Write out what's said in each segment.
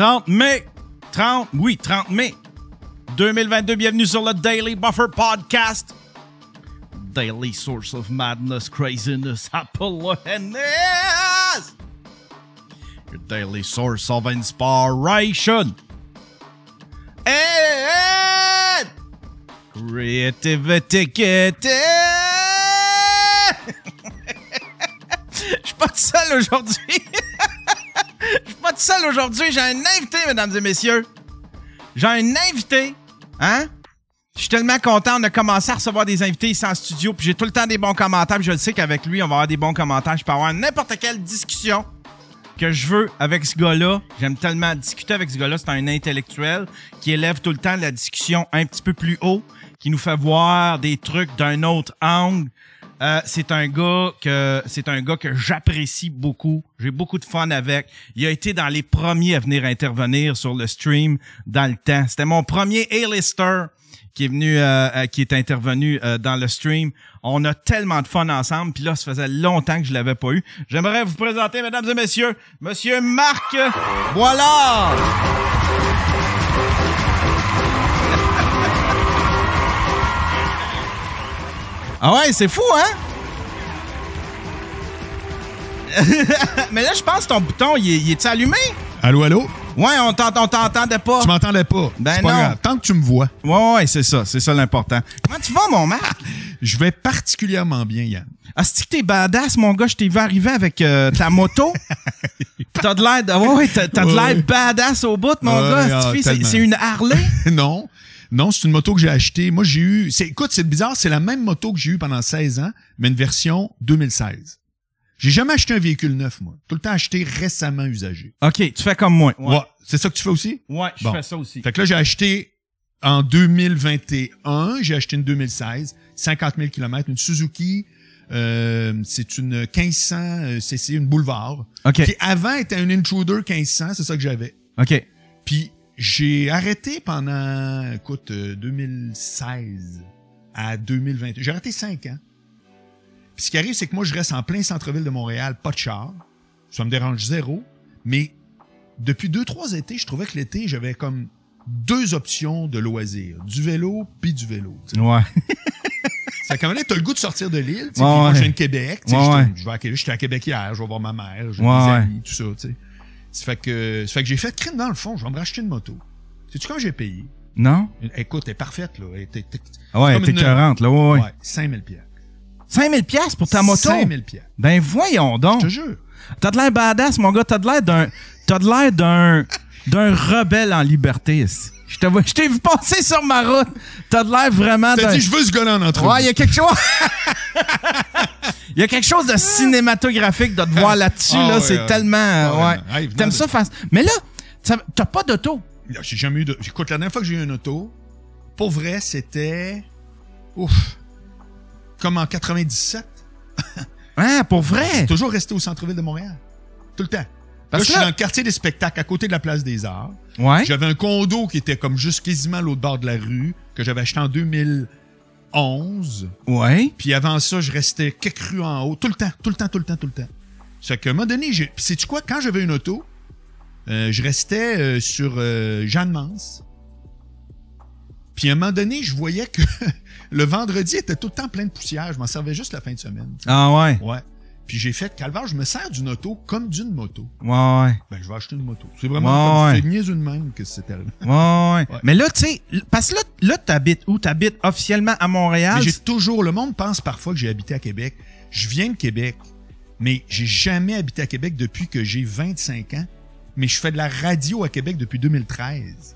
Tabarnet! 30 mai! 30, oui, 30 mai 2022. Bienvenue sur le Daily Buffer Podcast. Daily source of madness, craziness, happiness. Your daily source of inspiration. And creativity. Je suis pas seul aujourd'hui. Pas tout seul aujourd'hui. J'ai un invité, mesdames et messieurs. J'ai un invité. Hein? Je suis tellement content. On a commencé à recevoir des invités ici en studio. Puis j'ai tout le temps des bons commentaires. Puis je le sais qu'avec lui, on va avoir des bons commentaires. Je peux avoir n'importe quelle discussion que je veux avec ce gars-là. J'aime tellement discuter avec ce gars-là. C'est un intellectuel qui élève tout le temps la discussion un petit peu plus haut, qui nous fait voir des trucs d'un autre angle. Euh, c'est un gars que c'est un gars que j'apprécie beaucoup. J'ai beaucoup de fun avec. Il a été dans les premiers à venir intervenir sur le stream dans le temps. C'était mon premier A-lister qui est venu, euh, euh, qui est intervenu euh, dans le stream. On a tellement de fun ensemble. Puis là, ça faisait longtemps que je l'avais pas eu. J'aimerais vous présenter, mesdames et messieurs, Monsieur Marc. Voilà. Ah ouais, c'est fou, hein? Mais là, je pense que ton bouton, il est, allumé? Allô, allô? Ouais, on t'entend- on t'entendait pas. Tu m'entendais pas. Ben pas non. grave. Tant que tu me vois, Ouais, ouais, c'est ça. C'est ça l'important. Comment tu vas, mon Marc? je vais particulièrement bien, Yann. Ah, c'est que t'es badass, mon gars. Je t'ai vu arriver avec euh, ta moto. t'as de l'air ouais, ouais, t'as, de l'air badass au bout, mon gars. ah, c'est une Harley? non. Non, c'est une moto que j'ai achetée. Moi, j'ai eu... c'est- Écoute, c'est bizarre, c'est la même moto que j'ai eue pendant 16 ans, mais une version 2016. J'ai jamais acheté un véhicule neuf, moi. Tout le temps acheté récemment usagé. OK, tu fais comme moi. Ouais. C'est ça que tu fais aussi? Ouais, je Bon. fais ça aussi. Fait que là, j'ai acheté en 2021, j'ai acheté une 2016, 50 000 km, une Suzuki, euh, c'est une 1500 euh, cc, une boulevard, OK, qui avant était une Intruder 1500, c'est ça que j'avais. OK. Puis j'ai arrêté pendant, écoute, euh, 2016 à 2020. J'ai arrêté 5 ans. Puis ce qui arrive, c'est que moi, je reste en plein centre-ville de Montréal, pas de char. Ça me dérange zéro. Mais depuis deux, trois étés, je trouvais que l'été, j'avais comme deux options de loisirs. Du vélo, puis du vélo. tu sais. Ouais. Ça quand même, t'as le goût de sortir de l'île. Ouais, Moi, ouais. je viens de Québec. Ouais. Je vais à Québec. J'étais à Québec hier. Je vais voir ma mère. J'ai des amis, tout ça. Tu sais. Ça fait que, ça fait que j'ai fait crime dans le fond. Je vais me racheter une moto. Sais-tu quand j'ai payé? Non? Écoute, elle est parfaite, là. Elle était- Ah ouais, t'es une- 40, là. Ouais, ouais. Ouais, 5000 pièces. 5000 pièces pour ta moto? 5000 pièces. Ben voyons donc. Je te jure. T'as de l'air badass, mon gars. T'as de l'air d'un. T'as de l'air d'un. d'un rebelle en liberté. ici. Je t'ai vu passer sur ma route. T'as de l'air vraiment T'as dit, je veux ce gars-là en entrevue. Ouais, il y a quelque chose. Il y a quelque chose de cinématographique de te voir là-dessus. Ah là, ouais, c'est ouais. tellement. Ah ouais, T'aimes de- ça face. Mais là, t'as pas d'auto. J'ai jamais eu de. Écoute, la dernière fois que j'ai eu une auto, pour vrai, c'était. Ouf. Comme en 97. Hein, pour vrai? Toujours resté au centre-ville de Montréal. Tout le temps. Parce là, je suis dans le quartier des spectacles, à côté de la place des Arts. Ouais. J'avais un condo qui était comme juste quasiment à l'autre bord de la rue, que j'avais acheté en 2011. Ouais. Puis avant ça, je restais quelques rues en haut, tout le temps, tout le temps, tout le temps, tout le temps. Ça fait qu'à un moment donné, j'ai... Sais-tu quoi? Quand j'avais une auto, euh, je restais euh, sur euh, Jeanne Mance. Puis à un moment donné, je voyais que le vendredi était tout le temps plein de poussière. Je m'en servais juste la fin de semaine. Ah ouais. Ouais. Puis j'ai fait, Calvaire, je me sers d'une auto comme d'une moto. Ouais, ouais. Ben, je vais acheter une moto. C'est vraiment Ouais, comme ouais. c'est de même que c'était arrivé. Ouais, ouais. Ouais. Mais là, tu sais, parce que là, là t'habites où? T'habites officiellement à Montréal? Mais j'ai toujours, le monde pense parfois que j'ai habité à Québec. Je viens de Québec, mais j'ai jamais habité à Québec depuis que j'ai 25 ans. Mais je fais de la radio à Québec depuis 2013.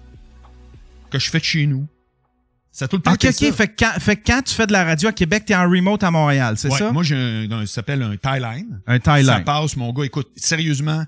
Que je fais de chez nous. Ça a tout le temps Ok, été ok. ça. Fait que, quand, fait que quand tu fais de la radio à Québec, t'es en remote à Montréal, c'est Ouais, ça? Moi, j'ai un, un- ça s'appelle un tie line. Un Ça Thailand. passe, mon gars. Écoute, sérieusement,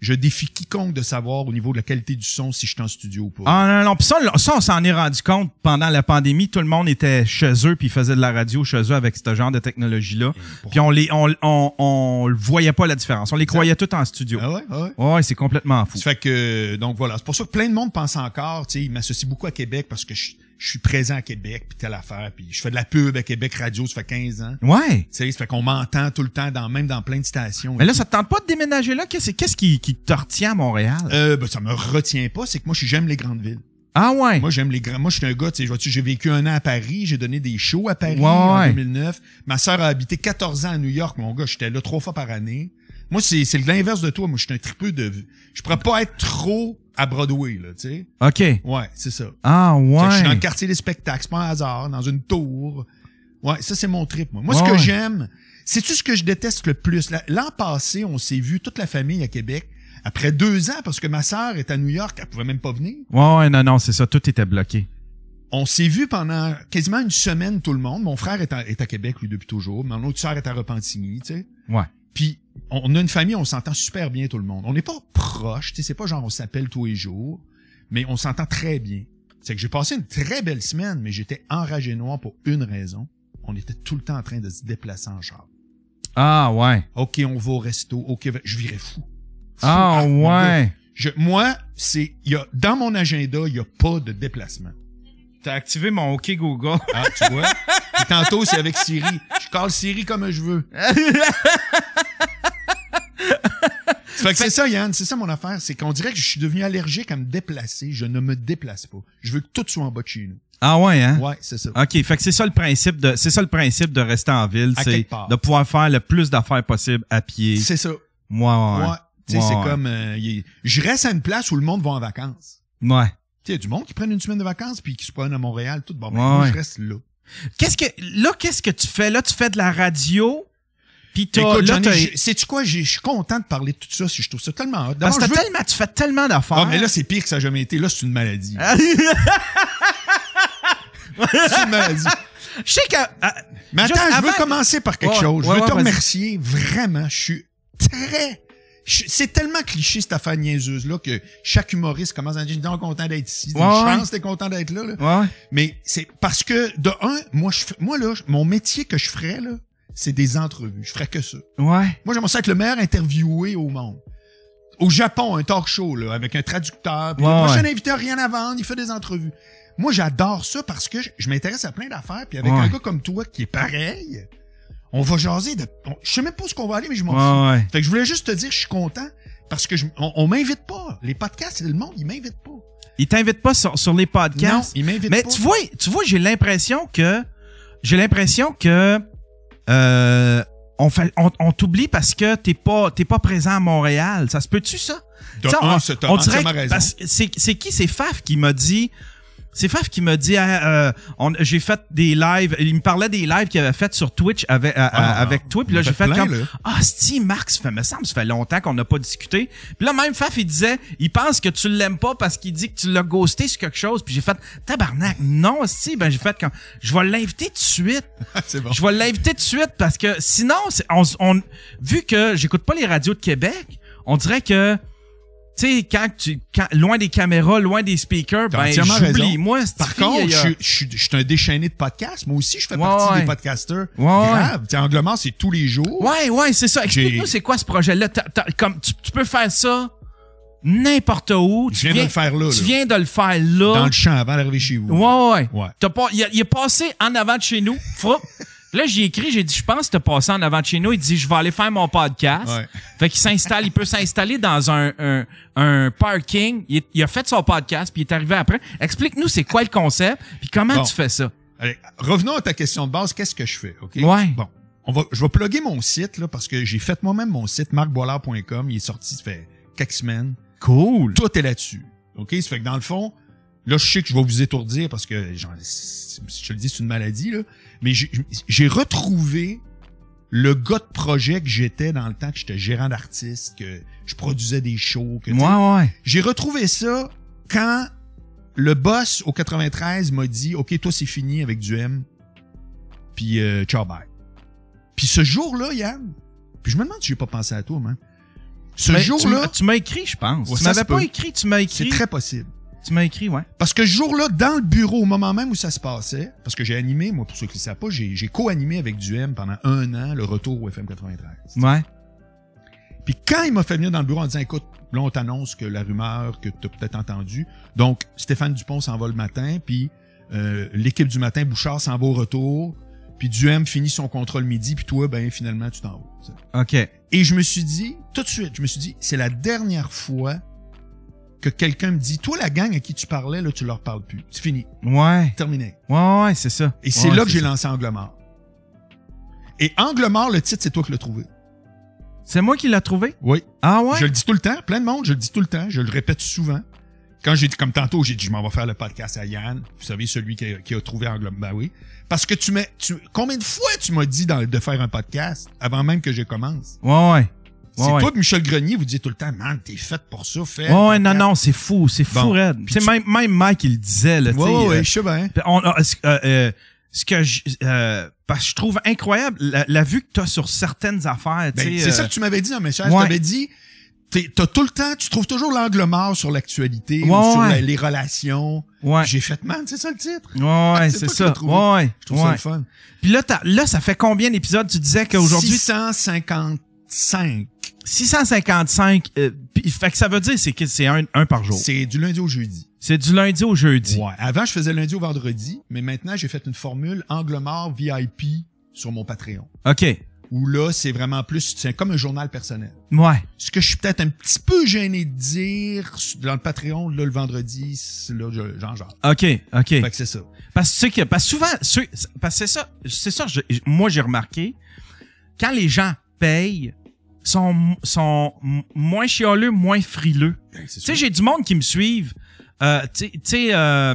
je défie quiconque de savoir au niveau de la qualité du son si je suis en studio ou pas. Ah non, non. Puis ça, ça, on s'en est rendu compte pendant la pandémie. Tout le monde était chez eux puis faisait de la radio chez eux avec ce genre de technologie-là. Puis on les, on, on, on le voyait pas la différence. On les croyait tous en studio. Ah ouais, ah ouais. Ouais, c'est complètement fou. Ça fait que, donc voilà. C'est pour ça que plein de monde pense encore, tu sais, ils m'associent beaucoup à Québec parce que je, je suis présent à Québec, puis telle affaire, puis je fais de la pub à Québec Radio, ça fait 15 ans. Ouais. Tu sais, ça fait qu'on m'entend tout le temps, dans, même dans plein de stations. Mais là, ça te tente pas de déménager là? Qu'est-ce qu'est-ce qui, qui te retient à Montréal? Euh, ben, ça me retient pas, c'est que moi, j'aime les grandes villes. ah ouais. Moi, j'aime les grands. Moi, je suis un gars, tu sais, j'ai vécu un an à Paris, j'ai donné des shows à Paris Ouais, en ouais. 2009. Ma sœur a habité 14 ans à New York, mon gars. J'étais là trois fois par année. Moi, c'est, c'est l'inverse de toi. Moi, je suis un tripeux de... Je pourrais pas être trop à Broadway, là, tu sais. OK. Ouais, c'est ça. Ah que Je suis dans le ouais. quartier des spectacles, c'est pas un hasard, dans une tour. Ouais, ça, c'est mon trip, moi. Moi, Ouais, ce que ouais. j'aime, c'est-tu ce que je déteste le plus? La- L'an passé, on s'est vu, toute la famille à Québec, après deux ans, parce que ma sœur est à New York, elle pouvait même pas venir. Ouais, ouais, non, non, c'est ça. Tout était bloqué. On s'est vu pendant quasiment une semaine, tout le monde. Mon frère est à, est à Québec, lui, depuis toujours. Mon autre sœur est à Repentigny, tu sais. Ouais. Puis, on a une famille, on s'entend super bien, tout le monde. On n'est pas proche, tu sais, c'est pas genre on s'appelle tous les jours, mais on s'entend très bien. C'est que j'ai passé une très belle semaine, mais j'étais enragé noir pour une raison. On était tout le temps en train de se déplacer en char. Ah ouais. OK, on va au resto. OK, je virais fou. Fou. Ah gars. ouais. Je, moi, c'est, il y a, dans mon agenda, il y a pas de déplacement. T'as activé mon OK Google. Ah, tu vois? Puis tantôt, c'est avec Siri. Je cale Siri comme je veux. fait que c'est ça, Yann, c'est ça mon affaire. C'est qu'on dirait que je suis devenu allergique à me déplacer. Je ne me déplace pas. Je veux que tout soit en bas de chez nous. Ah ouais, hein? Ouais, c'est ça. OK, fait que c'est ça le principe de c'est ça le principe de rester en ville, c'est de pouvoir faire le plus d'affaires possible à pied. C'est ça. Moi, Ouais. ouais. Tu sais, Ouais, c'est ouais. comme, euh, je reste à une place où le monde va en vacances. Ouais. Il y a du monde qui prennent une semaine de vacances puis qui se prennent à Montréal, tout. Bon, ben, Ouais, moi, je reste là. Qu'est-ce que là qu'est-ce que tu fais? Là Tu fais de la radio puis Écoute, là sais-tu quoi? Je suis content de parler de tout ça. si Je trouve ça tellement hot. parce que veux- tellement tu fais tellement d'affaires. Ah, mais là, c'est pire que ça n'a jamais été. Là, c'est une maladie. Ah. c'est une maladie. je sais que ah, Mais attends, je veux avant- commencer par quelque Ouais, chose. Je ouais, veux ouais, te remercier. Vraiment, je suis très... C'est tellement cliché, cette affaire niaiseuse-là, que chaque humoriste commence à dire « Je suis donc content d'être ici. Ouais, pense que t'es content d'être là. là. ouais. Mais c'est parce que, de un, moi, je, moi là, mon métier que je ferais, là, c'est des entrevues. Je ferais que ça. Ouais. Moi, j'aimerais ça être le meilleur interviewé au monde. Au Japon, un talk show, là, avec un traducteur. Puis Ouais, le prochain invité rien à vendre, il fait des entrevues. Moi, j'adore ça parce que je, je m'intéresse à plein d'affaires. Puis avec un gars comme toi qui est pareil, on va jaser de... on- je sais même pas où ce qu'on va aller, mais je m'en fous. Ouais, ouais. Fait que je voulais juste te dire, je suis content parce que je, on, on m'invite pas. Les podcasts, le monde, ils m'invitent pas. Ils t'invitent pas sur, sur les podcasts. Non, ils m'invitent Mais pas. tu vois, tu vois, j'ai l'impression que j'ai l'impression que euh, on fait on, on t'oublie parce que t'es pas t'es pas présent à Montréal. Ça se peut-tu ça? De T'sais, un, on, dirait c'est qui? C'est Faf qui m'a dit c'est Faf qui m'a dit ah, euh, j'ai fait des lives. Il me parlait des lives qu'il avait fait sur Twitch avec à- à- Ah, avec toi. Puis là j'ai fait plein, comme ah si Marc ça fait me semble ça fait longtemps qu'on n'a pas discuté. Puis là même Faf il disait il pense que tu l'aimes pas parce qu'il dit que tu l'as ghosté sur quelque chose. Puis j'ai fait tabarnak non si. Ben j'ai fait comme je vais l'inviter tout de suite. Bon. je vais l'inviter tout de suite parce que sinon, on, on, vu que j'écoute pas les radios de Québec, on dirait que, tu sais, quand tu, quand, loin des caméras, loin des speakers, ben, j'oublie. Moi, Par fille, contre, je, je, suis- je suis un déchaîné de podcasts. Moi aussi, je fais Ouais, partie ouais. des podcasters. Ouais, Grave. Tu sais, Anglemar, c'est tous les jours. Ouais, ouais, c'est ça. Explique-nous, c'est quoi ce projet-là? T'as- t'as- comme, tu, tu peux faire ça n'importe où. Je Tu viens de le faire là, Tu là. viens de le faire là. Dans le champ avant d'arriver chez vous. Ouais, ouais. Ouais. T'as pas, il est passé en avant de chez nous. Là, j'ai écrit, j'ai dit, je pense que t'as passé en avant de chez nous. Il dit, je vais aller faire mon podcast. Ouais. Fait qu'il s'installe, il peut s'installer dans un, un, un parking. Il, a fait son podcast, puis il est arrivé après. Explique-nous c'est quoi le concept, puis comment Bon. tu fais ça? Allez, revenons à ta question de base. Qu'est-ce que je fais? OK? Ouais. Bon. On va, je vais plugger mon site, là, parce que j'ai fait moi-même mon site, marcboilard.com. Il est sorti, ça fait quelques semaines. Cool. Tout est là-dessus. OK? Ça fait que dans le fond, là, je sais que je vais vous étourdir parce que, genre, c'est- je te le dis, c'est une maladie, là. Mais j'ai- retrouvé le gars de projet que j'étais dans le temps que j'étais gérant d'artiste, que je produisais des shows, que, Ouais, ouais. j'ai retrouvé ça quand le boss au 93 m'a dit OK, toi c'est fini avec du M. Puis euh, ciao bye. Puis ce jour-là, Yann, puis je me demande si j'ai pas pensé à toi, man. Ce Mais jour-là, tu, m'as écrit, je pense. Ouais, tu m'avais pas peut. écrit, tu m'as c'est écrit. très possible. Tu m'as écrit, ouais. Parce que ce jour-là, dans le bureau, au moment même où ça se passait, parce que j'ai animé, moi, pour ceux qui ne savent pas, j'ai j'ai co-animé avec du M pendant un an le retour au FM 93. Ouais. Puis quand il m'a fait venir dans le bureau en disant, écoute, là, on t'annonce que la rumeur que tu as peut-être entendue. Donc, Stéphane Dupont s'en va le matin, puis Euh, L'équipe du matin, Bouchard s'en va au retour. Puis Duhem finit son contrôle midi. Puis toi, ben finalement, tu t'en vas. OK. Et je me suis dit, tout de suite, je me suis dit, c'est la dernière fois que quelqu'un me dit, toi, la gang à qui tu parlais, là, tu leur parles plus. C'est fini. Ouais. Terminé. Ouais, ouais, c'est ça. Et c'est Ouais, là que j'ai lancé Angle mort. Et Angle mort, le titre, c'est toi qui l'as trouvé. C'est moi qui l'ai trouvé? Oui. Ah ouais? Je le dis tout le temps, plein de monde, je le dis tout le temps, je le répète souvent. Quand j'ai dit, comme tantôt, j'ai dit, je m'en vais faire le podcast à Yann. Vous savez, celui qui a, qui a trouvé Angle Ben oui. Parce que tu m'as, tu, combien de fois tu m'as dit dans- de faire un podcast avant même que je commence? Ouais, ouais. C'est Ouais, toi, Michel Grenier, vous dites tout le temps, man, t'es fait pour ça, fais. Ouais, non, non, c'est fou, c'est fou, Bon. Puis Tu sais, même, même Mike, il le disait, là. Ouais, ouais, euh, je sais bien. On ce- euh, euh, ce que je, euh, parce que je trouve incroyable la, la vue que tu as sur certaines affaires, Ben, c'est euh, ça que tu m'avais dit le message. Tu m'avais dit, t'as tout le temps, tu trouves toujours l'angle mort sur l'actualité Ouais, ou sur ouais. la- les relations. ouais. J'ai fait, man, c'est ça le titre. Ouais, ouais, c'est ça. Ouais, ouais. Je trouve ça le fun. Puis là, t'as- là, ça fait combien d'épisodes? Tu disais qu'aujourd'hui, 655. 655. Euh, puis, fait que ça veut dire c'est que c'est un, un par jour. C'est du lundi au jeudi. C'est du lundi au jeudi. Ouais. Avant, je faisais lundi au vendredi, mais maintenant, j'ai fait une formule angle mort VIP sur mon Patreon. OK. Où là, c'est vraiment plus, c'est comme un journal personnel. Ouais. Ce que je suis peut-être un petit peu gêné de dire dans le Patreon, là, le vendredi, c'est là, j'en genre. OK. OK. Fait que c'est ça. Parce que, tu sais que- parce que souvent, parce que c'est ça, c'est ça, je- moi j'ai remarqué, quand les gens payent, sont, sont moins chialeux, moins frileux. Ben, Tu sais, j'ai du monde qui me suivent. Euh, tu sais- euh,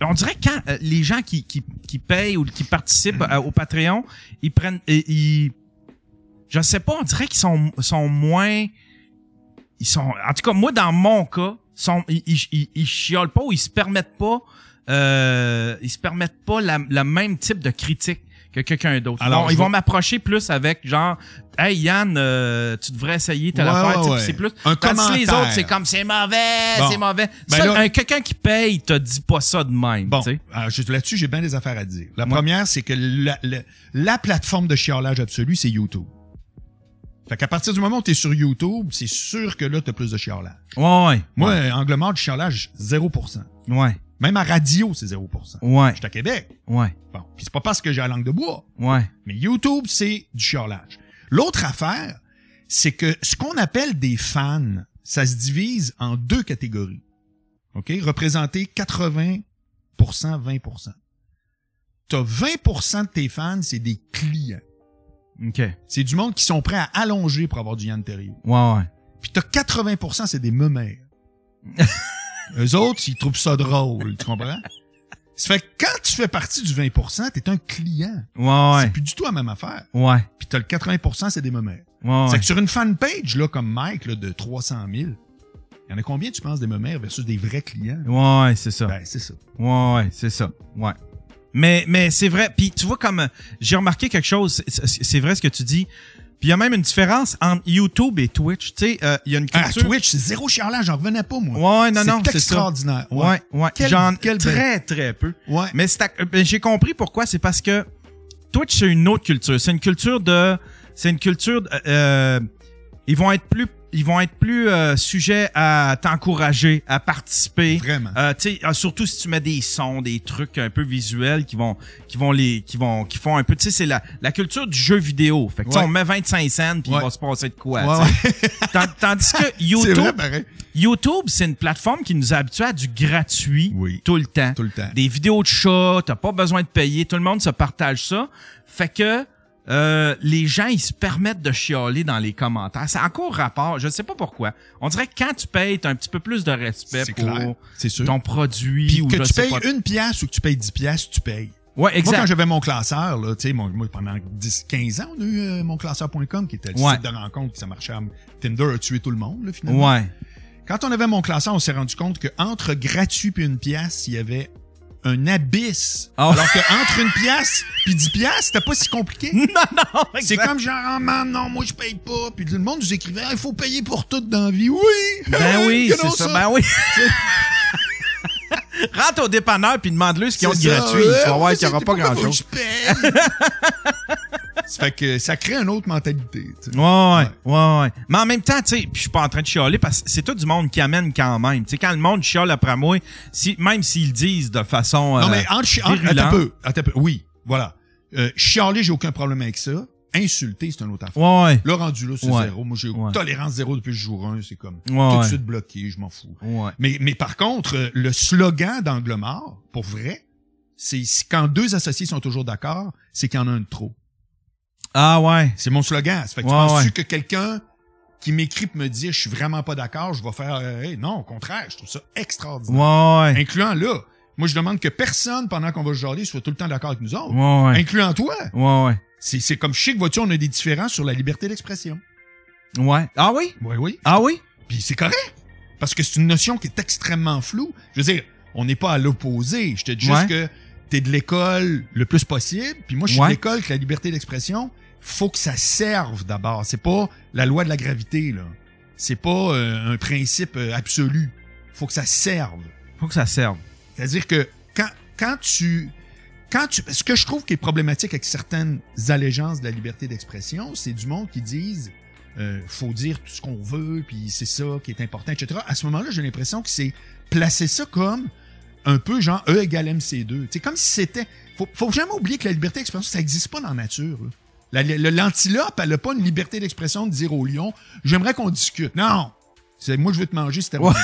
on dirait que quand euh, les gens qui, qui, qui payent ou qui participent euh, au Patreon, ils prennent, ils, je sais pas, on dirait qu'ils sont, sont moins, ils sont, en tout cas, moi, dans mon cas, sont, ils, ils, ils, ils chiolent pas ou ils se permettent pas, euh, ils se permettent pas la, la même type de critique que quelqu'un d'autre. Alors, ils vont vais- m'approcher plus avec genre, hey Yann, euh, tu devrais essayer telle Ouais, affaire, ouais, c'est plus. Un Tandis les autres, c'est comme c'est mauvais, Bon. c'est mauvais. Ben quelqu'un qui paye, il te dit pas ça de même, Bon, juste là-dessus, j'ai bien des affaires à dire. La Ouais. première, c'est que la, la, la plateforme de chiolage absolu, c'est YouTube. Fait qu'à partir du moment où tu es sur YouTube, c'est sûr que là, tu as plus de chiolage. Ouais, ouais. Moi, euh, angle mort de chiolage, 0%. Ouais, Même à radio, c'est 0%. ouais, Je suis à Québec. ouais, Bon, puis c'est pas parce que j'ai la langue de bois. ouais. Mais YouTube, c'est du chiolage. L'autre affaire, c'est que ce qu'on appelle des fans, ça se divise en deux catégories. OK? Représenter 80%, 20%. T'as 20% de tes fans, c'est des clients. OK. C'est du monde qui sont prêts à allonger pour avoir du Yann Terrier. Ouais, ouais. Puis t'as 80%, c'est des meumères. Eux autres, ils trouvent ça drôle, tu comprends? Ça fait que quand tu fais partie du 20%, t'es un client. Ouais, C'est ouais. plus du tout la même affaire. Ouais, Puis t'as le 80%, c'est des meumères. ouais. C'est ouais. que sur une fanpage, là, comme Mike, là, de 300 000, il y en a combien, tu penses, des meumères versus des vrais clients? Ouais, ouais, c'est ça. Ben, c'est ça. Ouais, ouais, c'est ça. Ouais. Mais, mais c'est vrai. Puis tu vois comme j'ai remarqué quelque chose. c'est- C'est c'est vrai ce que tu dis. Puis il y a même une différence entre YouTube et Twitch. Tu sais, euh, il y a une Ah, culture. Twitch, c'est zéro chialage, j'en revenais pas, moi. Ouais, non, non, C'est c'est ça. extraordinaire. Ouais, ouais. Quel- J'en très, très peu. Ouais. Mais ben, j'ai compris pourquoi. C'est parce que Twitch, c'est une autre culture. C'est une culture de. C'est une culture. de- euh, ils vont être plus. Ils vont être plus euh, sujets à t'encourager, à participer. Vraiment. Euh, tu sais, euh, surtout si tu mets des sons, des trucs un peu visuels qui vont, qui vont les, qui vont, qui font un peu, tu sais, c'est la, la culture du jeu vidéo. Fait que Ouais. on met 25 cents puis Ouais. il va se passer de quoi. Ouais, Tandis que YouTube, vrai. YouTube, c'est une plateforme qui nous a habitués à du gratuit Oui. tout le temps. Tout le temps. Des vidéos de chats, t'as pas besoin de payer, tout le monde se partage ça. Fait que euh, les gens, ils se permettent de chialer dans les commentaires. C'est encore rapport, je sais pas pourquoi. On dirait que quand tu payes, t'as un petit peu plus de respect C'est pour clair. C'est sûr. ton produit. Puis ou que je tu sais payes pas. une pièce ou que tu payes 10 pièces, tu payes. Ouais, Moi, quand exact. j'avais mon classeur, là, tu sais, mon- moi, pendant 10, 15 ans, on a eu euh, mon classeur.com qui était le Ouais. site de rencontre qui ça marchait. à- Tinder a tué tout le monde, là, finalement. Ouais. Quand on avait mon classeur, on s'est rendu compte que entre gratuit puis une pièce, il y avait un abysse. Ah. Alors que entre une pièce puis 10 pièces, c'était pas si compliqué. Non, non, C'est comme genre, ah, man, non, moi, je paye pas. Puis tout le monde nous écrivait, Ah, il faut payer pour tout dans la vie. Oui! Ben oui, c'est know ça. Ben oui. Rentre au dépanneur puis demande-le ce qu'ils ont de gratuit. ouais, tu vas voir qu'il n'y aura pas grand-chose. Ça fait que ça crée une autre mentalité. tu sais. Ouais, ouais, ouais, ouais. Mais en même temps, tu sais, je suis pas en train de chialer parce que c'est tout du monde qui amène quand même. Tu sais, quand le monde chiale après moi, si, même s'ils disent de façon. Non, euh, mais un peu, attends un peu. Oui, voilà. Euh, chialer, j'ai aucun problème avec ça. Insulter, c'est un autre affaire. Ouais, ouais. Là, rendu là, c'est Ouais. zéro. Moi, j'ai Ouais. tolérance zéro depuis le jour 1. C'est comme Ouais, tout de suite bloqué, je m'en fous. Ouais. Mais, mais par contre, euh, le slogan d'Angle Mort, pour vrai, c'est quand deux associés sont toujours d'accord, c'est qu'il y en a un de trop. Ah ouais. C'est mon slogan. Ça fait que tu penses-tu ouais. que quelqu'un qui m'écrit me dire je suis vraiment pas d'accord, je vais faire euh, Hey, non, au contraire, je trouve ça extraordinaire. Ouais, ouais. Incluant là. Moi, je demande que personne, pendant qu'on va se jaser, soit tout le temps d'accord avec nous autres. Ouais, ouais. Incluant toi. Ouais, ouais. C'est, c'est comme que vois-tu, on a des différences sur la liberté d'expression. Ouais. Ah oui? Oui, oui. Ah oui? Puis c'est correct. Parce que c'est une notion qui est extrêmement floue. Je veux dire, on n'est pas à l'opposé. Je te dis Ouais. juste que t'es de l'école le plus possible. Puis moi, je suis Ouais. de l'école que la liberté d'expression, faut que ça serve d'abord. C'est pas la loi de la gravité, là. C'est pas euh, un principe euh, absolu. Faut que ça serve. Faut que ça serve. C'est-à-dire que quand, quand tu. Quand tu. Ce que je trouve qui est problématique avec certaines allégeances de la liberté d'expression, c'est du monde qui disent euh, faut dire tout ce qu'on veut, puis c'est ça qui est important, etc. À ce moment-là, j'ai l'impression que c'est placer ça comme un peu genre E égale MC2. C'est comme si c'était. Faut, faut jamais oublier que la liberté d'expression, ça n'existe pas dans la nature. là. La- le- L'antilope, elle n'a pas une liberté d'expression de dire au lion J'aimerais qu'on discute. Non! C'est moi, je veux te manger, c'est terminé.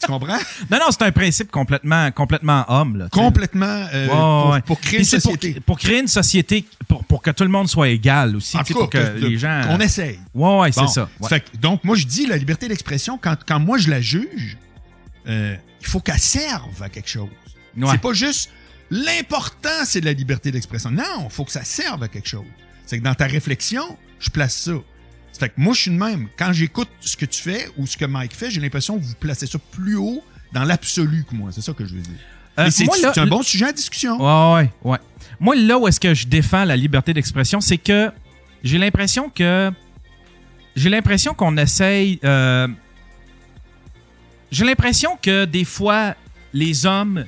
Tu comprends? Non, non, c'est un principe complètement, complètement homme, là. complètement euh, Ouais, pour, ouais. pour créer une pour, société. pour créer une société, pour, pour que tout le monde soit égal aussi, En pour que les gens... On essaye. Ouais, ouais, c'est ça. Ouais. Fait que- donc, moi, je dis la liberté d'expression, quand, quand moi je la juge, euh, il faut qu'elle serve à quelque chose. C'est pas juste l'important, c'est de la liberté d'expression. Non, il faut que ça serve à quelque chose. C'est que dans ta réflexion, je place ça. Fait que moi, je suis de même. Quand j'écoute ce que tu fais ou ce que Mike fait, j'ai l'impression que vous placez ça plus haut dans l'absolu que moi. C'est ça que je veux dire. Euh, c'est un bon sujet à discussion. Ouais, ouais, ouais. Moi, là où est-ce que je défends la liberté d'expression, c'est que j'ai l'impression que. J'ai l'impression qu'on essaye. euh, j'ai l'impression que des fois, les hommes,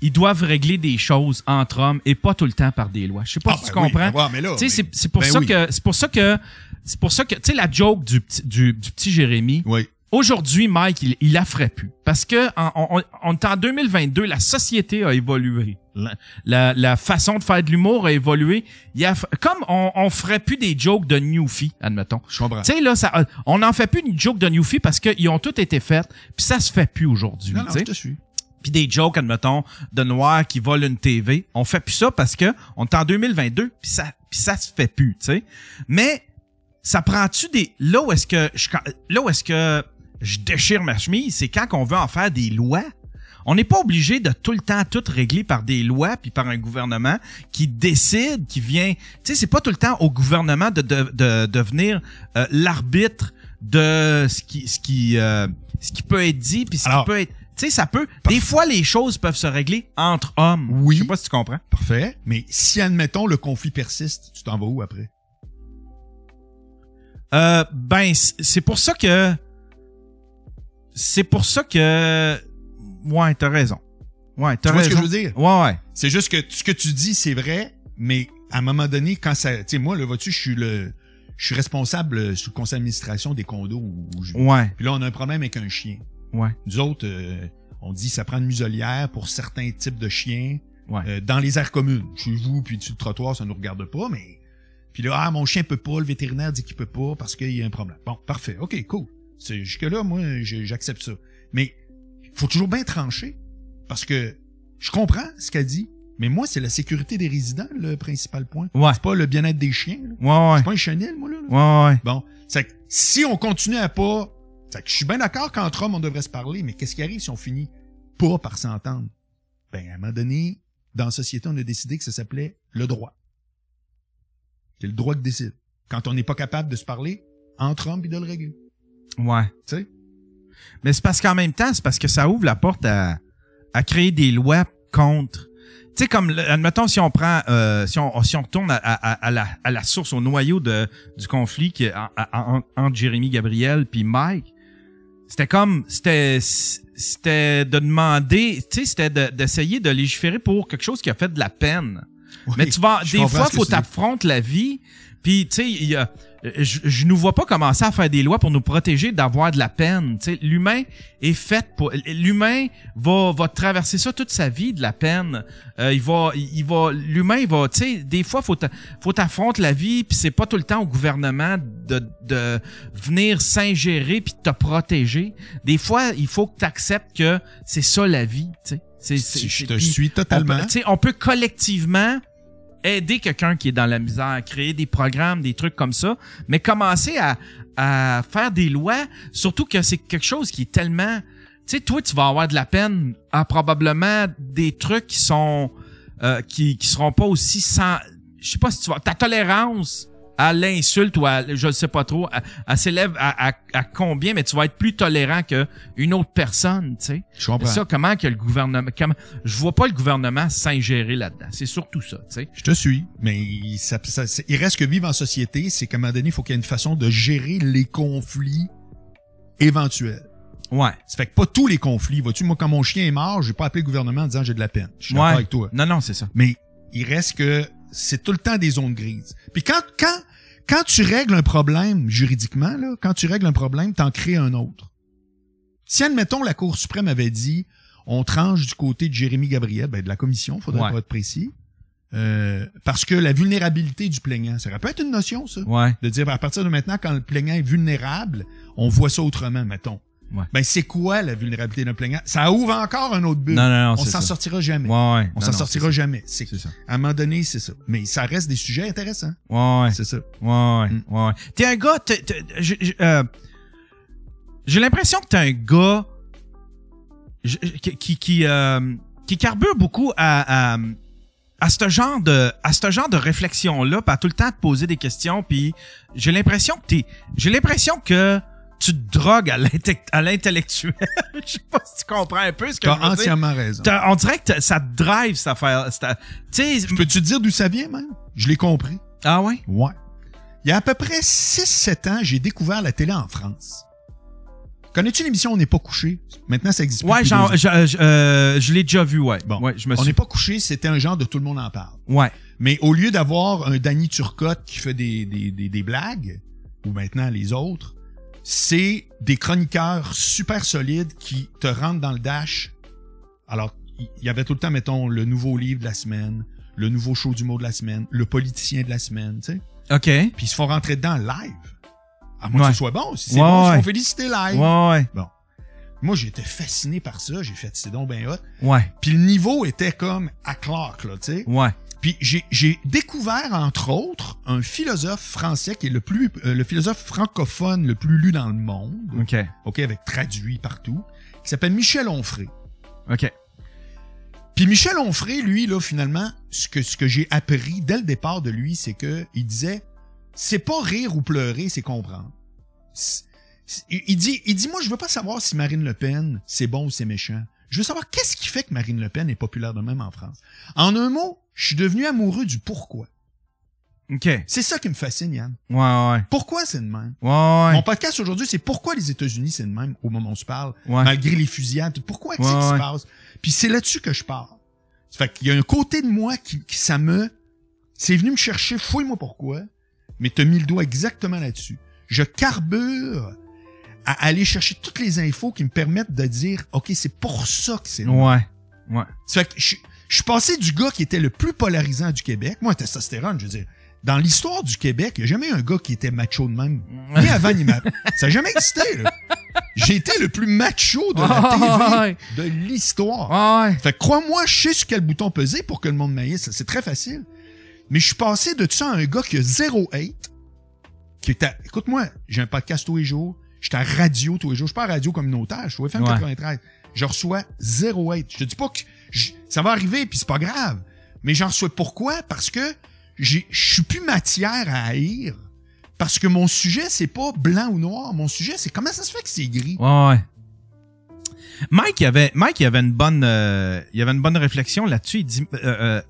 ils doivent régler des choses entre hommes et pas tout le temps par des lois. Je sais pas Ah, si tu ben oui, comprends. ben ouais, mais- c'est pour, ben ça que c'est pour ça que. C'est pour ça que. Tu sais, la joke du, petit- du, du petit Jérémy. Oui. Aujourd'hui, Mike, il, il la ferait plus. Parce que en- on, on- est en 2022, la société a évolué. La, la, la façon de faire de l'humour a évolué. Il y a, comme on, on ferait plus des jokes de Newfie, admettons. Je comprends. Tu sais, là, ça, on n'en fait plus une joke de Newfie parce qu'ils ont toutes été faites, puis ça se fait plus aujourd'hui. Non, je te suis. Puis des jokes, admettons, de noirs qui volent une TV. On fait plus ça parce que on est en 2022, puis ça, puis ça se fait plus, tu sais. Mais ça prend-tu des là où est-ce que je là où est-ce que je déchire ma chemise, c'est quand on veut en faire des lois. On n'est pas obligé de tout le temps tout régler par des lois puis par un gouvernement qui décide, qui vient. Tu sais, c'est pas tout le temps au gouvernement de de, de, devenir euh, l'arbitre de ce qui ce qui euh, ce qui peut être dit puis ce Alors, qui peut être. Tu sais, ça peut. Des fois, les choses peuvent se régler entre hommes. Oui. Je sais pas si tu comprends. Parfait. Mais si, admettons, le conflit persiste, tu t'en vas où après? Euh, ben, c'est pour ça que. C'est pour ça que. Ouais, t'as raison. Ouais, t'as Tu vois ce raison. que je veux dire? Ouais, ouais. C'est juste que ce que tu dis, c'est vrai, mais à un moment donné, quand ça. Tu sais, moi, là, vois-tu, je suis le. Je suis responsable sous le conseil d'administration des condos où, où je. Ouais, Puis là, on a un problème avec un chien. ouais, Nous autres, euh, on dit ça prend une muselière pour certains types de chiens ouais. euh, dans les aires communes. Chez vous, puis dessus le trottoir, ça nous regarde pas, mais. Puis là, ah, mon chien peut pas, le vétérinaire dit qu'il peut pas parce qu'il y a un problème. Bon, parfait, ok, cool. C'est jusque-là, moi, j'accepte ça. Mais faut toujours bien trancher. Parce que je comprends ce qu'elle dit, mais moi, c'est la sécurité des résidents, le principal point. Ouais, C'est pas le bien-être des chiens. là. ouais, ouais. C'est pas un chenil, moi, là. là. Ouais, ouais. Bon, c'est que si on continue à pas... C'est que je suis bien d'accord qu'entre hommes, on devrait se parler, mais qu'est-ce qui arrive si on finit pas par s'entendre? Ben, à un moment donné, dans la société, on a décidé que ça s'appelait le droit. C'est le droit qui décide. Quand on n'est pas capable de se parler, entre hommes, puis de le régler. Ouais. Tu sais? Mais c'est parce qu'en même temps, c'est parce que ça ouvre la porte à, à créer des lois contre. Tu sais, comme, admettons, si on prend, euh, si on, si on retourne à, à, à la, à la source, au noyau de, du conflit qui en- entre Jérémy Gabriel puis Mike, c'était comme, c'était, c'était de demander, tu sais, c'était de- d'essayer de légiférer pour quelque chose qui a fait de la peine. Oui, Mais tu vas, des fois, faut t'affronter la vie. Puis, tu sais, je, je nous vois pas commencer à faire des lois pour nous protéger d'avoir de la peine. Tu sais, l'humain est fait pour. L'humain va, va traverser ça toute sa vie de la peine. Euh, il va, il va, l'humain, va. Tu sais, des fois, faut faut t'affronter la vie. Puis c'est pas tout le temps au gouvernement de, de venir s'ingérer puis de te protéger. Des fois, il faut que tu acceptes que c'est ça la vie. Tu sais, c'est, Je te suis totalement. on peut, tu sais, on peut collectivement aider quelqu'un qui est dans la misère, créer des programmes, des trucs comme ça, mais commencer à, à faire des lois, surtout que c'est quelque chose qui est tellement... Tu sais, toi, tu vas avoir de la peine à probablement des trucs qui sont... euh, qui, qui seront pas aussi sans... Je sais pas si tu vas... Ta tolérance à l'insulte ou à... Je ne sais pas trop, à- s'élève à, à, à combien, mais tu vas être plus tolérant que une autre personne, tu sais. Je comprends. Ça, comment que le gouvernement, comment, je vois pas le gouvernement s'ingérer là-dedans. C'est surtout ça, tu sais. Je te suis, mais il, ça- ça- il reste que vivre en société, c'est qu'à un moment donné, il faut qu'il y ait une façon de gérer les conflits éventuels. Ouais. Ça fait que pas tous les conflits. Vois-tu, moi, quand mon chien est mort, j'ai pas appelé le gouvernement en disant j'ai de la peine. Je suis d'accord Ouais. avec toi. Non, non, c'est ça. Mais il reste que c'est tout le temps des zones grises. Puis quand, quand, quand tu règles un problème juridiquement, là, quand tu règles un problème, t'en crées un autre. Si, admettons, la Cour suprême avait dit on tranche du côté de Jérémy Gabriel, ben, de la commission, faudrait Ouais. pas être précis, euh, parce que la vulnérabilité du plaignant, ça aurait pu être une notion, ça. Ouais. De dire, ben, à partir de maintenant, quand le plaignant est vulnérable, on voit ça autrement, mettons. Ouais. Ben, c'est quoi la vulnérabilité d'un plaignant? Ça ouvre encore un autre but. Non, non, non, on s'en sortira jamais. Ouais, ouais. On s'en sortira jamais. C'est ça. à un moment donné, c'est ça. Mais ça reste des sujets intéressants. Ouais, ouais. C'est ça. Ouais, ouais, Mm. ouais. T'es un gars, j'ai euh, j'ai l'impression que t'es un gars je- qui, qui, qui, euh, qui carbure beaucoup à, à, à ce genre de, à ce genre de réflexion-là, pis à tout le temps te poser des questions, puis j'ai l'impression que t'es, j'ai l'impression que tu te drogues à l'intellectuel. Je sais pas si tu comprends un peu ce que Tu je as veux dire. entièrement raison. T'as- On dirait que t'as- ça te drive, cette affaire. sais, Peux-tu dire d'où ça vient, même? Je l'ai compris. ah ouais? Ouais. Il y a à peu près 6-7 ans, j'ai découvert la télé en France. Connais-tu l'émission On n'est pas couché? Maintenant, ça existe plus. Ouais, genre, je, je- euh, je l'ai déjà vu, ouais. Bon. ouais, je me On n'est pas couché, c'était un genre de tout le monde en parle. Ouais, Mais au lieu d'avoir un Danny Turcotte qui fait des, des, des, des blagues, ou maintenant les autres, c'est des chroniqueurs super solides qui te rentrent dans le dash. Alors, il y avait tout le temps, mettons, le nouveau livre de la semaine, le nouveau show du mot de la semaine, le politicien de la semaine, tu sais. ok. Puis ils se font rentrer dedans live. À moins Ouais. que ce soit bon. Si c'est Ouais, bon, ils se font féliciter live. ouais, Moi, j'étais fasciné par ça. J'ai fait, c'est donc ben hot. ouais, Puis le niveau était comme à Clark, là, tu sais. ouais. Puis j'ai, découvert, entre autres, un philosophe français qui est le plus, euh, le philosophe francophone le plus lu dans le monde, Ok, ok, avec traduit partout, qui s'appelle Michel Onfray. ok. Puis Michel Onfray, lui, là, finalement, ce que, ce que j'ai appris dès le départ de lui, c'est que il disait, c'est pas rire ou pleurer, c'est comprendre. Il dit, il dit, moi, je veux pas savoir si Marine Le Pen, c'est bon ou c'est méchant. Je veux savoir qu'est-ce qui fait que Marine Le Pen est populaire de même en France? En un mot, je suis devenu amoureux du pourquoi. Ok. C'est ça qui me fascine, Yann. Ouais, ouais. Pourquoi c'est de même? Ouais, ouais. Mon podcast aujourd'hui, c'est pourquoi les États-Unis, c'est de même au moment où on se parle, Ouais. malgré les fusillades. Pourquoi qu'est-ce Ouais, qui se ouais. passe? Puis c'est là-dessus que je parle. Ça fait qu'il y a un côté de moi qui, qui ça me... C'est venu me chercher, fouille-moi pourquoi, mais t'as mis le doigt exactement là-dessus. Je carbure à aller chercher toutes les infos qui me permettent de dire, OK, c'est pour ça que c'est... Ouais. Ouais. Ça fait que je, je suis passé du gars qui était le plus polarisant du Québec. Moi, testostérone, je veux dire. Dans l'histoire du Québec, il n'y a jamais eu un gars qui était macho de même. Ni avant, ni maintenant. Ça n'a jamais existé, là. J'ai été le plus macho de la Ouais. TV de l'histoire. Ouais. Fait que crois-moi, je sais sur quel bouton peser pour que le monde m'haïsse. C'est très facile. Mais je suis passé de ça à un gars qui a zéro hate. Qui était, écoute-moi, j'ai un podcast tous les jours. J'étais à radio tous les jours. Je suis pas à radio communautaire. Je suis au FM Ouais. 93. Je reçois zéro hate. Je te dis pas que je- ça va arriver puis c'est pas grave. Mais j'en reçois pourquoi? Parce que j'ai, je suis plus matière à haïr. Parce que mon sujet, c'est pas blanc ou noir. Mon sujet, c'est comment ça se fait que c'est gris? Ouais, ouais. Mike, il avait, Mike, il avait une bonne, euh, il avait une bonne réflexion là-dessus. Il dit, euh, euh,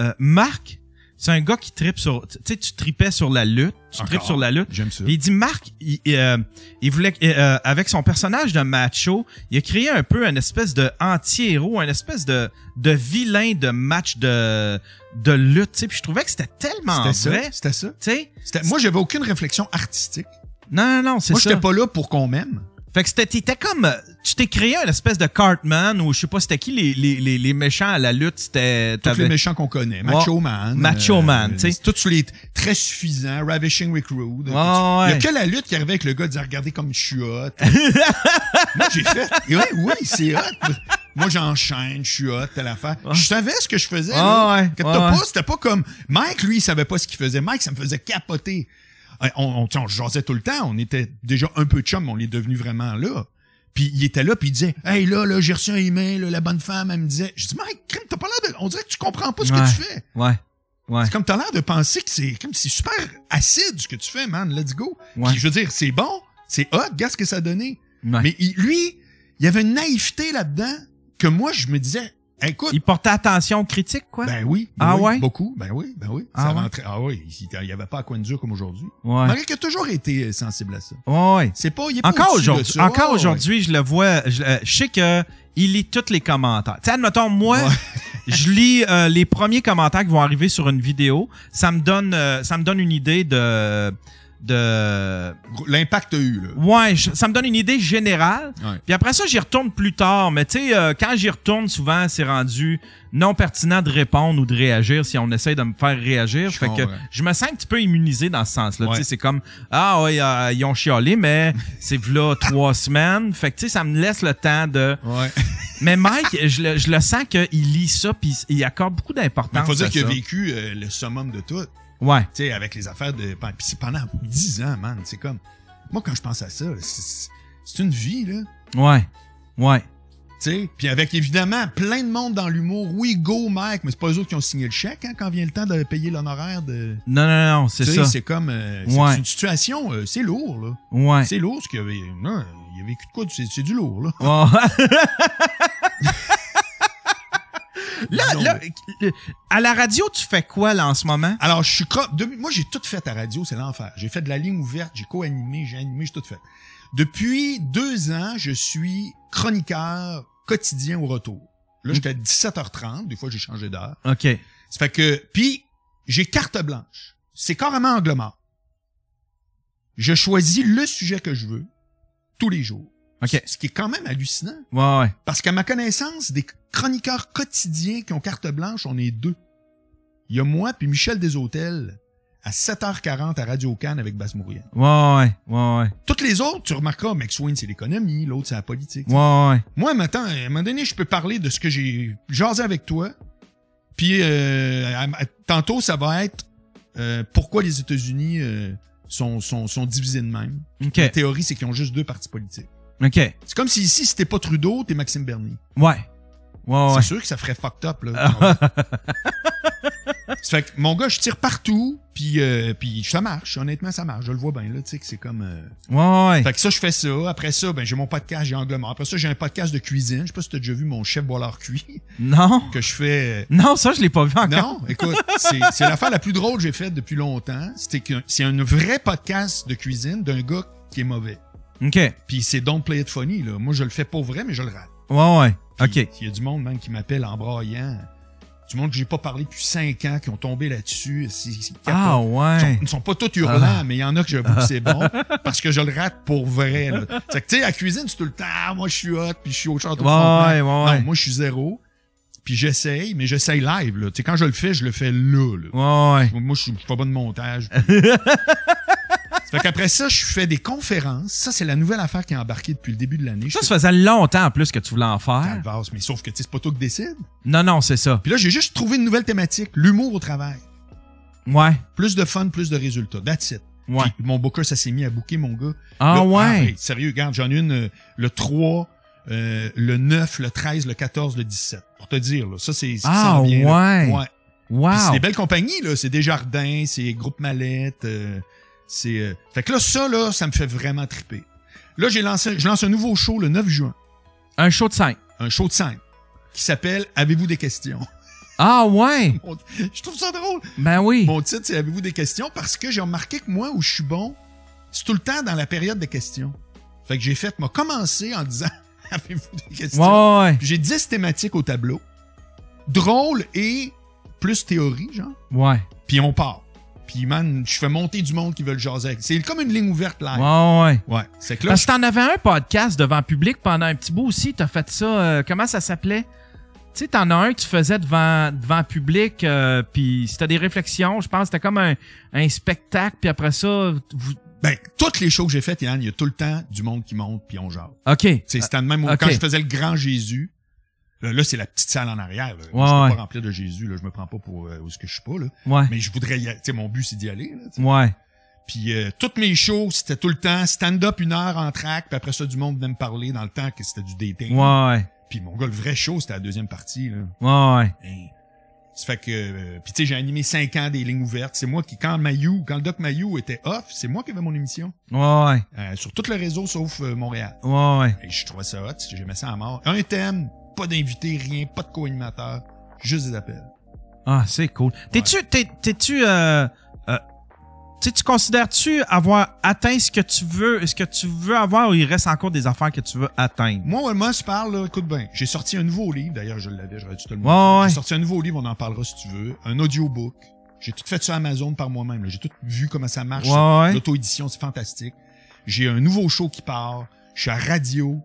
euh, Marc, c'est un gars qui tripe sur, tu sais, tu tripais sur la lutte, tu tripes sur la lutte. J'aime ça. Il dit Marc, il, euh, il voulait euh, avec son personnage de macho, il a créé un peu une espèce de anti-héros, une espèce de de vilain de match de de lutte, tu sais. Puis je trouvais que c'était tellement C'était ça. vrai, C'était ça. tu sais? Moi, j'avais aucune réflexion artistique. Non, non, non, c'est Moi, ça. j'étais pas là pour qu'on m'aime. Fait que c'était, t'étais comme, euh, tu t'es créé une espèce de Cartman ou je sais pas c'était qui les, les, les, les méchants à la lutte, c'était, Tous les méchants qu'on connaît. Macho. Man. Macho Man, tu sais. Tous les très suffisants. Ravishing Rick Rude. Ouais, Il y a que la lutte qui arrivait avec le gars disant Regardez comme je suis hot. Moi, j'ai fait Oui, oui, c'est hot. Moi, j'enchaîne, je suis hot, telle affaire. Je savais ce que je faisais. Là. ouais, ouais. pas, c'était pas comme. Mike, lui, il savait pas ce qu'il faisait. Mike, ça me faisait capoter. On, on, on jasait tout le temps. On était déjà un peu chum, on est devenu vraiment là. Puis il était là, puis il disait Hey là, là, j'ai reçu un email, là, la bonne femme, elle me disait. Je dis Mike, crime, t'as pas l'air de. On dirait que tu comprends pas ce Ouais. que tu fais. Ouais. Ouais. C'est comme t'as l'air de penser que c'est comme c'est super acide ce que tu fais, man. Let's go. Ouais. Puis je veux dire, c'est bon, c'est hot, regarde ce que ça a donné. Ouais. Mais il- lui, il y avait une naïveté là-dedans que moi, je me disais, écoute, Il portait attention aux critiques, quoi? ben oui, ben Ah oui, ouais? beaucoup, ben oui, ben oui. Ah ça ouais? rentrait, ah oui, il il y avait pas à coin de dur comme aujourd'hui. ouais. Malgré qu'il a toujours été euh, sensible à ça. Ouais. C'est pas, il est Encore aujourd'hui, encore Ouais, aujourd'hui, je le vois, je, euh, je sais que il lit tous les commentaires. Tu sais, admettons, moi, je lis euh, les premiers commentaires qui vont arriver sur une vidéo. Ça me donne, euh, ça me donne une idée de, de. L'impact a eu, là. ouais, je- ça me donne une idée générale. Ouais. Puis après ça, j'y retourne plus tard. Mais tu sais, euh, quand j'y retourne, souvent, c'est rendu non pertinent de répondre ou de réagir si on essaye de me faire réagir. Je fait que je me sens un petit peu immunisé dans ce sens-là. Ouais. Tu sais, c'est comme ah ouais, euh, ils ont chialé, mais c'est là trois semaines. Fait que tu sais, ça me laisse le temps de. Ouais. Mais Mike, je le, je le sens qu'il lit ça puis il accorde beaucoup d'importance. faut dire qu'il a vécu euh, le summum de tout. Ouais. Tu sais, avec les affaires de. Puis c'est pendant 10 ans, man. C'est comme. Moi, quand je pense à ça, c'est une vie, là. Ouais. Ouais. Tu sais, puis avec évidemment plein de monde dans l'humour. Oui, go, Mike, mais c'est pas eux autres qui ont signé le chèque hein, quand vient le temps de payer l'honoraire de. Non, non, non, c'est ça. c'est comme. euh, Ouais. c'est une situation, euh, c'est lourd, là. Ouais. C'est lourd ce qu'il y avait. Non, il a vécu de quoi? C'est c'est du lourd, là. Ouais. là, là, à la radio, tu fais quoi là en ce moment? Alors, je suis depuis- Moi, j'ai tout fait à radio, c'est l'enfer. J'ai fait de la ligne ouverte, j'ai co-animé, j'ai animé, j'ai tout fait. Depuis deux ans, je suis chroniqueur quotidien au retour. Là, j'étais à 17h30, des fois j'ai changé d'heure. OK. Ça fait que, puis j'ai carte blanche. C'est carrément angle mort. Je choisis le sujet que je veux tous les jours. OK. Ce qui est quand même hallucinant. Ouais, ouais. Parce qu'à ma connaissance, des chroniqueurs quotidiens qui ont carte blanche, on est deux. Il y a moi puis Michel Deshôtels à 7h40 à Radio Cannes avec Basse Mourienne. Ouais, ouais. Ouais. Toutes les autres, tu remarqueras, McSwain, c'est l'économie, l'autre, c'est la politique. Ouais, ouais. Moi, maintenant, à un moment donné, je peux parler de ce que j'ai jasé avec toi. Puis euh, à- à- tantôt, ça va être euh, pourquoi les États-Unis euh, sont, sont, sont divisés de même. OK. La théorie, c'est qu'ils ont juste deux partis politiques. OK. C'est comme si ici, si t'es pas Trudeau, t'es Maxime Bernier. Ouais. Ouais, C'est ouais. sûr que ça ferait fucked up, là. fait que, mon gars, je tire partout, puis euh, puis ça marche. Honnêtement, ça marche. Je le vois bien, là, tu sais, que c'est comme... euh, Ouais, ouais. Fait que ça, je fais ça. Après ça, ben j'ai mon podcast, j'ai Angle Mort. Après ça, j'ai un podcast de cuisine. Je sais pas si t'as déjà vu mon chef boileur cuit, Non. que je fais... Non, ça, je l'ai pas vu encore. Non, écoute, c'est c'est l'affaire la plus drôle que j'ai faite depuis longtemps. C'était que c'est un vrai podcast de cuisine d'un gars qui est mauvais. OK. Puis c'est Don't Play It Funny, là. Moi, je le fais pas vrai, mais je le rate. Ouais, ouais. OK. Il y a du monde, même, qui m'appelle en braillant. Du monde que j'ai pas parlé depuis cinq ans, qui ont tombé là-dessus. Ah, capote. Ils ouais. sont, ils sont pas tous hurlants, mais il y en a que j'avoue que c'est bon, parce que je le rate pour vrai. là. C'est que, tu sais, à la cuisine, c'est tout le temps, ah, moi, je suis hot, puis je suis au château Ouais, ouais, ouais. Non, moi, je suis zéro. Puis j'essaye, mais j'essaye live, là. Tu sais, quand je le fais, je le fais là, là. Ouais, ouais. Moi, je je suis pas bon de montage. fait qu'après ça, je fais des conférences. Ça, c'est la nouvelle affaire qui est embarquée depuis le début de l'année. Ça, ça faisait longtemps en plus que tu voulais en faire. Calvasse, mais sauf que, tu sais, c'est pas toi qui décide. Non, non, c'est ça. Puis là, j'ai juste trouvé une nouvelle thématique, l'humour au travail. Ouais. Plus de fun, plus de résultats. That's it. Ouais. Puis mon booker, ça s'est mis à booker, mon gars. Ah, Là, ouais. sérieux, regarde, j'en ai une euh, le 3, euh, le 9, le 13, le 14, le 17. Pour te dire, là. Ça, c'est Ah, là. ouais. Ouais. Wow. C'est des belles compagnies, là. C'est Desjardins, c'est Groupe Mallette, euh, c'est... euh, Fait que là, ça, là, ça me fait vraiment triper. Là, j'ai lancé, je lance un nouveau show le 9 juin. Un show de 5. Un show de scène qui s'appelle Avez-vous des questions? Ah ouais! Mon- Je trouve ça drôle. Ben oui. Mon titre, c'est Avez-vous des questions? Parce que j'ai remarqué que moi, où je suis bon, c'est tout le temps dans la période des questions. Fait que j'ai fait, m'a commencé en disant Avez-vous des questions? Ouais, ouais. Puis J'ai 10 thématiques au tableau. Drôle et plus théorie, genre. Ouais. Puis on part. Puis man, je fais monter du monde qui veut le jaser. avec. C'est comme une ligne ouverte live. Ouais, ouais. Ouais. C'est là, Parce que t'en avais un podcast devant public pendant un petit bout aussi. T'as fait ça. euh, comment ça s'appelait? Tu sais, t'en as un que tu faisais devant, devant public, euh, puis c'était des réflexions. Je pense que c'était comme un, un spectacle, puis après ça, vous... ben, toutes les shows que j'ai faites, Yann, il y a tout le temps du monde qui monte puis on jase. OK. C'était même ok. quand je faisais le grand Jésus. Là, là, c'est la petite salle en arrière. Là. Ouais, je peux ouais. pas remplir de Jésus. Là. Je me prends pas pour euh, où est-ce que je suis pas. Là. Ouais. Mais je voudrais y aller. Tu sais, mon but, c'est d'y aller. Là. Ouais. Puis euh, toutes mes shows, c'était tout le temps stand-up une heure en track. Puis après ça, du monde venait me parler dans le temps que c'était du dating. Ouais. Puis mon gars, le vrai show, c'était la deuxième partie. Là. Ouais. Hein. Ça fait que... euh, puis tu sais, j'ai animé cinq ans des lignes ouvertes. C'est moi qui, quand Mayou, quand le Doc Mayou était off, c'est moi qui avais mon émission. Ouais. Euh, sur tout le réseau sauf euh, Montréal. Ouais. Ouais. Et je trouvais ça hot, j'aimais ça à mort. Un thème, pas d'invité, rien, pas de co-animateur, juste des appels. Ah, c'est cool. T'es-tu, t'es, t'es-tu, euh, euh, tu sais, tu considères-tu avoir atteint ce que tu veux, ce que tu veux avoir ou il reste encore des affaires que tu veux atteindre? Moi, moi, je parle, là, écoute bien. J'ai sorti un nouveau livre, d'ailleurs, je l'avais, j'aurais dû te le montrer. ouais. J'ai sorti un nouveau livre, on en parlera si tu veux. Un audiobook. J'ai tout fait sur Amazon par moi-même. J'ai tout vu comment ça marche. L'auto-édition, c'est fantastique. J'ai un nouveau show qui part. Je suis à radio.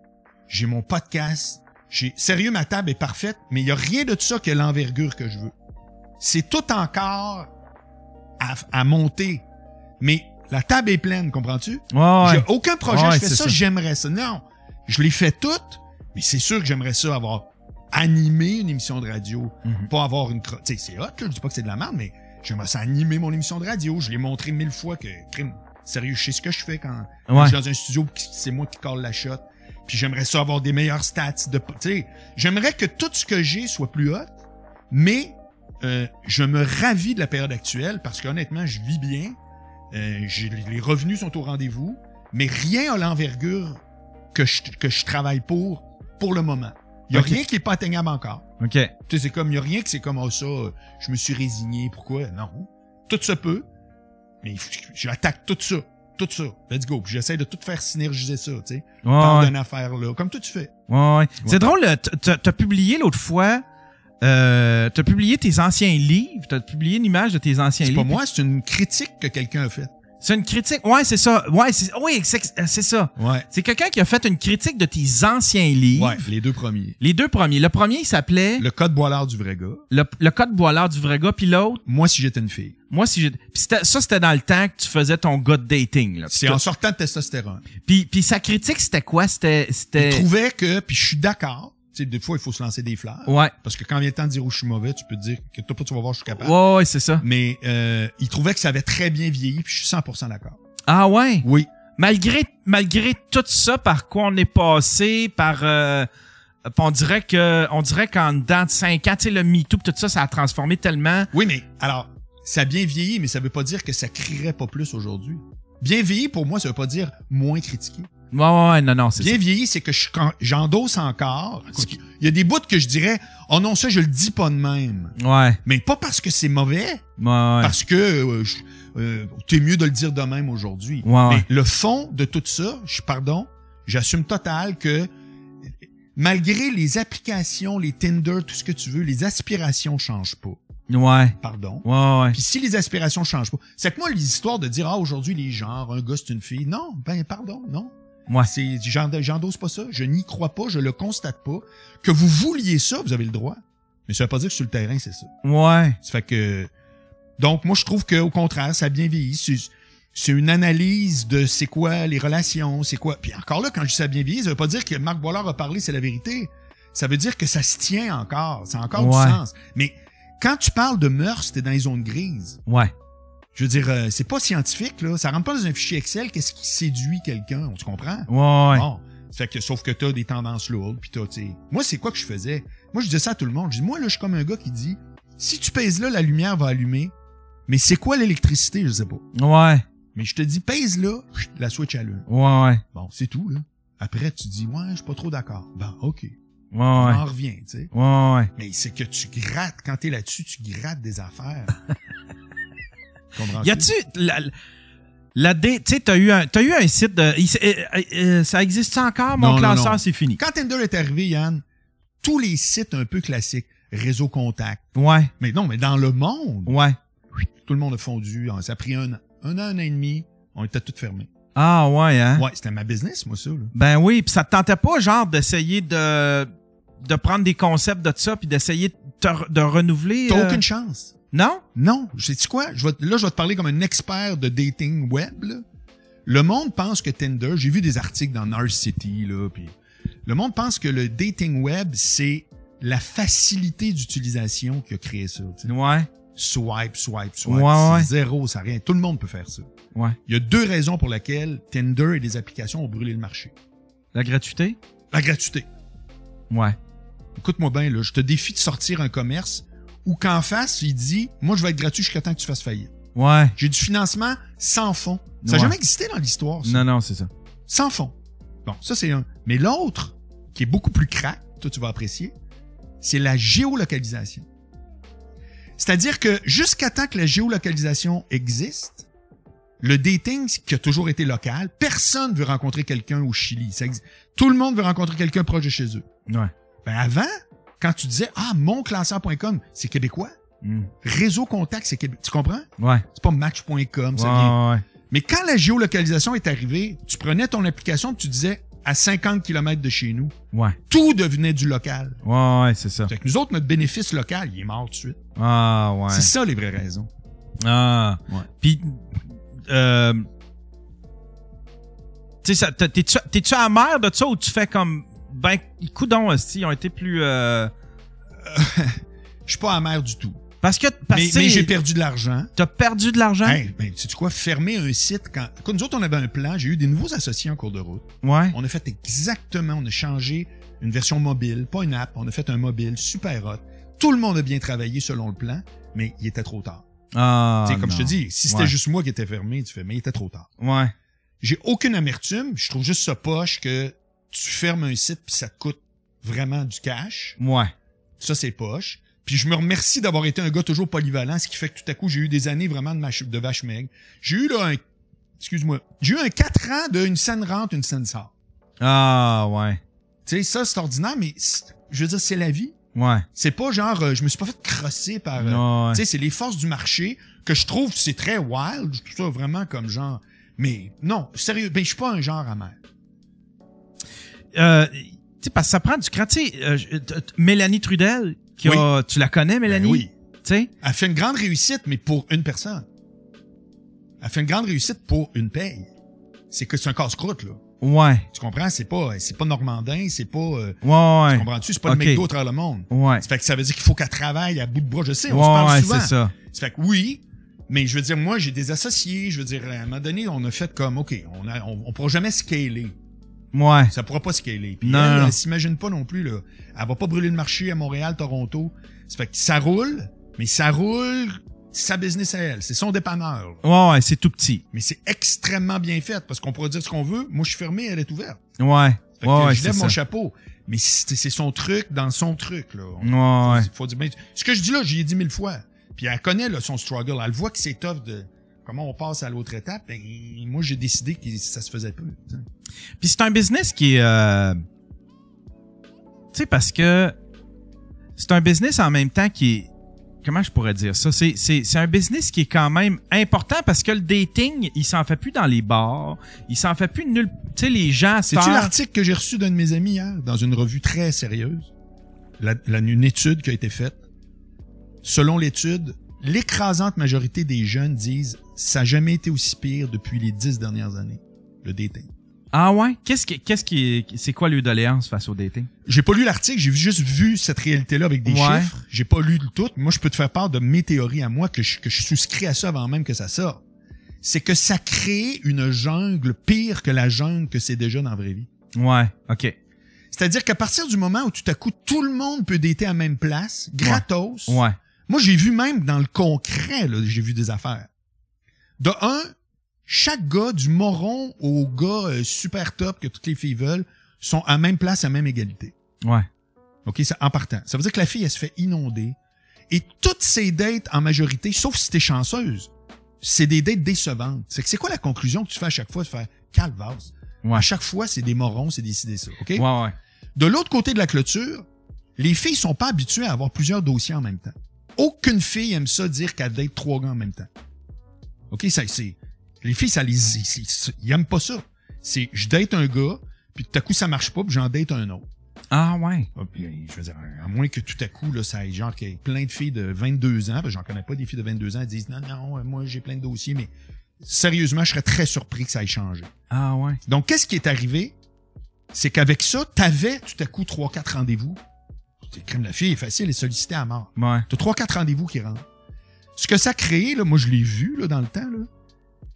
J'ai mon podcast. J'ai, sérieux, ma table est parfaite, mais il y a rien de tout ça que l'envergure que je veux. C'est tout encore à, à monter. Mais la table est pleine, comprends-tu? Ouais. J'ai aucun projet, Ouais, je fais ça, ça. j'aimerais ça. Non, je l'ai fait toutes, mais c'est sûr que j'aimerais ça avoir animé une émission de radio, Mhm. pas avoir une... Tu sais, c'est hot, là, je dis pas que c'est de la merde, mais j'aimerais ça animer mon émission de radio. Je l'ai montré mille fois que, crime, sérieux, je sais ce que je fais quand, quand Ouais. je suis dans un studio, c'est moi qui colle la shot. Puis j'aimerais ça avoir des meilleurs stats. De, tu sais, j'aimerais que tout ce que j'ai soit plus hot, mais euh, je me ravis de la période actuelle parce qu'honnêtement, je vis bien. Euh, les revenus sont au rendez-vous, mais rien à l'envergure que je, que je travaille pour pour le moment. Il y a rien qui est pas atteignable encore. OK. Tu sais, c'est comme, il y a rien que c'est comme oh, ça, je me suis résigné, pourquoi? Non. Tout se peut, mais j'attaque tout ça. Tout ça. Let's go. Puis j'essaie de tout faire synergiser ça, tu sais. Ouais. Ouais. d'une affaire là, comme toi tu fais. Ouais, ouais. C'est drôle, t'as t'as publié l'autre fois, euh, t'as publié tes anciens livres, t'as publié une image de tes anciens C'est livres. pas moi, c'est une critique que quelqu'un a faite. C'est une critique. Ouais, c'est ça. Ouais, c'est, oui, c'est, ça. Ouais. C'est quelqu'un qui a fait une critique de tes anciens livres. Ouais, les deux premiers. Les deux premiers. Le premier, il s'appelait le, code boilard du vrai gars. le, code boilard du vrai gars, puis l'autre, Moi, si j'étais une fille. moi, si c'était- ça, c'était dans le temps que tu faisais ton gars de dating. C'est en sortant de testostérone. Puis, puis sa critique, c'était quoi? C'était, Je c'était, trouvais que, puis je suis d'accord, sais, des fois, il faut se lancer des fleurs. ouais. Parce que quand vient le temps de dire où je suis mauvais, tu peux te dire que toi, pas, tu vas voir, je suis capable. Ouais, ouais, c'est ça. Mais euh, il trouvait que ça avait très bien vieilli, puis je suis 100% d'accord. Ah ouais? Oui. malgré malgré tout ça par quoi on est passé par euh, on dirait que on dirait qu'en dedans de cinq ans tu sais le MeToo pis tout ça ça a transformé tellement Oui, mais alors, ça a bien vieilli, mais ça veut pas dire que ça crierait pas plus aujourd'hui. Bien vieilli, pour moi, ça veut pas dire moins critiqué. Ouais ouais, ouais, non non c'est Bien ça vieilli, c'est que je- quand- j'endosse encore. Il y a des bouts que je dirais, oh non, ça, je le dis pas de même. ouais Mais pas parce que c'est mauvais, ouais ouais parce que euh, je- euh, t'es mieux de le dire de même aujourd'hui. Ouais, Mais le fond de tout ça, je pardon, j'assume total que malgré les applications, les Tinder, tout ce que tu veux, les aspirations changent pas. ouais Pardon? ouais ouais Puis si les aspirations changent pas, c'est que moi les histoires de dire ah aujourd'hui les genres, un gars c'est une fille, non, ben pardon, non. Ouais C'est j'en- j'endosse pas ça, je n'y crois pas, je le constate pas. Que vous vouliez ça, vous avez le droit. Mais ça veut pas dire que sur le terrain c'est ça. ouais Ça fait que donc moi je trouve que au contraire ça a bien vieilli. C'est- C'est une analyse de c'est quoi les relations, c'est quoi. Puis encore là quand je dis ça a bien vieilli, ça veut pas dire que Marc Boilard a parlé c'est la vérité. Ça veut dire que ça se tient encore, ça a encore Ouais. du sens. Mais quand tu parles de mœurs, t'es dans les zones grises. ouais Je veux dire, euh, c'est pas scientifique, là. Ça rentre pas dans un fichier Excel. Qu'est-ce qui séduit quelqu'un? On se comprend? ouais Bon. Fait que, sauf que t'as des tendances lourdes, puis t'as. Moi, c'est quoi que je faisais? Moi, je disais ça à tout le monde. Je dis, moi, là, je suis comme un gars qui dit, si tu pèses là, la lumière va allumer. Mais c'est quoi l'électricité? Je sais pas. ouais Mais je te dis, pèse là, la switch allume. ouais ouais Bon, c'est tout, là. Après, tu dis, ouais, je suis pas trop d'accord. Ben, OK. Ouais, On ouais. en revient, tu sais. Ouais, ouais. Mais c'est que tu grattes, quand t'es là-dessus, tu grattes des affaires. Y a-tu la, la dé- tu sais t'as eu un t'as eu un site de il- euh, euh, ça existe encore mon Non, classeur? c'est fini. Quand Tinder est arrivé, Yann, tous les sites un peu classiques, réseau contact, Ouais, mais non, mais dans le monde, ouais. tout le monde a fondu. Ça a pris un an, un an, un an et demi. On était tous fermés. Ah ouais hein? Ouais, c'était ma business, moi, ça. Là. Ben oui, puis ça te tentait pas genre d'essayer de de prendre des concepts de ça puis d'essayer de, te- de renouveler T'as euh, aucune chance. Non? Non, sais-tu quoi? Je vais, là, je vais te parler comme un expert de dating web. là. Le monde pense que Tinder, j'ai vu des articles dans Nurse City, là, puis le monde pense que le dating web, c'est la facilité d'utilisation qui a créé ça. Ouais. Swipe, swipe, swipe. Ouais. zéro, ça rien. Tout le monde peut faire ça. Ouais. Il y a deux raisons pour lesquelles Tinder et des applications ont brûlé le marché. La gratuité? La gratuité. Ouais. Écoute-moi bien, là, je te défie de sortir un commerce où qu'en face, il dit, moi, je vais être gratuit jusqu'à temps que tu fasses faillite. Ouais. J'ai du financement sans fond. Ça n'a Ouais. jamais existé dans l'histoire. Non non, c'est ça. Sans fond. Bon, ça, c'est un. Mais l'autre, qui est beaucoup plus crack, toi, tu vas apprécier, c'est la géolocalisation. C'est-à-dire que jusqu'à temps que la géolocalisation existe, le dating, qui a toujours été local, personne veut rencontrer quelqu'un au Chili. Ça. Tout le monde veut rencontrer quelqu'un proche de chez eux. Ouais. Ben avant, quand tu disais, ah, monclasseur.com, c'est québécois. Mm. Réseau Contact, c'est québécois. Tu comprends? Ouais. C'est pas match.com, ça vient ouais. mais quand la géolocalisation est arrivée, tu prenais ton application et tu disais à 50 km de chez nous, Ouais. tout devenait du local. Ouais, ouais, c'est ça. Fait que nous autres, notre bénéfice local, il est mort tout de suite. Ah ouais. C'est ça les vraies raisons. Ah. Ouais. Puis, euh, tu sais, ça- t'es- t'es-tu t'es-tu amer de ça ou tu fais comme, ben, coudon, ils ont été plus, euh, Je suis pas amer du tout. parce que, parce mais tu sais, j'ai perdu de l'argent. t'as perdu de l'argent? Hey, ben, sais-tu quoi? Fermer un site quand. Écoute, nous autres, on avait un plan. J'ai eu des nouveaux associés en cours de route. Ouais. On a fait exactement, on a changé une version mobile, pas une app, on a fait un mobile super hot. Tout le monde a bien travaillé selon le plan, mais il était trop tard. Ah. Tu sais, comme je te dis, si c'était Ouais. juste moi qui était fermé, tu fais, mais il était trop tard. Ouais. J'ai aucune amertume. Je trouve juste ça poche que tu fermes un site puis ça te coûte vraiment du cash. Ouais. Ça, c'est poche. Puis je me remercie d'avoir été un gars toujours polyvalent, ce qui fait que tout à coup, j'ai eu des années vraiment de, mâche- de vache maigre. J'ai eu là un... Excuse-moi. J'ai eu un 4 ans d'une scène rentre, une scène sort. Ah, ouais. Tu sais, ça, c'est ordinaire, mais je veux dire, c'est la vie. Ouais. C'est pas genre, euh, je me suis pas fait crosser par... euh, ouais. Tu sais, c'est les forces du marché que je trouve, c'est très wild. Je trouve ça vraiment comme genre... Mais non, sérieux, ben, je suis pas un genre amer. Euh, tu sais, parce que ça prend du cran. Tu sais, euh, Mélanie Trudel, qui Oui. a, tu la connais, Mélanie? Ben oui. Tu sais? Elle fait une grande réussite, mais pour une personne. Elle fait une grande réussite pour une paye. C'est que c'est un casse-croûte, là. Ouais. Tu comprends? C'est pas, c'est pas Normandin, c'est pas, euh, Ouais, ouais. comprends-tu? C'est pas Ok. le McDo à le monde. Ouais. Ça fait que ça veut dire qu'il faut qu'elle travaille à bout de bras. Je sais, on Ouais, se parle ouais, souvent. c'est ça. Ça fait que oui, mais je veux dire, moi, j'ai des associés. Je veux dire, à un moment donné, on a fait comme, OK, on a, on, on pourra jamais scaler. Ouais. Ça pourra pas scaler. Puis Non, elle, s'imagine pas non plus, là. Elle va pas brûler le marché à Montréal, Toronto. Ça fait que ça roule, mais ça roule, sa business à elle. C'est son dépanneur. Ouais, ouais, c'est tout petit. Mais c'est extrêmement bien fait parce qu'on pourrait dire ce qu'on veut. Moi, je suis fermé, elle est ouverte. Ouais. Fait que Ouais, ouais, je lève mon ça. chapeau. Mais c'est son truc dans son truc, là. Ouais, ouais. Faut, faut dire, ce que je dis là, j'y ai dit mille fois. Puis elle connaît là, son struggle. Elle voit que c'est tough de comment on passe à l'autre étape. Ben, moi, j'ai décidé que ça se faisait peu. Puis c'est un business qui est... euh, Tu sais, parce que c'est un business en même temps qui est... Comment je pourrais dire ça? C'est, c'est, c'est un business qui est quand même important parce que le dating, il s'en fait plus dans les bars. Il s'en fait plus nulle... Tu sais, les gens... C'est-tu l'article que j'ai reçu d'un de mes amis hier dans une revue très sérieuse? La, la- une étude qui a été faite. Selon l'étude, l'écrasante majorité des jeunes disent ça n'a jamais été aussi pire depuis les dix dernières années, le dating. Ah ouais? Qu'est-ce qui, qu'est-ce qui, c'est quoi le doléance face au dating? J'ai pas lu l'article, j'ai juste vu cette réalité-là avec des Ouais. chiffres. J'ai pas lu le tout. Moi, je peux te faire part de mes théories à moi que je, que je souscris à ça avant même que ça sorte. C'est que ça crée une jungle pire que la jungle que c'est déjà dans la vraie vie. Ouais, OK. C'est-à-dire qu'à partir du moment où tout à coup tout le monde peut dater à même place, gratos. Ouais. Moi, j'ai vu même dans le concret, là, j'ai vu des affaires. De un, chaque gars, du moron au gars euh, super top que toutes les filles veulent, sont à même place, à même égalité. Ouais. OK, ça, en partant. Ça veut dire que la fille, elle se fait inonder. Et toutes ces dates, en majorité, sauf si t'es chanceuse, c'est des dates décevantes. C'est que c'est quoi la conclusion que tu fais à chaque fois? Tu fais calvase. Ouais. À chaque fois, c'est des morons, c'est décidé ça. OK? Ouais, ouais. De l'autre côté de la clôture, les filles sont pas habituées à avoir plusieurs dossiers en même temps. Aucune fille aime ça dire qu'elle date trois gars en même temps. OK, ça, c'est, les filles, ça les, ils, aiment pas ça. C'est, je date un gars, puis tout à coup, ça marche pas, puis j'en date un autre. Ah, ouais. Ah, je veux dire, à moins que tout à coup, là, ça ait genre qu'il y ait plein de filles de 22 ans, parce que j'en connais pas des filles de 22 ans, elles disent, non, non, euh, moi, j'ai plein de dossiers, mais sérieusement, je serais très surpris que ça ait changé. Ah, ouais. Donc, qu'est-ce qui est arrivé? C'est qu'avec ça, t'avais tout à coup trois, quatre rendez-vous. Crème la fille est facile, elle est sollicitée à mort. Ouais. T'as trois, quatre rendez-vous qui rentrent. Ce que ça crée, là, moi, je l'ai vu, là, dans le temps, là.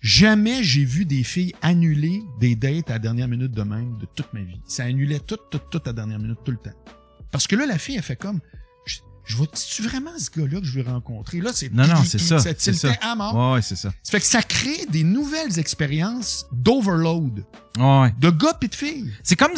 Jamais j'ai vu des filles annuler des dates à la dernière minute de même de toute ma vie. Ça annulait tout, tout, tout à la dernière minute, tout le temps. Parce que là, la fille, elle fait comme, je, je vois, c'est vraiment ce gars-là que je vais rencontrer. Là, c'est Non, non, c'est ça. C'est ça. à mort. Ouais, c'est ça. Ça fait que ça crée des nouvelles expériences d'overload Ouais, de gars pis de filles. C'est comme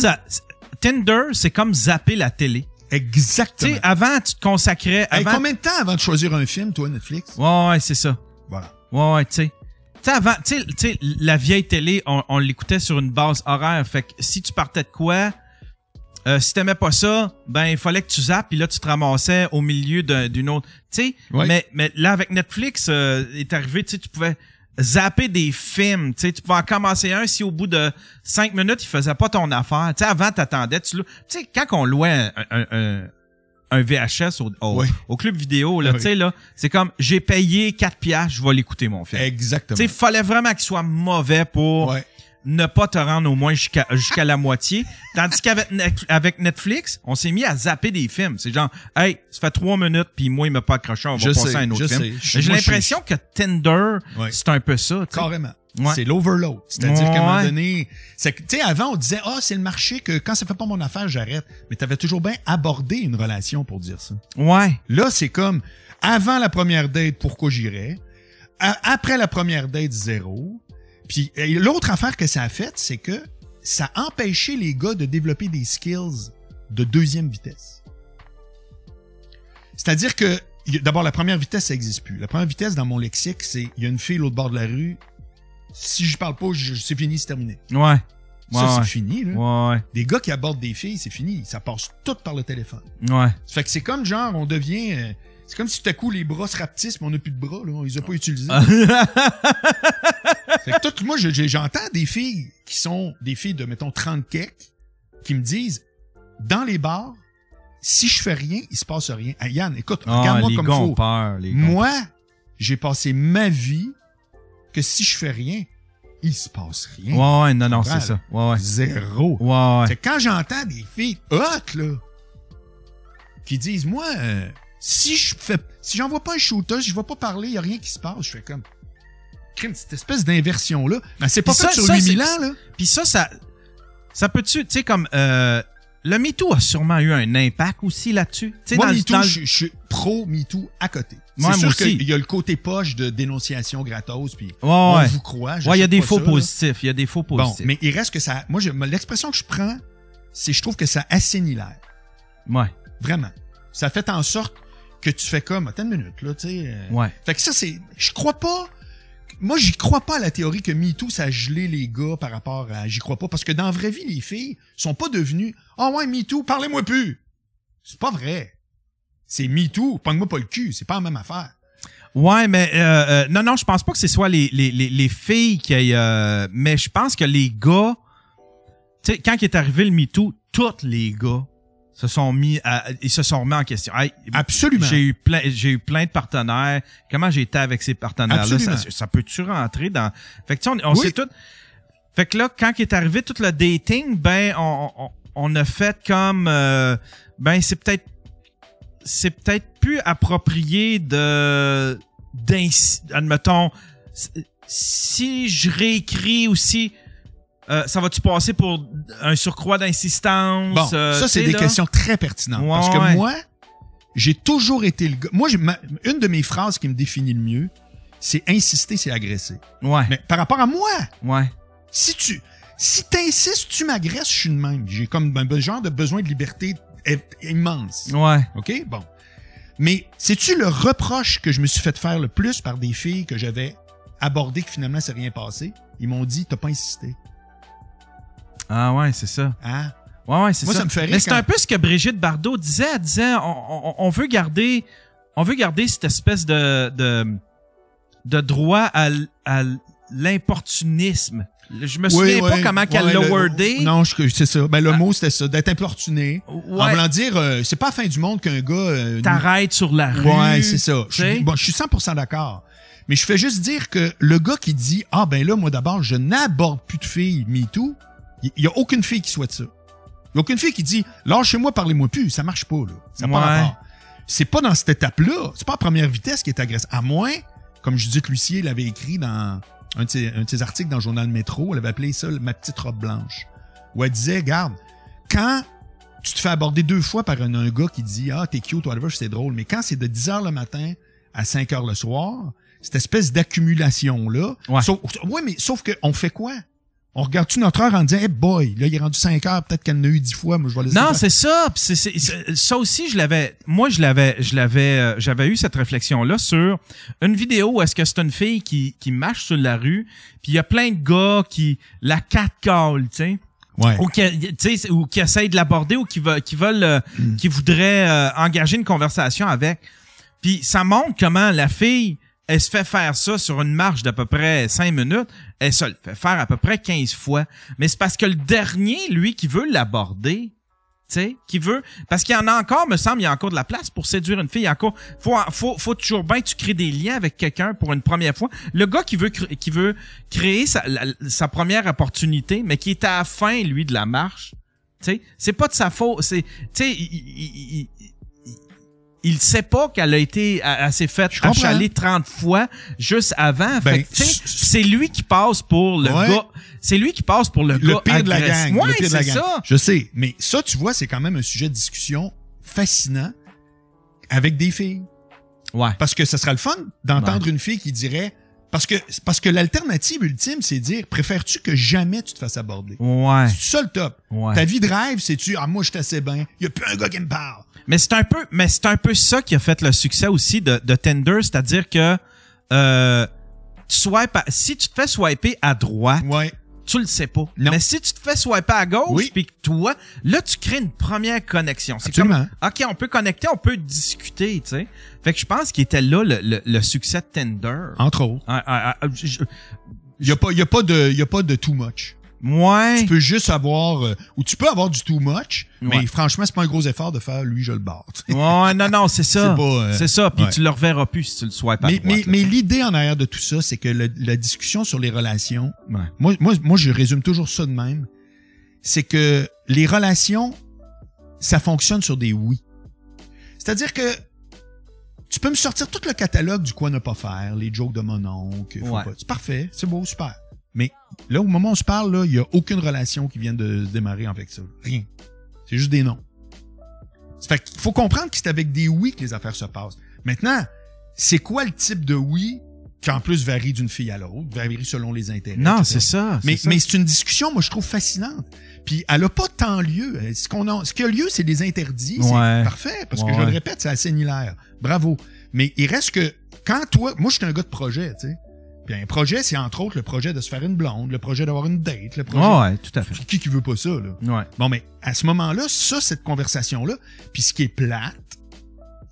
Tinder, c'est comme zapper la télé. Tu Exactement. sais, avant, tu te consacrais. Hey, Avant... combien de temps avant de choisir un film, toi, Netflix? Ouais, ouais, c'est ça. Voilà. Ouais, ouais, tu sais. Tu sais, avant, tu sais, tu sais, la vieille télé, on, on l'écoutait sur une base horaire. Fait que si tu partais de quoi, euh, si t'aimais pas ça, ben, il fallait que tu zappes, puis là, tu te ramassais au milieu d'un- d'une autre. Tu sais, Ouais. mais, mais là, avec Netflix, euh, est arrivé, tu sais, tu pouvais zapper des films. Tu sais, tu pouvais en commencer un si au bout de cinq minutes, il faisait pas ton affaire. Tu sais, avant, t'attendais. Tu sais, quand on louait un, un, un, un VHS au, au, Ouais. au club vidéo, là, tu sais, là, c'est comme, j'ai payé 4 piastres, je vais l'écouter, mon film. Exactement. Tu sais, fallait vraiment qu'il soit mauvais pour Ouais. Ne pas te rendre au moins jusqu'à jusqu'à la moitié. Tandis qu'avec avec Netflix, on s'est mis à zapper des films. C'est genre, hey, ça fait trois minutes, puis moi, il m'a pas accroché, on va Je passer sais, à un autre film. J'ai l'impression que Tinder, Ouais. c'est un peu ça. Carrément. Ouais. C'est l'overload. C'est-à-dire qu'à un moment donné, tu sais, avant, on disait, ah, c'est le marché que quand ça fait pas mon affaire, j'arrête. Mais t'avais toujours bien abordé une relation pour dire ça. Ouais. Là, c'est comme, avant la première date, pourquoi j'irais? Après la première date, zéro. Puis, et l'autre affaire que ça a fait, c'est que ça a empêché les gars de développer des skills de deuxième vitesse. C'est-à-dire que, d'abord, la première vitesse, ça n'existe plus. La première vitesse, dans mon lexique, c'est, il y a une fille à l'autre bord de la rue. Si je parle pas, c'est fini, c'est terminé. Ouais. Ça, Ouais, c'est ouais. fini, là. Ouais. Des gars qui abordent des filles, c'est fini. Ça passe tout par le téléphone. Ouais. Ça fait que c'est comme genre, on devient. euh, c'est comme si tout à coup les bras se rapetissent, mais on n'a plus de bras, là. On les a pas utilisés. fait que tout, moi, je- je- j'entends des filles qui sont des filles de, mettons, 30 kek, qui me disent, dans les bars, si je fais rien, il se passe rien. Hey, Yann, écoute, Ah, regarde-moi comme faut. peur. Les. Moi, j'ai passé ma vie que si je fais rien, il se passe rien. Ouais, ouais, non, non, c'est ça. Ouais, ouais. Zéro. Ouais, ouais. C'est quand j'entends des filles hot, là, qui disent, moi, euh, si je fais, si j'envoie pas un shooter, si je vais pas parler, y a rien qui se passe, je fais comme, crime, cette espèce d'inversion-là. Mais c'est pas Puis fait ça- sur ça, 8000 c'est- ans, là. Puis ça, ça, ça peut-tu, tu sais, comme, euh, le MeToo a sûrement eu un impact aussi là-dessus. Tu sais, Moi, dans MeToo, dans je, je suis pro MeToo à côté. C'est Ouais, moi sûr qu'il y a le côté poche de dénonciation gratos, puis Ouais, on ouais. vous croit. Ouais, il y a des faux ça, là. positifs. Il y a des faux Bon, positifs. mais il reste que ça, moi, l'expression que je prends, c'est je trouve que ça assainit l'air. Ouais, Vraiment. Ça fait en sorte que tu fais comme, attends une minute, là, tu sais. euh, ouais. Fait que ça, c'est. Je crois pas. Moi, j'y crois pas à la théorie que MeToo, ça a gelé les gars par rapport à. J'y crois pas. Parce que dans la vraie vie, les filles sont pas devenues. Ah ouais, MeToo, parlez-moi plus. C'est pas vrai. C'est MeToo, pogne-moi pas le cul. C'est pas la même affaire. Ouais, mais euh, euh, non, non, je pense pas que ce soit les, les, les, les filles qui aient... euh, mais je pense que les gars... Tu sais, quand il est arrivé le MeToo, tous les gars se sont mis à... Ils se sont remis en question. Hey, Absolument. J'ai eu plein, j'ai eu plein de partenaires. Comment j'ai été avec ces partenaires-là? Ça, ça peut-tu rentrer dans Fait que tu sais, on, on Oui. sait tout. Fait que là, quand il est arrivé tout le dating, ben on, on, on a fait comme euh, ben c'est peut-être c'est peut-être plus approprié de admettons si je réécris aussi euh, ça va-tu passer pour un surcroît d'insistance Bon, euh, ça, c'est des là? questions très pertinentes. Ouais, parce que ouais. moi, j'ai toujours été le gars. Moi, ma- une de mes phrases qui me définit le mieux, c'est insister, c'est agresser. Ouais, Mais par rapport à moi, ouais. si tu si t'insistes, tu m'agresses, je suis de même. J'ai comme un genre de besoin de liberté immense. Ouais. OK? Bon. Mais sais-tu le reproche que je me suis fait faire le plus par des filles que j'avais abordées que finalement c'est rien passé? Ils m'ont dit, t'as pas insisté. Ah ouais, c'est ça. Hein? Ouais, ouais, c'est Moi, ça. ça me fait rire Mais c'est quand- un peu ce que Brigitte Bardot disait. Elle disait, on, on- on veut garder, on veut garder cette espèce de, de, de droit à, à l'importunisme. Je me souviens pas comment qu'elle ouais, l'a wordé. Non, je- c'est ça. Ben, le Ah. mot, c'était ça, d'être importuné. En voulant dire, euh, c'est pas la fin du monde qu'un gars... euh, t'arrêtes sur la rue. Ouais, c'est ça. Bon, je suis 100% d'accord. Mais je fais juste dire que le gars qui dit ah ben là moi d'abord je n'aborde plus de filles MeToo, il y, y a aucune fille qui souhaite ça. Il y a aucune fille qui dit lâchez-moi parlez-moi plus, ça marche pas là. Ça pas Ouais. rapport. C'est pas dans cette étape-là, c'est pas à première vitesse qui est agressif. À moins, comme Judith Lucier l'avait écrit dans un de, ses, un de ses articles dans le journal Métro, elle avait appelé ça ma petite robe blanche. Où elle disait, garde, quand tu te fais aborder deux fois par un, un gars qui dit Ah, t'es cute, whatever, c'est drôle. Mais quand c'est de 10 heures le matin à 5 heures le soir, cette espèce d'accumulation-là. Ouais. Sauf, ouais, mais sauf qu'on fait quoi? On regarde-tu notre heure en disant, hey boy, là, il est rendu 5 heures, peut-être qu'elle en a eu 10 fois, moi, je vais laisser Non, c'est ça. C'est- ça aussi, je l'avais. Moi, je l'avais, je l'avais, euh, j'avais eu cette réflexion-là sur une vidéo où est-ce que c'est une fille qui qui marche sur la rue, puis il y a plein de gars qui la catcall, tu sais. Ouais. ou qui, tu sais, ou qui essayent de l'aborder ou qui, veulent, qui veulent, euh, qui voudraient euh, engager une conversation avec. Puis ça montre comment la fille, elle se fait faire ça sur une marche d'à peu près 5 minutes. Elle se le fait faire à peu près 15 fois. Mais c'est parce que le dernier, lui, qui veut l'aborder, tu qui veut, parce qu'il y en a encore, me semble, il y a encore de la place pour séduire une fille. Il y a encore, faut, faut, faut toujours bien que tu crées des liens avec quelqu'un pour une première fois. Le gars qui veut, qui veut créer sa, première opportunité, mais qui est à la fin, lui, de la marche, tu sais, c'est pas de sa faute. C'est, tu sais, il- il- sait pas qu'elle a été, elle, elle s'est faite achaler 30 fois juste avant. Ben, c'est lui qui passe pour le Ouais. gars. C'est lui qui passe pour le, le gars pire de la gang. Ouais, le pire de la c'est gang. ça. Je sais, mais ça, tu vois, c'est quand même un sujet de discussion fascinant avec des filles. Ouais. Parce que ce sera le fun d'entendre une fille qui dirait parce que parce que l'alternative ultime, c'est dire préfères-tu que jamais tu te fasses aborder? Ouais. C'est ça le top. Ouais. Ta vie de rêve, c'est-tu ah moi je suis assez bien, il y a plus un gars qui me parle. Mais c'est un peu, mais c'est un peu ça qui a fait le succès aussi de, de Tinder, c'est-à-dire que euh, tu swipes à- si tu te fais swiper à droite, Ouais. tu le sais pas. Non. Mais si tu te fais swiper à gauche, Oui. puis que toi, là tu crées une première connexion. C'est comme, ok, on peut connecter, on peut discuter, tu sais. Fait que je pense qu'il était là le, le, le succès de Tinder. Entre autres. Ah, ah, ah, je- je- Il y a pas il y a pas de il y a pas de too much. Ouais. Tu peux juste avoir euh, ou tu peux avoir du too much, mais franchement, c'est pas un gros effort de faire lui je le barre. Ouais, non, non, c'est ça. C'est euh, c'est ça. Puis ouais. tu le reverras plus si tu le swipes à Mais, droite. mais, mais l'idée en arrière de tout ça, c'est que le- la discussion sur les relations, Ouais. moi, moi, moi, je résume toujours ça de même, c'est que les relations, ça fonctionne sur des oui. C'est-à-dire que tu peux me sortir tout le catalogue du quoi ne pas faire, les jokes de mon oncle. faut Ouais. pas- C'est parfait, c'est beau, super. Mais là, au moment où on se parle, là, il y a aucune relation qui vient de se démarrer avec ça. Rien. C'est juste des noms. Fait qu'il faut comprendre que c'est avec des oui que les affaires se passent. Maintenant, c'est quoi le type de oui qui en plus varie d'une fille à l'autre, varie selon les intérêts. Non, c'est ça. Mais, c'est ça. mais c'est une discussion, moi, je trouve fascinante. Puis elle a pas tant lieu. Ce, qu'on a, ce qui a lieu, c'est des interdits. Ouais. C'est parfait, parce que je le répète, c'est assez hilaire. Bravo. Mais il reste que quand toi, moi, je suis un gars de projet, tu sais. Puis un projet, c'est entre autres le projet de se faire une blonde, le projet d'avoir une date, le projet. Ouais, ouais, tout à fait. Qui qui veut pas ça, là? Ouais. Bon, mais à ce moment-là, ça, cette conversation-là, puis ce qui est plate,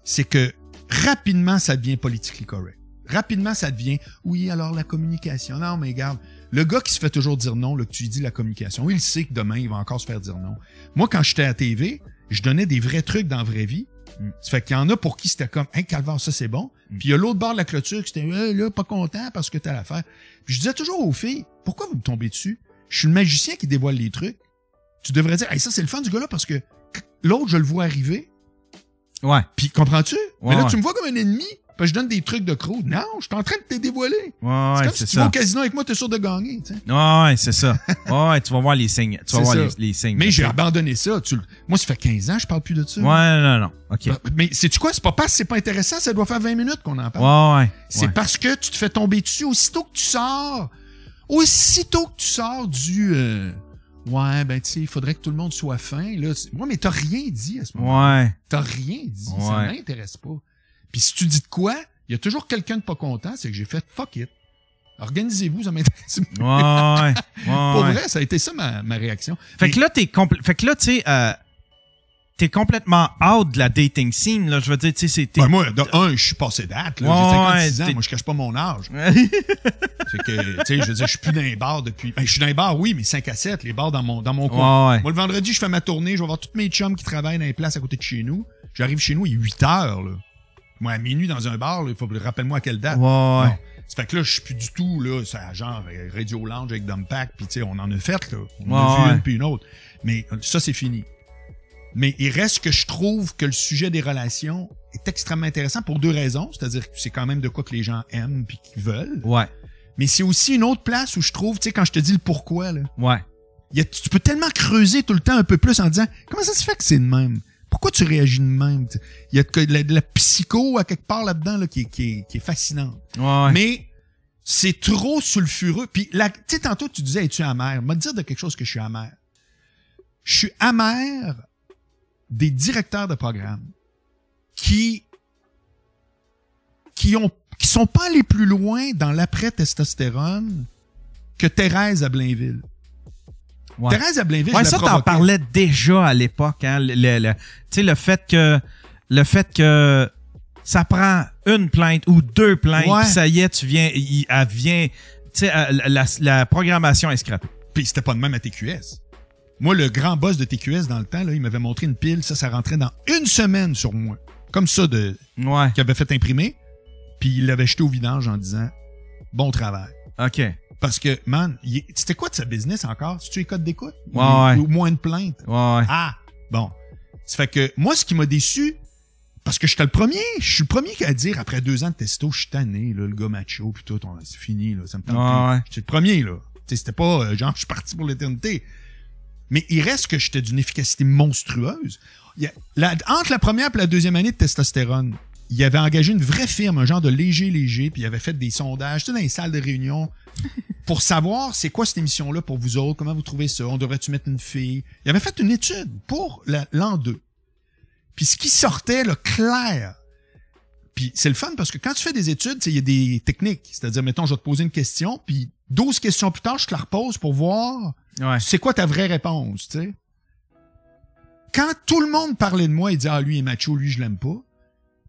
c'est que rapidement, ça devient politically correct. Rapidement, ça devient, oui, alors la communication. Non, mais regarde, le gars qui se fait toujours dire non, là, que tu lui dis la communication, il sait que demain, il va encore se faire dire non. Moi, quand j'étais à TV, je donnais des vrais trucs dans la vraie vie. Mm. Ça fait qu'il y en a pour qui c'était comme, hein, Calvaire, ça c'est bon. Mm. Puis il y a l'autre bord de la clôture qui c'était, Hey, là, pas content parce que t'as l'affaire. Puis je disais toujours aux filles, pourquoi vous me tombez dessus? Je suis le magicien qui dévoile les trucs. Tu devrais dire, hey, ça c'est le fun du gars-là parce que l'autre, je le vois arriver. Ouais. Puis comprends-tu? Mais Ouais, là, ouais. tu me vois comme un ennemi parce que je donne des trucs de croûte. Non, je suis en train de te dévoiler. Ouais, c'est comme si tu vas ça. au casino avec moi, t'es sûr de gagner. tu sais. Ouais, c'est ça. Ouais, tu vas voir les signes. Tu vas voir les, ça. les signes. Mais j'ai abandonné ça. Tu Moi, ça fait 15 ans que je parle plus de ça. Ouais, non, non. OK. Bah, Mais sais-tu quoi? C'est pas parce que c'est pas intéressant, ça doit faire 20 minutes qu'on en parle. Ouais, ouais. C'est ouais. parce que tu te fais tomber dessus aussitôt que tu sors. Aussitôt que tu sors du euh, Ouais, ben tu sais, il faudrait que tout le monde soit fin. Là, ouais, mais t'as rien dit à ce moment. Ouais. T'as rien dit. Ça Ouais. m'intéresse pas. Puis si tu dis de quoi, il y a toujours quelqu'un de pas content, c'est que j'ai fait fuck it. Organisez-vous, ça m'intéresse. Ouais. ouais. Pour ouais. vrai, ça a été ça ma, ma réaction. Fait que là, t'es compl- fait que là, tu sais, euh, t'es complètement out de la dating scene, là. Je veux dire, tu sais, c'est. t'es- Ben, moi, de un, je suis passé date. Là. Ouais, j'ai 56 ans. Moi, je cache pas mon âge. C'est que, tu sais, je veux dire, je suis plus dans les bars depuis. Ben, je suis dans les bars, oui, mais 5 à 7, les bars dans mon, dans mon coin. Ouais, ouais. Moi, le vendredi, je fais ma tournée, je vais voir tous mes chums qui travaillent dans les places à côté de chez nous. J'arrive chez nous, il est 8 heures, là. Moi, à minuit dans un bar, il faut rappelle-moi à quelle date. Ouais. Ça fait que là, je suis plus du tout, là, ça, genre, Radio Lounge avec Dumpack, puis tu sais, on en a fait, là. On Ouais, a vu ouais. une puis une autre. Mais ça, c'est fini. Mais il reste que je trouve que le sujet des relations est extrêmement intéressant pour deux raisons. C'est-à-dire que c'est quand même de quoi que les gens aiment puis qu'ils veulent. Ouais. Mais c'est aussi une autre place où je trouve, tu sais, quand je te dis le pourquoi, là, Ouais. il y a- tu peux tellement creuser tout le temps un peu plus en disant comment ça se fait que c'est de même? Pourquoi tu réagis de même? Il y a de la, de la psycho à quelque part là-dedans là, qui, est, qui, est, qui est fascinante. Ouais. Mais c'est trop sulfureux. Puis, la- tu sais, tantôt, tu disais, es-tu amer? M'a dire de quelque chose que je suis amer. Je suis amer des directeurs de programme qui, qui ont, qui sont pas allés plus loin dans l'après-testostérone que Thérèse à Blainville. Ouais. Thérèse à Blainville, Ouais, je ça, t'en parlais déjà à l'époque, hein. Le, le- le- tu sais, le fait que, le fait que ça prend une plainte ou deux plaintes, Ouais. ça y est, tu viens, il, elle vient, tu sais, la, la, la programmation est scrappée. Puis c'était pas de même à TQS. Moi, le grand boss de TQS dans le temps, là, il m'avait montré une pile, ça, ça rentrait dans une semaine sur moi. Comme ça, de, Ouais. qu'il avait fait imprimer, puis il l'avait jeté au vidange en disant bon travail. OK. Parce que, man, c'était quoi de sa business encore? Si tu codes d'écoute? Ouais, ou, moins de plaintes? Ouais, ouais. Ah, bon. Ça fait que moi, ce qui m'a déçu, parce que j'étais le premier, je suis le premier à dire, après deux ans de testo, je suis tanné, là, le gars macho, puis tout, c'est fini, là, ça me tente Ouais. J'étais le premier, là. C'était pas, euh, genre, je suis parti pour l'éternité. Mais il reste que j'étais d'une efficacité monstrueuse. Il y a- la- entre la première et la deuxième année de testostérone, il avait engagé une vraie firme, un genre de léger-léger, puis il avait fait des sondages, dans les salles de réunion, pour savoir c'est quoi cette émission-là pour vous autres, comment vous trouvez ça, on devrait-tu mettre une fille. Il avait fait une étude pour la- l'an 2. Puis ce qui sortait, là, clair, puis c'est le fun parce que quand tu fais des études, il y a des techniques. C'est-à-dire, mettons, je vais te poser une question, puis 12 questions plus tard, je te la repose pour voir Ouais. c'est quoi ta vraie réponse, tu sais. Quand tout le monde parlait de moi et disait, ah, lui est macho, lui, je l'aime pas.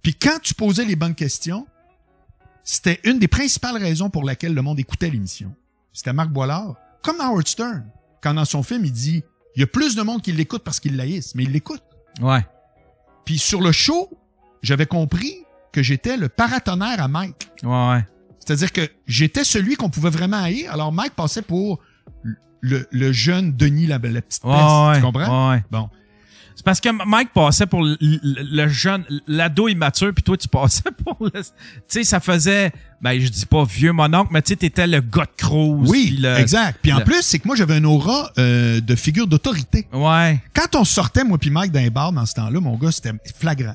Puis quand tu posais les bonnes questions, c'était une des principales raisons pour laquelle le monde écoutait l'émission. C'était Marc Boilard. Comme Howard Stern. Quand dans son film, il dit, il y a plus de monde qui l'écoute parce qu'il l'haïssent, mais il l'écoute. Ouais. Puis sur le show, j'avais compris que j'étais le paratonnerre à Mike. Ouais, ouais. C'est-à-dire que j'étais celui qu'on pouvait vraiment haïr. Alors Mike passait pour le, le jeune Denis, la, la petite peste. Ouais, ouais. tu comprends? Ouais. Bon. C'est parce que Mike passait pour le, jeune, l'ado immature, puis toi, tu passais pour le... Tu sais, ça faisait... Ben, je dis pas vieux mononcle, mais tu sais, t'étais le gars de Cruz. Oui, le- exact. Puis en le- plus, c'est que moi, j'avais un aura euh, de figure d'autorité. Ouais. Quand on sortait, moi puis Mike, d'un bar dans ce temps-là, mon gars, c'était flagrant.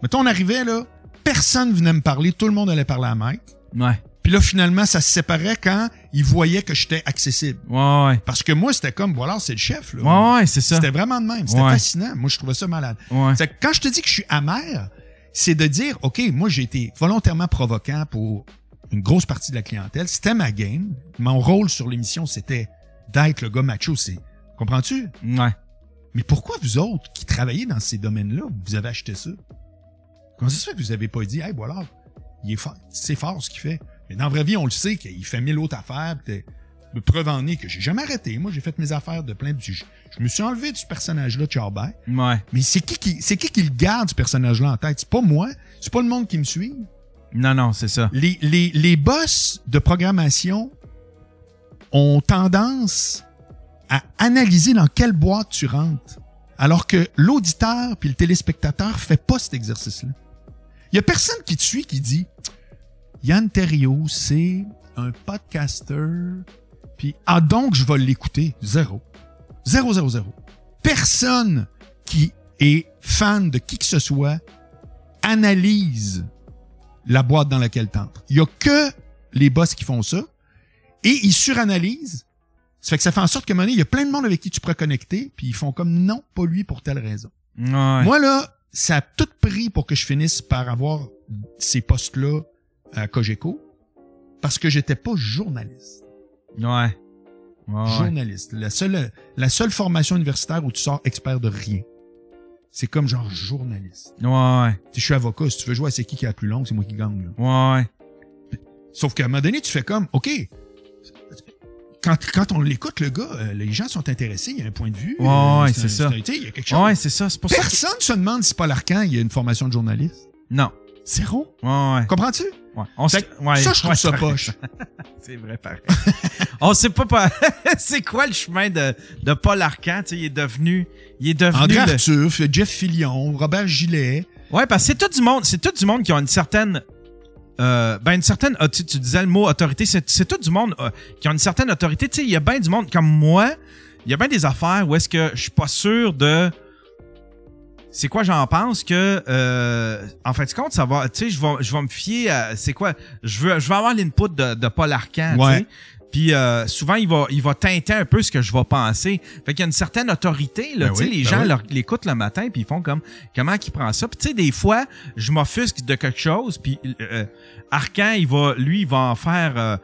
Mettons, on arrivait, là, personne venait me parler, tout le monde allait parler à Mike. Ouais. Puis là, finalement, ça se séparait quand il voyait que j'étais accessible. Ouais, ouais. Parce que moi, c'était comme, voilà, c'est le chef. Là. Ouais, ouais, c'est ça. C'était vraiment de même. C'était Ouais. fascinant. Moi, je trouvais ça malade. Ouais. Que quand je te dis que je suis amer, c'est de dire, OK, moi, j'ai été volontairement provoquant pour une grosse partie de la clientèle. C'était ma game. Mon rôle sur l'émission, c'était d'être le gars macho. C'est, comprends-tu? Ouais. Mais pourquoi vous autres qui travaillez dans ces domaines-là, vous avez acheté ça? Comment ça se fait que vous avez pas dit, hey, voilà, il est fort, c'est fort ce qu'il fait. Mais dans la vraie vie, on le sait qu'il fait mille autres affaires. Me preuve en est que j'ai jamais arrêté. Moi, j'ai fait mes affaires de plein de... Je, je me suis enlevé de ce personnage-là de Charbert. Ouais. Mais c'est qui qui, c'est qui qui le garde, ce personnage-là, en tête? C'est pas moi. C'est pas le monde qui me suit. Non, non, c'est ça. Les, les, les boss de programmation ont tendance à analyser dans quelle boîte tu rentres. Alors que l'auditeur puis le téléspectateur fait pas cet exercice-là. Il y a personne qui te suit qui dit Yann Terriot, c'est un podcaster, puis ah donc je vais l'écouter. Zéro. Zéro, zéro, zéro. Personne qui est fan de qui que ce soit analyse la boîte dans laquelle tu entres. Il y a que les boss qui font ça et ils suranalysent Ça fait que ça fait en sorte que, donné, il y a plein de monde avec qui tu pourrais connecter, puis ils font comme non, pas lui pour telle raison. Ouais. Moi, là, ça a tout pris pour que je finisse par avoir ces postes-là à Cogeco, parce que j'étais pas journaliste. Ouais. Ouais. Journaliste. La seule, la seule formation universitaire où tu sors expert de rien. C'est comme genre journaliste. Ouais. Si je suis avocat, si tu veux jouer à c'est qui qui est la plus longue, c'est moi qui gagne. là. Ouais. Sauf qu'à un moment donné, tu fais comme, OK, quand, quand on l'écoute, le gars, euh, les gens sont intéressés, il y a un point de vue. Ouais, euh, ouais, un- c'est ça. un- tu sais, Il y a quelque chose. Ouais, c'est ça. Pour que... Personne se demande si Paul Arcan, il y a une formation de journaliste. Non. Zéro? Ouais, ouais. Comprends-tu? ouais. On Fait ouais, ça, je trouve ouais, ça poche. C'est vrai, pareil. On sait pas, pas c'est quoi le chemin de, de Paul Arcan. Tu sais, il est devenu... Il est devenu... André le- Arthur, Jeff Fillion, Robert Gillet. Ouais, parce que c'est tout du monde, c'est tout du monde qui a une certaine euh, ben une certaine tu, tu disais le mot autorité, c'est c'est tout du monde euh, qui a une certaine autorité, tu sais, il y a bien du monde comme moi, il y a bien des affaires où est-ce que je suis pas sûr de c'est quoi j'en pense que euh, en fait compte ça va tu sais je vais je vais me fier à c'est quoi je veux je veux avoir l'input de, de Paul Arcan tu Ouais. sais. puis euh, souvent il va il va teinter un peu ce que je vais penser fait qu'il y a une certaine autorité là Ben tu sais oui, les ben gens oui. l'écoutent le matin puis ils font comme comment qu'il prend ça puis tu sais des fois je m'offusque de quelque chose puis euh, Arcan il va lui il va en faire euh,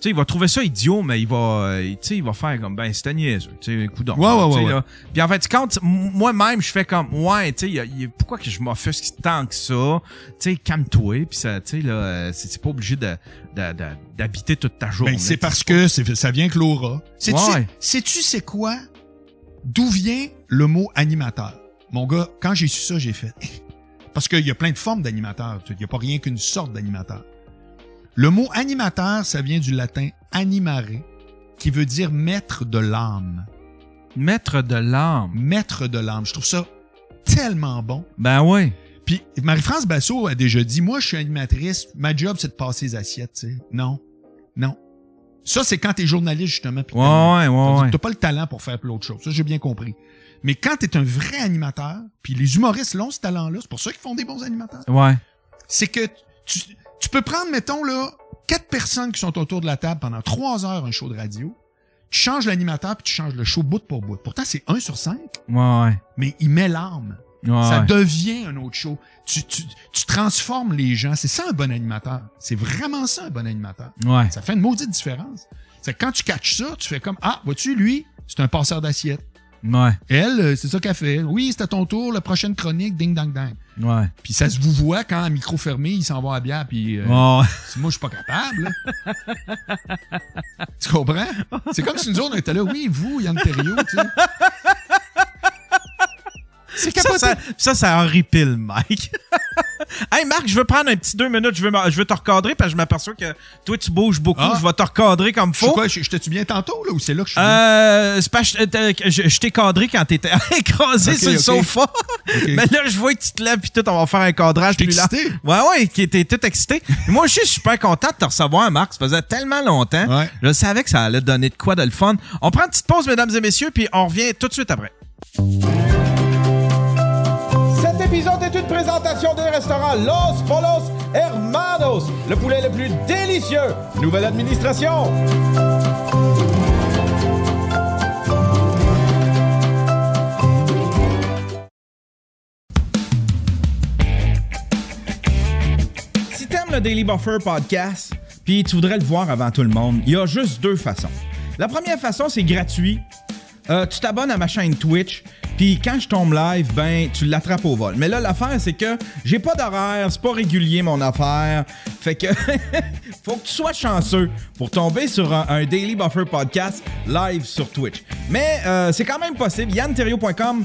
sais, il va trouver ça idiot, mais il va, euh, tu sais, il va faire comme, ben, c'était niaiseux, tu sais, coudonc. Ouais, ouais, ouais. Puis en fait, quand moi-même, je fais comme, ouais, tu sais, pourquoi que je m'offusque tant que ça? Tu sais, calme-toi, puis ça, tu sais, là, euh, c'est pas obligé de- d'habiter toute ta journée. Ben, c'est parce que ça vient que l'aura. Sais-tu Ouais. sais-tu c'est quoi? D'où vient le mot animateur? Mon gars, quand j'ai su ça, j'ai fait... Parce qu'il y a plein de formes d'animateur. Il n'y a pas rien qu'une sorte d'animateur. Le mot animateur, ça vient du latin animare, qui veut dire maître de l'âme. Maître de l'âme. Maître de l'âme. Je trouve ça tellement bon. Ben ouais. Puis Marie-France Basso a déjà dit, moi, je suis animatrice, ma job, c'est de passer les assiettes, tu sais. Non. Non. Ça, c'est quand t'es journaliste, justement. puis Ouais, ouais, ouais, ouais. T'as pas le talent pour faire l'autre chose. Ça, j'ai bien compris. Mais quand t'es un vrai animateur, puis les humoristes l'ont ce talent-là, c'est pour ça qu'ils font des bons animateurs, Ouais. c'est que tu, tu peux prendre, mettons, là, quatre personnes qui sont autour de la table pendant trois heures un show de radio, tu changes l'animateur puis tu changes le show bout pour bout. Pourtant, c'est un sur cinq, Ouais, ouais. mais il met l'âme. Ouais, Ça ouais. devient un autre show. Tu, tu, tu transformes les gens. C'est ça un bon animateur. C'est vraiment ça un bon animateur. Ouais. Ça fait une maudite différence. C'est que quand tu catches ça, tu fais comme Ah, vois-tu, lui, c'est un passeur d'assiette. Ouais. Elle, euh, c'est ça qu'elle fait. Oui, c'est à ton tour, la prochaine chronique, ding dang dang. Ouais. Puis ça se vous voit quand à micro fermé, il s'en va à bière, puis euh, si moi je suis pas capable. tu comprends? C'est comme si nous autres on était là, oui, vous, Yann Terriot, tu sais. C'est Ça, capoté. ça, ça, ça horripile, Mike. hey, Marc, je veux prendre un petit deux minutes. Je veux, je veux te recadrer parce que je m'appelle que toi, tu bouges beaucoup. Ah. Je vais te recadrer comme Je faut. quoi, je- j'étais-tu bien tantôt, là, ou c'est là que je suis? Euh, c'est pas, je, euh, je- je t'ai cadré quand t'étais écrasé sur le sofa. Mais là, je vois que tu te lèves puis tout, on va faire un cadrage T'es plus là. excité? Ouais, ouais, qui était tout excité. Moi aussi, je suis super content de te recevoir, Marc. Ça faisait tellement longtemps. Ouais. Je savais que ça allait donner de quoi de le fun. On prend une petite pause, mesdames et messieurs, puis on revient tout de suite après. Épisode est une présentation des restaurants Los Polos Hermanos, le poulet le plus délicieux. Nouvelle administration. Si t'aimes le Daily Buffer podcast, puis tu voudrais le voir avant tout le monde, il y a juste deux façons. La première façon, c'est gratuit. Euh, tu t'abonnes à ma chaîne Twitch, puis quand je tombe live, ben tu l'attrapes au vol. Mais là, l'affaire, c'est que j'ai pas d'horaire, c'est pas régulier mon affaire. Fait que faut que tu sois chanceux pour tomber sur un, Daily Buffer podcast live sur Twitch. Mais euh, c'est quand même possible. YannTerrio.com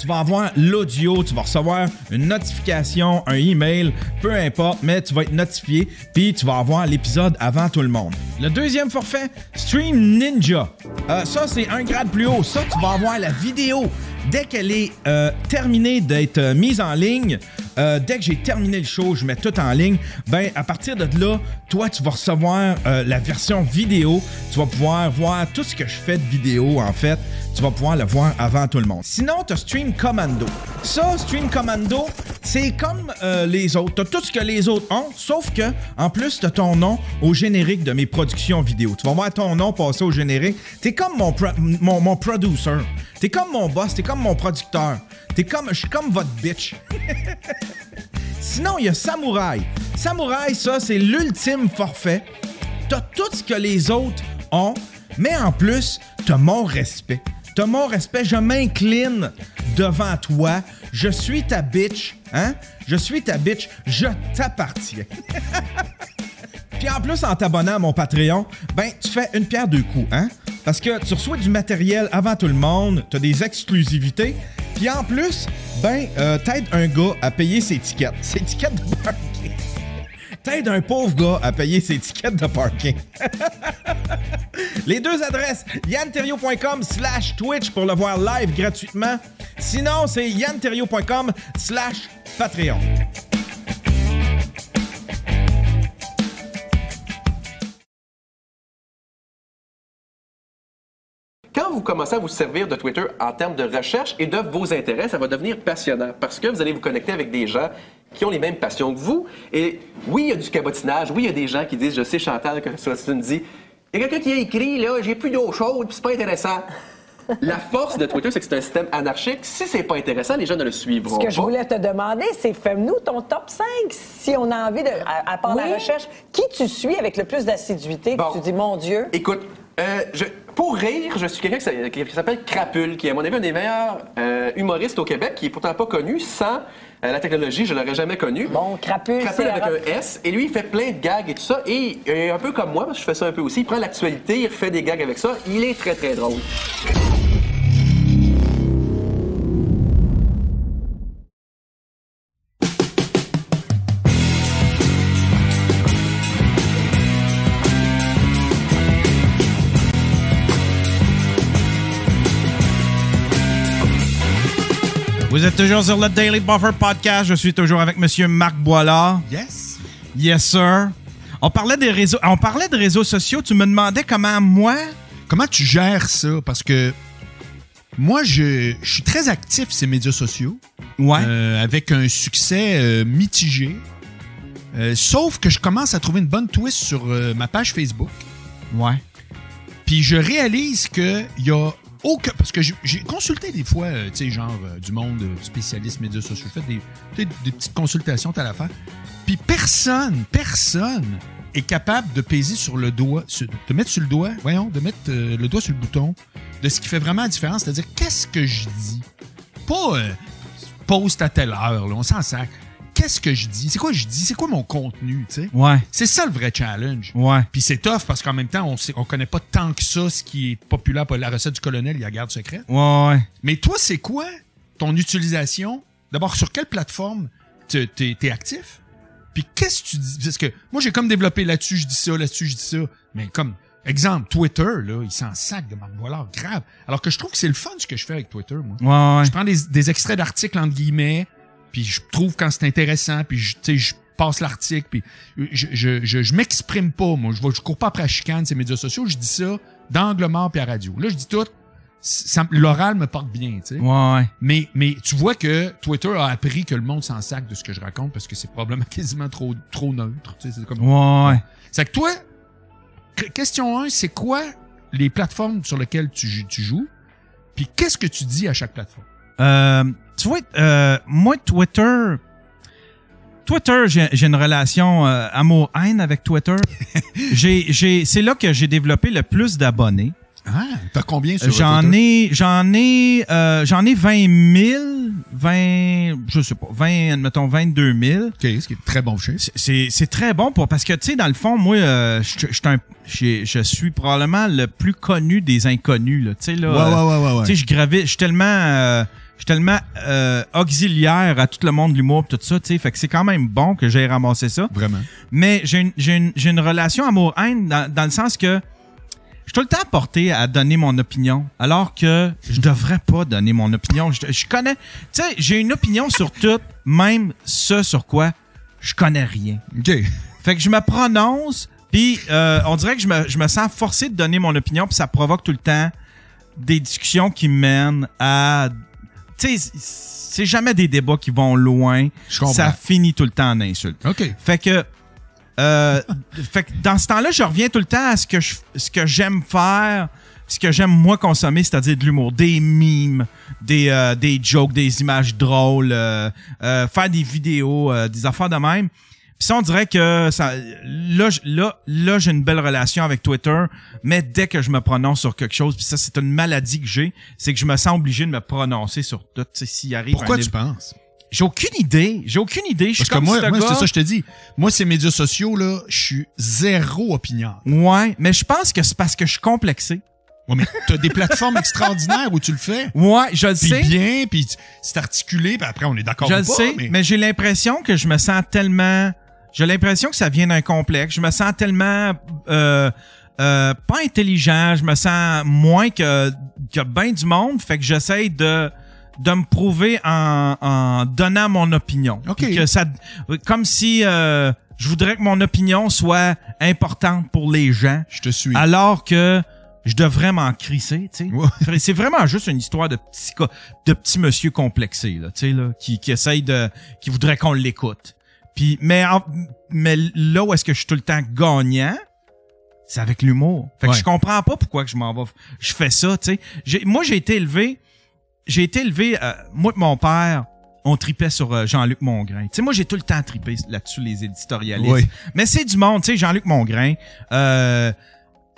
tu vas avoir l'audio, tu vas recevoir une notification, un email, peu importe, mais tu vas être notifié, puis tu vas avoir l'épisode avant tout le monde. Le deuxième forfait, Stream Ninja. Euh, ça, c'est un grade plus haut. Ça, tu vas avoir la vidéo dès qu'elle est euh, terminée d'être euh, mise en ligne, dès que j'ai terminé le show, je mets tout en ligne, ben à partir de là, toi, tu vas recevoir la version vidéo. Tu vas pouvoir voir tout ce que je fais de vidéo, en fait. Tu vas pouvoir le voir avant tout le monde. Sinon, tu as Stream Commando. Ça, Stream Commando, c'est comme euh, les autres. Tu as tout ce que les autres ont, sauf que, en plus, tu as ton nom au générique de mes productions vidéo. Tu vas voir ton nom passer au générique. T'es comme mon, pro- mon, mon producer. T'es comme mon boss. T'es comme mon producteur. T'es comme, je suis comme votre bitch. Sinon, il y a Samouraï. Samouraï, ça, c'est l'ultime forfait. T'as tout ce que les autres ont, mais en plus, t'as mon respect. T'as mon respect, je m'incline devant toi. Je suis ta bitch, hein? Je suis ta bitch, je t'appartiens. Puis en plus, en t'abonnant à mon Patreon, ben, tu fais une pierre deux coups, hein? Parce que tu reçois du matériel avant tout le monde, t'as des exclusivités, puis en plus, ben, euh, t'aides un gars à payer ses tickets. Ses tickets de. T'aides un pauvre gars à payer ses tickets de parking. Les deux adresses, yanterio.com slash Twitch pour le voir live gratuitement. Sinon, c'est yanterio.com slash Patreon. Quand vous commencez à vous servir de Twitter en termes de recherche et de vos intérêts, ça va devenir passionnant parce que vous allez vous connecter avec des gens qui ont les mêmes passions que vous. Et oui, il y a du cabotinage. Oui, il y a des gens qui disent Je sais, Chantal, que ça, tu me dis Il y a quelqu'un qui a écrit, là, j'ai plus d'eau chaude, puis c'est pas intéressant. La force de Twitter, c'est que c'est un système anarchique. Si c'est pas intéressant, les gens ne le suivront Ce que pas. je voulais te demander, c'est fais-nous ton top 5 si on a envie de. À, à part Oui. la recherche, qui tu suis avec le plus d'assiduité Bon. que tu dis, mon Dieu? Écoute, euh, je- pour rire, je suis quelqu'un qui s'a- qui s'appelle Crapule, qui est à mon avis un des meilleurs euh, humoristes au Québec, qui est pourtant pas connu. Sans la technologie, je l'aurais jamais connu. Bon, crapule, Crapule avec un S. Et lui, il fait plein de gags et tout ça. Et euh, un peu comme moi, parce que je fais ça un peu aussi, il prend l'actualité, il refait des gags avec ça. Il est très, très drôle. Vous êtes toujours sur le Daily Buffer Podcast. Je suis toujours avec Monsieur Marc Boilard. Yes. Yes, sir. On parlait des réseaux, on parlait de réseaux sociaux. Tu me demandais comment moi. Comment tu gères ça? Parce que moi, je, je suis très actif ces médias sociaux, Ouais. euh, avec un succès euh, mitigé. Euh, sauf que je commence à trouver une bonne twist sur ma page Facebook. ouais. Puis je réalise que il y a aucun. Parce que j'ai- consulté des fois, euh, tu sais, genre euh, du monde euh, spécialiste médias sociaux. J'ai fait des, des petites consultations à la fin. Puis personne, personne est capable de peser sur le doigt, sur- de mettre sur le doigt, voyons, de mettre le doigt sur le bouton de ce qui fait vraiment la différence. C'est-à-dire, qu'est-ce que je dis? Pas euh, post à telle heure, là, on s'en sac. Qu'est-ce que je dis? C'est quoi je dis? C'est quoi mon contenu, tu sais? Ouais. C'est ça le vrai challenge. Ouais. Puis c'est tough parce qu'en même temps, on sait, on connaît pas tant que ça ce qui est populaire. pour La recette du colonel, il y a garde secrète. Ouais. ouais. Mais toi, c'est quoi ton utilisation? D'abord, sur quelle plateforme tu t'es, t'es actif? Puis qu'est-ce que tu dis? Parce que moi, j'ai comme développé là-dessus, je dis ça, là-dessus, je dis ça. Mais comme, exemple, Twitter, là, il s'en sac de Marc Boilard, grave. Alors que je trouve que c'est le fun ce que je fais avec Twitter, moi. Ouais. ouais. Je prends des, des extraits d'articles, entre guillemets, puis je trouve quand c'est intéressant, puis je, tu sais, je passe l'article, puis je, je, je, je m'exprime pas, moi. Je, je cours pas après la chicane, ces médias sociaux. Je dis ça d'angle mort puis à radio. Là, je dis tout. L'oral me porte bien, tu sais. Ouais. ouais. Mais, mais tu vois que Twitter a appris que le monde s'en sac de ce que je raconte parce que c'est probablement quasiment trop, trop neutre. Tu sais, c'est comme... Ouais. ouais. C'est que toi, que- question 1, c'est quoi les plateformes sur lesquelles tu, tu joues? Puis qu'est-ce que tu dis à chaque plateforme? Euh, tu vois, euh, moi, Twitter. Twitter, j'ai une relation euh, amour-haine avec Twitter. j'ai, j'ai, c'est là que j'ai développé le plus d'abonnés. Ah, t'as combien sur J'en Twitter? ai, j'en ai, euh, j'en ai 20 000, 20, je sais pas, 20, admettons 22 000. OK, ce qui est très bon chiffre. C'est- très bon pour, parce que, tu sais, dans le fond, moi, euh, je, je, j'ai- je suis probablement le plus connu des inconnus, là. Tu sais, là. euh, ouais, ouais, ouais. tu sais, je gravite, je suis tellement, euh, je suis tellement euh, auxiliaire à tout le monde de l'humour pis tout ça, tu sais, fait que c'est quand même bon que j'ai ramassé ça. Vraiment. Mais j'ai une, j'ai une, j'ai une relation amour-haine dans, dans le sens que suis tout le temps porté à donner mon opinion, alors que je devrais pas donner mon opinion. Je, je connais, tu sais, j'ai une opinion sur tout, même ce sur quoi je connais rien. OK. Fait que je me prononce, puis euh, on dirait que je me, je me sens forcé de donner mon opinion, puis ça provoque tout le temps des discussions qui mènent à... Tu sais, c'est jamais des débats qui vont loin. Je comprends. Ça finit tout le temps en insulte. OK. Fait que, euh, fait que dans ce temps-là, je reviens tout le temps à ce que je, ce que j'aime faire, ce que j'aime moi consommer, c'est-à-dire de l'humour, des mimes, des, euh, des jokes, des images drôles, euh, euh, faire des vidéos, euh, des affaires de même. Puis ça, on dirait que ça, là, là, là, j'ai une belle relation avec Twitter, mais dès que je me prononce sur quelque chose, puis ça, c'est une maladie que j'ai, c'est que je me sens obligé de me prononcer sur tout. S'il arrive Pourquoi tu penses? J'ai aucune idée. J'ai aucune idée. Je suis Parce que moi, c'est ça je te dis. Moi, ces médias sociaux, là, je suis zéro opinion. Ouais, mais je pense que c'est parce que je suis complexé. Ouais, mais t'as des plateformes extraordinaires où tu le fais. Ouais, je le sais. bien, puis c'est articulé, puis après, on est d'accord je le sais, mais, j'ai l'impression que je me sens tellement. J'ai l'impression que ça vient d'un complexe. Je me sens tellement euh, euh, pas intelligent. Je me sens moins que, que bien du monde. Fait que j'essaye de de me prouver en, en donnant mon opinion. OK. Puis Que ça, comme si euh, je voudrais que mon opinion soit importante pour les gens. je te suis. Alors que je devrais m'en crisser, tu sais. Ouais. C'est vraiment juste une histoire de petit, de petit monsieur complexé, là, tu sais, là, qui, qui essaye de, qui voudrait qu'on l'écoute. Puis, mais, en- mais là où est-ce que je suis tout le temps gagnant, c'est avec l'humour. Fait que Ouais. je comprends pas pourquoi que je m'en vais, je fais ça, tu sais. Moi, j'ai été élevé, j'ai été élevé, euh, moi et mon père, on tripait sur euh, Jean-Luc Mongrain. Tu sais, moi, j'ai tout le temps tripé là-dessus, les éditorialistes. Oui. Mais c'est du monde, tu sais, Jean-Luc Mongrain, euh,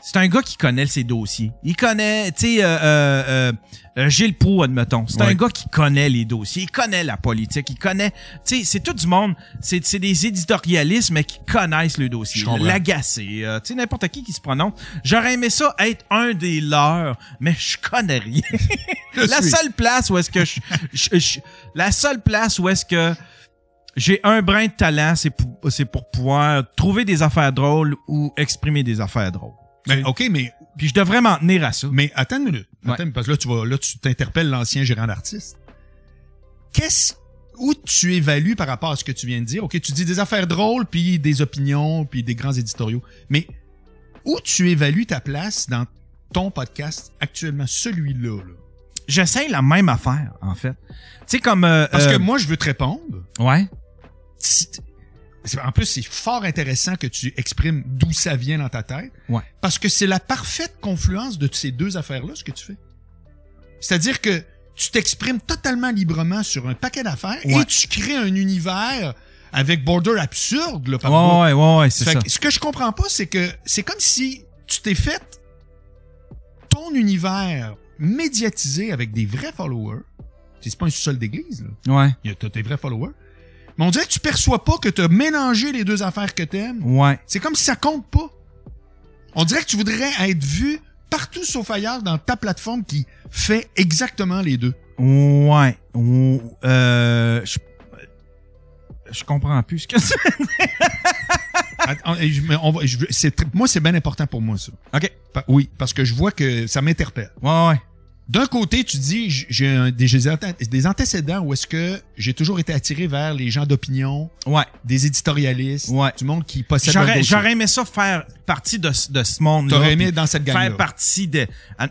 c'est un gars qui connaît ses dossiers. Il connaît, tu sais, euh, euh, euh, Gilles Proulx, admettons. C'est un gars qui connaît les dossiers, il connaît la politique, il connaît, tu sais, c'est tout du monde. C'est des éditorialistes, mais qui connaissent le dossier. L'agacé, euh, tu sais, n'importe qui qui se prononce. J'aurais aimé ça être un des leurs, mais je connais rien. la suis. seule place où est-ce que je, je- je- la seule place où est-ce que j'ai un brin de talent, c'est pour, c'est pour pouvoir trouver des affaires drôles ou exprimer des affaires drôles. Mais, OK, mais, Puis je devrais m'en tenir à ça. mais attends une minute. Attends, Ouais. une minute, parce que là, tu vas, là, tu t'interpelles l'ancien gérant d'artiste. Qu'est-ce, où tu évalues par rapport à ce que tu viens de dire? OK, tu dis des affaires drôles, puis des opinions, puis des grands éditoriaux. Mais où tu évalues ta place dans ton podcast actuellement, celui-là, là? J'essaye la même affaire, en fait. Tu sais, comme... euh, Parce euh, que moi, je veux te répondre. Ouais. En plus, c'est fort intéressant que tu exprimes d'où ça vient dans ta tête. Ouais. Parce que c'est la parfaite confluence de ces deux affaires-là, ce que tu fais. C'est-à-dire que tu t'exprimes totalement librement sur un paquet d'affaires Ouais. et tu crées un univers avec border absurde, là, par Ouais, ouais, ouais, ouais, c'est Fait ça. que ce que je comprends pas, c'est que c'est comme si tu t'es fait ton univers médiatisé avec des vrais followers. C'est pas un sous-sol d'église, là. Ouais, Il y a t'as tes vrais followers. Mais on dirait que tu perçois pas que tu as mélangé les deux affaires que t'aimes. ouais. C'est comme si ça compte pas. On dirait que tu voudrais être vu partout sauf ailleurs dans ta plateforme qui fait exactement les deux. Ouais. Ou- Euh, je, je comprends plus ce que c'est. Moi, c'est bien important pour moi, ça. OK. Oui, parce que je vois que ça m'interpelle. Ouais, ouais. D'un côté, tu dis, j'ai un- des, des antécédents où est-ce que j'ai toujours été attiré vers les gens d'opinion, Ouais. des éditorialistes, Ouais. du monde qui possède J'aurais, j'aurais aimé ça faire partie de, ce- de ce monde-là. T'aurais aimé dans cette gang-là. Faire partie de.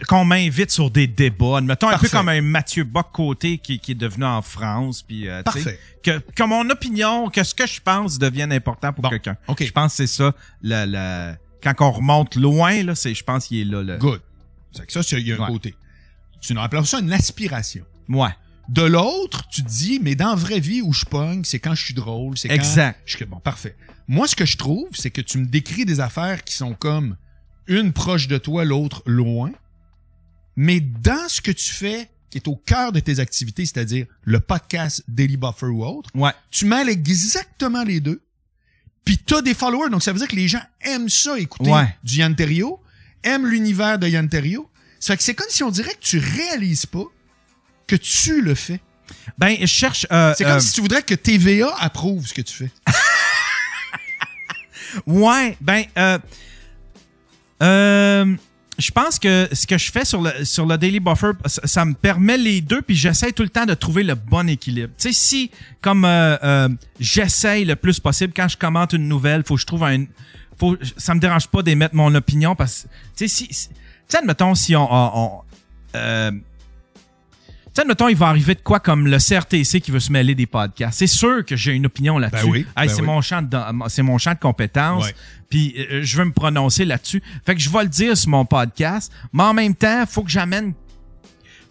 Qu'on m'invite sur des débats. Admettons un peu comme un Mathieu Bock-Côté qui, qui est devenu en France. Puis, euh, Parfait. Que, que mon opinion, que ce que je pense devienne important pour Bon, quelqu'un. OK. Je pense que c'est ça. La, la... Quand on remonte loin, là, c'est, je pense qu'il est là. là. Good. C'est que ça, il y a un Ouais. côté. Tu nous appelles ça une aspiration. Ouais. De l'autre, tu te dis, mais dans la vraie vie où je pogne, c'est quand je suis drôle, c'est quand... Exact. Je... Bon, parfait. Moi, ce que je trouve, c'est que tu me décris des affaires qui sont comme une proche de toi, l'autre loin. Mais dans ce que tu fais, qui est au cœur de tes activités, c'est-à-dire le podcast Daily Buffer ou autre, Ouais. tu mêles exactement les deux. Puis t'as des followers, donc ça veut dire que les gens aiment ça écouter Ouais. du Yann aiment l'univers de Yann. Ça fait que c'est comme si on dirait que tu réalises pas que tu le fais. Ben, je cherche. euh, C'est comme euh, si tu voudrais que TVA approuve ce que tu fais. Ouais, ben, euh, euh, je pense que ce que je fais sur le sur le Daily Buffer, ça, ça me permet les deux, puis j'essaie tout le temps de trouver le bon équilibre. Tu sais, si comme euh, j'essaye le plus possible quand je commente une nouvelle, faut que je trouve un, faut, ça me dérange pas d'émettre mon opinion parce que tu sais si, sais admettons si on, on, on, euh, tu sais, admettons, il va arriver de quoi comme le CRTC qui veut se mêler des podcasts. C'est sûr que j'ai une opinion là-dessus. Ben oui, Hey, ben c'est oui. mon champ de, c'est mon champ de compétences. Ouais. Puis euh, je veux me prononcer là-dessus. Fait que je vais le dire sur mon podcast, mais en même temps, faut que j'amène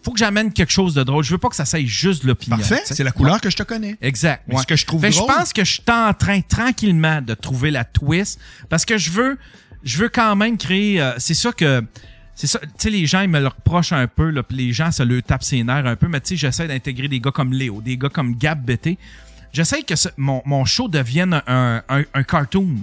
faut que j'amène quelque chose de drôle. Je veux pas que ça soit juste l'opinion. Parfait, c'est la couleur que je te connais. Exact. Ce que je trouve Fait drôle- Je pense que je suis en train tranquillement de trouver la twist parce que je veux, je veux quand même créer. euh, c'est ça que. C'est ça, tu sais, les gens, ils me le reprochent un peu, là, les gens, ça leur tape ses nerfs un peu, mais tu sais, j'essaie d'intégrer des gars comme Léo, des gars comme Gab BT. J'essaie que ce- mon, mon show devienne un, un, un cartoon.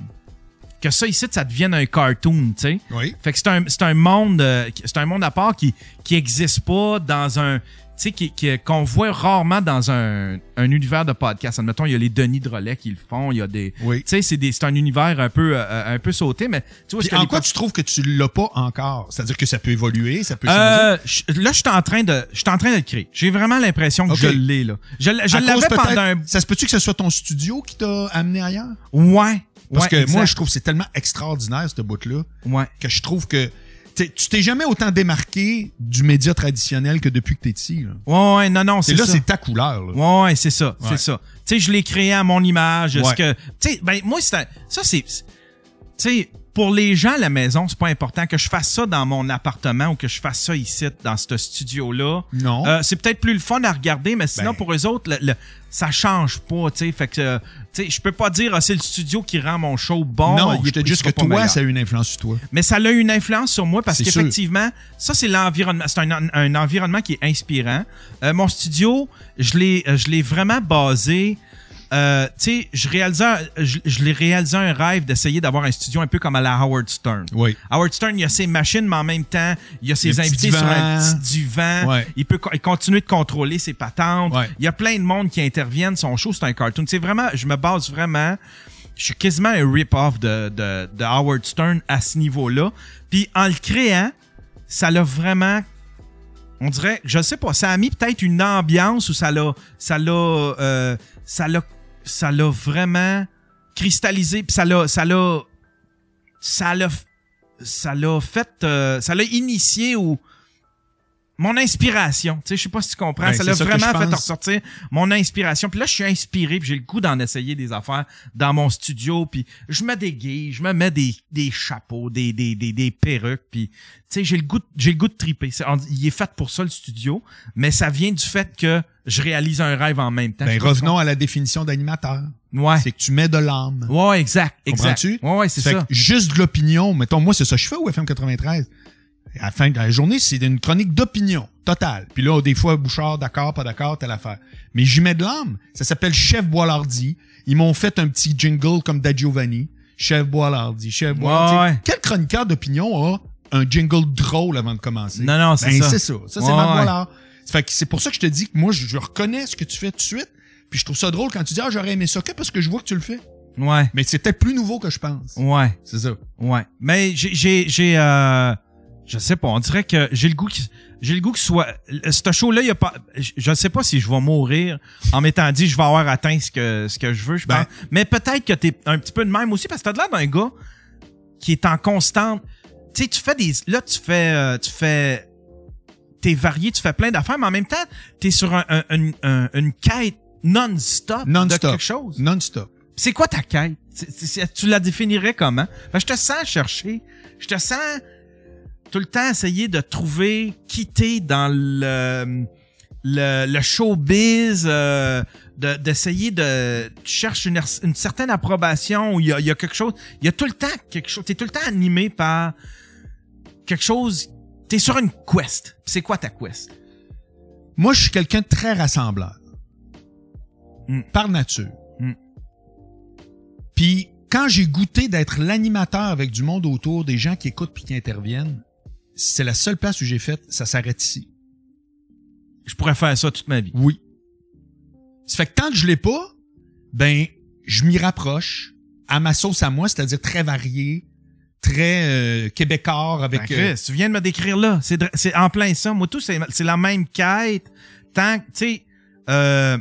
Que ça, ici, ça devienne un cartoon, tu sais. Oui. Fait que c'est un, c'est un monde, euh, c'est un monde à part qui, qui existe pas dans un, sais, qui- qu'on voit rarement dans un, un univers de podcast. Admettons, il y a les Denis Drolet qui le font, il y a des, Oui. tu sais, c'est des, c'est un univers un peu, euh, un peu sauté, mais tu vois, en quoi tu trouves que tu l'as pas encore? C'est-à-dire que ça peut évoluer, ça peut changer? euh, là, je suis en train de, je suis en train de le créer. J'ai vraiment l'impression que je l'ai, là. Je, l'avais pendant un, Ça se peut-tu que ce soit ton studio qui t'a amené ailleurs? ouais. Parce ouais, que moi, je trouve que c'est tellement extraordinaire, ce bout-là, ouais. que je trouve que tu t'es jamais autant démarqué du média traditionnel que depuis que t'es ici. Là. Ouais, ouais, non, non, C'est là, c'est ta couleur. Là. Ouais, ouais, c'est ça, Ouais. c'est ça. Tu sais, je l'ai créé à mon image. Ouais. Ce que, tu sais, ben moi, ça, c'est, tu sais, pour les gens à la maison, c'est pas important que je fasse ça dans mon appartement ou que je fasse ça ici, dans ce studio-là. Non. Euh, c'est peut-être plus le fun à regarder, mais sinon, Ben. pour eux autres, le, le- ça change pas, tu sais. Fait que, euh, tu sais, je peux pas dire, ah, c'est le studio qui rend mon show bon. non, il dis juste que toi, meilleur. ça a eu une influence sur toi. Mais ça a eu une influence sur moi parce qu'effectivement, ça c'est l'environnement. C'est un, un environnement qui est inspirant. Euh, mon studio, je l'ai, je l'ai vraiment basé. Euh, tu sais, je réalisais, je, je l'ai réalisé un rêve d'essayer d'avoir un studio un peu comme à la Howard Stern. Oui. Howard Stern, il a ses machines, mais en même temps, il a ses invités sur un petit divan. Ouais. Il peut continuer de contrôler ses patentes. Ouais. Il y a plein de monde qui interviennent. Son show, c'est un cartoon. C'est vraiment, je me base vraiment. Je suis quasiment un rip-off de, de, de Howard Stern à ce niveau-là. Puis en le créant, ça l'a vraiment. On dirait, je sais pas, ça a mis peut-être une ambiance où ça l'a, ça l'a, euh, ça l'a, ça l'a vraiment cristallisé. Puis ça l'a, ça l'a, ça l'a, ça l'a fait, euh, ça l'a initié ou mon inspiration. Tu sais, je sais pas si tu comprends. Ben, ça l'a vraiment fait ressortir mon inspiration. Puis là, je suis inspiré, puis j'ai le goût d'en essayer des affaires dans mon studio. Puis je me déguise, je me mets des, des chapeaux, des, des, des, des perruques. Puis tu sais, j'ai le goût, j'ai le goût de triper. On- il est fait pour ça le studio, mais ça vient du fait que je réalise un rêve en même temps. Ben, revenons à la définition d'animateur. comprends. C'est que tu mets de l'âme. Ouais, ouais, exact, exact. Comprends-tu? Ouais, ouais, c'est Fait ça. que juste de l'opinion, mettons, moi, c'est ça que je fais au FM 93. À la fin de la journée, c'est une chronique d'opinion totale. Puis là, des fois, Bouchard, d'accord, pas d'accord, telle affaire. Mais j'y mets de l'âme. Ça s'appelle Chef Boilardi. Ils m'ont fait un petit jingle comme Da Giovanni. Chef Boilardi, Chef Boilardi. ouais. Quel chroniqueur d'opinion a un jingle drôle avant de commencer? Non, non, c'est Ben, ça. c'est ça. Ça, c'est Ouais, Matt. Boilard. Fait que c'est pour ça que je te dis que moi, je, je reconnais ce que tu fais tout de suite. Puis je trouve ça drôle quand tu dis, ah, j'aurais aimé ça que parce que je vois que tu le fais. Ouais, Mais c'est peut-être plus nouveau que je pense. ouais. C'est ça. Ouais. Mais j'ai, j'ai, j'ai, euh, je sais pas, on dirait que j'ai le goût que, j'ai le goût que soit, ce show-là, il y a pas, je- je sais pas si je vais mourir en m'étant dit je vais avoir atteint ce que, ce que je veux, je Ben. pense. Mais peut-être que t'es un petit peu de même aussi parce que t'as l'air d'un gars qui est en constante, tu sais, tu fais des, là, tu fais, euh, tu fais, t'es varié, tu fais plein d'affaires, mais en même temps, t'es sur un, un- un- un- une quête non-stop, de Non-stop. quelque chose. Non-stop. C'est quoi ta quête? Tu la définirais comment? Que je te sens chercher. Je te sens tout le temps essayer de trouver, quitter dans le, le, le showbiz, euh, de- d'essayer de... Tu cherches une, une certaine approbation où il y a, il y a quelque chose... Il y a tout le temps quelque chose... T'es tout le temps animé par quelque chose... T'es sur une quest. C'est quoi ta quest? Moi, je suis quelqu'un de très rassembleur. Mm. Par nature. Mm. Puis, quand j'ai goûté d'être l'animateur avec du monde autour, des gens qui écoutent puis qui interviennent, c'est la seule place où j'ai fait, ça s'arrête ici. Je pourrais faire ça toute ma vie. Oui. Ça fait que tant que je l'ai pas, ben, je m'y rapproche à ma sauce à moi, c'est-à-dire très variée, très euh, québécois avec... Ben, euh, tu viens de me décrire là. C'est en plein ça. Moi, tout, c'est c'est la même quête. Tant que, tu sais, euh,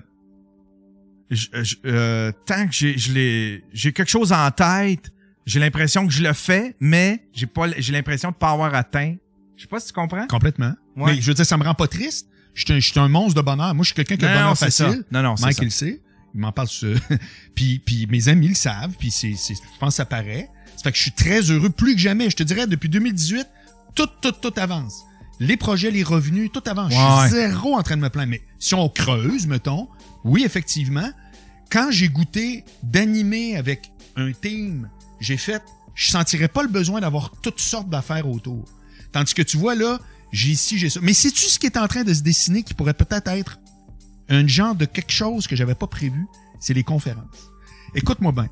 je- je- euh, tant que j'ai je l'ai- j'ai quelque chose en tête, j'ai l'impression que je le fais, mais j'ai pas j'ai l'impression de pas avoir atteint. Je sais pas si tu comprends. complètement. Ouais. Mais je veux dire, ça me rend pas triste. Je suis un, je un monstre de bonheur. Moi, je suis quelqu'un qui a le bonheur ça. facile. Non, non, c'est Mike, ça. il le sait. Il m'en parle sur... puis, puis mes amis le savent. Puis c'est, c'est, je pense que ça paraît. Ça fait que je suis très heureux plus que jamais. Je te dirais, depuis 2018, tout, tout, tout avance. Les projets, les revenus, tout avance. Je Ouais. suis zéro en train de me plaindre. Mais si on creuse, mettons, oui, effectivement, quand j'ai goûté d'animer avec un team, j'ai fait, je sentirais pas le besoin d'avoir toutes sortes d'affaires autour. Tandis que tu vois là, j'ai ici, j'ai ça. Mais sais-tu ce qui est en train de se dessiner qui pourrait peut-être être un genre de quelque chose que j'avais pas prévu? C'est les conférences. Écoute-moi bien.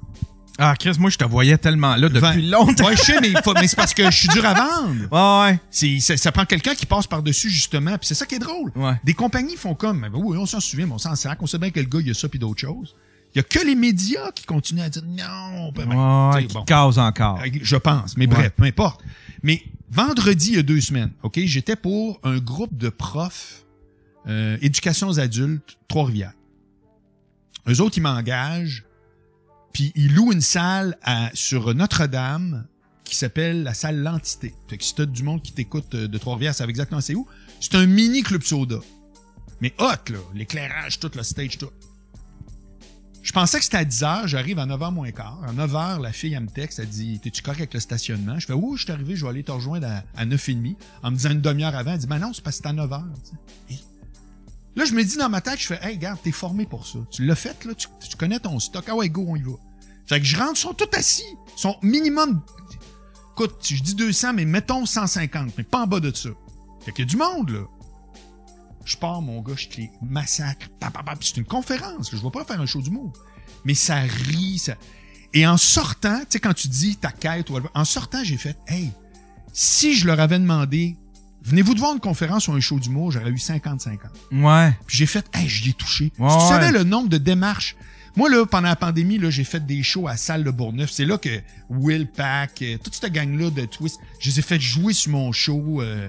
Ah, Chris, moi, je te voyais tellement là depuis longtemps. Ouais, je sais, mais, mais c'est parce que je suis dur à vendre. Ouais, ouais. C'est, ça, ça prend quelqu'un qui passe par-dessus, justement. Puis c'est ça qui est drôle. Ouais. Des compagnies font comme, ben oui, on s'en souvient, mais on s'en sac. On sait bien que le gars, il y a ça puis d'autres choses. Il y a que les médias qui continuent à dire non. Ben, ben, Ouais, bon. cause encore. Je pense, mais Ouais. bref, peu importe. Mais vendredi, il y a deux semaines, OK, j'étais pour un groupe de profs euh, éducation aux adultes, Trois-Rivières. Eux autres, ils m'engagent, puis ils louent une salle à, sur Notre-Dame qui s'appelle la salle L'Entité. Fait que si t'as du monde qui t'écoute euh, de Trois-Rivières, savent exactement c'est où. C'est un mini club soda. Mais hot, là. L'éclairage, tout, le stage, tout. Je pensais que c'était à 10 heures, j'arrive à 9h moins quart. À 9h, la fille, elle me texte, elle dit T'es-tu correct avec le stationnement? Je fais Oui, je suis arrivé, je vais aller te rejoindre à, à 9h30. En me disant une demi-heure avant, elle dit Ben non, c'est parce que c'est à 9h. Là, je me dis dans ma tête, je fais Hey, regarde, t'es formé pour ça. Tu l'as fait, là, tu, tu connais ton stock. Ah ouais, go, on y va. Fait que je rentre, ils sont tous assis. Ils sont minimum. Écoute, je dis 200, mais mettons 150, mais pas en bas de ça. Fait qu'il y a du monde, là. Je pars, mon gars, je te les massacre. C'est une conférence. Je vais pas faire un show d'humour. Mais ça rit, ça. Et en sortant, tu sais, quand tu dis ta quête, en sortant, j'ai fait, hey, si je leur avais demandé, venez-vous de voir une conférence ou un show d'humour, j'aurais eu 50-50. Ouais. Puis j'ai fait, hey, j'y ai touché. Ouais, tu ouais. savais le nombre de démarches. Moi, là, pendant la pandémie, là, j'ai fait des shows à Salle de Bourgneuf. C'est là que Will Pack, euh, toute cette gang-là de Twist, je les ai fait jouer sur mon show. Euh,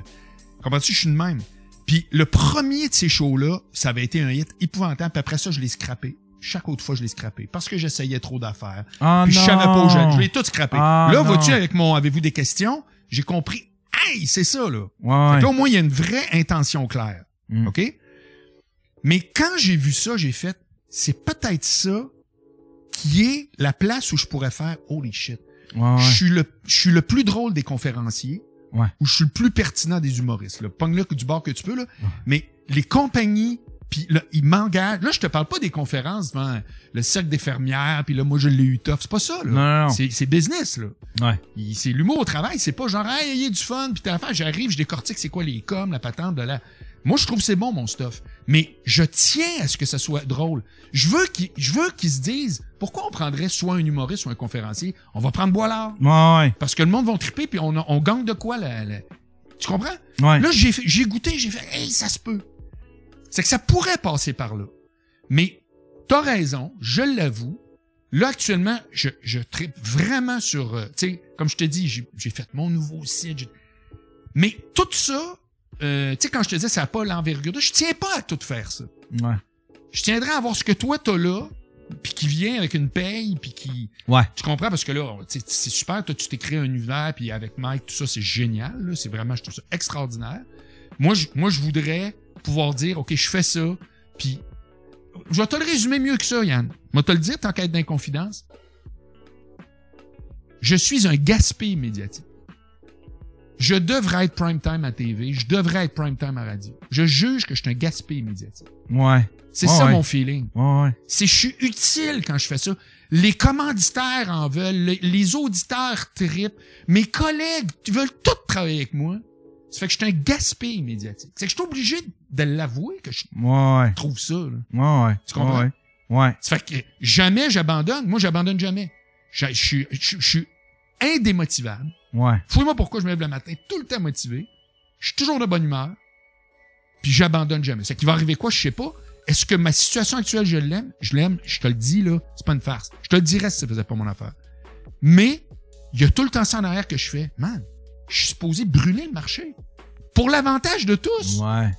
Comprends-tu? Je suis de même. Puis le premier de ces shows-là, ça avait été un hit épouvantable. Puis après ça, je l'ai scrappé. Chaque autre fois, je l'ai scrappé. Parce que j'essayais trop d'affaires. Ah puis je savais pas où j'allais. Je l'ai non. tout scrappé. Ah là, non. vois-tu, avec mon Avez-vous des questions? J'ai compris. Hey, c'est ça, là. Ouais. Fait que là, au moins, il y a une vraie intention claire. Mm. OK? Mais quand j'ai vu ça, j'ai fait, c'est peut-être ça qui est la place où je pourrais faire holy shit. Ouais, Je suis le, je suis le plus drôle des conférenciers. Ouais. Ou je suis le plus pertinent des humoristes. Là. Pogne-le du bord que tu peux, là. Mais les compagnies, puis là, ils m'engagent. Là, je te parle pas des conférences devant le cercle des fermières, puis là, moi, je l'ai eu tough. C'est pas ça, là. Non, non, non. C'est, c'est business, là. Ouais. Il- C'est l'humour au travail, c'est pas genre, hey, il y a du fun, puis t'as l'affaire, j'arrive, je décortique c'est quoi les coms, la patente, de là. Moi, je trouve que c'est bon, mon stuff. Mais je tiens à ce que ça soit drôle. Je veux qu'ils, se disent, pourquoi on prendrait soit un humoriste ou un conférencier? On va prendre Boilard. Ouais, Parce que le monde va triper, puis on, gagne de quoi, là, là? Tu comprends? ouais. Là, j'ai, goûté, j'ai fait, hey, ça se peut. C'est que ça pourrait passer par là. Mais t'as raison, je l'avoue. Là, actuellement, je, je tripe vraiment sur, euh, tu sais, comme je te dis, j'ai, j'ai fait mon nouveau site. Mais tout ça, euh, tu sais, quand je te disais, ça n'a pas l'envergure, de- je tiens pas à tout faire ça. Ouais. Je tiendrais à voir ce que toi, t'as là, puis qui vient avec une paye, puis qui... Ouais. Tu comprends? Parce que là, c'est super. Toi, tu t'es créé un univers, puis avec Mike, tout ça, c'est génial. C'est vraiment, je trouve ça extraordinaire. Moi, je, moi, je voudrais pouvoir dire, OK, je fais ça, puis je vais te le résumer mieux que ça, Yann. Je vais te le dire, tant qu'à être d'inconfidence. Je suis un gaspille médiatique. Je devrais être prime time à TV, je devrais être prime time à radio. Je juge que je suis un gaspille médiatique. Ouais. C'est Ouais, ça ouais. mon feeling. Ouais, ouais. C'est je suis utile quand je fais ça. Les commanditaires en veulent, les, les auditeurs tripent, mes collègues veulent tous travailler avec moi. Ça fait que je suis un gaspille médiatique. C'est que je suis obligé de l'avouer que je trouve ça. Là. ouais. Ouais. Tu comprends? Ouais. Ouais. Ça fait que jamais j'abandonne. Moi, j'abandonne jamais. Je, je- je suis indémotivable. Ouais. Fouille-moi pourquoi je me lève le matin tout le temps motivé. Je suis toujours de bonne humeur. Puis j'abandonne jamais. C'est qu'il va arriver quoi, je sais pas. Est-ce que ma situation actuelle, je l'aime? Je l'aime, je te le dis, là, c'est pas une farce. Je te le dirais si ça faisait pas mon affaire. Mais, Il y a tout le temps ça en arrière que je fais. Man, je suis supposé brûler le marché. Pour l'avantage de tous. Ouais.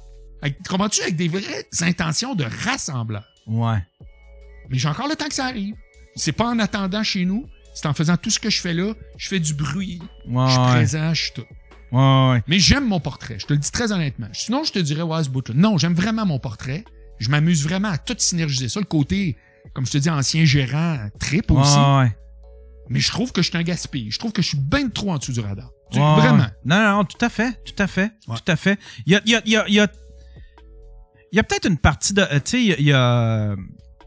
Avec- Comprends-tu? Avec des vraies intentions de rassembleur. Ouais. Mais j'ai encore le temps que ça arrive. C'est pas en attendant chez nous. C'est en faisant tout ce que je fais là. Je fais du bruit. Ouais. je suis présent, je suis tout. Ouais. Mais j'aime mon portrait. Je te le dis très honnêtement. Sinon, je te dirais, ouais, ce bout-là. Non, j'aime vraiment mon portrait. Je m'amuse vraiment à tout synergiser ça. Le côté, comme je te dis, ancien gérant, trip aussi. Mais je trouve que je suis un gaspille. Je trouve que je suis bien trop en dessous du radar. Tu- Vraiment. Non, non, non, tout à fait, tout à fait, tout à fait. Il y a, il y a, il y a, il y a, y a peut-être une partie de, euh, tu sais, il y a- il y a,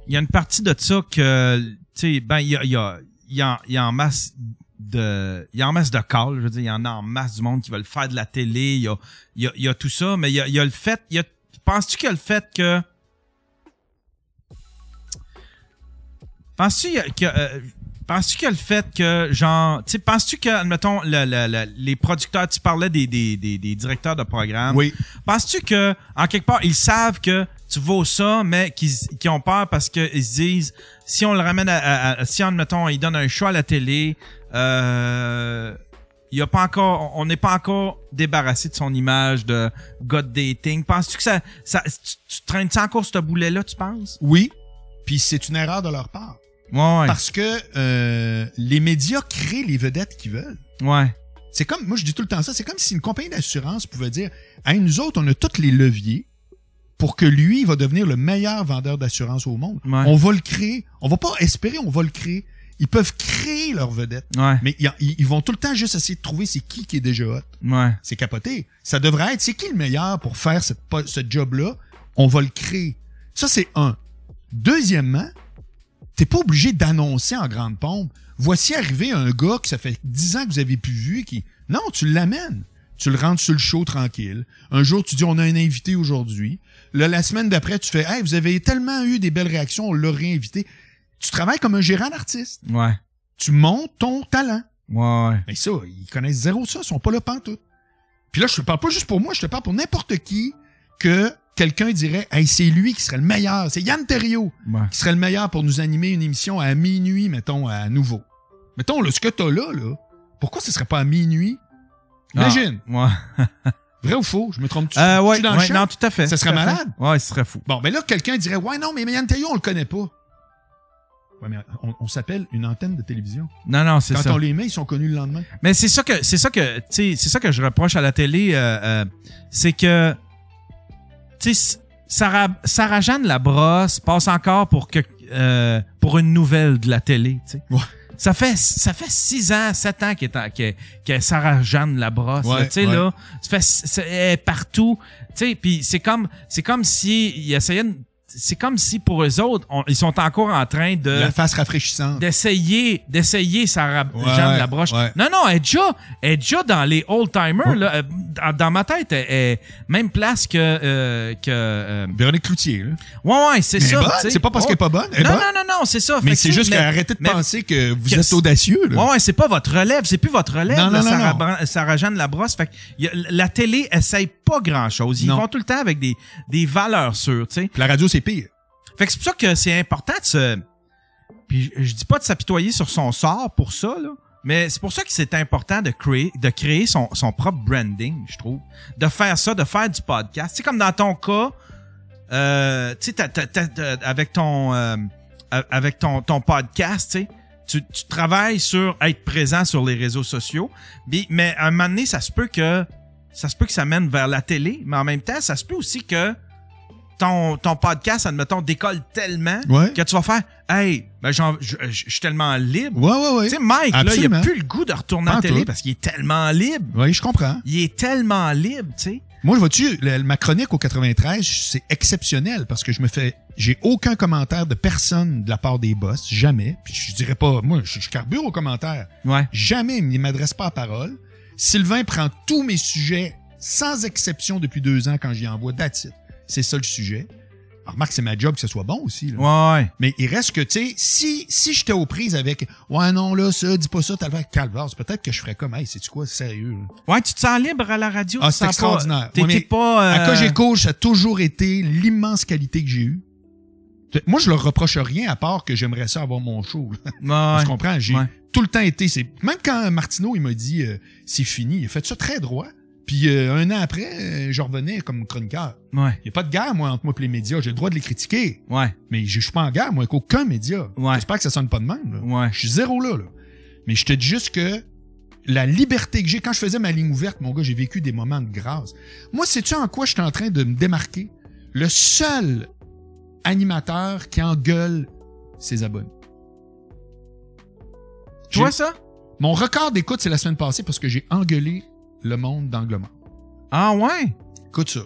il y a une partie de ça que, tu sais, ben, il y a, il y a, il y a, il y a en masse de, il y a en masse de calls, je veux dire, il y en a en masse du monde qui veulent faire de la télé, il y a, il y a, il y a tout ça, mais il y a, il y a le fait, il y a, penses-tu qu'il y a le fait que, penses-tu que, euh, Penses-tu a le fait que, genre, tu sais, penses-tu que, admettons, le, le- le- les producteurs, tu parlais des, des, des, des directeurs de programme. Oui. Penses-tu que, en quelque part, ils savent que tu vaux ça, mais qu'ils qu'ils ont peur parce qu'ils se disent, si on le ramène à, à- à- si, admettons, ils donnent un show à la télé, euh, il y a pas encore, on n'est pas encore débarrassé de son image de God dating. Penses-tu que ça, ça, tu, tu traînes ça encore ce boulet-là, tu penses? Oui. Puis c'est une erreur de leur part. Ouais, Parce que euh, les médias créent les vedettes qu'ils veulent. ouais. C'est comme, moi je dis tout le temps ça, c'est comme si une compagnie d'assurance pouvait dire, hey, nous autres, on a tous les leviers pour que lui, il va devenir le meilleur vendeur d'assurance au monde. Ouais. On va le créer. On va pas espérer, on va le créer. Ils peuvent créer leur vedette. Ouais. Mais ils, vont tout le temps juste essayer de trouver c'est qui qui est déjà hot. Ouais. C'est capoté. Ça devrait être, c'est qui le meilleur pour faire cette, ce job-là? On va le créer. Ça, c'est un. Deuxièmement, t'es pas obligé d'annoncer en grande pompe. Voici arriver un gars que ça fait dix ans que vous avez plus vu, qui, non, tu l'amènes. Tu le rentres sur le show tranquille. Un jour, tu dis, on a un invité aujourd'hui. Là, la semaine d'après, tu fais, hey, vous avez tellement eu des belles réactions, on l'a réinvité. Tu travailles comme un gérant d'artiste. Ouais. Tu montes ton talent. Ouais. Mais ça, ils connaissent zéro ça, ils sont pas là pantoute. Puis là, je te parle pas juste pour moi, je te parle pour n'importe qui que quelqu'un dirait Hey, c'est lui qui serait le meilleur. C'est Yann Terriot Ouais. qui serait le meilleur pour nous animer une émission à minuit, mettons, à nouveau. Mettons, là, ce que t'as là, là, pourquoi ce serait pas à minuit? Imagine. Ah, ouais. Vrai ou faux? Je me trompe-tu? Euh, ouais, dans ouais, non, tout à fait. Ça serait malade? Ouais, ce serait fou. Bon, ben là, quelqu'un dirait Ouais, non, mais Yann Terriot, on le connaît pas. Ouais, mais on, on s'appelle une antenne de télévision. Non, non, c'est Quand ça. on les met, ils sont connus le lendemain. Mais c'est ça que c'est ça que tu sais, c'est ça que je reproche à la télé, euh, euh, c'est que tu sais, Sarah, Sarah Jeanne Labrosse passe encore pour que euh, pour une nouvelle de la télé, tu sais. Ouais. Ça fait ça fait six ans, sept ans qu'elle est, en- qu'elle- qu'elle est Sarah Jeanne Labrosse, Ouais, tu sais ouais. là, ça fait est partout, tu sais, puis c'est comme c'est comme si ils essayaient de- c'est comme si pour eux autres, on- ils sont encore en train de La face rafraîchissante. d'essayer d'essayer Sarah Ouais, Jeanne Labroche. ouais. Non non, elle est déjà elle est déjà dans les old timers là, Euh, dans, dans ma tête elle est même place que euh, que euh, Véronique Cloutier, là. ouais ouais, c'est ça, c'est pas parce qu'elle est pas bonne, elle Non bonne. non non non, c'est ça. Mais c'est juste qu'arrêtez de mais- penser que vous que êtes audacieux, là. Ouais, ouais, c'est pas votre relève, c'est plus votre relève, Non, là, non, non, Sarah, non. Sarah Jeanne Labrosse. Fait que a- la télé essaye pas grand-chose. Ils Non. vont tout le temps avec des, des valeurs sûres, tu sais. La radio, c'est pire. Fait que c'est pour ça que c'est important de se. Puis je, dis pas de s'apitoyer sur son sort pour ça, là. Mais c'est pour ça que c'est important de créer, de créer son, son propre branding, je trouve. De faire ça, de faire du podcast. C'est comme dans ton cas, euh, tu sais, avec ton, euh, avec ton, ton podcast, tu tu, travailles sur être présent sur les réseaux sociaux. Puis- Mais à un moment donné, ça se peut que ça se peut que ça mène vers la télé, mais en même temps, ça se peut aussi que ton, ton podcast, admettons, décolle tellement Ouais. que tu vas faire Hey, ben j'en- je suis tellement libre. Ouais, ouais, ouais. Tu sais, Mike, là, il a plus le goût de retourner en télé tout. parce qu'il est tellement libre. Oui, je comprends. Il est tellement libre, tu sais. Moi, je vois-tu, ma chronique au 93, c'est exceptionnel parce que je me fais, j'ai aucun commentaire de personne de la part des boss, jamais. Puis je dirais pas, moi, je, je carbure aux commentaires. Ouais. Jamais, il ne m'adresse pas la parole. Sylvain prend tous mes sujets, sans exception depuis deux ans quand j'y envoie, that's it. C'est ça le sujet. Alors, remarque, c'est ma job que ce soit bon aussi. là. Ouais, ouais. Mais il reste que, tu sais, si, si j'étais aux prises avec, ouais, non, là, ça, dis pas ça, t'as le calvaire, peut-être que je ferais comme, hey, c'est-tu quoi, c'est sérieux, là? Ouais, tu te sens libre à la radio? Ah, c'est pas- extraordinaire. T'es Ouais, mais pas. euh, À Cogeco, ça a toujours été l'immense qualité que j'ai eue. Moi, je leur reproche rien à part que j'aimerais ça avoir mon show. là. Ouais. Tu comprends? J'ai Ouais. tout le temps été. C'est même quand Martineau il m'a dit euh, c'est fini, il a fait ça très droit. Puis euh, un an après, euh, je revenais comme chroniqueur. Ouais. Il n'y a pas de guerre, moi, entre moi et les médias. J'ai le droit de les critiquer. Ouais. Mais je suis pas en guerre, moi, avec aucun média. Ouais. J'espère que ça sonne pas de même. là. Ouais. Je suis zéro là, là. Mais je te dis juste que la liberté que j'ai, quand je faisais ma ligne ouverte, mon gars, j'ai vécu des moments de grâce. Moi, sais-tu en quoi je suis en train de me démarquer? Le seul animateur qui engueule ses abonnés. Tu vois ça? Mon record d'écoute, c'est la semaine passée parce que j'ai engueulé le monde d'Angleterre. Ah ouais? Écoute ça.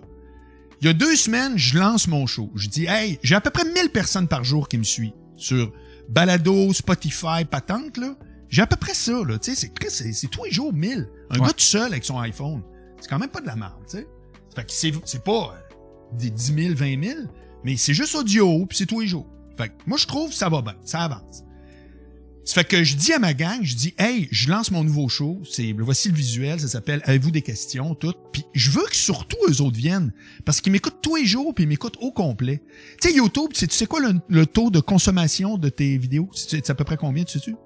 Il y a deux semaines, je lance mon show. Je dis, hey, j'ai à peu près 1000 personnes par jour qui me suivent sur Balado, Spotify, Patente, là. J'ai à peu près ça, là. Tu sais, c'est, tous les jours 1000. Un Ouais. gars tout seul avec son iPhone. C'est quand même pas de la merde, tu sais. Fait que c'est, c'est pas euh, des 10 000, 20 000, mais c'est juste audio, puis c'est tous les jours. Fait que moi, je trouve que ça va bien, ça avance. Ça fait que je dis à ma gang, je dis, hey, je lance mon nouveau show, c'est, voici le visuel, ça s'appelle Avez-vous des questions, tout. Puis je veux que surtout eux autres viennent, parce qu'ils m'écoutent tous les jours, puis ils m'écoutent au complet. Tu sais, YouTube, tu sais, tu sais quoi le, le taux de consommation de tes vidéos? C'est à peu près combien, tu sais-tu?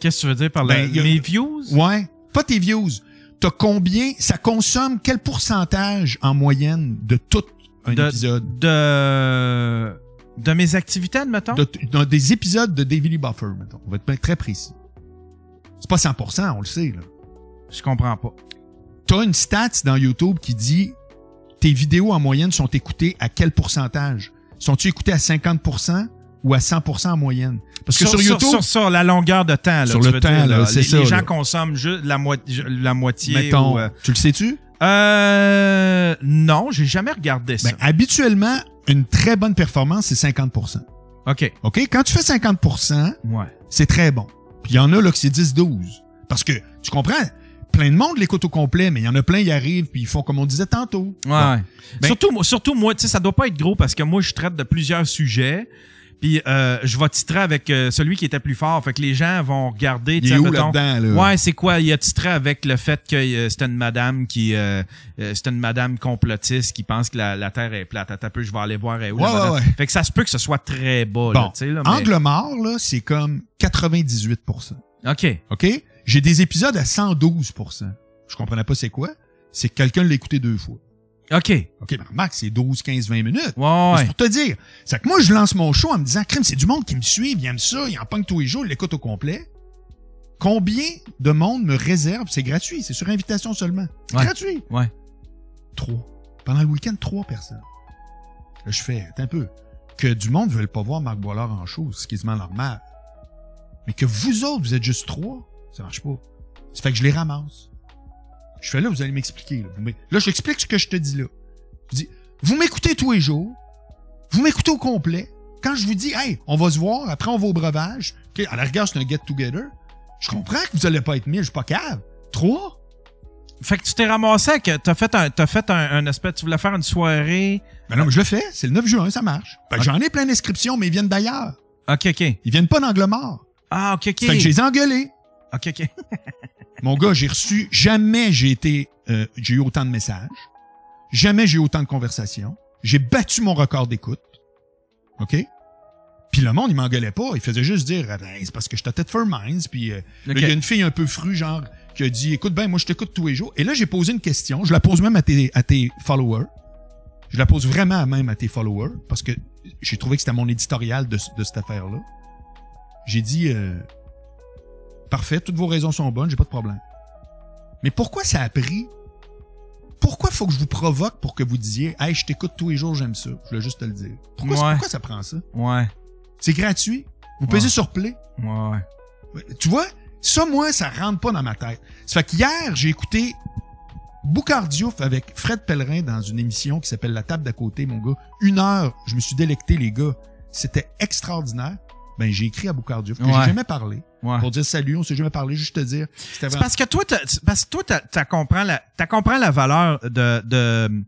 Qu'est-ce que tu veux dire par Ben, mes views? Ouais. Pas tes views. T'as combien, ça consomme quel pourcentage en moyenne de tout un de, épisode? de de mes activités, admettons? De, dans des épisodes de David Lee Buffer, mettons. On va être très précis. C'est pas 100%, on le sait, là. Je comprends pas. T'as une stat dans YouTube qui dit tes vidéos en moyenne sont écoutées à quel pourcentage? Sont-tu écoutées à 50% ou à 100% en moyenne? Parce que sur, YouTube, sur, sur la longueur de temps, là, Sur le temps, dire, là, c'est les, ça, les gens là. consomment juste la, moi- la moitié. mettons, ou, euh, tu le sais-tu? euh, non, j'ai jamais regardé ça. Ben, habituellement, une très bonne performance, c'est 50%. OK. OK? Quand tu fais 50%, Ouais. c'est très bon. Puis il y en a là que c'est 10-12. Parce que, tu comprends, plein de monde l'écoute au complet, mais il y en a plein, ils arrivent, puis ils font comme on disait tantôt. Ouais. Ben- surtout, moi- surtout moi, tu sais, ça doit pas être gros parce que moi, je traite de plusieurs sujets. Puis euh, je vais titrer avec euh, celui qui était plus fort. Fait que les gens vont regarder. Il est où mettons, là-dedans, là? Ouais, c'est quoi? Il a titré avec le fait que euh, c'était une madame qui euh, euh, c'était une madame complotiste qui pense que la, la Terre est plate. Attends un peu, je vais aller voir elle où, Ouais, ouais, ouais. Fait que ça se peut que ce soit très bas. là, Bon, là, mais- Angle mort, là, c'est comme 98%. OK. OK? J'ai des épisodes à 112%. Je comprenais pas c'est quoi. C'est que quelqu'un l'a écouté deux fois. OK. OK, mais remarque, c'est 12, 15, 20 minutes. Ouais, C'est pour te dire. C'est que moi, je lance mon show en me disant, crime, c'est du monde qui me suit, ils aiment ça, ils en pognent tous les jours, ils l'écoutent au complet. Combien de monde me réserve? C'est gratuit, c'est sur invitation seulement. C'est Ouais. gratuit. Ouais. Trois. Pendant le week-end, trois personnes. Là, je fais, attends un peu. Que du monde ne veut pas voir Marc Boilard en show, c'est quasiment normal. Mais que vous autres, vous êtes juste trois, ça marche pas. Ça fait que je les ramasse. Je fais là, vous allez m'expliquer. Là, là j'explique ce que je te dis là. Je dis, vous m'écoutez tous les jours, vous m'écoutez au complet. Quand je vous dis, hey, on va se voir, après on va au breuvage, OK, à la rigueur, c'est un get-together, je comprends que vous allez pas être mille, je suis pas cave. Trois? Fait que tu t'es ramassé que t'as fait un t'as fait un, un aspect tu voulais faire une soirée. Ben non, mais je le fais, c'est le 9 juin, ça marche. Fait que j'en ai plein d'inscriptions, mais ils viennent d'ailleurs. OK OK. Ils viennent pas d'angle mort. Ah OK OK. Fait que je les ai engueulés. OK OK. Mon gars, j'ai reçu, jamais j'ai été, euh, j'ai eu autant de messages. Jamais j'ai eu autant de conversations. J'ai battu mon record d'écoute. OK? Puis le monde, il m'engueulait pas. Il faisait juste dire, Ah, ben, c'est parce que je t'ai for Minds. Puis euh, il y a une fille un peu frue, genre, qui a dit, écoute, ben, moi, je t'écoute tous les jours. Et là, j'ai posé une question. Je la pose même à tes, à tes followers. Je la pose vraiment même à tes followers parce que j'ai trouvé que c'était mon éditorial de, de cette affaire-là. J'ai dit, euh, parfait, toutes vos raisons sont bonnes, j'ai pas de problème. Mais pourquoi ça a pris? Pourquoi faut que je vous provoque pour que vous disiez, hey, je t'écoute tous les jours, j'aime ça? Je voulais juste te le dire. Pourquoi, Ouais. pourquoi ça prend ça? Ouais. C'est gratuit. Vous Ouais. pesez sur play. Ouais. Ouais, Tu vois, ça, moi, ça rentre pas dans ma tête. Ça fait qu'hier, j'ai écouté Boucardiouf avec Fred Pellerin dans une émission qui s'appelle La table d'à côté, mon gars. Une heure, je me suis délecté, les gars. C'était extraordinaire. Ben, j'ai écrit à Boucardiouf, que Ouais. j'ai jamais parlé. Ouais. Pour dire salut, on s'est jamais parlé, juste te dire. C'est vraiment... parce que toi, c'est parce que toi, t'as- comprends la, t'as comprends la valeur de, de,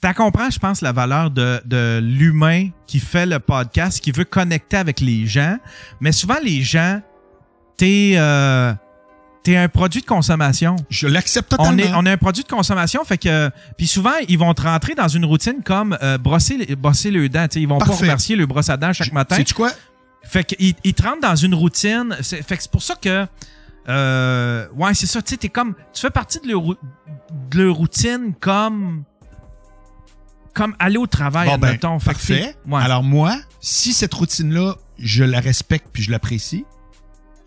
t'as comprends, je pense, la valeur de, de l'humain qui fait le podcast, qui veut connecter avec les gens. Mais souvent, les gens, t'es, euh, t'es un produit de consommation. Je l'accepte totalement. On est, on est un produit de consommation, fait que puis souvent ils vont te rentrer dans une routine comme euh, brosser, les- brosser le dents. Ils vont pas remercier le brosse à dents chaque matin. Sais-tu quoi? Fait qu'ils ils te rentrent dans une routine. C'est, fait que c'est pour ça que. Euh, ouais, c'est ça. Tu sais, t'es comme. Tu fais partie de leur, de leur routine comme. Comme aller au travail, Bon, ben. Fait parfait. ouais. Alors moi, si cette routine-là, je la respecte puis je l'apprécie,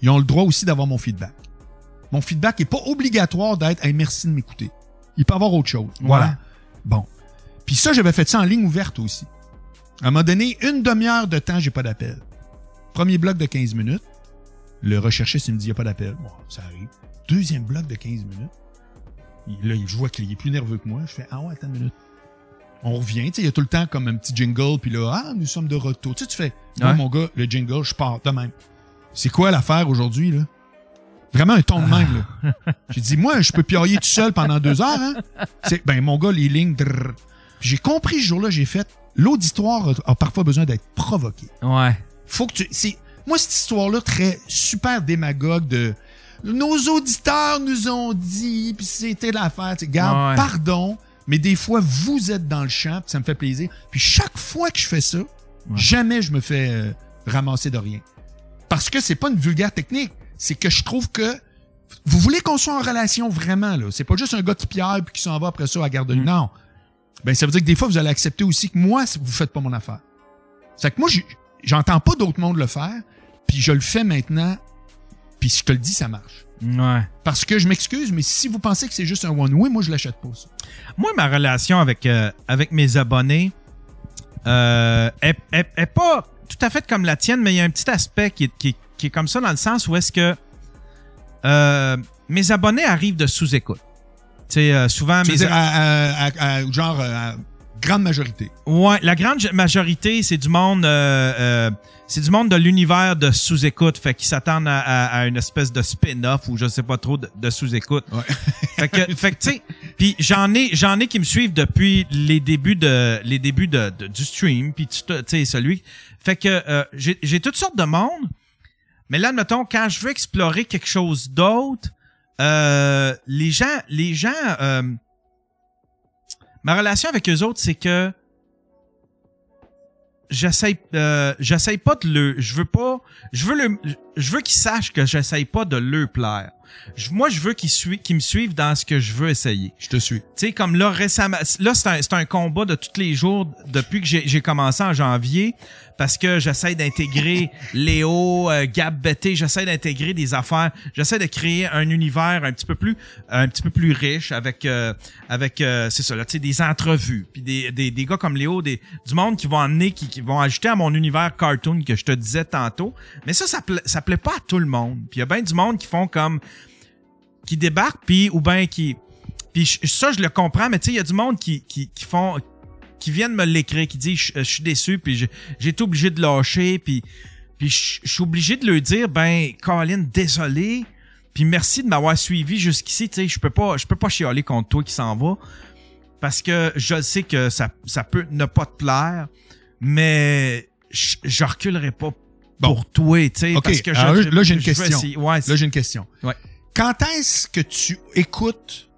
ils ont le droit aussi d'avoir mon feedback. Mon feedback est pas obligatoire d'être hey, merci de m'écouter. Il peut avoir autre chose. Voilà. Bon. Puis ça, j'avais fait ça en ligne ouverte aussi. À un moment donné, une demi-heure de temps, j'ai pas d'appel. Premier bloc de 15 minutes. Le recherchiste, il me dit, il n'y a pas d'appel. Bon, ça arrive. Deuxième bloc de 15 minutes. Là, je vois qu'il est plus nerveux que moi. Je fais, ah ouais, attends une minute. On revient, tu sais, il y a tout le temps comme un petit jingle, puis là, ah, nous sommes de retour. Tu sais, tu fais, non, Ouais. mon gars, le jingle, je pars de même. C'est quoi l'affaire aujourd'hui, là? Vraiment un ton de même, là. J'ai dit, moi, je peux piailler tout seul pendant deux heures, hein? C'est, ben, mon gars, les lignes, j'ai compris ce jour-là, j'ai fait, l'auditoire a, a parfois besoin d'être provoqué. Ouais. Faut que tu, c'est, moi, cette histoire-là, très, super démagogue de, nos auditeurs nous ont dit, puis c'était l'affaire, tu sais, garde, Ouais. pardon, mais des fois, vous êtes dans le champ, puis ça me fait plaisir. Puis chaque fois que je fais ça, jamais je me fais euh, ramasser de rien. Parce que c'est pas une vulgaire technique, c'est que je trouve que vous voulez qu'on soit en relation vraiment, là. C'est pas juste un gars qui pierre puis qui s'en va après ça à garde Mm. Non. Ben, ça veut dire que des fois, vous allez accepter aussi que moi, vous faites pas mon affaire. C'est que moi, j'ai- j'entends pas d'autres monde le faire, puis je le fais maintenant, puis je te le dis, ça marche. Ouais. Parce que je m'excuse, mais si vous pensez que c'est juste un one-way, moi, je l'achète pas, ça. Moi, ma relation avec, euh, avec mes abonnés euh, est, est- est pas tout à fait comme la tienne, mais il y a un petit aspect qui est, qui, qui est comme ça dans le sens où est-ce que euh, mes abonnés arrivent de sous-écoute. Tu sais, euh, souvent, Tu veux mes dire, à, à- à- à- genre, grande majorité. Ouais, la grande majorité, c'est du monde, euh, euh, c'est du monde de l'univers de sous-écoute, fait qu'ils s'attendent à, à- à une espèce de spin-off ou je sais pas trop de, de sous-écoute. Ouais. fait que, fait que tu sais, puis j'en ai, j'en ai qui me suivent depuis les débuts de, les débuts de, de- du stream, puis tu sais celui. Fait que euh, j'ai, j'ai toutes sortes de monde, mais là, mettons, quand je veux explorer quelque chose d'autre, euh, les gens, les gens. Ma relation avec eux autres, c'est que j'essaye euh, j'essaye pas de le je veux pas je veux le je veux qu'ils sachent que j'essaye pas de le plaire. Je- moi je veux qu'ils me suivent dans ce que je veux essayer. Je te suis. Tu sais comme là récemment là c'est un c'est un combat de tous les jours depuis que j'ai j'ai commencé en janvier parce que j'essaie d'intégrer Léo, euh, Gab Betté, j'essaie d'intégrer des affaires, j'essaie de créer un univers un petit peu plus un petit peu plus riche avec euh, avec euh, c'est ça là, tu sais des entrevues, puis des, des des gars comme Léo, des du monde qui vont amener qui, qui vont ajouter à mon univers cartoon que je te disais tantôt. Mais ça ça ça plaît pas à tout le monde. Puis il y a bien du monde qui font comme qui débarquent puis ou ben qui puis ça je le comprends mais tu sais il y a du monde qui qui qui font qui viennent me l'écrire qui dit je suis déçu puis j'ai j'ai été obligé de lâcher puis puis je je suis obligé de leur dire ben Colin désolé puis merci de m'avoir suivi jusqu'ici tu sais je peux pas je peux pas chialer contre toi qui s'en va parce que je sais que ça ça peut ne pas te plaire mais je, je reculerai pas pour toi tu sais parce que alors là, je- là, j'ai une veux question. ouais, Là, j'ai une question. Ouais. Quand est-ce que tu écoutes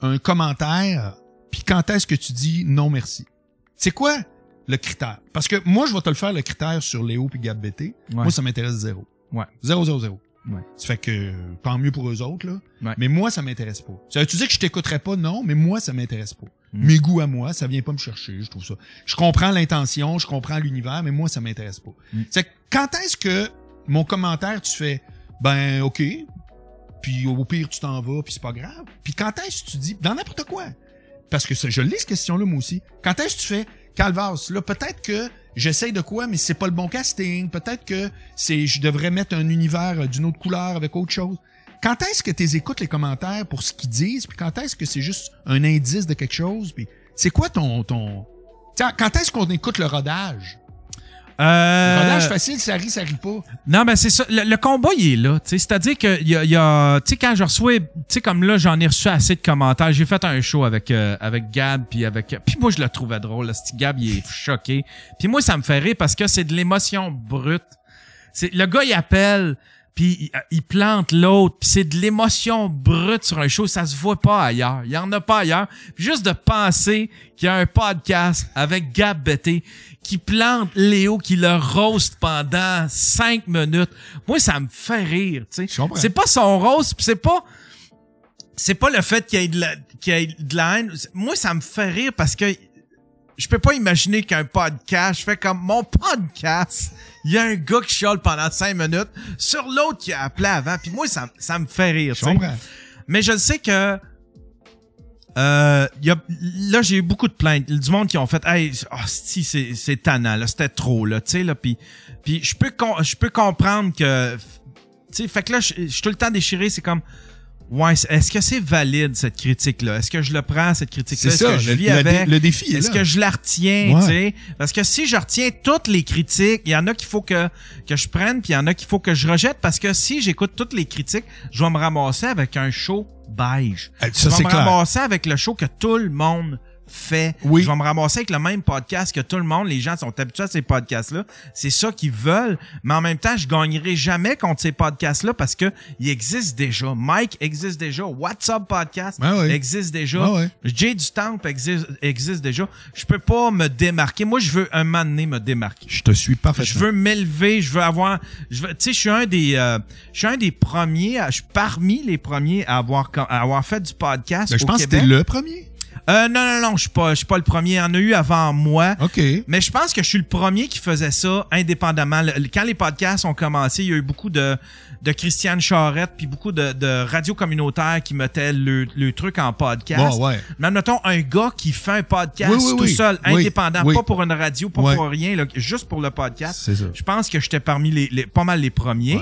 un commentaire, puis quand est-ce que tu dis non merci? C'est quoi le critère? Parce que moi, je vais te le faire, le critère sur Léo puis Gab BT. Moi, ça m'intéresse zéro. Ouais. Zéro, zéro, zéro. Ouais. Ça fait que tant mieux pour eux autres, là. Ouais. Mais moi, ça m'intéresse pas. Ça veut-tu dire que je t'écouterais pas? Non, mais moi, ça m'intéresse pas. Mm. Mes goûts à moi, ça vient pas me chercher, je trouve ça. Je comprends l'intention, je comprends l'univers, mais moi, ça m'intéresse pas. Mm. C'est que quand est-ce que mon commentaire, tu fais, ben, OK, puis au pire, tu t'en vas, puis c'est pas grave. Puis quand est-ce que tu dis, dans n'importe quoi, parce que ça, je lis cette question-là, moi aussi. Quand est-ce que tu fais, Calvas, là, peut-être que j'essaye de quoi, mais c'est pas le bon casting. Peut-être que c'est, je devrais mettre un univers euh, d'une autre couleur avec autre chose. Quand est-ce que tu écoutes les commentaires pour ce qu'ils disent, puis quand est-ce que c'est juste un indice de quelque chose, puis c'est quoi ton, ton, Tiens, quand est-ce qu'on écoute le rodage? Euh, Le rodage facile, ça rit, ça rit pas. Non, mais c'est ça. Le, le combat, il est là. C'est-à-dire que y a, y a- tu sais, quand je reçois, tu sais, comme là, j'en ai reçu assez de commentaires. J'ai fait un show avec euh, avec Gab, puis avec, puis moi, je le trouvais drôle. là. Gab, il est choqué. Puis moi, ça me fait rire parce que c'est de l'émotion brute. C'est le gars, il appelle. Puis il, il plante l'autre, puis c'est de l'émotion brute sur un show, ça se voit pas ailleurs. Il y en a pas ailleurs. Puis juste de penser qu'il y a un podcast avec Gab Betté qui plante Léo, qui le roast pendant cinq minutes. Moi, ça me fait rire, tu sais. C'est pas son roast, puis c'est pas c'est pas le fait qu'il y ait de la, qu'il y ait de la haine. Moi, ça me fait rire parce que je peux pas imaginer qu'un podcast, je fais comme mon podcast, il y a un gars qui chiale pendant cinq minutes sur l'autre qui a appelé avant. Puis moi, ça, ça me fait rire. Je comprends. Mais je sais que euh, il y a, là, j'ai eu beaucoup de plaintes. Du monde qui ont fait Hey, oh, si, c'est, c'est tannant, là, c'était trop, là, tu sais, là. Puis, puis je peux je peux comprendre que. Tu sais, fait que là, je suis tout le temps déchiré, c'est comme. Ouais, est-ce que c'est valide cette critique-là? Est-ce que je le prends, cette critique-là? Est-ce ça, que je le- vis avec? le défi est Est-ce que je la retiens, Ouais. tu sais? Parce que si je retiens toutes les critiques, il y en a qu'il faut que, que je prenne, puis il y en a qu'il faut que je rejette, parce que si j'écoute toutes les critiques, je vais me ramasser avec un show beige. Ah, je ça, vais me clair. ramasser avec le show que tout le monde fait. Oui. Je vais me ramasser avec le même podcast que tout le monde. Les gens sont habitués à ces podcasts-là. C'est ça qu'ils veulent. Mais en même temps, je gagnerai jamais contre ces podcasts-là parce que ils existent déjà. Mike existe déjà. WhatsApp Podcast ouais. existe déjà. Ouais, ouais. Jay du Temple existe, existe déjà. Je peux pas me démarquer. Moi, je veux un moment donné me démarquer. Je te suis parfaitement. Je veux m'élever, je veux avoir, je veux, tu sais, je suis un des, euh, je suis un des premiers, à- je suis parmi les premiers à avoir, à avoir fait du podcast Ben, je au pense que t'es le premier. Euh, non, non, non, je suis pas, je suis pas le premier. Il y en a eu avant moi. OK. Mais je pense que je suis le premier qui faisait ça indépendamment. Le- Quand les podcasts ont commencé, il y a eu beaucoup de, de Christiane Charrette puis beaucoup de, de radios communautaires qui mettaient le, le truc en podcast. Ouais, ouais. Mais admettons, un gars qui fait un podcast Oui, oui, tout oui. seul, indépendant, pas pour une radio, pas pour rien, là, juste pour le podcast. C'est ça. Je pense que j'étais parmi les, les- pas mal les premiers.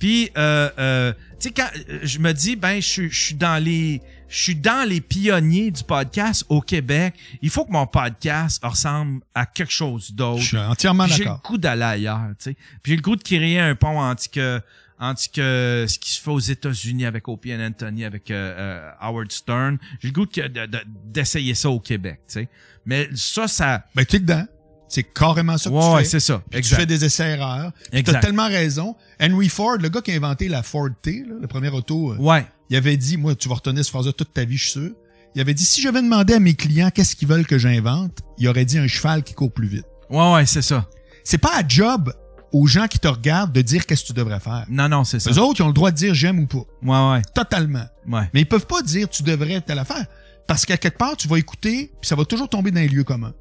Puis, euh, euh, tu sais, quand euh, je me dis, ben, je suis dans les, je suis dans les pionniers du podcast au Québec. Il faut que mon podcast ressemble à quelque chose d'autre. Je suis entièrement Puis J'ai le d'accord. goût d'aller ailleurs, tu sais. Puis j'ai le goût de créer un pont anti que, anti que ce qui se fait aux États-Unis avec Opie and Anthony, avec euh, euh, Howard Stern. J'ai le goût de- de- de- d'essayer ça au Québec, tu sais. Mais ça, ça, Ben, tu es dedans. C'est carrément ça que ouais, tu ouais, fais. c'est ça. Puis tu Exact. fais des essais-erreurs. Tu as Exact. tellement raison. Henry Ford, le gars qui a inventé la Ford T, là, le premier auto, euh, Ouais. il avait dit, moi, tu vas retenir cette phrase-là toute ta vie, je suis sûr. Il avait dit, si j'avais demandé à mes clients qu'est-ce qu'ils veulent que j'invente, il aurait dit un cheval qui court plus vite. Ouais, ouais, c'est ça. C'est pas à job aux gens qui te regardent de dire qu'est-ce que tu devrais faire. Non, non, c'est ça. Les autres, ils ont le droit de dire j'aime ou pas. Ouais, ouais, Totalement. ouais. Mais ils peuvent pas dire tu devrais telle affaire. Parce qu'à quelque part, tu vas écouter, puis ça va toujours tomber dans les lieux communs.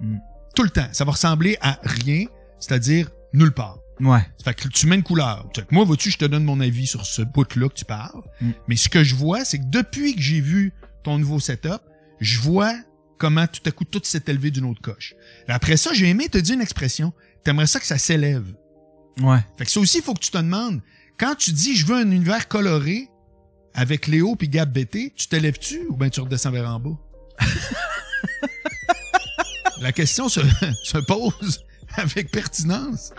Mm. Tout le temps. Ça va ressembler à rien, c'est-à-dire nulle part. Ouais. Fait que tu mets une couleur. Moi, vois-tu, je te donne mon avis sur ce bout-là que tu parles. Mm. Mais ce que je vois, c'est que depuis que j'ai vu ton nouveau setup, je vois comment tout à coup tout s'est élevé d'une autre coche. Et après ça, j'ai aimé te dire une expression. T'aimerais ça que ça s'élève. Ouais. Fait que ça aussi, il faut que tu te demandes, quand tu dis je veux un univers coloré avec Léo puis Gab BT, tu t'élèves-tu ou bien tu redescends vers en bas? La question se, se pose avec pertinence.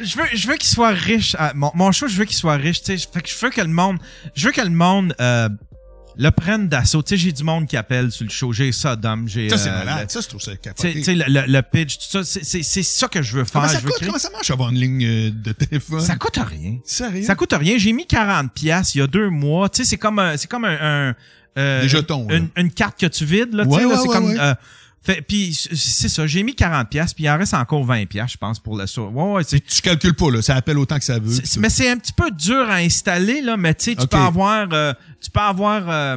Je veux, je veux qu'il soit riche. à- mon, mon show, je veux qu'il soit riche. Tu sais, fait que je veux que le monde, je veux que le monde euh, le prenne d'assaut. Tu sais, j'ai du monde qui appelle sur le show. J'ai Sodom, j'ai. Ça, c'est euh, malade. le- Ça, je trouve ça capoté. tu sais, le, le, le pitch, tout ça, c'est- ça que je veux faire. Comment ça je veux coûte? créer- Comment ça marche avoir une ligne euh, de téléphone? Ça coûte rien. Sérieux? Ça coûte rien. J'ai mis 40 pièces il y a deux mois. Tu sais, c'est comme un, c'est comme un, un, euh, Des jetons, là. Une, une carte que tu vides là. tu sais, ouais, c'est ouais, comme. euh, fait, puis c'est ça. J'ai mis 40 pièces puis il en reste encore 20 pièces, je pense, pour le ça. Ouais, ouais. Tu calcules pas, là. Ça appelle autant que ça veut. mais c'est un petit peu dur à installer là. Mais tu sais, tu peux avoir, euh, tu peux avoir. euh,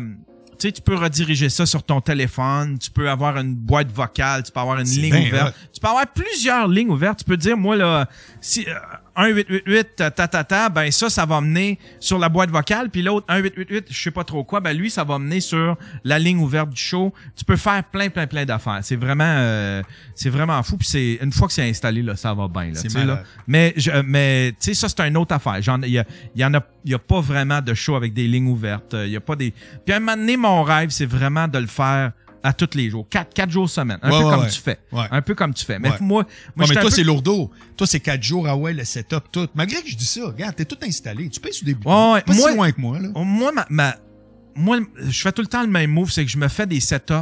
tu sais, tu peux rediriger ça sur ton téléphone, tu peux avoir une boîte vocale, tu peux avoir une ligne ouverte. hot. Tu peux avoir plusieurs lignes ouvertes. Tu peux dire, moi, là, si, euh, 1888, ta, ta, ta, ta, ben ça, ça va mener sur la boîte vocale. Puis l'autre, 1888, je sais pas trop quoi, ben lui, ça va mener sur la ligne ouverte du show. Tu peux faire plein, plein, plein d'affaires. C'est vraiment, euh, c'est vraiment fou. Puis c'est, une fois que c'est installé, là, ça va bien, là. C'est tu sais, là. Mais, je, euh, mais, tu sais, ça, c'est une autre affaire. J'en, il y, a- y en a, il y a pas vraiment de show avec des lignes ouvertes. Il y a pas des, puis à un moment donné, mon rêve, c'est vraiment de le faire à tous les jours. Quatre, quatre jours semaine. Un Ouais, peu ouais, comme ouais. tu fais. Un peu comme tu fais. Mais moi, moi, mais toi, peu- c'est lourdeau. Toi, c'est quatre jours, ah ouais, le setup, tout. Malgré que je dis ça, regarde, t'es tout installé. Tu payes sur des boutons. Pas Moi- si loin que moi, là. Moi, ma, ma- moi, je fais tout le temps le même move, c'est que je me fais des setups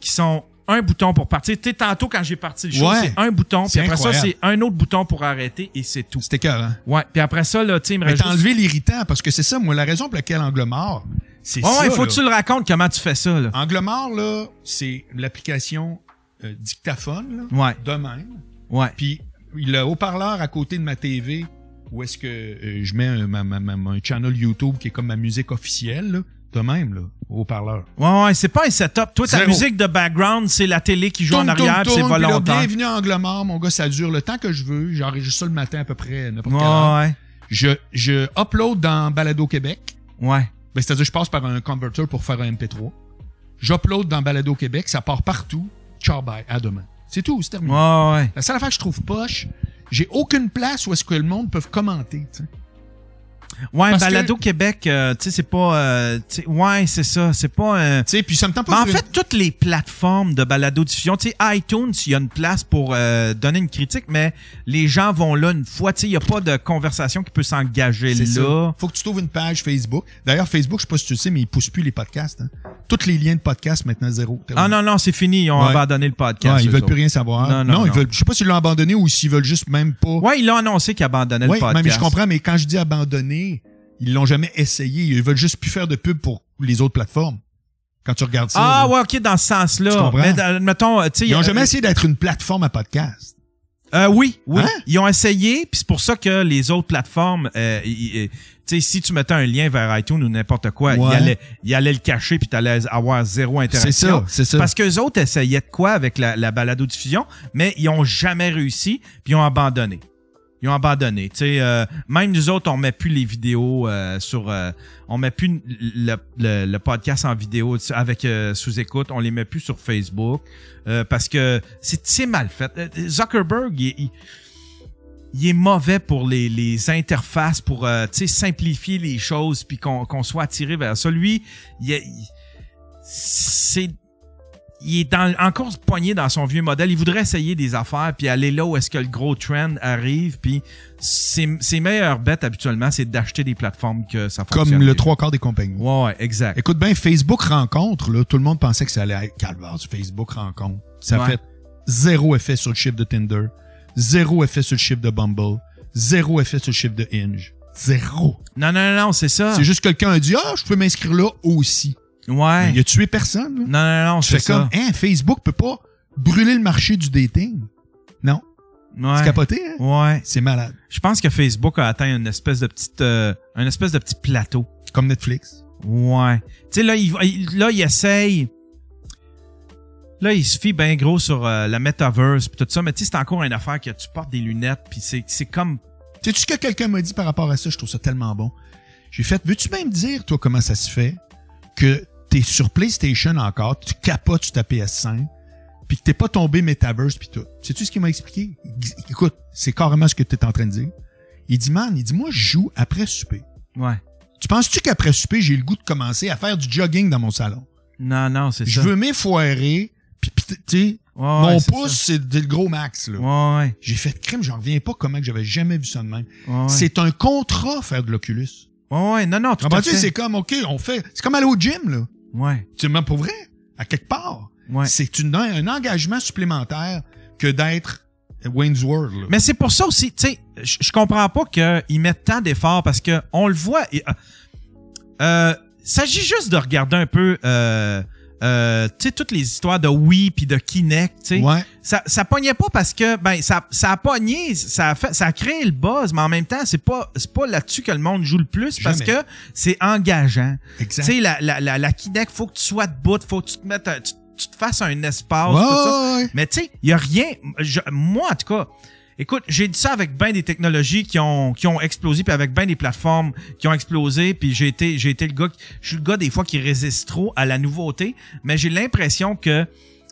qui sont un bouton pour partir. Tu sais, tantôt, quand j'ai parti le show, Ouais. c'est un bouton, puis après ça, c'est un autre bouton pour arrêter et c'est tout. C'était cœur, hein? Ouais, puis après ça, là, tu sais, il me Mais reste t'as enlevé l'irritant, parce que c'est ça, moi, la raison pour laquelle Angle mort, c'est Ouais, ça. ouais, faut là. que tu le racontes comment tu fais ça, là. Angle mort, là, c'est l'application euh, dictaphone, là, Ouais, de même. ouais. Puis le haut-parleur à côté de ma TV, où est-ce que euh, je mets un, ma, ma, ma- un channel YouTube qui est comme ma musique officielle, là, de même, là, haut-parleur. Ouais, ouais, c'est pas un setup. Toi, ta Zéro. musique de background, c'est la télé qui joue en arrière, c'est puis là, volontaire. bienvenue à Angle mort, mon gars, ça dure le temps que je veux. J'enregistre ça le matin à peu près, n'importe Ouais, quelle heure. ouais. Je, je upload dans Balado Québec. Ouais. Ben, c'est-à-dire, je passe par un converter pour faire un MP3. J'upload dans Balado Québec, ça part partout. Ciao, bye, à demain. C'est tout, c'est terminé. Ouais, ouais. La seule affaire que je trouve poche, j'ai aucune place où est-ce que le monde peut commenter. Ouais, Parce Balado que- Québec, euh, tu sais, c'est pas. euh, ouais, c'est ça. C'est pas un. Tu sais, puis ça me tente Mais pas en de- fait, toutes les plateformes de balado diffusion, tu sais, iTunes, il y a une place pour euh, donner une critique, mais les gens vont là une fois, tu sais, il n'y a pas de conversation qui peut s'engager là. Ça. Faut que tu trouves une page Facebook. D'ailleurs, Facebook, je sais pas si tu le sais, mais ils poussent plus les podcasts. Hein. Tous les liens de podcasts maintenant zéro. Ah non, non, c'est fini, ils ont Ouais. abandonné le podcast. Ouais, ils veulent autres. plus rien savoir. Non, non, ils non. veulent. Je sais pas s'ils l'ont abandonné ou s'ils veulent juste même pas. Ouais, ils l'ont annoncé qu'ils abandonnaient Ouais, le podcast. mais je comprends, mais quand je dis abandonné, ils l'ont jamais essayé. Ils veulent juste plus faire de pub pour les autres plateformes. Quand tu regardes ça. Ah là. ouais, ok, dans ce sens-là. Tu comprends? Mais dans- mettons, euh, tu sais, Ils ont euh, jamais essayé d'être une plateforme à podcast. Euh, oui, oui. Hein? Ils ont essayé, puis c'est pour ça que les autres plateformes, euh, ils- tu sais, si tu mettais un lien vers iTunes ou n'importe quoi, Ouais. ils, allaient, ils allaient le cacher puis t'allais avoir zéro interaction. C'est ça, c'est ça. Parce que autres essayaient de quoi avec la, la balado-diffusion, mais ils ont jamais réussi, puis ils ont abandonné. Ils ont abandonné. Euh, même nous autres, on met plus les vidéos euh, sur, euh, on met plus le, le- le podcast en vidéo avec euh, sous-écoute, on les met plus sur Facebook euh, parce que c'est mal fait. Euh, Zuckerberg, il, il- il est mauvais pour les, les interfaces, pour simplifier les choses, puis qu'on soit attiré vers ça. Lui, il, il- c'est il est dans, encore poigné dans son vieux modèle. Il voudrait essayer des affaires puis aller là où est-ce que le gros trend arrive. Puis ses, ses meilleures bêtes habituellement, c'est d'acheter des plateformes que ça fonctionne. Comme le trois quarts des compagnies. Ouais, ouais, exact. Écoute bien, Facebook rencontre, là, tout le monde pensait que ça allait être calvaire du Facebook rencontre. Ça Ouais. fait zéro effet sur le chiffre de Tinder, zéro effet sur le chiffre de Bumble, zéro effet sur le chiffre de Hinge. Zéro. Non, non, non, non, c'est ça. C'est juste quelqu'un a dit Ah, je peux m'inscrire là aussi. Ouais. Il a tué personne. là. Non, non, non, Tu c'est comme. Hein, Facebook peut pas brûler le marché du dating. Non. Ouais. C'est capoté, hein? Ouais. C'est malade. Je pense que Facebook a atteint une espèce de petite, euh, un espèce de petit plateau. Comme Netflix. Ouais. Tu sais, là, il, là, il essaye. Là, il se fie bien gros sur euh, la metaverse pis tout ça, mais tu sais, c'est encore une affaire que tu portes des lunettes puis c'est, c'est comme... Sais-tu ce que quelqu'un m'a dit par rapport à ça? Je trouve ça tellement bon. J'ai fait, veux-tu même dire, toi, comment ça se fait que t'es sur PlayStation encore, tu capotes sur ta PS5, puis que t'es pas tombé Metaverse puis tout. Sais-tu ce qu'il m'a expliqué? Écoute, c'est carrément ce que t'es en train de dire. Il dit, man, il dit, moi, je joue après souper. Ouais. Tu penses-tu qu'après souper, j'ai le goût de commencer à faire du jogging dans mon salon? Non, non, c'est Je ça. veux m'effoirer, puis, tu sais, Ouais, mon ouais, pouce, c'est le gros max, là. Ouais, ouais. J'ai fait crime, j'en reviens pas comment que j'avais jamais vu ça de même. Ouais. C'est un contrat faire de l'Oculus. Ouais, ouais. Non, non, tout à fait. C'est comme, OK, on fait. C'est comme aller au gym, là. Ouais. Tu pour vrai, à quelque part. Ouais. C'est une- un engagement supplémentaire que d'être Wayne's World. là. Mais c'est pour ça aussi, tu sais, je comprends pas qu'ils mettent tant d'efforts parce que on le voit. et, euh, euh, s'agit juste de regarder un peu, euh, euh, tu sais, toutes les histoires de Wii puis de Kinect, tu sais. Ouais. Ça, ça pognait pas parce que, ben, ça, ça a pogné, ça a fait, ça a créé le buzz, mais en même temps, c'est pas, c'est pas là-dessus que le monde joue le plus parce Jamais. que c'est engageant. Tu sais, la, la, la, la Kinect, faut que tu sois debout, faut que tu te mettes, tu, tu te fasses un espace, Ouais, tout ça. ouais. Mais tu sais, il y a rien. je- moi, en tout cas, écoute, j'ai dit ça avec bien des technologies qui ont, qui ont explosé, puis avec bien des plateformes qui ont explosé, puis j'ai été, j'ai été le gars, je suis le gars des fois qui résiste trop à la nouveauté, mais j'ai l'impression que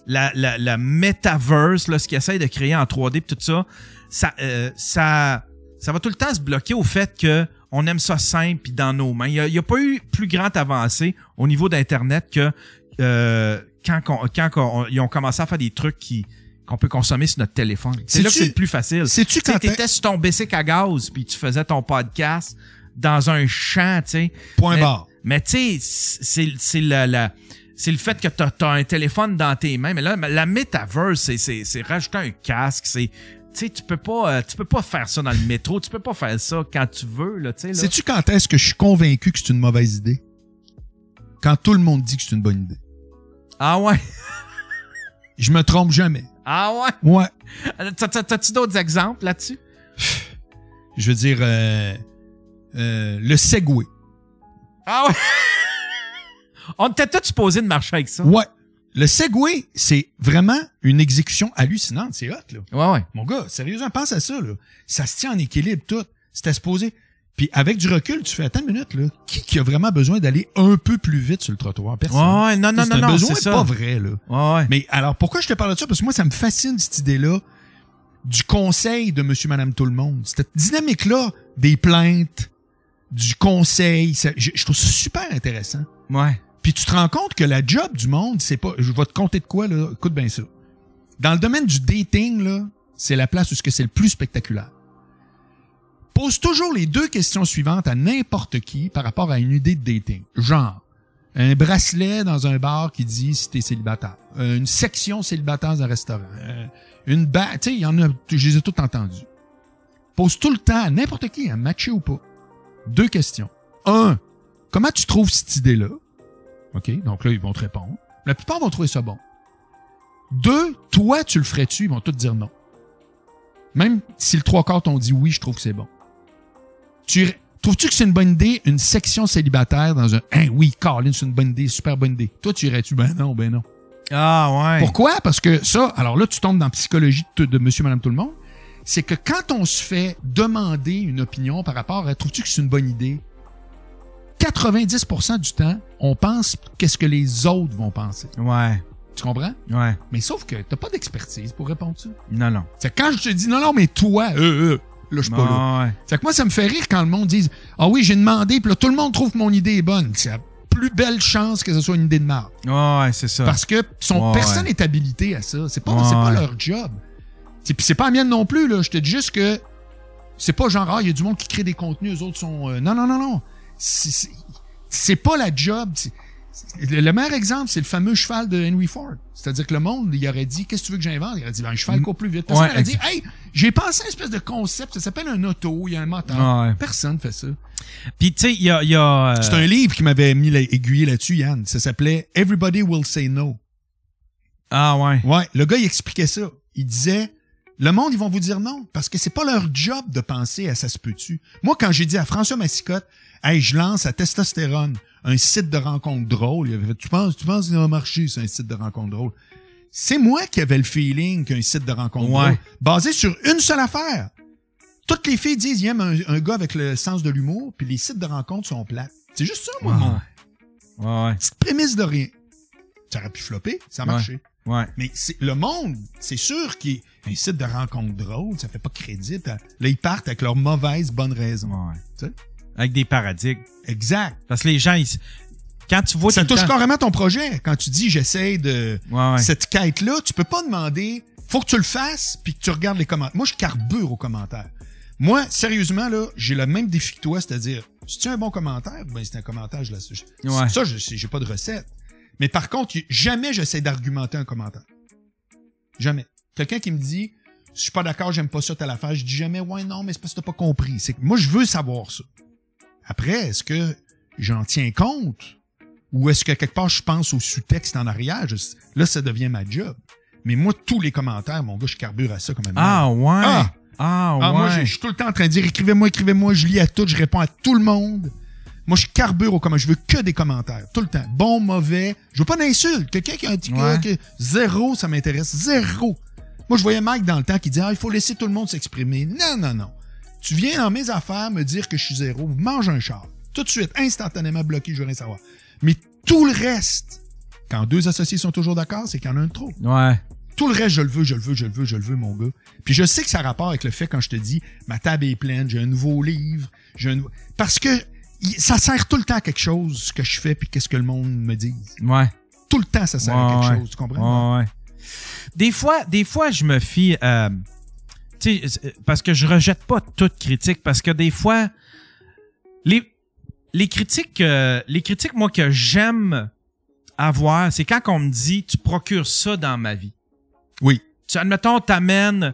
la, la, la metaverse, là, ce qu'ils essaie de créer en 3D, puis tout ça, ça, euh, ça, ça va tout le temps se bloquer au fait que on aime ça simple puis dans nos mains. Il n'y a, pas eu plus grande avancée au niveau d'Internet que euh, quand, quand ils ont commencé à faire des trucs qui qu'on peut consommer sur notre téléphone. C'est là que c'est le plus facile. sais-tu Tu sais, quand t'étais sur ton bicycle à gaz puis tu faisais ton podcast dans un champ, tu sais. Point Mais- barre. Mais tu sais, c'est la c'est le fait que t'as as un téléphone dans tes mains. Mais là, la metaverse, c'est- c'est c'est rajouter un casque, c'est... Tu sais, tu peux pas, euh, tu peux pas faire ça dans le métro, tu peux pas faire ça quand tu veux, là, tu sais. Sais-tu quand est-ce que je suis convaincu que c'est une mauvaise idée? Quand tout le monde dit que c'est une bonne idée. Ah ouais? Je me trompe jamais. Ah ouais? Ouais. Euh, t'as- t'as- T'as-tu d'autres exemples là-dessus? Je veux dire, euh, euh, le Segway. Ah ouais? On était tous supposés de marcher avec ça. Ouais. Le Segway, c'est vraiment une exécution hallucinante. C'est hot, là. Ouais, ouais. Mon gars, sérieusement, pense à ça, là. Ça se tient en équilibre, tout. C'était supposé. Puis avec du recul, tu fais, attends une minute, là. Qui, qui a vraiment besoin d'aller un peu plus vite sur le trottoir? Personne. Ouais, non, non, non, c'est ça. pas vrai, là. Ouais, ouais. Mais alors, pourquoi je te parle de ça? Parce que moi, ça me fascine, cette idée-là du conseil de monsieur, madame, tout le monde. Cette dynamique-là des plaintes, du conseil, ça- je, je trouve ça super intéressant. Ouais. Puis tu te rends compte que la job du monde, c'est pas... Je vais te compter de quoi, là? Écoute bien ça. Dans le domaine du dating, là, c'est la place où ce que c'est le plus spectaculaire. Pose toujours les deux questions suivantes à n'importe qui par rapport à une idée de dating. Genre, un bracelet dans un bar qui dit si t'es célibataire. Euh, une section célibataire dans un restaurant. Euh, une bague, tu sais, y en a, je les ai toutes entendues. Pose tout le temps à n'importe qui, à matcher ou pas. Deux questions. Un, comment tu trouves cette idée-là? OK, donc là, ils vont te répondre. La plupart vont trouver ça bon. Deux, toi, tu le ferais-tu? Ils vont tous dire non. Même si le trois quarts t'ont dit oui, je trouve que c'est bon. Tu Trouves-tu que c'est une bonne idée, une section célibataire dans un... Hein, oui, Colin, c'est une bonne idée, super bonne idée. Toi, tu irais-tu? Ben non, ben non. Ah ouais. Pourquoi? Parce que ça, alors là, tu tombes dans la psychologie de, de monsieur, madame, tout le monde. C'est que quand on se fait demander une opinion par rapport à trouves-tu que c'est une bonne idée? 90% du temps, on pense qu'est-ce que les autres vont penser. Ouais. Tu comprends? Ouais. Mais sauf que t'as pas d'expertise pour répondre ça. Non, non. C'est quand je te dis non, non, mais toi, euh, euh, là, je suis pas là. Ouais. C'est que moi, ça me fait rire quand le monde dise Ah oui, j'ai demandé, puis là, tout le monde trouve que mon idée est bonne. C'est la plus belle chance que ce soit une idée de marde. Ouais, c'est ça. Parce que son, Ouais, personne n'est habilité à ça. C'est pas, pas leur job. C'est, puis c'est pas la mienne non plus, là. Je te dis juste que c'est pas genre, ah, il y a du monde qui crée des contenus, eux autres sont. euh, non, non, non, non. C'est, c'est, c'est pas la job. Le, le meilleur exemple, c'est le fameux cheval de Henry Ford. C'est-à-dire que le monde, il aurait dit, qu'est-ce que tu veux que j'invente? Il aurait dit, ben, un cheval court plus vite. Personne Ouais, aurait dit, hey, j'ai pensé à une espèce de concept, ça s'appelle un auto, il y a un moteur. Ouais. Personne fait ça. Puis tu sais, il y a, il y a euh, C'est un livre qui m'avait mis l'aiguillé là-dessus, Yann. Ça s'appelait Everybody Will Say No. Ah ouais. Ouais, le gars, il expliquait ça. Il disait, le monde, ils vont vous dire non, parce que c'est pas leur job de penser à ça se peut-tu. Moi, quand j'ai dit à François Massicotte, hey, je lance à Testostérone, un site de rencontre drôle, il avait fait, tu penses, tu penses ça va marcher, c'est un site de rencontre drôle? C'est moi qui avais le feeling qu'un site de rencontre Ouais. drôle, basé sur une seule affaire. Toutes les filles disent, ils aiment un, un gars avec le sens de l'humour, puis les sites de rencontre sont plates. C'est juste ça, moi, Ouais. mon Ouais, ouais. petite prémisse de rien. Ça aurait pu flopper, ça a marché. Ouais. Mais le monde, c'est sûr qu'il un site de rencontre drôle, ça fait pas crédit. Là, ils partent avec leurs mauvaises bonnes raisons. Ouais. Avec des paradigmes. Exact. Parce que les gens, ils... quand tu vois ça touche temps- carrément ton projet. Quand tu dis j'essaie de Ouais, ouais. cette quête-là, tu peux pas demander. Faut que tu le fasses puis que tu regardes les commentaires. Moi, je carbure aux commentaires. Moi, sérieusement, là, j'ai le même défi que toi, c'est-à-dire, si tu as un bon commentaire, ben c'est un commentaire, je la Ouais. Ça, j'ai pas de recette. Mais par contre, jamais j'essaie d'argumenter un commentaire. Jamais. Quelqu'un qui me dit, je suis pas d'accord, j'aime pas ça, telle affaire, je dis jamais, ouais, non, mais c'est parce que t'as pas compris. C'est que moi, je veux savoir ça. Après, est-ce que j'en tiens compte? Ou est-ce que quelque part, je pense au sous-texte en arrière? Je- là, ça devient ma job. Mais moi, tous les commentaires, mon gars, je carbure à ça comme un Ah ouais. Ah! Ah, Ah, ouais. moi, je je suis tout le temps en train de dire, écrivez-moi, écrivez-moi, je lis à tout, je réponds à tout le monde. Moi, je carbure au comment. Je veux que des commentaires. Tout le temps. Bon, mauvais. Je veux pas d'insultes. Quelqu'un qui a un petit Ouais. que zéro, ça m'intéresse. Zéro. Moi, je voyais Mike dans le temps qui disait, ah, il faut laisser tout le monde s'exprimer. Non, non, non. Tu viens dans mes affaires me dire que je suis zéro. Mange un char. Tout de suite, instantanément bloqué, je veux rien savoir. Mais tout le reste, quand deux associés sont toujours d'accord, c'est qu'il y en a un de trop. Ouais. Tout le reste, je le veux, je le veux, je le veux, je le veux, mon gars. Puis je sais que ça a rapport avec le fait quand je te dis, ma table est pleine, j'ai un nouveau livre, j'ai un nou- Parce que ça sert tout le temps à quelque chose, ce que je fais, puis qu'est-ce que le monde me dit. Ouais. Tout le temps, ça sert à quelque Ouais, chose, tu comprends? Ouais, ouais. Des fois, des fois, je me fie, euh, tu sais, parce que je rejette pas toute critique, parce que des fois, les, les critiques, euh, les critiques, moi, que j'aime avoir, c'est quand on me dit tu procures ça dans ma vie. Oui. Tu, admettons, t'amènes,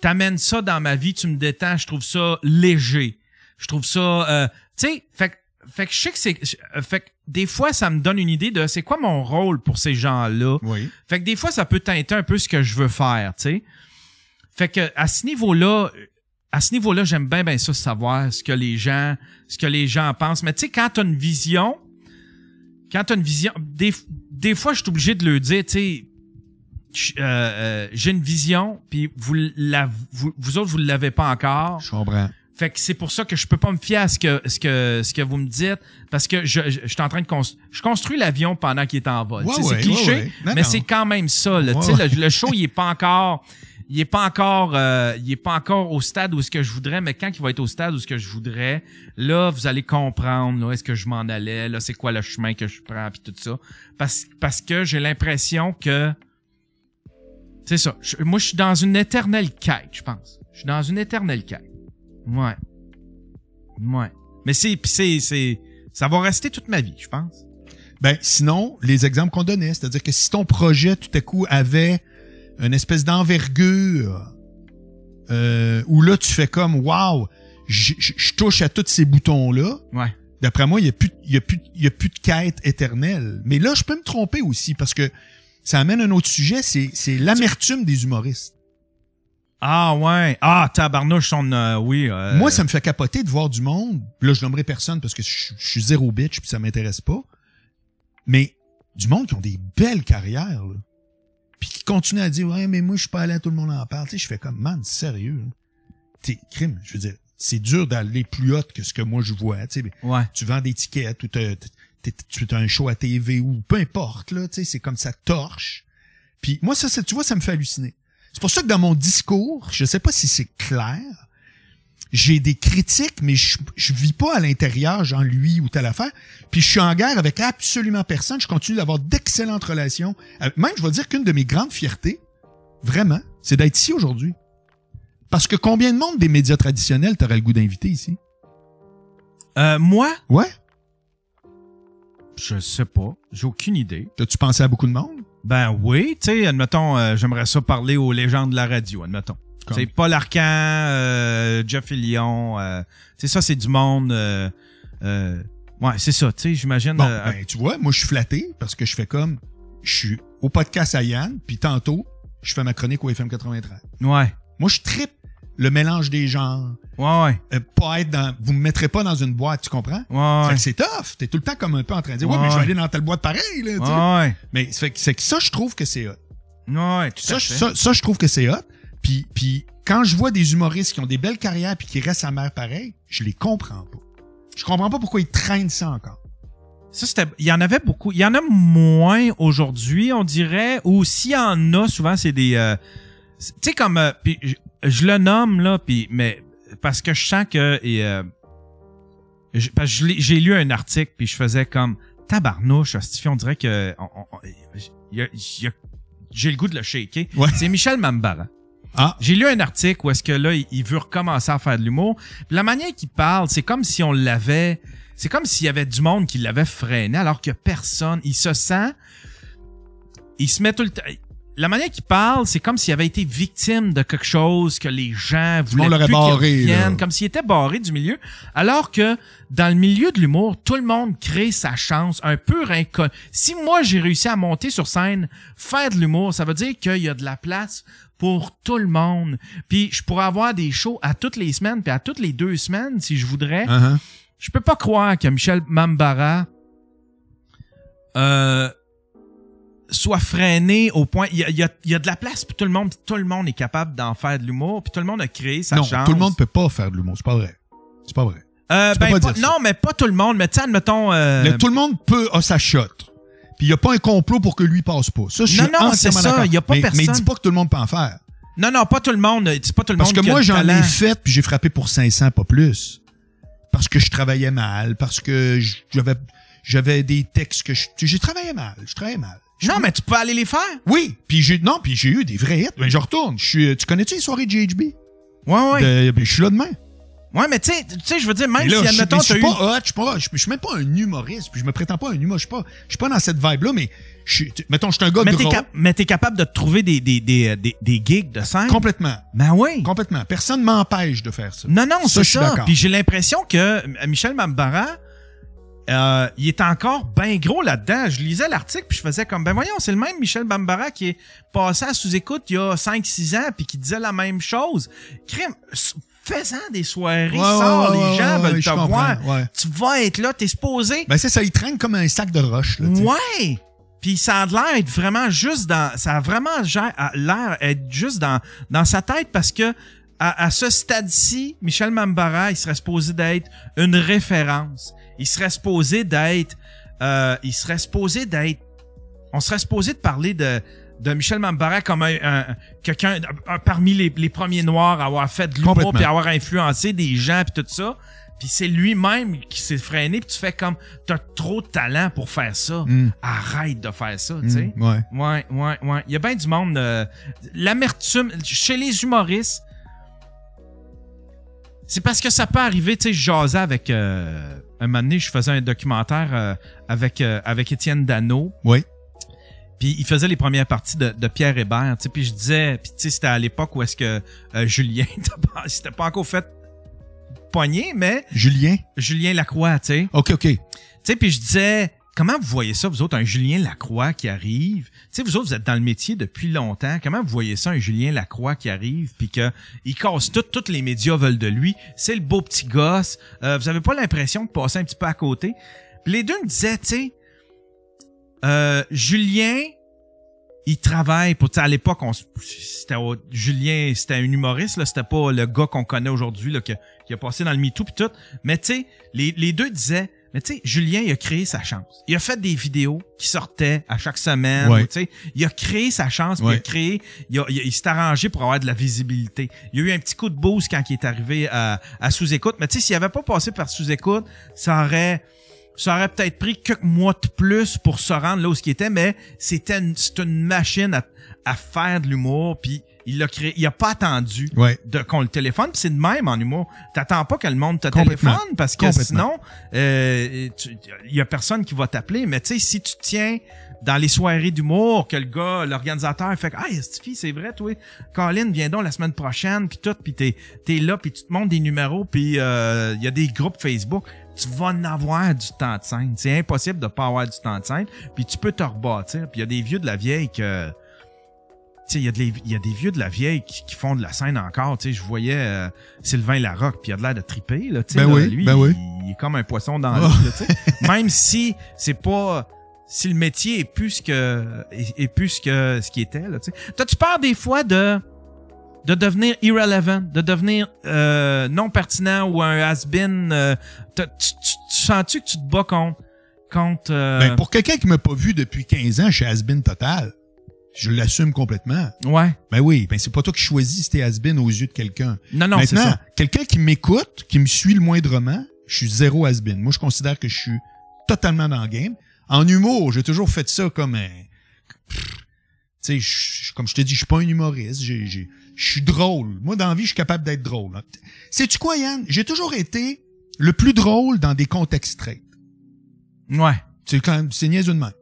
t'amènes ça dans ma vie, tu me détends, je trouve ça léger. Je trouve ça, euh, tu sais, fait, que- fait que je sais que c'est, euh, fait que des fois, ça me donne une idée de c'est quoi mon rôle pour ces gens-là. Oui. Fait que des fois, ça peut teinter un peu ce que je veux faire, tu sais. Fait que à ce niveau-là, à ce niveau-là, j'aime bien bien ça savoir ce que les gens, ce que les gens pensent. Mais tu sais, quand t'as une vision, quand t'as une vision, des, des fois, je suis obligé de le dire, tu sais. euh, euh, j'ai une vision, puis vous, la, vous, vous autres, vous ne l'avez pas encore. Je comprends. Fait que c'est pour ça que je peux pas me fier à ce que ce que ce que vous me dites parce que je je, je suis en train de construire je construis l'avion pendant qu'il est en vol. Ouais, ouais, c'est cliché, ouais, ouais. Non, mais c'est quand même ça. là. Tu sais, Ouais, le, le show il est pas encore il est pas encore euh, il est pas encore au stade où est-ce que je voudrais mais quand il va être au stade où est-ce que je voudrais là vous allez comprendre là est-ce que je m'en allais là c'est quoi le chemin que je prends puis tout ça parce parce que j'ai l'impression que c'est ça moi je suis dans une éternelle quête je pense je suis dans une éternelle quête Ouais. Ouais. Mais c'est, c'est, c'est, ça va rester toute ma vie, je pense. Ben, sinon, les exemples qu'on donnait, c'est-à-dire que si ton projet, tout à coup, avait une espèce d'envergure, euh, où là, tu fais comme, wow, je touche à tous ces boutons-là, Ouais. d'après moi, il y a plus, il y a plus, il y a plus de quête éternelle. Mais là, je peux me tromper aussi, parce que ça amène un autre sujet, c'est, c'est l'amertume des humoristes. Ah ouais. Ah tabarnouche son, euh, oui. euh, Moi, ça me fait capoter de voir du monde. Là, je nommerai personne parce que je, je suis zéro bitch puis ça m'intéresse pas. Mais du monde qui ont des belles carrières, là. Puis qui continuent à dire Ouais, mais moi, je suis pas allé à tout le monde en parle. Tu sais, je fais comme man, sérieux. T'es crime. Je veux dire, c'est dur d'aller plus haut que ce que moi je vois. Tu sais, Ouais. tu vends des tickets ou tu as un show à TV ou peu importe, là, tu sais, c'est comme ça torche. Puis moi, ça, c'est- tu vois, ça me fait halluciner. C'est pour ça que dans mon discours, je sais pas si c'est clair, j'ai des critiques, mais je, je vis pas à l'intérieur, genre lui ou telle affaire. Puis je suis en guerre avec absolument personne. Je continue d'avoir d'excellentes relations. avec- Même, je vais dire qu'une de mes grandes fiertés, vraiment, c'est d'être ici aujourd'hui. Parce que combien de monde des médias traditionnels t'aurais le goût d'inviter ici? Euh, moi, Ouais? je sais pas. J'ai aucune idée. T'as-tu pensé à beaucoup de monde? Ben oui, tu sais, admettons, euh, j'aimerais ça parler aux légendes de la radio, admettons. C'est Paul Arcan, euh, Jeff Lyon, euh, tu sais, ça, c'est du monde. euh, euh, ouais, c'est ça, tu sais, j'imagine. Bon, euh, ben, tu vois, moi, je suis flatté parce que je fais comme, je suis au podcast à Yann, puis tantôt, je fais ma chronique au FM 93. ouais, Moi, je tripe le mélange des genres. ouais, ouais, Euh, pas être dans, vous me mettrez pas dans une boîte, tu comprends? ouais, Fait ouais, que c'est tough. T'es tout le temps comme un peu en train de dire, ouais, Ouais, mais je vais ouais. aller dans telle boîte pareil, là, tu sais. ouais, Mais c'est fait que- c'est que ça, je trouve que c'est hot. ouais, tout Ça, à je- fait. ça, ça, je trouve que c'est hot. Puis, puis quand je vois des humoristes qui ont des belles carrières puis qui restent à mer pareil, je les comprends pas. Je comprends pas pourquoi ils traînent ça encore. Ça, c'était. Il y en avait beaucoup. Il y en a moins aujourd'hui, on dirait. Ou s'il y en a, souvent, c'est des. euh, tu sais, comme. euh, puis je, je le nomme, là, puis. Mais. Parce que je sens que. Et, euh, je- parce que je l'ai- j'ai lu un article, puis je faisais comme. Tabarnouche, on dirait que. on- on- on- il y a- il y a- j'ai le goût de le shaker. Ouais. C'est Michel Mambara. Ah, J'ai lu un article où est-ce que là, il- veut recommencer à faire de l'humour. La manière qu'il parle, c'est comme si on l'avait... C'est comme s'il y avait du monde qui l'avait freiné alors que personne... Il se sent... Il se met tout le temps... La manière qu'il parle, c'est comme s'il avait été victime de quelque chose que les gens voulaient monde plus qu'il barré, revienne, comme s'il était barré du milieu. Alors que dans le milieu de l'humour, tout le monde crée sa chance, un peu inconnu. Si moi j'ai réussi à monter sur scène, faire de l'humour, ça veut dire qu'il y a de la place pour tout le monde. Puis je pourrais avoir des shows à toutes les semaines, puis à toutes les deux semaines si je voudrais. uh-huh. Je peux pas croire que Michel Mambara euh, soit freiné au point. Il y a, il y a- il y a de la place pour tout le monde, puis tout le monde est capable d'en faire de l'humour, puis tout le monde a créé sa non, chance. tout le monde peut pas faire de l'humour. C'est pas vrai. C'est pas vrai. Euh, ben, pas non, mais pas tout le monde. Mais sais, admettons. euh, Le- tout le monde peut a sa shot. Puis il y a pas un complot pour que lui passe pas. Ça, je suis Non, non, c'est ça, il a pas mais, personne. Mais dis pas que tout le monde peut en faire. Non, non, pas tout le monde. C'est pas tout le Parce monde que qui a moi, j'en ai fait, puis j'ai frappé pour 500, pas plus. Parce que je travaillais mal, parce que j'avais j'avais des textes que je... J'ai travaillé mal, je travaillais mal. Non, mais tu peux aller les faire. Oui, puis j'ai non, puis j'ai eu des vrais hits. Ben, je retourne. Je suis, tu connais-tu les soirées de GHB? Ouais, ouais. De- ben, je suis là demain. Ouais, mais tu sais, tu sais, je veux dire, même là, si, admettons, suis eu... pas hot, je suis pas, je, suis même pas un humoriste, puis je me prétends pas un humoriste, je suis pas, je suis pas dans cette vibe-là, mais je suis, tu- mettons, je suis un gars Mais drôle. cap- mais t'es capable de trouver des, des, des, des, des gigs de scène? Complètement. Ben oui. Complètement. Personne m'empêche de faire ça. Non, non, Ça, c'est ça. Puis j'ai l'impression que euh, Michel Mambara, euh, il est encore bien gros là-dedans. Je lisais l'article puis je faisais comme, ben voyons, c'est le même Michel Bambara qui est passé à sous-écoute il y a 5-6 ans puis qui disait la même chose. Crime, fais-en des soirées, Ouais, sors, ouais, les ouais, gens veulent te voir. Tu vas être là, t'es supposé. Ben, c'est ça, il traîne comme un sac de roche, là. Ouais! Puis ça a l'air être vraiment juste dans. Ça a vraiment l'air être juste dans, dans sa tête parce que à, à ce stade-ci, Michel Mambara, il serait supposé d'être une référence. Il serait supposé d'être. euh, il serait supposé d'être. On serait supposé de parler de, de Michel Mambara comme un, un- quelqu'un un- parmi les, les premiers noirs à avoir fait de l'humour puis avoir influencé des gens puis tout ça. Puis c'est lui-même qui s'est freiné puis tu fais comme t'as trop de talent pour faire ça. Mm. Arrête de faire ça, tu sais. Mm, ouais. Ouais, ouais, ouais. Il y a bien du monde. euh, L'amertume, chez les humoristes, c'est parce que ça peut arriver, tu sais, je jasais avec. euh, un moment donné, je faisais un documentaire euh, avec, euh, avec Étienne Dano. Oui. Puis il faisait les premières parties de, de Pierre Hébert, tu sais, puis je disais, puis tu sais, c'était à l'époque où est-ce que euh, Julien, c'était pas encore fait pogner, mais Julien? Julien Lacroix, tu sais. OK, OK. Tu sais, puis je disais, comment vous voyez ça, vous autres, un Julien Lacroix qui arrive? Tu sais, vous autres, vous êtes dans le métier depuis longtemps. Comment vous voyez ça, un Julien Lacroix qui arrive, puis que il casse tout, tous les médias veulent de lui? C'est le beau petit gosse. Euh, vous avez pas l'impression de passer un petit peu à côté? Puis les deux me disaient, tu sais, euh, Julien, il travaille pour, à l'époque, on, c'était Julien, c'était un humoriste, là, c'était pas le gars qu'on connaît aujourd'hui, là, qui, a- qui a passé dans le MeToo pis tout. Mais tu sais, les, les deux disaient, mais tu sais, Julien, il a créé sa chance. Il a fait des vidéos qui sortaient à chaque semaine. Ouais. Tu sais, il a créé sa chance, puis il a Ouais. créé, il, a- il a- il s'est arrangé pour avoir de la visibilité. Il y a eu un petit coup de boost quand il est arrivé à, à sous-écoute. Mais tu sais, s'il avait pas passé par sous-écoute, ça aurait, ça aurait peut-être pris quelques mois de plus pour se rendre là où ce qui était, mais c'était une, c'est une machine à, à faire de l'humour, puis il l'a créé, il a pas attendu Ouais. de qu'on le téléphone, puis c'est de même en humour. T'attends pas que le monde te téléphone parce que sinon, euh, tu- il y a personne qui va t'appeler. Mais tu sais, si tu tiens dans les soirées d'humour, que le gars, l'organisateur fait que, ah, Stifi, c'est vrai, toi, Colin, viens donc la semaine prochaine, puis tout, puis t'es, t'es là, puis tu te montres des numéros, puis euh, il y a des groupes Facebook, tu vas en avoir du temps de scène. C'est impossible de pas avoir du temps de scène, puis tu peux te rebâtir. Puis il y a des vieux de la vieille que tu sais, il y, a de y a des vieux de la vieille qui, qui font de la scène encore. Tu sais, je voyais euh, Sylvain Larocque, puis il a de l'air de triper. Là, tu sais, Ben là, oui, lui, ben il, oui. il est comme un poisson dans Oh. l'eau. tu. Même si c'est pas... Si le métier est plus que est, est plus que ce qui était là, tu sais. T'as-tu peur des fois de de devenir irrelevant, de devenir euh, non pertinent ou un has-been euh, tu, tu, tu sens-tu que tu te bats contre contre euh, Ben, pour quelqu'un qui m'a pas vu depuis 15 ans chez Asbin Total, je l'assume complètement. ouais Ben oui, ben c'est pas toi qui choisis si t'es Asbin aux yeux de quelqu'un. non non c'est Maintenant, ça quelqu'un qui m'écoute, qui me suit le moindrement, je suis zéro Asbin. Moi, je considère que je suis totalement dans le game. En humour, j'ai toujours fait ça comme un... Tu sais, comme je te dis, je suis pas un humoriste. J'ai- Je suis drôle. Moi, dans la vie, je suis capable d'être drôle. hein. Sais-tu quoi, Yann? J'ai toujours été le plus drôle dans des contextes straight. ouais C'est quand même, c'est niaiseux de même.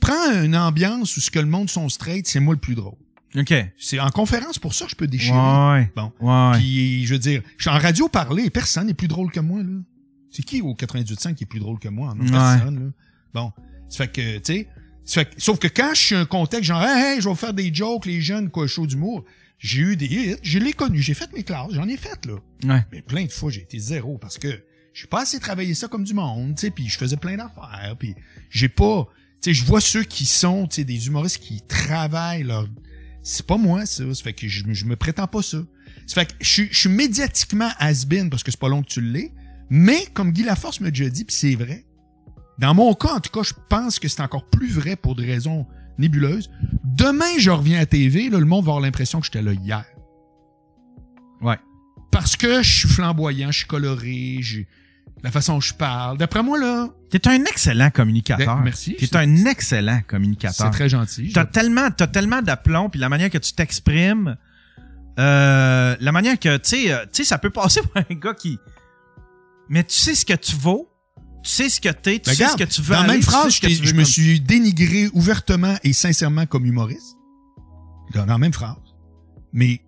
Prends une ambiance où ce que le monde sont straight, c'est moi le plus drôle. ok C'est en conférence pour ça que je peux déchirer. ouais Bon. ouais Puis, je veux dire, je suis en radio parler, personne n'est plus drôle que moi, là. C'est qui au 98.5 qui est plus drôle que moi? Non, Ouais. personne, là. Bon. Ça fait que, tu sais, sauf que quand je suis un contexte genre, hey, hey, je vais faire des jokes, les jeunes, quoi, chaud d'humour, j'ai eu des hits, je l'ai connu, j'ai fait mes classes, j'en ai fait, là. ouais Mais plein de fois, j'ai été zéro parce que j'ai pas assez travaillé ça comme du monde, tu sais, puis je faisais plein d'affaires, puis j'ai pas, tu sais, je vois ceux qui sont, tu sais, des humoristes qui travaillent leur, c'est pas moi ça, ça fait que je, me- je me prétends pas ça. Ça fait que je, suis- je suis médiatiquement has-been parce que c'est pas long que tu l'es, mais comme Guy Laforce m'a déjà dit, puis c'est vrai. Dans mon cas, en tout cas, je pense que c'est encore plus vrai pour des raisons nébuleuses. Demain, je reviens à TV, là, le monde va avoir l'impression que j'étais là hier ouais parce que je suis flamboyant, je suis coloré, j'ai la façon dont je parle. D'après moi là, T'es un excellent communicateur. Ben, merci. T'es un excellent communicateur. c'est très gentil. T'as tellement, t'as tellement d'aplomb, puis la manière que tu t'exprimes, euh, la manière que, tu sais, euh, tu sais, ça peut passer pour un gars qui. Mais tu sais ce que tu vaux, tu sais ce que t'es, tu sais ce que tu veux dans la même tu sais phrase, je, me comme- suis dénigré ouvertement et sincèrement comme humoriste. Dans, la même phrase. Mais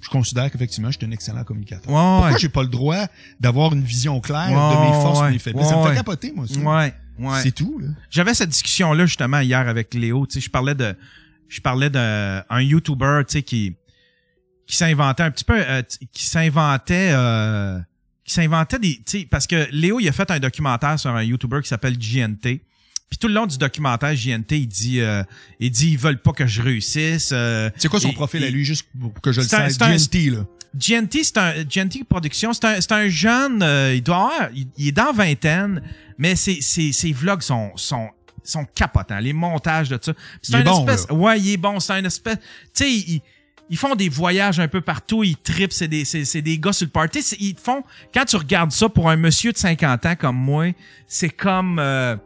je considère qu'effectivement, je suis un excellent communicateur. Ouais, Pourquoi ouais. j'ai pas le droit d'avoir une vision claire de mes forces et mes faiblesses? ça me fait capoter, moi, ça. Ouais, ouais. C'est tout, là. J'avais cette discussion-là justement hier avec Léo. Tu sais, je parlais de, je parlais d'un YouTuber, tu sais, qui, qui s'inventait un petit peu, euh, qui s'inventait, euh, qui s'inventait des, tu sais, parce que Léo, il a fait un documentaire sur un YouTuber qui s'appelle GNT. Puis tout le long du documentaire, GNT, il dit, euh, il dit, ils veulent pas que je réussisse. euh, C'est quoi son et- profil à lui, juste pour que je le sache? GNT, là. GNT, c'est un GNT Production, c'est un, c'est un jeune, euh, il doit avoir, il, il est dans vingtaine, mais ses, ses, ses vlogs sont, sont, sont capotants, les montages de ça. C'est Il est un bon, espèce, là. ouais, il est bon, c'est un espèce, tu sais, ils, ils font des voyages un peu partout, ils tripent, c'est des, c'est, c'est des gars sur le party, C'est- ils font, quand tu regardes ça pour un monsieur de 50 ans comme moi, c'est comme, euh,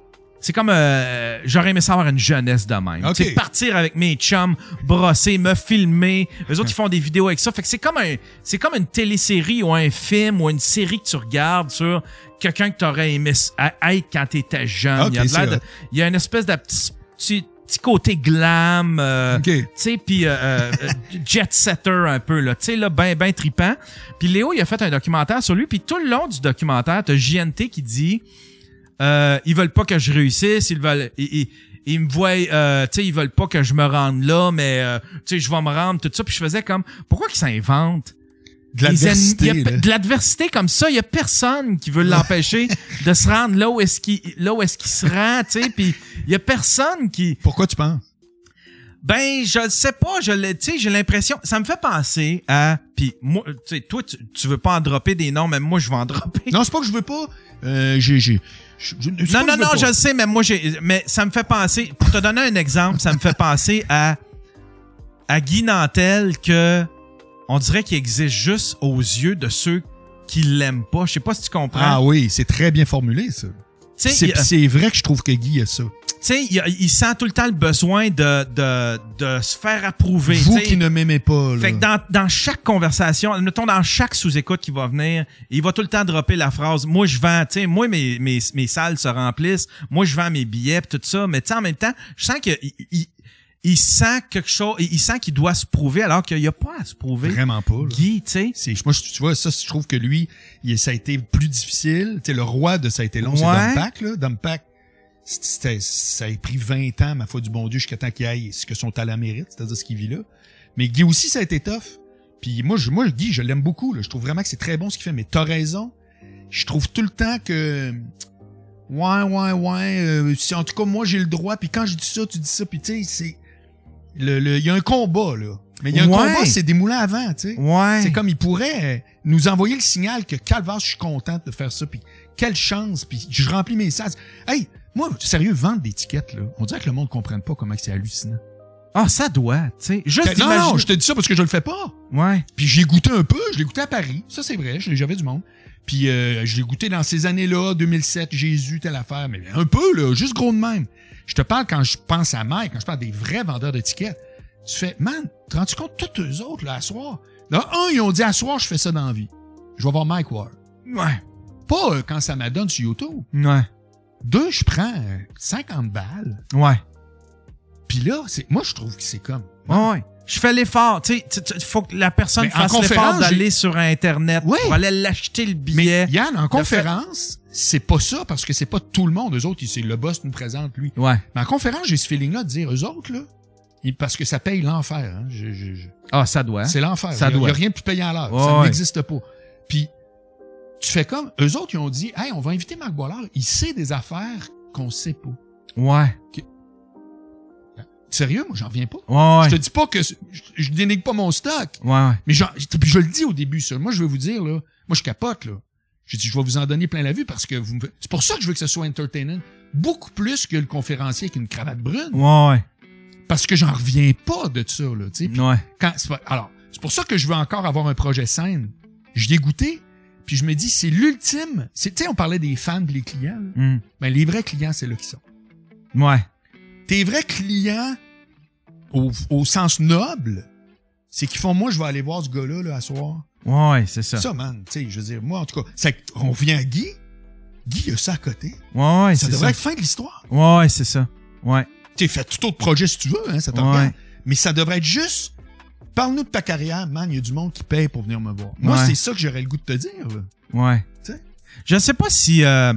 c'est comme euh, j'aurais aimé savoir une jeunesse de même. Sais, partir avec mes chums, brosser, me filmer. Les autres ils font des vidéos avec ça. Fait que c'est comme un c'est comme une télésérie ou un film ou une série que tu regardes sur quelqu'un que t'aurais aimé être quand t'étais jeune. Ok, il y a de c'est il y a une espèce de petit, petit, petit côté glam euh, tu sais puis euh, euh, jet setter un peu là. Tu sais là ben ben tripant. Puis Léo il a fait un documentaire sur lui puis tout le long du documentaire t'as JNT qui dit euh, ils veulent pas que je réussisse, ils veulent, ils, ils, ils me voient, euh, tu sais, ils veulent pas que je me rende là, mais euh, tu sais, je vais me rendre tout ça. Puis je faisais comme, pourquoi qu'ils s'inventent? De l'adversité, comme ça, il y a personne qui veut l'empêcher de se rendre là où est-ce qu'il là où est-ce qu'il se rend, tu sais, puis il y a personne qui Pourquoi tu penses? ben, je le sais pas, je l'ai, tu sais, j'ai l'impression, ça me fait penser à, puis moi, tu sais, toi, tu, tu veux pas en dropper des noms, mais moi, je vais en dropper. Non, c'est pas que je veux pas. Euh, j'ai, j'ai, je- je- c'est Non, non, non, je le sais, mais moi, j'ai, mais ça me fait penser, pour te donner un exemple, ça me fait penser à, à Guy Nantel que on dirait qu'il existe juste aux yeux de ceux qui l'aiment pas. Je sais pas si tu comprends. Ah oui, c'est très bien formulé, ça. C'est, vrai que je trouve que Guy a ça. tu sais, il, il sent tout le temps le besoin de, de, de se faire approuver. Vous qui ne m'aimez pas, là. Fait que dans, dans chaque conversation, mettons dans chaque sous-écoute qui va venir, il va tout le temps dropper la phrase Moi je vends, tu sais, moi mes, mes, mes salles se remplissent, moi je vends mes billets pis tout ça, mais tu sais, en même temps, je sens qu'il il, il sent quelque chose, il, sent qu'il doit se prouver alors qu'il n'y a pas à se prouver. Vraiment pas. là. Guy, tu sais. C'est, moi, tu vois, ça, je trouve que lui, il, ça a été plus difficile. Tu sais, le roi de ça a été long, c'est Ouais. Dumpack, là. Dumpack, c'était, ça a pris 20 ans, ma foi du bon Dieu, jusqu'à temps qu'il aille ce que son talent mérite, c'est-à-dire ce qu'il vit là. Mais Guy aussi, ça a été tough. Puis moi, je, moi, Guy, je l'aime beaucoup, là. Je trouve vraiment que c'est très bon ce qu'il fait, mais t'as raison. Je trouve tout le temps que, ouais, ouais, ouais, euh, si- en tout cas, moi, j'ai le droit, puis quand je dis ça, tu dis ça, puis tu sais, c'est, le, le- il y a un combat, là. Mais il y a un Ouais. combat, c'est des moulins avant, tu sais. Ouais. C'est comme il pourrait nous envoyer le signal que Calvas, je suis contente de faire ça, puis quelle chance, puis je remplis mes salles. Hey, moi, sérieux, vendre des tickets, là, on dirait que le monde ne comprenne pas comment que c'est hallucinant. Ah, ça doit, tu sais. Juste Ben, non, non, je te dis ça parce que je le fais pas. Ouais. Puis j'ai goûté un peu, je l'ai goûté à Paris, ça c'est vrai, j'avais du monde. Puis euh, je l'ai goûté dans ces années-là, 2007, Jésus, telle affaire, mais un peu, là, juste gros de même. Je te parle quand je pense à Mike, quand je parle des vrais vendeurs d'étiquettes. Tu fais, man, te rends-tu compte, tous eux autres, là, à soir? Là, un, ils ont dit, à soir, je fais ça dans la vie. Je vais voir Mike Ward. Ouais. Pas euh, quand ça m'adonne sur YouTube. Ouais. Deux, je prends euh, 50 balles. Ouais. Puis là, c'est, moi, je trouve que c'est comme. Ouais, ouais. Je fais l'effort, tu sais, faut que la personne Mais fasse l'effort d'aller sur Internet Oui. pour aller l'acheter le Mais billet. Yann, en conférence, c'est pas ça parce que c'est pas tout le monde. Eux autres, c'est le boss nous présente lui. Ouais. Mais en conférence, j'ai ce feeling-là de dire eux autres, là, parce que ça paye l'enfer. Hein. Je- je- je- Ah, ça doit. C'est l'enfer. Ça Il y a- doit. Il y a rien de plus payant à l'heure. Ouais, ça ouais. n'existe pas. Puis, tu fais comme, eux autres, ils ont dit, hey, on va inviter Marc Boilard. Il sait des affaires qu'on sait pas. Ouais. Sérieux, moi, j'en reviens pas. Ouais. Je te dis pas que je, je dénigre pas mon stock. Ouais, ouais. Mais puis je le dis au début, ça. Moi, je vais vous dire, là, moi, je capote, là. Je dis, je vais vous en donner plein la vue parce que vous me C'est pour ça que je veux que ce soit entertainant. Beaucoup plus que le conférencier avec une cravate brune. Ouais, Parce que j'en reviens pas de ça, là, tu sais. Ouais. quand, alors, c'est pour ça que je veux encore avoir un projet scène. Je l'ai goûté, puis je me dis, c'est l'ultime. C'est, tu sais, on parlait des fans les clients, là. Hum. Ben, les vrais clients, c'est là qu'ils sont. Ouais. Tes vrais clients, au, au sens noble, c'est qu'ils font, moi, je vais aller voir ce gars-là, là, à soir. Ouais, c'est ça. Ça, man, tu sais, je veux dire, moi, en tout cas, ça, on vient à Guy. Guy, il a ça à côté. Ouais, ouais, Ça c'est devrait ça. être fin de l'histoire. Ouais, c'est ça. Ouais. Tu sais, fais tout autre projet si tu veux, hein, ça te Ouais. Mais ça devrait être juste, parle-nous de ta carrière, man, il y a du monde qui paye pour venir me voir. Moi, Ouais. c'est ça que j'aurais le goût de te dire, là. Ouais. Tu sais? Je sais pas si. euh,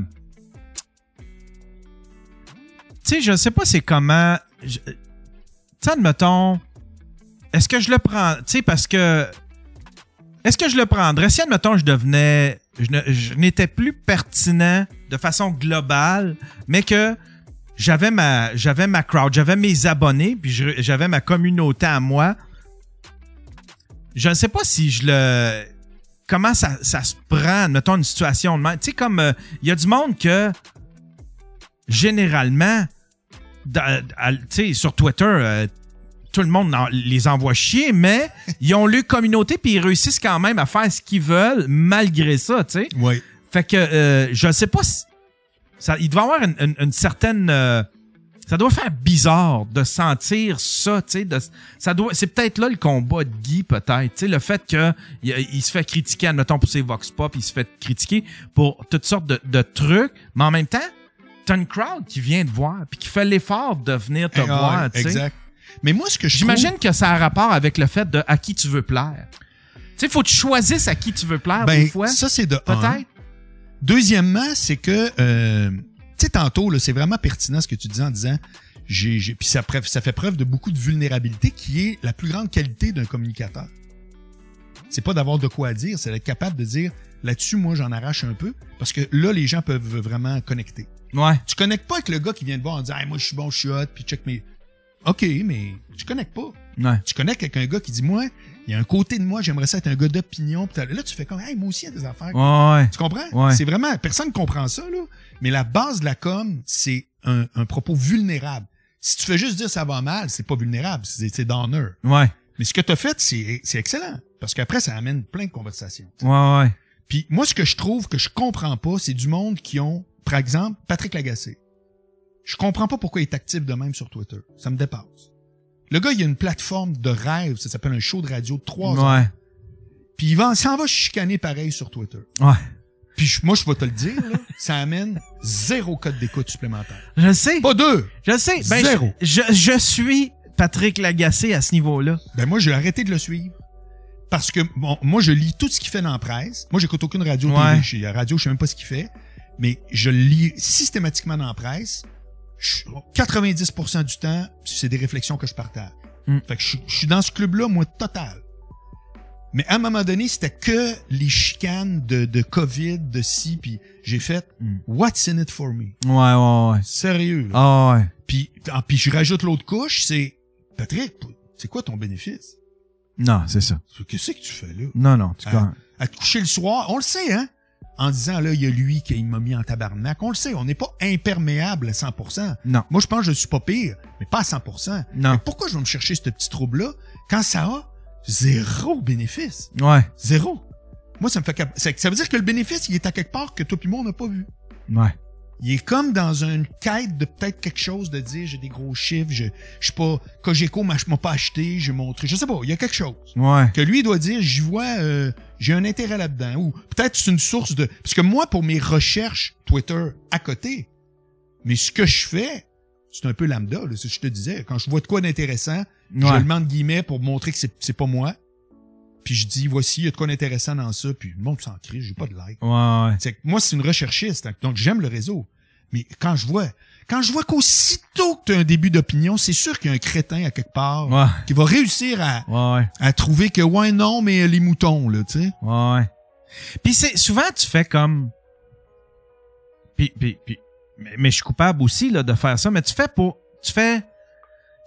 Tu sais, je sais pas c'est comment. je- Tu sais, admettons. Est-ce que je le prends. Tu sais, parce que. Est-ce que je le prendrais? Si, admettons, je devenais. Je n'étais plus pertinent de façon globale, mais que j'avais ma, j'avais ma crowd, j'avais mes abonnés, puis j'avais ma communauté à moi. Je ne sais pas si je le comment ça, ça se prend, mettons, une situation de même. Tu sais, comme euh, il y a du monde que, généralement, tu sais, sur Twitter, euh, tout le monde en- les envoie chier, mais ils ont leur communauté puis ils réussissent quand même à faire ce qu'ils veulent malgré ça, tu sais. Ouais. Fait que euh, je sais pas si. Ça, il doit y avoir une, une- une certaine. euh, ça doit faire bizarre de sentir ça, tu sais. de- Ça doit. C'est peut-être là le combat de Guy, peut-être. Tu sais, le fait que il, il se fait critiquer, admettons, pour ses vox pop, il se fait critiquer pour toutes sortes de, de trucs, mais en même temps, t'as une crowd qui vient te voir puis qui fait l'effort de venir te Ah, voir, tu sais. Exact. Mais moi, ce que je J'imagine que ça a rapport avec le fait de à qui tu veux plaire. Tu sais, faut que tu choisisses à qui tu veux plaire ben, des fois. ça, c'est de un. Peut-être. Deuxièmement, c'est que, euh, tu sais, tantôt, là, c'est vraiment pertinent ce que tu dis en disant, j'ai, j'ai, puis ça, fait preuve de beaucoup de vulnérabilité qui est la plus grande qualité d'un communicateur. C'est pas d'avoir de quoi dire, c'est d'être capable de dire, là-dessus, moi, j'en arrache un peu, parce que là, les gens peuvent vraiment connecter. Ouais. Tu connectes pas avec le gars qui vient te voir en disant, hey, moi, je suis bon, je suis hot, puis check mes... OK, mais tu connectes pas. Ouais. Tu connectes avec un gars qui dit, moi, il y a un côté de moi, j'aimerais ça être un gars d'opinion. Là, tu fais comme, hey, moi aussi, il y a des affaires. Ouais. Tu comprends? Ouais. C'est vraiment, personne ne comprend ça, là. Mais la base de la com, c'est un, un propos vulnérable. Si tu fais juste dire ça va mal, c'est pas vulnérable, c'est d'honneur. Ouais. Mais ce que tu as fait, c'est c'est excellent. Parce qu'après, ça amène plein de conversations. Ouais, ouais. Puis moi, ce que je trouve que je comprends pas, c'est du monde qui ont, par exemple, Patrick Lagacé. Je comprends pas pourquoi il est actif de même sur Twitter. Ça me dépasse. Le gars, il a une plateforme de rêve, ça s'appelle un show de radio de trois heures. Ouais. Puis il va, s'en va chicaner pareil sur Twitter. Ouais. Puis je- moi, je vais te le dire, là, ça amène zéro code d'écoute supplémentaire. Je le sais. Pas deux. Je le sais. Ben, Zéro. Je, je, je suis Patrick Lagacé à ce niveau-là. Ben moi, j'ai arrêté de le suivre. Parce que bon, moi, je lis tout ce qu'il fait dans la presse. Moi, j'écoute aucune radio Ouais. télé. Chez la radio, je sais même pas ce qu'il fait. Mais je le lis systématiquement dans la presse. Je- 90% du temps, c'est des réflexions que je partage. Mm. Fait que je, suis- je suis dans ce club-là, moi, total. Mais à un moment donné, c'était que les chicanes de, de COVID, de ci, puis j'ai fait Mm. What's in it for me? Ouais, ouais, ouais. Sérieux. Ah, ouais. Puis, ah, puis je rajoute l'autre couche, c'est Patrick, c'est quoi ton bénéfice? Non, c'est ça. Qu'est-ce que tu fais là? Non, non. Tu comprends. À te coucher le soir, on le sait, hein? En disant, là, il y a lui qui m'a mis en tabarnak. On le sait, on n'est pas imperméable à 100%. Non. Moi, je pense que je suis pas pire, mais pas à 100%. Non. Mais pourquoi je vais me chercher ce petit trouble-là quand ça a zéro bénéfice? Ouais. Zéro. Moi, ça me fait cap- ça, ça veut dire que le bénéfice, il est à quelque part que toi et moi, on n'a pas vu. Ouais. Il est comme dans une quête de peut-être quelque chose de dire j'ai des gros chiffres, je, je suis pas Cogeco m'a pas acheté, j'ai montré, je sais pas, il y a quelque chose Ouais. que lui il doit dire j'y vois euh, j'ai un intérêt là-dedans ou peut-être c'est une source de parce que moi pour mes recherches Twitter à côté, mais ce que je fais c'est un peu lambda là, c'est ce que je te disais quand je vois de quoi d'intéressant, je le mets entre guillemets pour montrer que c'est c'est pas moi. Puis je dis voici il y a de quoi d'intéressant dans ça puis le monde s'en crie, j'ai pas de like. Ouais, ouais. C'est moi, c'est une recherchiste, hein, donc j'aime le réseau. Mais quand je vois, quand je vois qu'aussitôt que tu as un début d'opinion, c'est sûr qu'il y a un crétin à quelque part Ouais. qui va réussir à, Ouais, à trouver que ouais, non, mais les moutons, là, tu sais. Ouais. Puis c'est souvent tu fais comme puis, puis, puis mais, mais je suis coupable aussi là de faire ça mais tu fais pour tu fais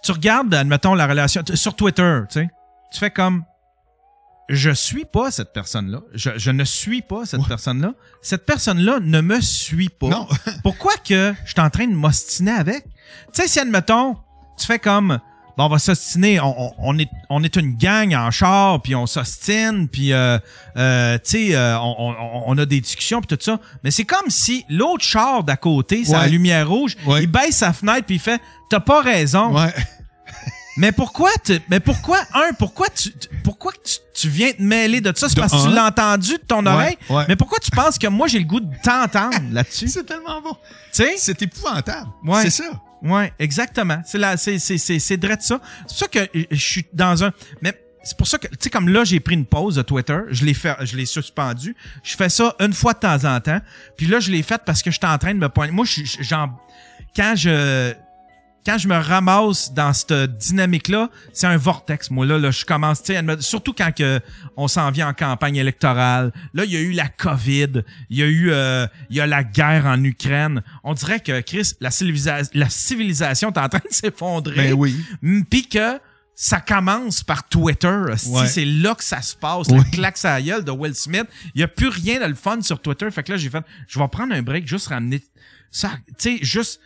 tu regardes admettons la relation sur Twitter, tu sais. Tu fais comme je suis pas cette personne-là. Je, je ne suis pas cette Ouais. personne-là. Cette personne-là ne me suit pas. Non. Pourquoi que je suis en train de m'ostiner avec? Tu sais, si admettons, tu fais comme bon, on va s'ostiner, on, on, on est on est une gang en char, puis on s'ostine, puis euh, euh, tu sais, euh, on, on, on a des discussions puis tout ça. Mais c'est comme si l'autre char d'à côté, c'est la Ouais. lumière rouge, Ouais. il baisse sa fenêtre puis il fait t'as pas raison. Ouais. Mais pourquoi tu, mais pourquoi, un, pourquoi tu, tu- pourquoi tu, tu viens te mêler de ça? C'est parce que tu l'as entendu de ton oreille. ouais. Mais pourquoi tu penses que moi j'ai le goût de t'entendre là-dessus? Tu C'est tellement bon. sais? C'est épouvantable. Ouais. C'est ça. Ouais, exactement. C'est là, c'est, c'est, c'est, c'est vrai de ça. C'est pour ça que euh, je suis dans un, mais c'est pour ça que, tu sais, comme là, j'ai pris une pause de Twitter. Je l'ai fait, je l'ai suspendu. Je fais ça une fois de temps en temps. Puis là, je l'ai fait parce que j'étais en train de me poigner. Moi, je suis, j'en, quand je, quand je me ramasse dans cette dynamique-là, c'est un vortex. Moi, là, là je commence, tu sais, surtout quand que on s'en vient en campagne électorale. Là, il y a eu la COVID, il y a eu, euh, il y a la guerre en Ukraine. On dirait que, Chris, la, civilisa- la civilisation est en train de s'effondrer. Ben oui. Puis que ça commence par Twitter. Si Ouais. c'est là que ça se passe, Oui. la claque la gueule de Will Smith. Il y a plus rien de le fun sur Twitter. Fait que là, j'ai fait, je vais prendre un break, juste ramener ça, tu sais, juste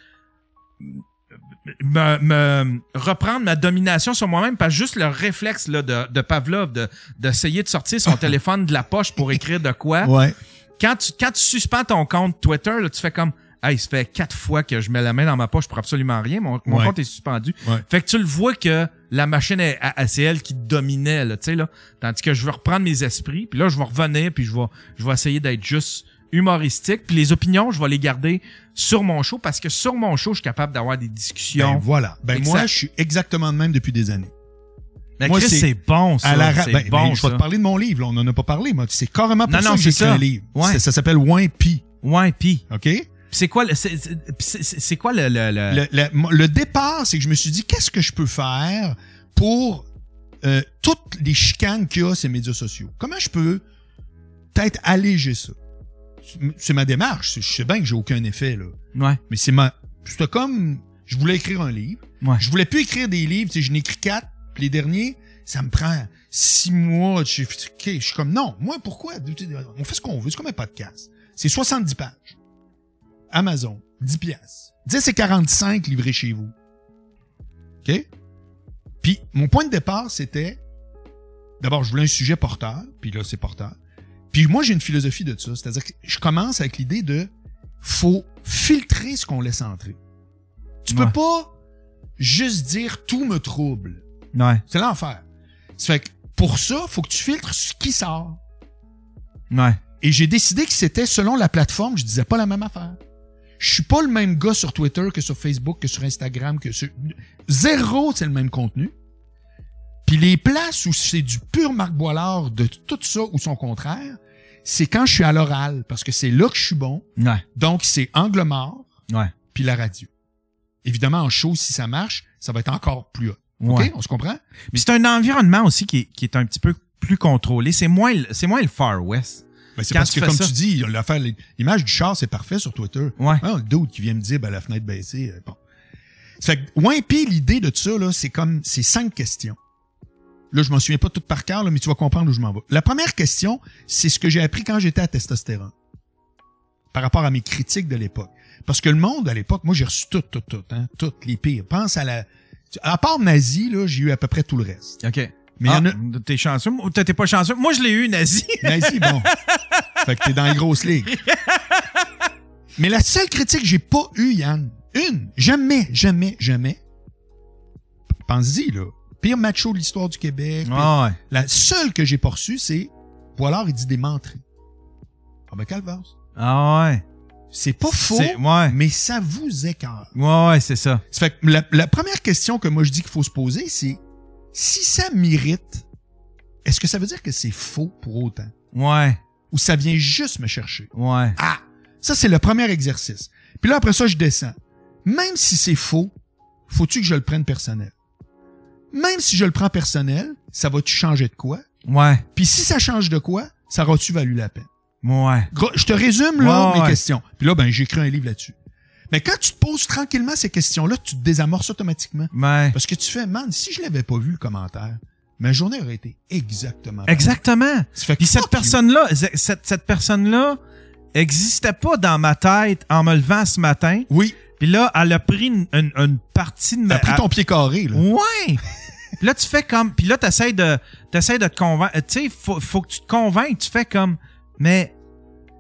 me, me reprendre ma domination sur moi-même, pas juste le réflexe là, de, de Pavlov de d'essayer de sortir son téléphone de la poche pour écrire de quoi. Ouais. Quand tu quand tu suspends ton compte Twitter, là, tu fais comme Hey, ça fait quatre fois que je mets la main dans ma poche pour absolument rien. Mon, mon Ouais. compte est suspendu. Ouais. Fait que tu le vois que la machine, est, c'est elle qui dominait, là, tu sais, là. Tandis que je vais reprendre mes esprits, puis là, je vais revenir, puis je vais, je vais essayer d'être juste humoristique. Puis les opinions, je vais les garder sur mon show, parce que sur mon show, je suis capable d'avoir des discussions. Ben voilà. Ben Exact. moi, je suis exactement de même depuis des années. Mais moi, Chris, c'est- bon, ça. À la ra- c'est ben, bon, ben, je vais te parler de mon livre. là. On en a pas parlé, moi. C'est carrément pour Non, ça non, que j'ai c'est écrit un livre. Ouais. Ça, ça s'appelle. Ouais, pis. OK? C'est quoi, le- c'est- quoi le... le, le- Le, le- le départ, c'est que je me suis dit, qu'est-ce que je peux faire pour euh, toutes les chicanes qu'il y a ces médias sociaux? Comment je peux peut-être alléger ça? C'est ma démarche. Je sais bien que j'ai aucun effet, là. Ouais, Mais c'est ma... C'était comme... Je voulais écrire un livre. ouais. Je voulais plus écrire des livres. Tu sais, je n'ai écrit quatre. Puis les derniers, ça me prend six mois. Je, je suis comme, non, moi, pourquoi? On fait ce qu'on veut. C'est comme un podcast. C'est 70 pages. Amazon, 10 piastres. 10 et 45 livrés chez vous. OK? Puis, mon point de départ, c'était, d'abord, je voulais un sujet porteur. Puis là, c'est porteur. Puis moi, j'ai une philosophie de ça. C'est-à-dire que je commence avec l'idée de, faut filtrer ce qu'on laisse entrer. Tu Ouais. peux pas juste dire tout me trouble. Ouais, C'est l'enfer. Ça fait que pour ça, faut que tu filtres ce qui sort. ouais. Et j'ai décidé que c'était selon la plateforme, je disais pas la même affaire. Je suis pas le même gars sur Twitter que sur Facebook, que sur Instagram, que sur... Zéro, c'est le même contenu. Puis les places où c'est du pur Marc Boilard de tout ça ou son contraire, c'est quand je suis à l'oral, parce que c'est là que je suis bon. Ouais, Donc, c'est angle mort, ouais. puis la radio. Évidemment, en show, si ça marche, ça va être encore plus haut. Ouais. OK? On se comprend? Puis c'est un environnement aussi qui est, qui est un petit peu plus contrôlé. C'est moins, le- c'est moins le Far West. Ben, c'est parce que, comme ça- tu dis, l'affaire, l'image du char, c'est parfait sur Twitter. Ouais. Hein, le dude qui vient me dire, ben, la fenêtre baissée, euh, bon. Fait que, ouais, puis l'idée de ça, là, c'est comme, c'est cinq questions. Là, je m'en souviens pas toutes par cœur, là, mais tu vas comprendre où je m'en vais. La première question, c'est ce que j'ai appris quand j'étais à testostérone. Par rapport à mes critiques de l'époque. Parce que le monde, à l'époque, moi, j'ai reçu tout, tout, tout, hein, toutes les pires. Pense à la, à part nazi, là, j'ai eu à peu près tout le reste. OK. Mais ah, a- T'es chanceux. ou T'es pas chanceux. Moi, je l'ai eu, nazi. Nazi, bon. fait que t'es dans les grosses ligues. Mais la seule critique que j'ai pas eue, Yann, une, jamais, jamais, jamais. Pense-y, là. Pire macho de l'histoire du Québec. Ah ouais. La seule que j'ai pas reçue, c'est, ou alors il dit des menteries. Ah ben, calvaire. Ah ouais. C'est pas faux, ouais. mais ça vous écarte. Ouais, ouais, c'est ça. Ça fait que la, la première question que moi je dis qu'il faut se poser, c'est, si ça m'irrite, est-ce que ça veut dire que c'est faux pour autant? Ouais. Ou ça vient juste me chercher? Ouais. Ah! Ça, c'est le premier exercice. Puis là, après ça, je descends. Même si c'est faux, faut-tu que je le prenne personnel? Même si je le prends personnel, ça va-tu changer de quoi? Ouais. Puis si ça change de quoi, ça aura-tu valu la peine? Ouais. Gros, Je te résume, là, Ouais, mes ouais. questions. Puis là, ben, j'ai écrit un livre là-dessus. Mais quand tu te poses tranquillement ces questions-là, tu te désamorces automatiquement. Ouais. Parce que tu fais, man, si je l'avais pas vu, le commentaire, ma journée aurait été exactement. Exactement. Fait Puis cette personne-là, cette, cette personne-là existait pas dans ma tête en me levant ce matin. Oui, Puis là, elle a pris une, une, une partie de ma... t'as pris ton pied carré, là. Ouais! Puis là, tu fais comme... Puis là, t'essayes de, t'essayes de te convaincre. Tu sais, faut, faut que tu te convainques. Tu fais comme... Mais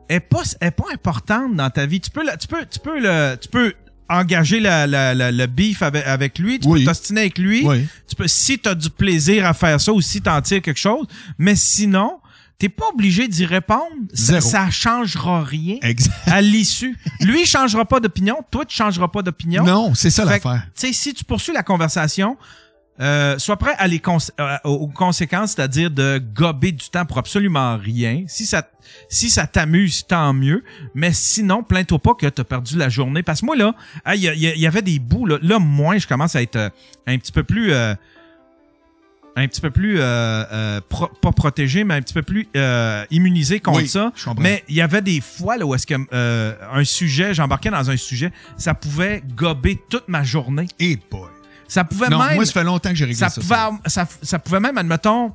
elle est pas, elle est pas importante dans ta vie. Tu peux, tu peux, tu peux le... Tu peux engager la- la- la- le beef avec, avec lui, tu Oui. peux t'ostiner avec lui. Oui. Tu peux, si tu as du plaisir à faire ça ou si t'en tires quelque chose. Mais sinon, t'es pas obligé d'y répondre. Ça, ça changera rien Exact. à l'issue. Lui, il changera pas d'opinion. Toi, tu changeras pas d'opinion. Non, c'est ça l'affaire. Tu sais, si tu poursuis la conversation, euh, sois prêt à les cons- euh, aux conséquences, c'est-à-dire de gober du temps pour absolument rien. Si ça, si ça t'amuse, tant mieux. Mais sinon, plains-toi pas que t'as perdu la journée. Parce que moi, là, il y, avait des bouts, là. Là, moins, je commence à être euh, un petit peu plus... euh, un petit peu plus, pro- pas protégé, mais un petit peu plus euh, immunisé contre Oui, ça. je. Mais il y avait des fois là, où est-ce que euh, un sujet, j'embarquais dans un sujet, ça pouvait gober toute ma journée. Et boy. Ça pouvait Non, même. moi, ça fait longtemps que j'ai réglé ça, ça. pouvait, ça, ça pouvait même, admettons,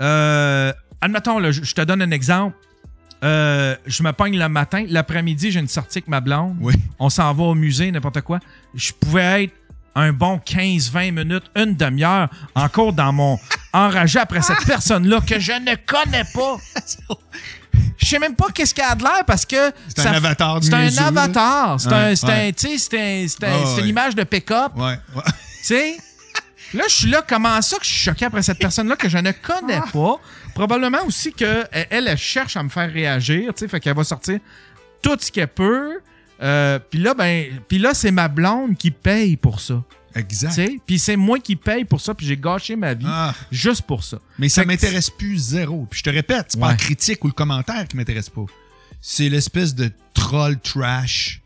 euh, admettons, là, je, je te donne un exemple. Euh, je me pogne le matin, l'après-midi, j'ai une sortie avec ma blonde. Oui. On s'en va au musée, n'importe quoi. Je pouvais être un bon 15-20 minutes, une demi-heure, encore dans mon enragé après cette personne-là que je ne connais pas. Je sais même pas qu'est-ce qu'elle a de l'air parce que C'est un avatar C'est un avatar. C'est Ouais, un, c'est ouais. un, tu sais, c'est un- une image de pick-up. Ouais. Sais, là, je suis là, comment ça que je suis choqué après cette personne-là que je ne connais pas? Probablement aussi que elle, elle, cherche à me faire réagir, tu sais, fait qu'elle va sortir tout ce qu'elle peut. Euh, puis là, ben, puis là, c'est ma blonde qui paye pour ça, Exact. Puis c'est moi qui paye pour ça, puis j'ai gâché ma vie Ah, juste pour ça. mais ça m'intéresse plus zéro. Puis je te répète, c'est pas la critique ou le commentaire qui m'intéresse pas. C'est l'espèce de troll trash.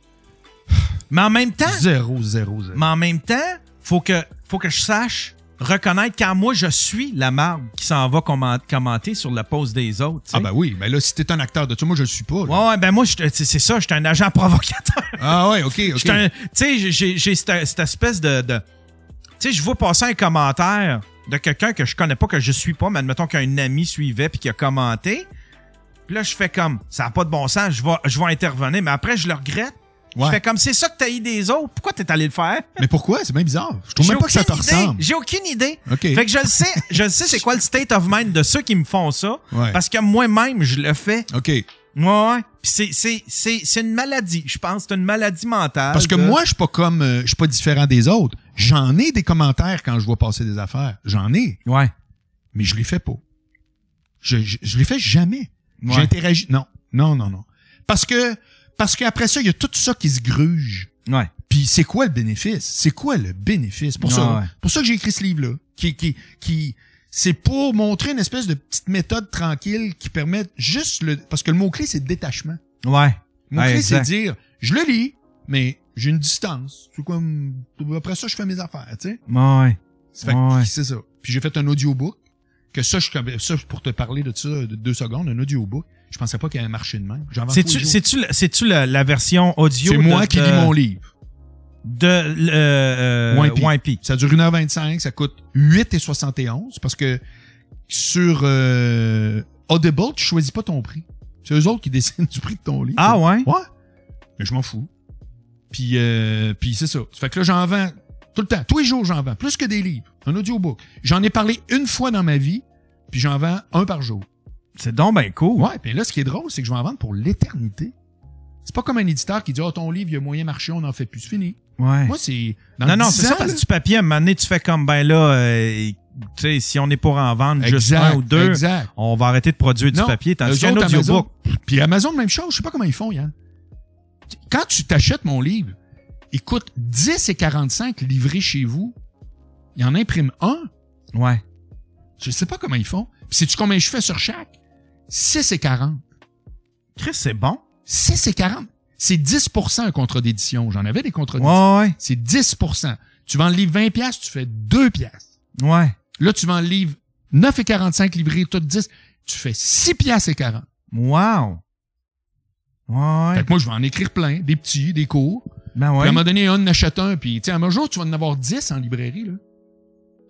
Mais en même temps, Zéro, zéro, zéro. mais en même temps, faut que, faut que je sache reconnaître quand moi je suis la marde qui s'en va comment- commenter sur la pause des autres. Ah ben oui, ben là, si t'es un acteur de ça, moi je le suis pas. là. Ouais, ben moi, c'est ça, j'étais un agent provocateur. Ah ouais, ok, Tu sais, j'ai- cette, espèce de. de- tu sais, je vois passer un commentaire de quelqu'un que je connais pas, que je suis pas, mais admettons qu'un ami suivait puis qui a commenté. Puis là, je fais comme, ça n'a pas de bon sens, je vais, je vais intervenir, mais après, je le regrette. Je Ouais. fais comme, c'est ça que t'as eu des autres, pourquoi t'es allé le faire? Mais pourquoi? C'est bien bizarre. Je trouve même pas que ça te idée. ressemble. J'ai aucune idée. OK. Fait que je le sais, je le sais c'est quoi le state of mind de ceux qui me font ça. Ouais. Parce que moi-même, je le fais. OK. Ouais, c'est, c'est, c'est, c'est une maladie, je pense. C'est une maladie mentale. Parce que de- moi, je suis pas comme, euh, je suis pas différent des autres. J'en ai des commentaires quand je vois passer des affaires. J'en ai, Ouais. mais je les fais pas. Je, je, je les fais jamais. Ouais. J'interagis. Non, non, non, non. Parce que, parce qu'après ça, il y a tout ça qui se gruge. Ouais. Puis c'est quoi le bénéfice? C'est quoi le bénéfice? Pour ça, ouais. pour ça que j'ai écrit ce livre-là. Qui, qui, qui, c'est pour montrer une espèce de petite méthode tranquille qui permet juste le, parce que le mot-clé, c'est détachement. Ouais. Le Ouais, mot-clé, c'est dire, je le lis, mais j'ai une distance. C'est comme, après ça, je fais mes affaires, tu sais. Ouais. Ouais. C'est ça. Puis j'ai fait un audiobook, que ça, je, ça, pour te parler de ça de deux secondes, un audiobook. Je pensais pas qu'il y avait un marché de même. C'est-tu, c'est-tu, c'est-tu la, la version audio C'est de- moi qui lis mon livre. De euh, Wimpy. Wimpy. Ça dure 1h25, ça coûte 8,71 parce que sur euh, Audible, tu choisis pas ton prix. C'est eux autres qui décident du prix de ton livre. Ah ouais? Ouais. Mais je m'en fous. Puis, euh, puis c'est ça. Ça fait que là, j'en vends tout le temps. Tous les jours, j'en vends. Plus que des livres. Un audiobook. J'en ai parlé une fois dans ma vie, puis j'en vends un par jour. C'est donc ben cool. Ouais, puis là, ce qui est drôle, c'est que je vais en vendre pour l'éternité. C'est pas comme un éditeur qui dit, oh, ton livre, il y a moyen marché, on n'en fait plus. C'est fini. Ouais. Moi, c'est... dans non, non, 10 c'est ça, parce que du papier, à un moment donné, tu fais comme, ben là, euh, tu sais, si on est pour en vendre juste un ou deux, exact. on va arrêter de produire du papier. Tandis qu'un audiobook, Puis Amazon, même chose. Je sais pas comment ils font, Yann. Quand tu t'achètes mon livre, il coûte 10 et 45 livrés chez vous. Il en imprime un. ouais. Je sais pas comment ils font. Puis sais-tu combien je fais sur chaque? 6 et 40. Chris, c'est bon. 6 et 40. C'est 10% un contrat d'édition. J'en avais des contrats d'édition. Ouais, C'est 10% Tu vends le livre 20 pièces, tu fais 2 pièces. ouais. Ouais. Là, tu vends le livre 9 et 45 livrés, tout 10. Tu fais 6 pièces et 40. Wow. Ouais. Fait que moi, je vais en écrire plein, des petits, des courts. Ben Puis ouais. à un moment donné, un en achète un, puis tu sais, à un jour, tu vas en avoir 10 en librairie, là.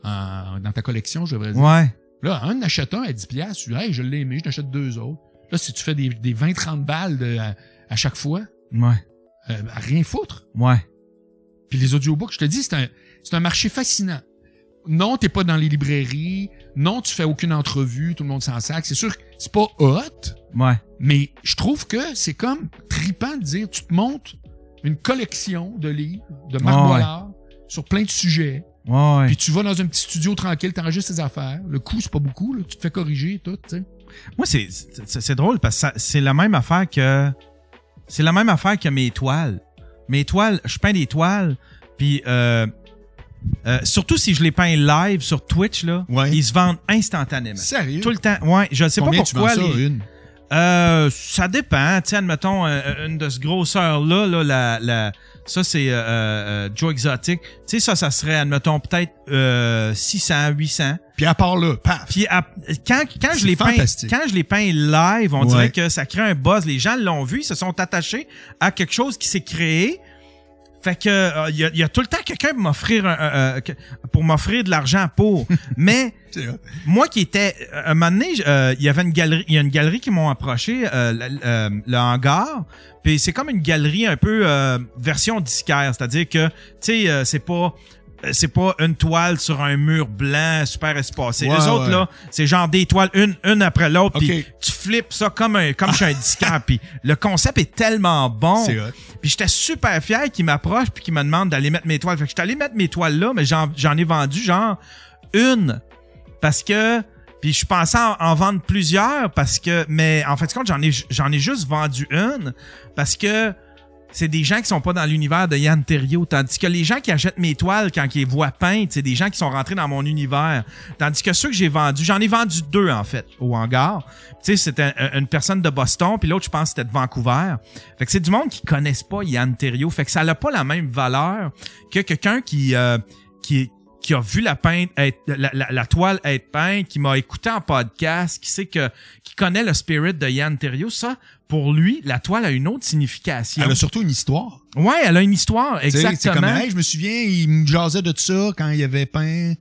En- dans ta collection, je devrais dire. Ouais. Là, un en achète un à 10 piastres, tu dis, hey, je l'ai aimé, je t'achète deux autres. Là, si tu fais des, des 20-30 balles de- à, à chaque fois, Ouais. euh, à rien foutre. Ouais. Puis les audiobooks, je te dis, c'est un, c'est un marché fascinant. Non, t'es pas dans les librairies. Non, tu fais aucune entrevue, tout le monde s'en sac. C'est sûr que c'est pas hot, Ouais. mais je trouve que c'est comme tripant de dire, tu te montes une collection de livres de Marc Ah ouais. Sur plein de sujets. Ouais, ouais. Puis tu vas dans un petit studio tranquille, t'enregistres tes affaires. Le coût, c'est pas beaucoup, là. Tu te fais corriger et tout, tu sais. Moi, c'est, c'est, c'est drôle parce que ça- c'est la même affaire que. C'est la même affaire que mes toiles. Mes toiles, je peins des toiles, puis euh, euh, surtout si je les peins live sur Twitch, là, Ouais. ils se vendent instantanément. Sérieux? Tout le temps. Ouais, je sais Combien pas tu vends pourquoi. ça, les- une? Euh, ça dépend. Tu sais, admettons, euh, une de ce grosseur-là, là, la, la, ça, c'est euh, euh, Joe Exotic. Tu sais, ça, ça serait, admettons, peut-être euh, 600, 800. Puis à part là, paf! Puis à- quand, quand je les peins, quand je les peins live, on Ouais. dirait que ça crée un buzz. Les gens l'ont vu, ils se sont attachés à quelque chose qui s'est créé. Fait que euh, il y, a, il y a tout le temps quelqu'un pour m'offrir un- pour de l'argent pour. Mais moi qui étais un moment donné, euh, il y avait une galerie, il y a une galerie qui m'ont approché euh, le, euh, le hangar. Puis c'est comme une galerie un peu euh, version disquaire, c'est-à-dire que tu sais euh, c'est pas euh, c'est pas une toile sur un mur blanc super espacé. Ouais, Les autres ouais. là, c'est genre des toiles une une après l'autre puis Ok. tu flippes ça comme un comme chez un disquaire puis le concept est tellement bon. C'est. Puis j'étais super fier qu'il m'approche puis qu'il me demande d'aller mettre mes toiles. Fait que j'étais allé mettre mes toiles là, mais j'en, j'en ai vendu genre une parce que puis je pensais en, en vendre plusieurs parce que mais en fait compte j'en ai j'en ai juste vendu une parce que c'est des gens qui sont pas dans l'univers de Yann Terriot. Tandis que les gens qui achètent mes toiles quand ils voient peintes, c'est des gens qui sont rentrés dans mon univers. Tandis que ceux que j'ai vendus, j'en ai vendu deux en fait au hangar. Tu sais, c'était un- une personne de Boston, puis l'autre, je pense, c'était de Vancouver. Fait que c'est du monde qui connaissent pas Yann Terriot. Fait que ça n'a pas la même valeur que quelqu'un qui, euh, qui, qui a vu la peinte être, la, la- la toile être peinte, qui m'a écouté en podcast, qui sait que, qui connaît le spirit de Yann Terriot. Ça, pour lui, la toile a une autre signification. Elle a surtout une histoire. Ouais, elle a une histoire, sais, C'est exactement. comme, hey, je me souviens, il me jasait de ça quand il avait peint.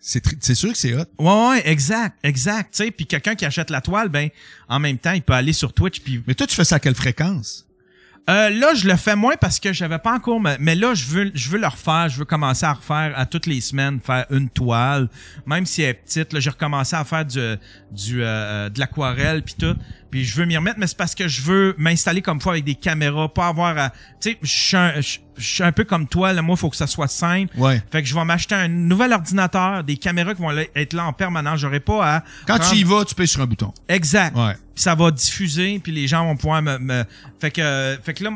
C'est sûr que c'est hot. Ouais, ouais, exact, exact. Tu sais, puis quelqu'un qui achète la toile, ben, en même temps, il peut aller sur Twitch puis Mais toi, tu fais ça à quelle fréquence? Euh, là, je le fais moins parce que j'avais pas encore, mais, mais là, je veux, je veux le refaire. Je veux commencer à refaire à toutes les semaines, faire une toile, même si elle est petite. Là, j'ai recommencé à faire du, du, euh, de l'aquarelle puis tout. Puis je veux m'y remettre, mais c'est parce que je veux m'installer comme fois avec des caméras, pas avoir à, tu sais, je suis un, un peu comme toi. Là, moi, il faut que ça soit simple. Ouais. Fait que je vais m'acheter un nouvel ordinateur, des caméras qui vont être là en permanence. J'aurai pas à. Quand prendre- tu y vas, tu payes sur un bouton. Exact. Ouais. Puis ça va diffuser, puis les gens vont pouvoir me... me- Fait que, fait que là,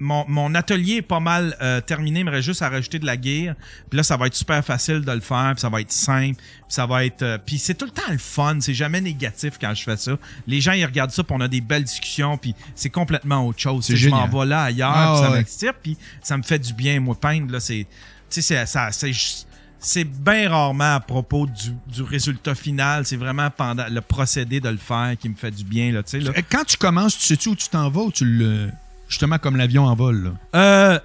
mon, mon atelier est pas mal euh, terminé, il me reste juste à rajouter de la gear. Puis là, ça va être super facile de le faire, puis ça va être simple, puis ça va être... euh, puis c'est tout le temps le fun, c'est jamais négatif quand je fais ça. Les gens, ils regardent ça, puis on a des belles discussions, puis c'est complètement autre chose. Je m'en vais là ailleurs, Ah, puis ça ouais. m'extire, puis ça me fait du bien. Moi, peindre, là, c'est... Tu sais, c'est- ça... c'est c'est bien rarement à propos du, du résultat final. C'est vraiment pendant le procédé de le faire qui me fait du bien. Là, là. Euh, Quand tu commences, tu sais-tu où tu t'en vas ou tu le. Justement comme l'avion en vol, là. Euh,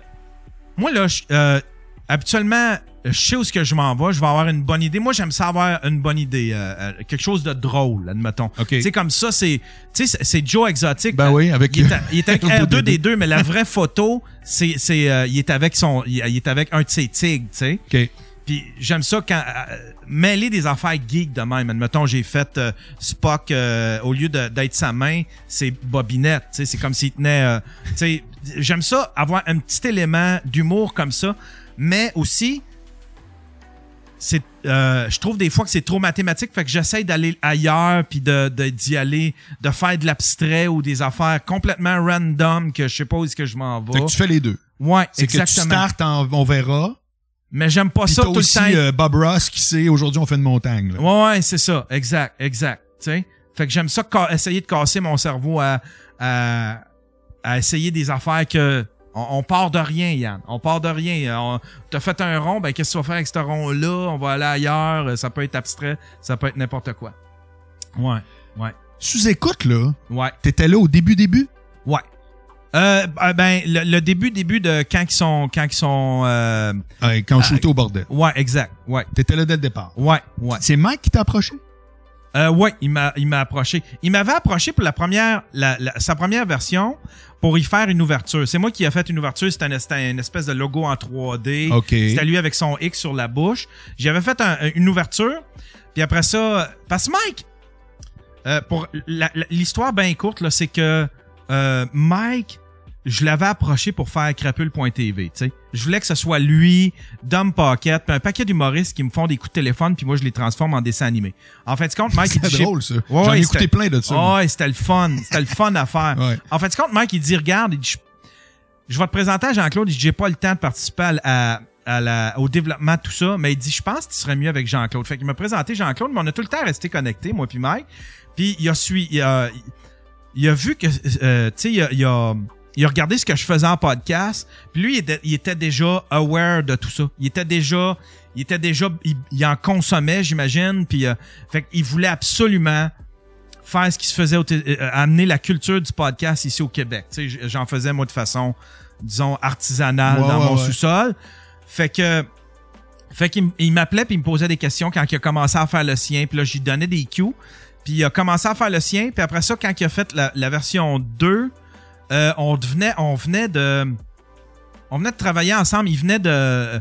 moi, là, euh, habituellement, je sais où ce que je m'en vais. Je vais avoir une bonne idée. Moi, j'aime ça avoir une bonne idée. euh, euh, quelque chose de drôle, admettons. OK. Tu sais, comme ça, c'est tu sais, c'est- Joe Exotic. Ben oui, avec- Il est, à- il est avec R2D2, R2D2, mais la vraie photo, c'est c'est euh, il est avec son il, est avec un de ses tigres, tu sais. OK. Puis j'aime ça quand euh, mêler des affaires geeks de même. Admettons, j'ai fait euh, Spock euh, au lieu d'être sa main, c'est bobinette. C'est comme s'il tenait. euh, j'aime ça avoir un petit élément d'humour comme ça, mais aussi c'est euh, je trouve des fois que c'est trop mathématique fait que j'essaie d'aller ailleurs puis de d'y aller de faire de l'abstrait ou des affaires complètement random que je sais pas où est-ce que je m'en vais Fait que tu fais les deux. ouais C'est que tu exactement startes en on verra. Mais j'aime pas ça tout aussi le temps euh, Bob Ross qui sait aujourd'hui on fait une montagne. là. Ouais, ouais, c'est ça. Exact, exact. Tu sais? Fait que j'aime ça essayer de casser mon cerveau à, à, à essayer des affaires que. On, on part de rien, Yann. On part de rien. T'as fait un rond, ben qu'est-ce que tu vas faire avec ce rond-là? On va aller ailleurs. Ça peut être abstrait, ça peut être n'importe quoi. Ouais, ouais, Sous-écoute, là, ouais, t'étais là au début, début? ouais. Euh, ben, ben, le, le début, début de quand ils sont, quand ils sont, euh, Ouais, quand je Ah, shootais au bordel. ouais, exact, ouais, T'étais là dès le départ. ouais, ouais. C'est Mike qui t'a approché? Euh, ouais, il m'a, il m'a approché. Il m'avait approché pour la première, la, la- sa première version pour y faire une ouverture. C'est moi qui ai fait une ouverture. C'était un- une espèce de logo en 3D. OK. C'était lui avec son X sur la bouche. J'avais fait un- une ouverture. Puis après ça, parce que Mike, euh, pour l'histoire bien courte là, c'est que euh, Mike je l'avais approché pour faire crapule.tv, tu sais. Je voulais que ce soit lui, Dom Pocket, puis un paquet d'humoristes qui me font des coups de téléphone, puis moi, je les transforme en dessin animé. En fait, compte, Mike, il dit... C'est j'ai- drôle, ça. Ouais, J'en ai écouté c'était- plein de ça. Ouais, c'était le fun. C'était le fun à faire. Ouais. En fait, compte, Mike, il dit, regarde, il dit, je, vais te présenter à Jean-Claude. Il dit, j'ai pas le temps de participer à, à- la, au développement de tout ça, mais il dit, je pense que tu serais mieux avec Jean-Claude. Fait qu'il m'a présenté Jean-Claude, mais on a tout le temps resté connectés, moi puis Mike. Puis il a suivi, il a, il a vu que, euh, tu sais, il a, il a, il a regardé ce que je faisais en podcast. Puis lui, il était, il était déjà aware de tout ça. Il était déjà, il était déjà, il, il en consommait, j'imagine. Puis, euh, fait qu'il voulait absolument faire ce qui se faisait, au té- euh, amener la culture du podcast ici au Québec. Tu sais, j'en faisais moi de façon, disons, artisanale Ouais, dans ouais, mon ouais. sous-sol. Fait que, fait qu'il il m'appelait puis il me posait des questions quand il a commencé à faire le sien. Puis là, j'y donnais des cues. Puis il a commencé à faire le sien. Puis après ça, quand il a fait la, la version 2, euh, on devenait, on venait de, on venait de travailler ensemble. Il venait de,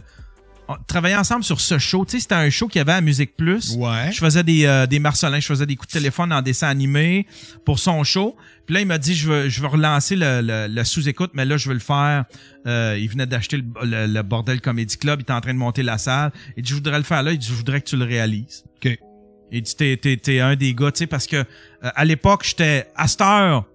on travaillait ensemble sur ce show. Tu sais, c'était un show qu'il y avait à Musique Plus. Ouais. Je faisais des, euh, des Marcelins, je faisais des coups de téléphone en dessin animé pour son show. Puis là, il m'a dit, je veux, je veux relancer le, le, le sous-écoute, mais là, je veux le faire. Euh, il venait d'acheter le, le- le Bordel Comedy Club, il était en train de monter la salle. Il dit, je voudrais le faire là. Il dit, je voudrais que tu le réalises. OK. Il dit, t'es, t'es, t'es un des gars, tu sais, parce que euh, à l'époque, j'étais à cette heure.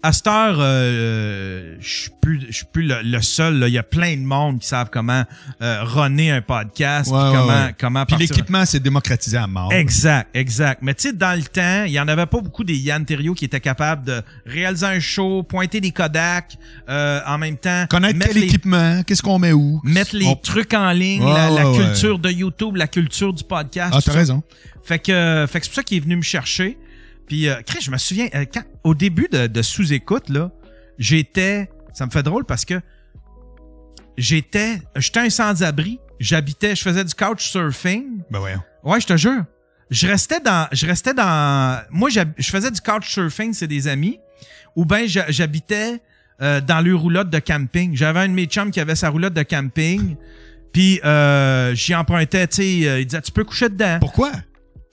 À cette heure, euh, je suis plus, je suis plus le, le seul. Il y a plein de monde qui savent comment euh, runner un podcast, Ouais, puis ouais, comment, ouais. comment Puis l'équipement s'est démocratisé à mort. Exact, exact. Mais tu sais, dans le temps, il y en avait pas beaucoup des Yann Terriot qui étaient capables de réaliser un show, pointer des Kodak, euh, en même temps Connaître quel les, équipement, qu'est-ce qu'on met où? mettre les On- trucs en ligne, la, culture de YouTube, la culture du podcast. Ah, t'as raison. Fait que, fait que c'est pour ça qu'il est venu me chercher. Puis, euh, Chris, je me souviens, euh, quand, au début de, de sous-écoute, là, j'étais, ça me fait drôle parce que j'étais, j'étais un sans-abri. J'habitais, je faisais du couchsurfing. Ben voyons. Ouais, je te jure. Je restais dans, je restais dans, moi, je faisais du couchsurfing, c'est des amis, ou ben j'ha- j'habitais euh, dans le roulotte de camping. J'avais un de mes chums qui avait sa roulotte de camping, puis euh, j'y empruntais, tu sais, euh, il disait tu peux coucher dedans. Pourquoi?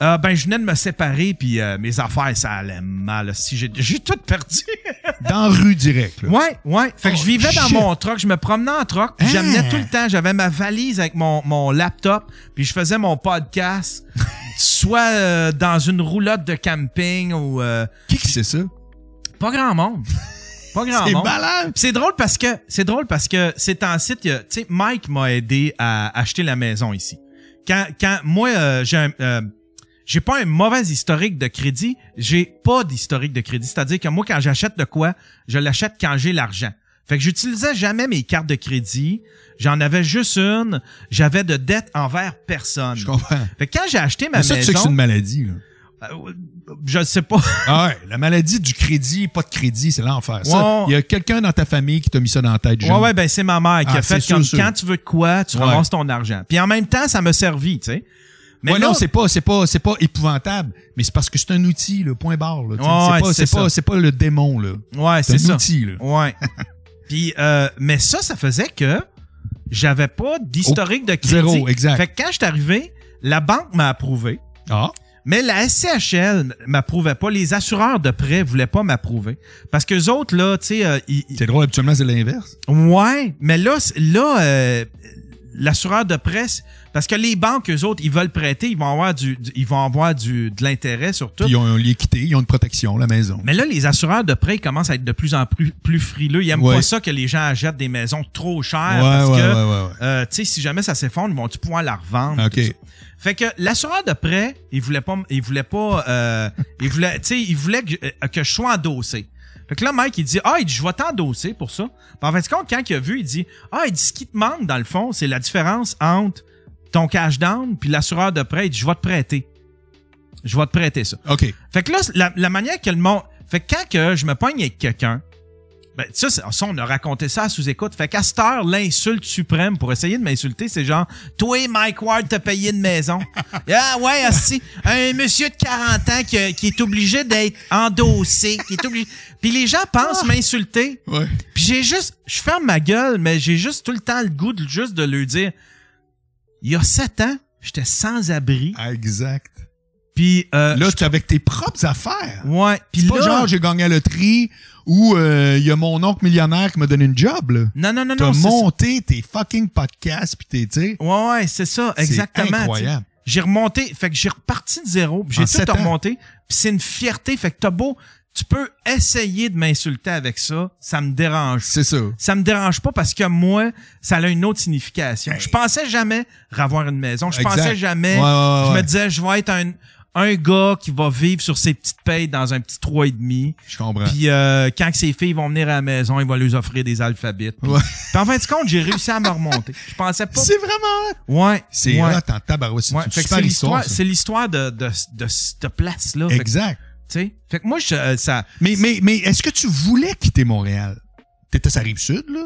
Euh, ben je venais de me séparer, puis euh, mes affaires ça allait mal. Si j'ai, j'ai tout perdu. Dans rue direct, là. Ouais, ouais. Fait que Oh, je vivais dans shit. mon truck, je me promenais en truck, puis Hein? j'amenais tout le temps, j'avais ma valise avec mon, mon laptop, puis je faisais mon podcast, soit euh, dans une roulotte de camping ou euh, Qui qui c'est ça? pas grand monde. Pas grand monde. C'est drôle parce que c'est drôle parce que c'est en site, tu sais, Mike m'a aidé à acheter la maison ici. Quand, quand moi euh, j'ai un, euh, j'ai pas un mauvais historique de crédit, j'ai pas d'historique de crédit. C'est-à-dire que moi, quand j'achète de quoi, je l'achète quand j'ai l'argent. Fait que j'utilisais jamais mes cartes de crédit. J'en avais juste une. J'avais de dettes envers personne. Je comprends. Fait que quand j'ai acheté ma Mais ça, tu sais que c'est maison, une maladie, là. euh, je sais pas. Ah ouais, la maladie du crédit, pas de crédit, c'est l'enfer. Ça, Ouais. il y a quelqu'un dans ta famille qui t'a mis ça dans la tête, Ouais, jeune. ouais, ben c'est ma mère qui Ah, a fait sûr, comme sûr. quand tu veux de quoi, tu Ouais. ramasses ton argent. Puis en même temps, ça m'a servi, tu sais. Mais Ouais, non, c'est pas, c'est pas, c'est pas épouvantable, mais c'est parce que c'est un outil, le point barre. Ouais, c'est pas, c'est pas, pas le démon là. ouais, C'est ça. outil là. Ouais. Puis euh, mais ça, ça faisait que j'avais pas d'historique de crédit. zéro, exact. Fait que quand je suis arrivé, la banque m'a approuvé, Ah, mais la SCHL m'approuvait pas. Les assureurs de prêt voulaient pas m'approuver parce que autres là, tu sais, euh, c'est drôle. Habituellement, c'est l'inverse. Ouais, mais là, là, euh, l'assureur de presse, parce que les banques, eux autres, ils veulent prêter, ils vont avoir du, du- ils vont avoir du, de l'intérêt sur tout. Puis ils ont l'équité, ils ont une protection, la maison. Mais là, les assureurs de prêt ils commencent à être de plus en plus, plus frileux. Ils aiment Ouais. pas ça que les gens achètent des maisons trop chères ouais, parce ouais, que, euh, tu sais, si jamais ça s'effondre, ils vont-tu pouvoir la revendre? Ok. tout ça. Fait que l'assureur de prêt, il voulait pas, il voulait pas, euh, il voulait, tu sais, il voulait que, euh, que je sois endossé. Fait que là, Mike, il dit, ah, il dit, je vais t'endosser pour ça. Puis en fait, compte, quand il a vu, il dit, ah, il dit, ce qui te manque, dans le fond, c'est la différence entre ton cash down puis l'assureur de prêt. Il dit, je vais te prêter. Je vais te prêter ça. OK. Fait que là, la, la manière que le monde. Fait que quand que je me pogne avec quelqu'un, ben, ça, ça, on a raconté ça à sous-écoute. Fait qu'à cette heure, l'insulte suprême pour essayer de m'insulter, c'est genre, toi, Mike Ward, t'as payé une maison. ah ouais, asti, un monsieur de 40 ans qui, qui est obligé d'être endossé, qui est obligé. Puis les gens pensent m'insulter. Ouais. Puis j'ai juste, je ferme ma gueule, mais j'ai juste tout le temps le goût de, juste de lui dire, il y a sept ans, j'étais sans abri. Ah, Exact. Puis euh, Là, tu es avec tes propres affaires. ouais. Puis là, genre j'ai gagné à la loterie Ou euh, il y a mon oncle millionnaire qui m'a donné une job, là. Non, non, non, T'as non. ça. monté tes fucking podcasts pis t'es, tu. Ouais, ouais, c'est ça, exactement. incroyable. J'ai remonté, fait que j'ai reparti de zéro, puis j'ai tout remonté, puis c'est une fierté, fait que t'as beau, tu peux essayer de m'insulter avec ça, ça me dérange. C'est ça. Ça me dérange pas parce que moi, ça a une autre signification. Je pensais jamais avoir une maison, je Exact. pensais jamais, Ouais, ouais, je me disais, je vais être un, un gars qui va vivre sur ses petites payes dans un petit trois et demi. Je comprends. Puis euh, quand que ses filles vont venir à la maison, il va leur offrir des alphabets. Puis, Ouais. puis en fin de compte, j'ai réussi à me remonter. Je pensais pas. C'est vraiment... Ouais. C'est ouais. en tabarouette. C'est Ouais, c'est histoire, l'histoire, c'est l'histoire de, de, de cette place-là. Exact. tu sais, fait que moi, je, euh, ça, Mais, mais, mais est-ce que tu voulais quitter Montréal? T'étais sa rive sud, là?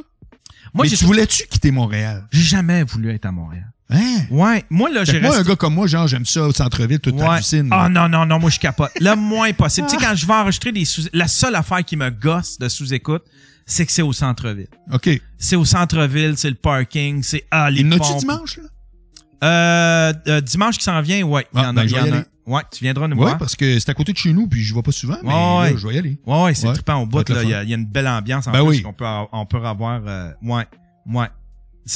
moi, mais tu voulais-tu quitter Montréal? j'ai jamais voulu être à Montréal. Hein? Ouais, moi, là, j'ai moi, resté... un gars comme moi, genre, j'aime ça au centre-ville, toute Ouais. hallucine. Ah non, non, non, moi je capote. Le moins possible. tu sais, quand je vais enregistrer des sous... La seule affaire qui me gosse de sous-écoute, c'est que c'est au centre-ville. OK. C'est au centre-ville, c'est le parking, c'est ah, les Il y en a-tu pompes. dimanche, là? Euh, euh, dimanche qui s'en vient, ouais. Il y Ah, en ben, a, je il y vais y en a. aller. Ouais, tu viendras nous Ouais, voir. parce que c'est à côté de chez nous, puis je vais pas souvent, mais Ouais, là, ouais. je vais y aller. Ouais, ouais, c'est Ouais. trippant au bout. là. Il y, a- il y a une belle ambiance en Ben plus oui. qu'on peut, on peut avoir. euh, ouais, ouais.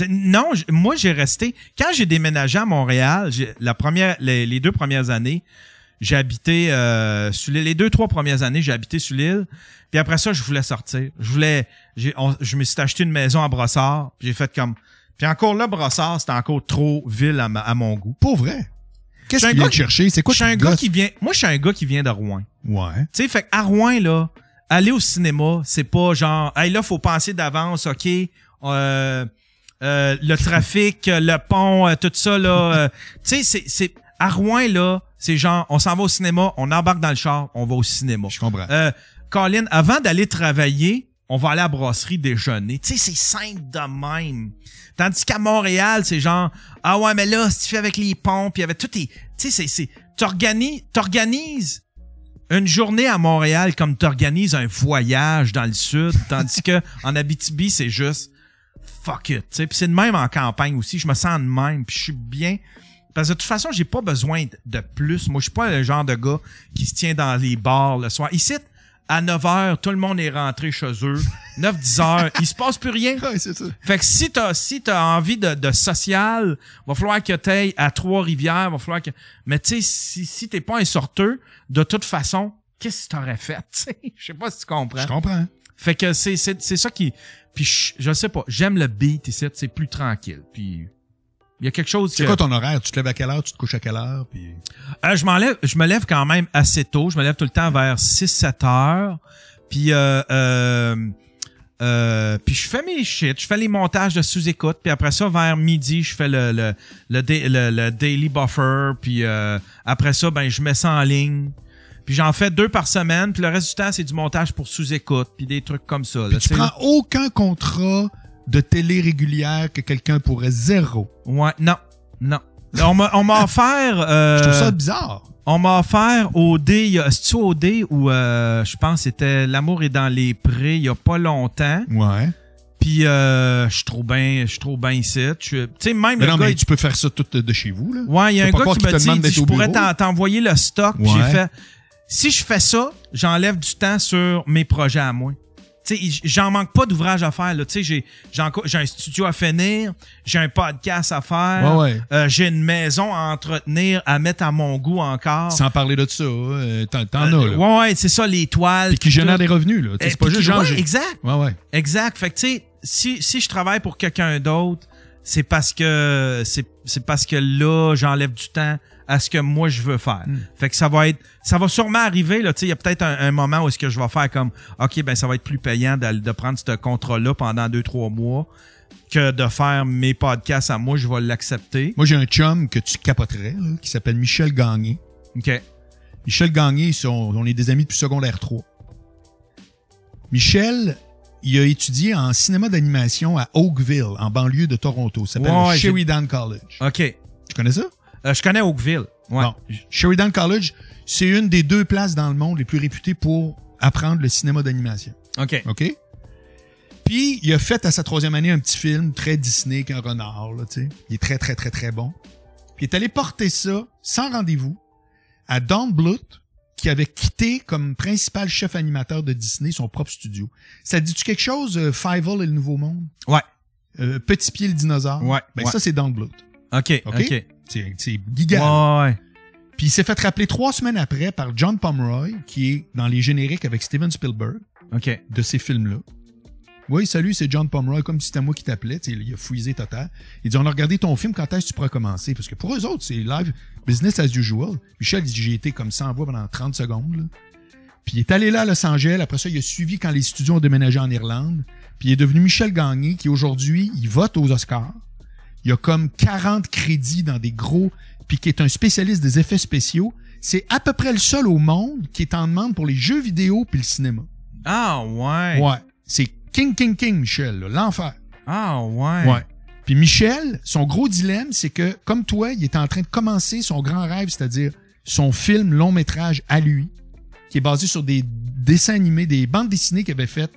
Non, moi j'ai resté. Quand j'ai déménagé à Montréal, j'ai- la première, les, les deux premières années, j'ai habité euh, sur l'île. Les deux trois premières années, j'ai habité sur l'île. Puis après ça, je voulais sortir. Je voulais. on- je me suis acheté une maison à Brossard. J'ai fait comme. Puis encore là, Brossard, c'était encore trop ville à, ma- à mon goût. Pour vrai? Qu'est-ce qu'il vient de chercher? C'est quoi je suis un qui gars qui vient. Moi, je suis un gars qui vient de Rouen. Ouais. Tu sais, fait à Rouen, là, aller au cinéma, c'est pas genre, hey, là, faut penser d'avance, OK, euh, euh, le trafic, euh, le pont, euh, tout ça, là. euh, tu sais, c'est, c'est, à Rouen, là, c'est genre, on s'en va au cinéma, on embarque dans le char, on va au cinéma. Je comprends. Euh, Colin, avant d'aller travailler, on va aller à la brasserie déjeuner. Tu sais, c'est simple de même. Tandis qu'à Montréal, c'est genre, ah ouais, mais là, si tu fais avec les ponts, puis avec tout tes... Tu sais, c'est, c'est, t'organises, t'organises une journée à Montréal comme t'organises un voyage dans le sud, tandis que en Abitibi, c'est juste fuck it. tu sais. Puis c'est de même en campagne aussi. Je me sens de même, puis je suis bien. Parce que de toute façon, j'ai pas besoin de- plus. Moi, je suis pas le genre de gars qui se tient dans les bars le soir. Ici, à 9 h, tout le monde est rentré chez eux. 9-10 heures, il se passe plus rien. Ouais, c'est ça. Fait que si t'as si t'as envie de, de social, va falloir que t'ailles à Trois-Rivières, va falloir que. Mais tu sais, si, si t'es pas un sorteux, de toute façon, qu'est-ce que t'aurais fait? Je sais pas si tu comprends. Je comprends. Fait que c'est c'est c'est ça qui. Puis je, je sais pas, j'aime le beat ici, c'est plus tranquille. Puis il y a quelque chose C'est que. quoi ton horaire? Tu te lèves à quelle heure? Tu te couches à quelle heure? Puis... Euh, je m'enlève, je me lève quand même assez tôt. Je me lève tout le temps vers 6-7 heures. Puis euh, euh, euh, puis je fais mes shit, je fais les montages de sous-écoute, puis après ça, vers midi, je fais le, le, le, da- le- le daily buffer, puis euh, après ça, ben je mets ça en ligne. Puis j'en fais deux par semaine, puis le reste du temps, c'est du montage pour sous-écoute, puis des trucs comme ça. là, tu prends aucun contrat de télé régulière que quelqu'un pourrait zéro. Ouais, non, non. On m'a on m'a offert... Euh, Je trouve ça bizarre. On m'a offert au D, il y a- c'est-tu au D ou euh, je pense c'était L'amour est dans les prés il y a pas longtemps. Ouais. Puis euh, je suis trop bien, je suis trop bien ici. Tu sais même Mais le non, gars, mais il- tu peux faire ça tout de chez vous, là. ouais, il y a un gars qui m'a dit, dit, je pourrais t'envoyer le stock. Ouais. J'ai fait si je fais ça, j'enlève du temps sur mes projets à moi. J'en manque pas d'ouvrage à faire j'ai j'ai encore- j'ai un studio à finir, j'ai un podcast à faire, Ouais, ouais. euh, j'ai une maison à entretenir, à mettre à mon goût encore. Sans parler de ça, euh, t'en, Euh, as, là. Ouais, ouais, c'est ça, les toiles. Puis qui génère des revenus, là. Eh, C'est pas juste genre. exact, Ouais, ouais. exact. Fait que tu sais, si, si je travaille pour quelqu'un d'autre, c'est parce que c'est c'est parce que là, j'enlève du temps à ce que moi je veux faire. Hmm. Fait que ça va être ça va sûrement arriver là, tu sais, il y a peut-être un, un moment où est-ce que je vais faire comme OK, ben ça va être plus payant de, de prendre ce contrat là pendant deux trois mois que de faire mes podcasts à moi, je vais l'accepter. Moi, j'ai un chum que tu capoterais, là, qui s'appelle Michel Gagné. OK. Michel Gagné, sont- on est des amis depuis secondaire 3. Michel, il a étudié en cinéma d'animation à Oakville, en banlieue de Toronto. Ça s'appelle Sheridan College. OK. Tu connais ça? Euh, je connais Oakville. Ouais. Bon. Sheridan College, c'est une des deux places dans le monde les plus réputées pour apprendre le cinéma d'animation. OK. OK? Puis, il a fait à sa troisième année un petit film très Disney qu'un renard, là, tu sais. Il est très, très, très, très bon. Puis, il est allé porter ça, sans rendez-vous, à Don Bluth, qui avait quitté comme principal chef animateur de Disney son propre studio. Ça dit-tu quelque chose, euh, Fievel et le Nouveau Monde? Ouais. Euh, Petit Pied le dinosaure? Ouais, Ben ouais. ça, c'est Downblood. OK, OK? OK? C'est, c'est giga. Ouais, ouais. Puis il s'est fait rappeler trois semaines après par John Pomeroy, qui est dans les génériques avec Steven Spielberg OK. de ces films-là. Oui, salut, c'est John Pomeroy, comme si c'était moi qui t'appelais. Il a fouillé total. Il dit, on a regardé ton film, quand est-ce que tu pourras commencer? Parce que pour eux autres, c'est live, business as usual. Michel, il dit, j'ai été comme sans voix pendant 30 secondes. là. Puis il est allé là à Los Angeles. Après ça, il a suivi quand les studios ont déménagé en Irlande. Puis il est devenu Michel Gagné, qui aujourd'hui, il vote aux Oscars. Il a comme 40 crédits dans des gros, puis qui est un spécialiste des effets spéciaux. C'est à peu près le seul au monde qui est en demande pour les jeux vidéo puis le cinéma. Ah, ouais. Ouais. C'est King, King, King, Michel, l'enfer. Ah, ouais. Ouais. Puis Michel, son gros dilemme, c'est que, comme toi, il est en train de commencer son grand rêve, c'est-à-dire son film long métrage à lui, qui est basé sur des dessins animés, des bandes dessinées qu'il avait faites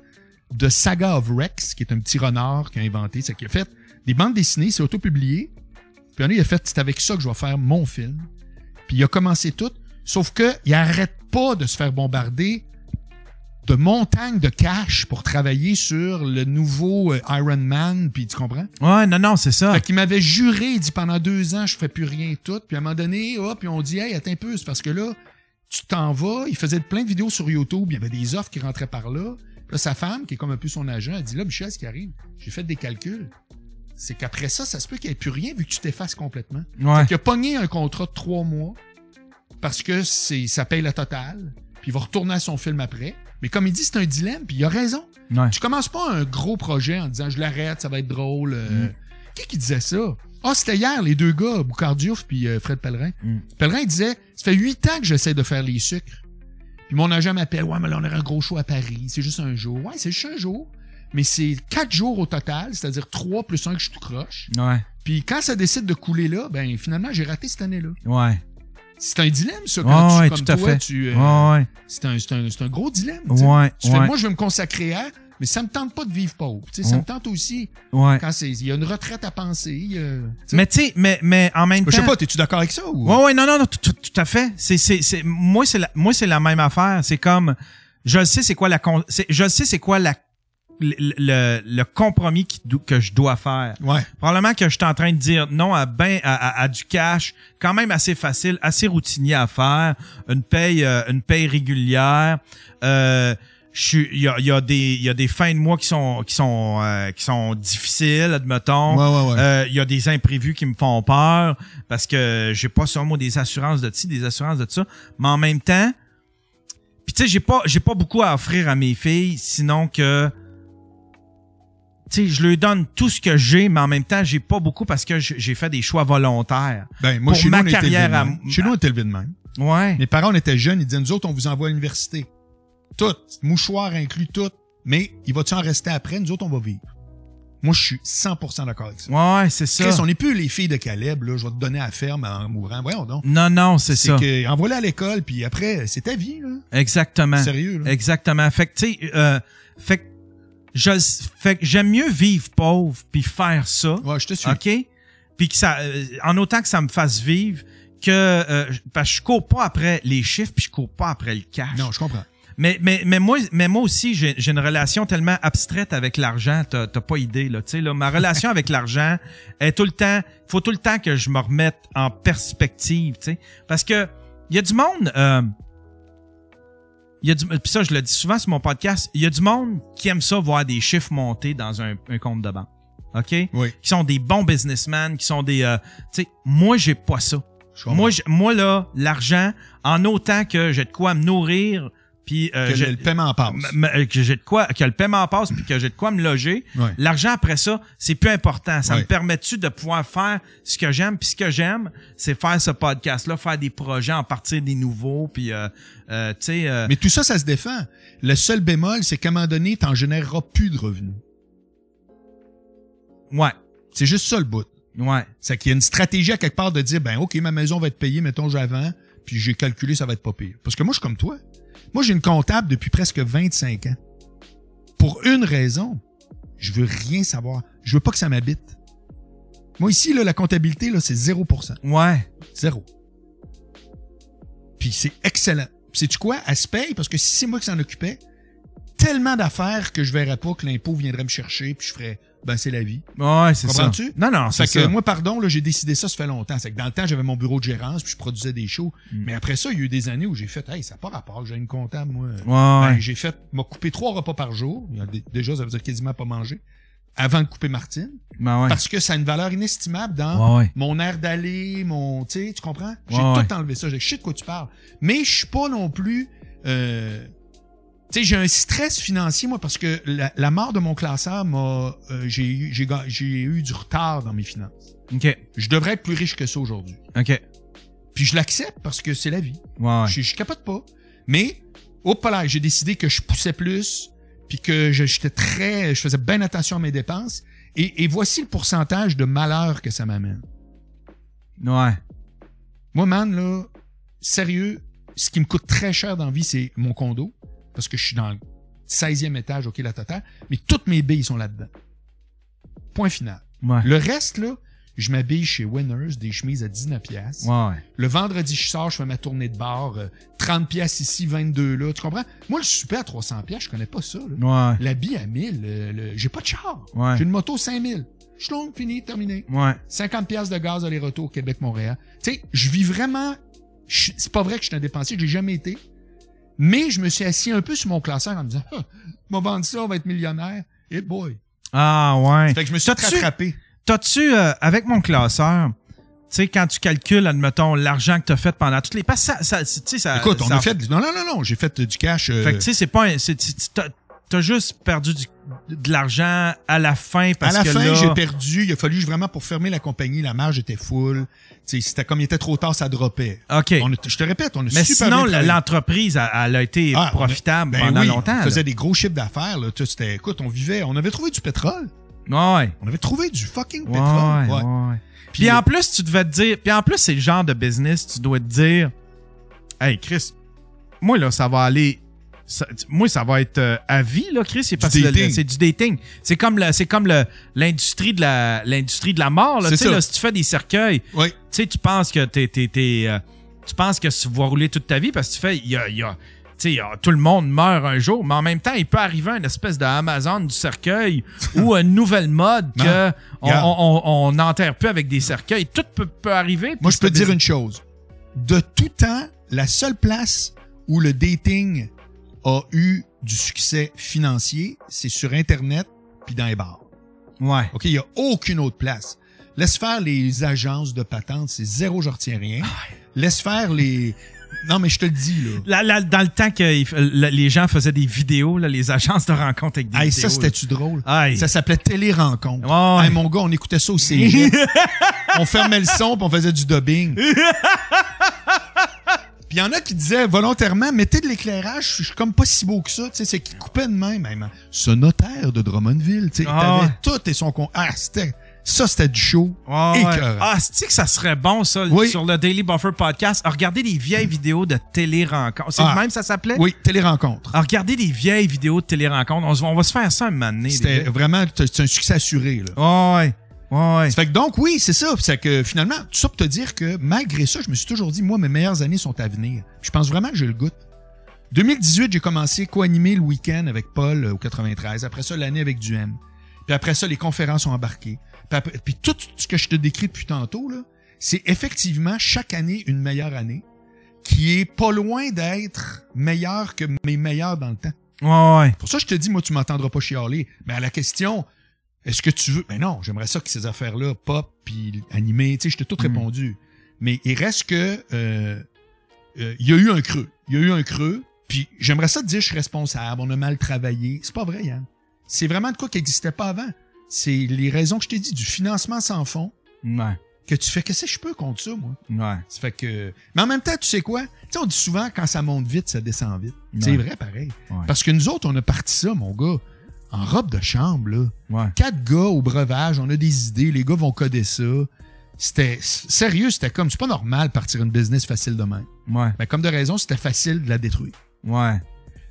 de Saga of Rex, qui est un petit renard qu'il a inventé. C'est qu'il a fait des bandes dessinées, c'est auto-publié. Puis un, il a fait, c'est avec ça que je vais faire mon film. Puis il a commencé tout. Sauf que il arrête pas de se faire bombarder de montagnes de cash pour travailler sur le nouveau euh, Iron Man, puis tu comprends? Ouais, non, non, c'est ça. Fait qu'il m'avait juré, il dit pendant deux ans, je fais plus rien tout. Puis à un moment donné, hop, puis on dit, hey, attends un peu, c'est parce que là, tu t'en vas. Il faisait plein de vidéos sur YouTube, il y avait des offres qui rentraient par là. Puis là, sa femme, qui est comme un peu son agent, elle dit, là, Michel, ce qui arrive, j'ai fait des calculs. C'est qu'après ça, ça se peut qu'il n'y ait plus rien vu que tu t'effaces complètement. Ouais. Fait qu'il a pogné un contrat de trois mois parce que c'est, ça paye la totale. Puis il va retourner à son film après. Mais comme il dit, c'est un dilemme, puis il a raison. Ouais. Tu commences pas un gros projet en disant je l'arrête, ça va être drôle. euh. Qui qui disait ça? Ah, c'était hier, les deux gars, Boucard Diouf puis euh, Fred Pellerin. Mm. Pellerin il disait Ça fait huit ans que j'essaie de faire les sucres. Puis mon agent m'appelle Ouais, mais là, on aurait un gros show à Paris. C'est juste un jour. Ouais, c'est juste un jour. Mais c'est quatre jours au total, c'est-à-dire trois plus un que je tout croche. Ouais. Puis quand ça décide de couler là, ben finalement, j'ai raté cette année-là. Ouais. C'est un dilemme, ça, quand Ouais, tu, ouais, comme tout à toi, fait. tu. euh, Ouais, c'est un, c'est un, c'est un gros dilemme. ouais. Tu fais, moi, je vais me consacrer à, mais ça me tente pas de vivre pauvre. Tu sais, Ça me tente aussi, Ouais. quand c'est, il y a une retraite à penser. il y a- tu sais. Mais tu sais, mais, mais en même temps. je sais pas, t'es-tu d'accord avec ça ou? Ouais, ouais, non, non, non, tout, à fait. C'est, c'est, c'est, moi, c'est la, moi, c'est la même affaire. C'est comme, je sais c'est quoi la, je sais c'est quoi la, le, le, le compromis qui que je dois faire. Ouais. Probablement que je suis en train de dire non à ben à, à- à du cash, quand même assez facile, assez routinier à faire, une paye, euh, une paye régulière. Euh, il y a, il y a des, il y a des fins de mois qui sont, qui sont, euh, qui sont difficiles, admettons. Ouais, ouais, ouais. Euh, Il y a des imprévus qui me font peur parce que j'ai pas moi des assurances de ci, des assurances de ça. Mais en même temps, puis tu sais, j'ai pas, j'ai pas beaucoup à offrir à mes filles, sinon que sais, je leur donne tout ce que j'ai, mais en même temps, j'ai pas beaucoup parce que j'ai fait des choix volontaires. Ben, moi, Pour chez ma nous, on était carrière de à-. Chez nous, on était élevé de même. Ouais. Mes parents, on était jeunes, ils disaient, nous autres, on vous envoie à l'université. Tout. Mouchoir inclus, tout. Mais, il va-tu en rester après? Nous autres, on va vivre. Moi, je suis 100% d'accord avec ça. Ouais, c'est ça. Chris, on n'est plus les filles de Caleb, là. Je vais te donner à la ferme en mourant. Voyons donc. Non, non, c'est ça. que, envoie-la à l'école, puis après, c'est ta vie, là. Exactement. Sérieux, là. Exactement. Fait que, tu sais, euh, fait que, je, fait que j'aime mieux vivre pauvre puis faire ça. Ouais, je te suis. OK? Puis que ça, euh, en autant que ça me fasse vivre, que, euh, parce que je cours pas après les chiffres puis je cours pas après le cash. Non, je comprends. Mais, mais, mais moi, mais moi aussi, j'ai j'ai une relation tellement abstraite avec l'argent, t'as t'as pas idée, là. Tu sais, là, ma relation avec l'argent est tout le temps, faut tout le temps que je me remette en perspective, tu sais. Parce que, il y a du monde, euh, il y a du, puis ça, je le dis souvent sur mon podcast, il y a du monde qui aime ça voir des chiffres monter dans un, un compte de banque. OK? Oui. Qui sont des bons businessmen, qui sont des, euh, tu sais, moi, j'ai pas ça. Moi, moi, là, l'argent, en autant que j'ai de quoi me nourrir, puis euh, que j'ai- le, paiement passe. m- que j'ai de quoi que le paiement passe puis que j'ai de quoi me loger Ouais. l'argent après ça c'est plus important ça Ouais. me permet-tu de pouvoir faire ce que j'aime puis ce que j'aime c'est faire ce podcast là faire des projets en partir des nouveaux puis euh, euh, tu sais euh, Mais tout ça, ça se défend. Le seul bémol, c'est qu'à un moment donné, t'en généreras plus de revenus. ouais C'est juste ça le bout. ouais C'est qu'il y a une stratégie à quelque part de dire, ben, OK, ma maison va être payée, mettons, j'avance, puis j'ai calculé, ça va être pas pire. Parce que moi, je suis comme toi. Moi, j'ai une comptable depuis presque 25 ans. Pour une raison. Je veux rien savoir. Je veux pas que ça m'habite. Moi, ici, là, la comptabilité, là, c'est 0%. ouais Zéro. Puis c'est excellent. Sais-tu quoi? Elle se paye parce que si c'est moi qui s'en occupais, tellement d'affaires que je verrais pas que l'impôt viendrait me chercher puis je ferais, ben c'est la vie. Ouais, c'est ça. Comprends-tu? Non, non, c'est Fait que ça. moi, pardon, là, j'ai décidé ça, ça fait longtemps. C'est que dans le temps, j'avais mon bureau de gérance, puis je produisais des shows. Mm. Mais après ça, il y a eu des années où j'ai fait, hey, ça n'a pas rapport, j'ai une comptable, moi. Ouais, Ben, j'ai fait, m'a coupé trois repas par jour. Déjà, ça veut dire quasiment pas manger. Avant de couper Martine. Ben ouais. Parce que ça a une valeur inestimable dans Ouais, mon air d'aller, mon, tu sais, tu comprends? J'ai tout enlevé ça. Je sais de quoi tu parles. Mais je suis pas non plus, euh, tu sais, j'ai un stress financier, moi, parce que la, la mort de mon classeur m'a, euh, j'ai eu, j'ai, eu du retard dans mes finances. OK. Je devrais être plus riche que ça aujourd'hui. OK. Puis je l'accepte parce que c'est la vie. Ouais. Je, je capote pas. Mais, hop là, j'ai décidé que je poussais plus, puis que je- j'étais très, je faisais bien attention à mes dépenses. Et, et voici le pourcentage de malheur que ça m'amène. Ouais. Moi, man, là, sérieux, ce qui me coûte très cher dans la vie, c'est mon condo. Parce que je suis dans le 16e étage, OK, la totale. Mais toutes mes billes sont là-dedans. Point final. Ouais. Le reste, là, je m'habille chez Winners, des chemises à 19 pièces. Ouais. Le vendredi, je sors, je fais ma tournée de bar, euh, 30 pièces ici, 22 là. Tu comprends? Moi, le super à 300 pièces, je connais pas ça. Là. Ouais. L'habit à 1000, le- le- j'ai pas de char. Ouais. J'ai une moto 5000. Je longue, fini, terminé. Ouais. 50 pièces de gaz aller-retour Québec-Montréal. Tu sais, je vis vraiment... je- C'est pas vrai que je suis un dépensier, j'ai jamais été. Mais je me suis assis un peu sur mon classeur en me disant, ah, je vais vendre ça, on va être millionnaire. Et boy. Ah, ouais. Fait que je me suis rattrapé. T'as-tu, euh, avec mon classeur, tu sais, quand tu calcules, admettons, l'argent que t'as fait pendant toutes les... Ça, ça, tu sais, ça... Écoute, on ça- a fait... Non, non, non, non, j'ai fait du cash. euh, Fait que, tu sais, c'est pas un... t'as juste perdu du- de l'argent à la fin À parce la que fin, là... j'ai perdu. Il a fallu vraiment pour fermer la compagnie, la marge était full. C'était comme il était trop tard, ça droppait. OK. On a- je te répète, on a Mais super sinon, bien l'entreprise, elle a été Ah, a- profitable ben pendant oui, longtemps. On là. faisait des gros chiffres d'affaires. Là. Tu sais, C'était, écoute, on vivait, on avait trouvé du pétrole. Ouais. On avait trouvé du fucking pétrole. ouais, Ouais. ouais. Puis en plus, tu devais te dire... Puis en plus, c'est le genre de business, tu dois te dire... Hey, Chris, moi, là, ça va aller... ça- moi, ça va être euh, à vie, là, Chris. C'est parce que le- dating. c'est du dating. C'est comme le, c'est comme l'industrie de la, l'industrie de la mort, là. Tu sais, ça. là, si tu fais des cercueils, tu sais, tu penses que t'es, euh, tu penses que tu vas rouler toute ta vie parce que tu fais, il y a, y a, tout le monde meurt un jour, mais en même temps, il peut arriver une espèce d'Amazon du cercueil ou une nouvelle mode Non. que on, Regarde. on, on, on n'enterre plus avec des cercueils. Tout peut, peut arriver. Moi, je peux te dire une chose. De tout temps, la seule place où le dating a eu du succès financier, c'est sur Internet puis dans les bars. Ouais. OK? Il n'y a aucune autre place. Laisse faire les agences de patente, c'est zéro, je retiens rien. Ah Laisse faire les... Non, mais je te le dis, là. Là, là, dans le temps que les gens faisaient des vidéos, là, les agences de rencontres avec des Hey, vidéos. ça, c'était-tu drôle? Aïe. Ça s'appelait Télé-Rencontre. Hey, mon gars, on écoutait ça au cégep. on fermait le son, puis on faisait du dubbing. Puis il y en a qui disaient volontairement, mettez de l'éclairage, je suis comme pas si beau que ça. Tu sais, c'est qu'ils coupaient de même. même. Ce notaire de Drummondville, tu sais, Ah t'avais ouais. tout et son con. Ah, c'était... Ça, c'était du show. Ouais, ouais. Ah, c'est que ça serait bon, ça, Oui. sur le Daily Buffer Podcast? à Regarder des vieilles vidéos de télé-rencontres. C'est Ah. le même, ça s'appelait? Oui, Télé-Rencontre. À regarder des vieilles vidéos de télé-rencontres. On, on va se faire ça un moment donné. C'était vraiment... C'est un succès assuré, là. Ouais, ouais. ouais. Ça fait que donc, oui, c'est ça. C'est que finalement, tout ça pour te dire que malgré ça, je me suis toujours dit, moi, mes meilleures années sont à venir. Je pense vraiment que j'ai le goût. 2018, j'ai commencé co-animer le week-end avec Paul euh, au 93. Après ça, l'année avec Duhem. Puis après ça, les conférences ont embarqué. Puis, après- puis tout ce que je te décris depuis tantôt, là, c'est effectivement chaque année une meilleure année qui est pas loin d'être meilleure que mes meilleures dans le temps. Ouais, ouais. Pour ça, je te dis, moi, tu m'entendras pas chialer. Mais à la question, est-ce que tu veux... Ben non, j'aimerais ça que ces affaires-là, pop, puis animées, tu sais, je t'ai tout Mm. répondu. Mais il reste que... euh, euh, Il y a eu un creux. Il y a eu un creux, puis j'aimerais ça te dire, je suis responsable, on a mal travaillé. C'est pas vrai, Yann. C'est vraiment de quoi qui n'existait pas avant. C'est les raisons que je t'ai dit, du financement sans fond, Ouais. que tu fais, qu'est-ce que je peux contre ça, moi? Ouais. Ça fait que... Mais en même temps, tu sais quoi? Tu sais, on dit souvent, quand ça monte vite, ça descend vite. C'est vrai, pareil. Ouais. Parce que nous autres, on a parti ça, mon gars, en robe de chambre, là. Ouais. Quatre gars au breuvage, on a des idées, les gars vont coder ça. C'était sérieux, c'était comme, c'est pas normal partir une business facile de même. Ouais. Mais comme de raison, c'était facile de la détruire. Ouais.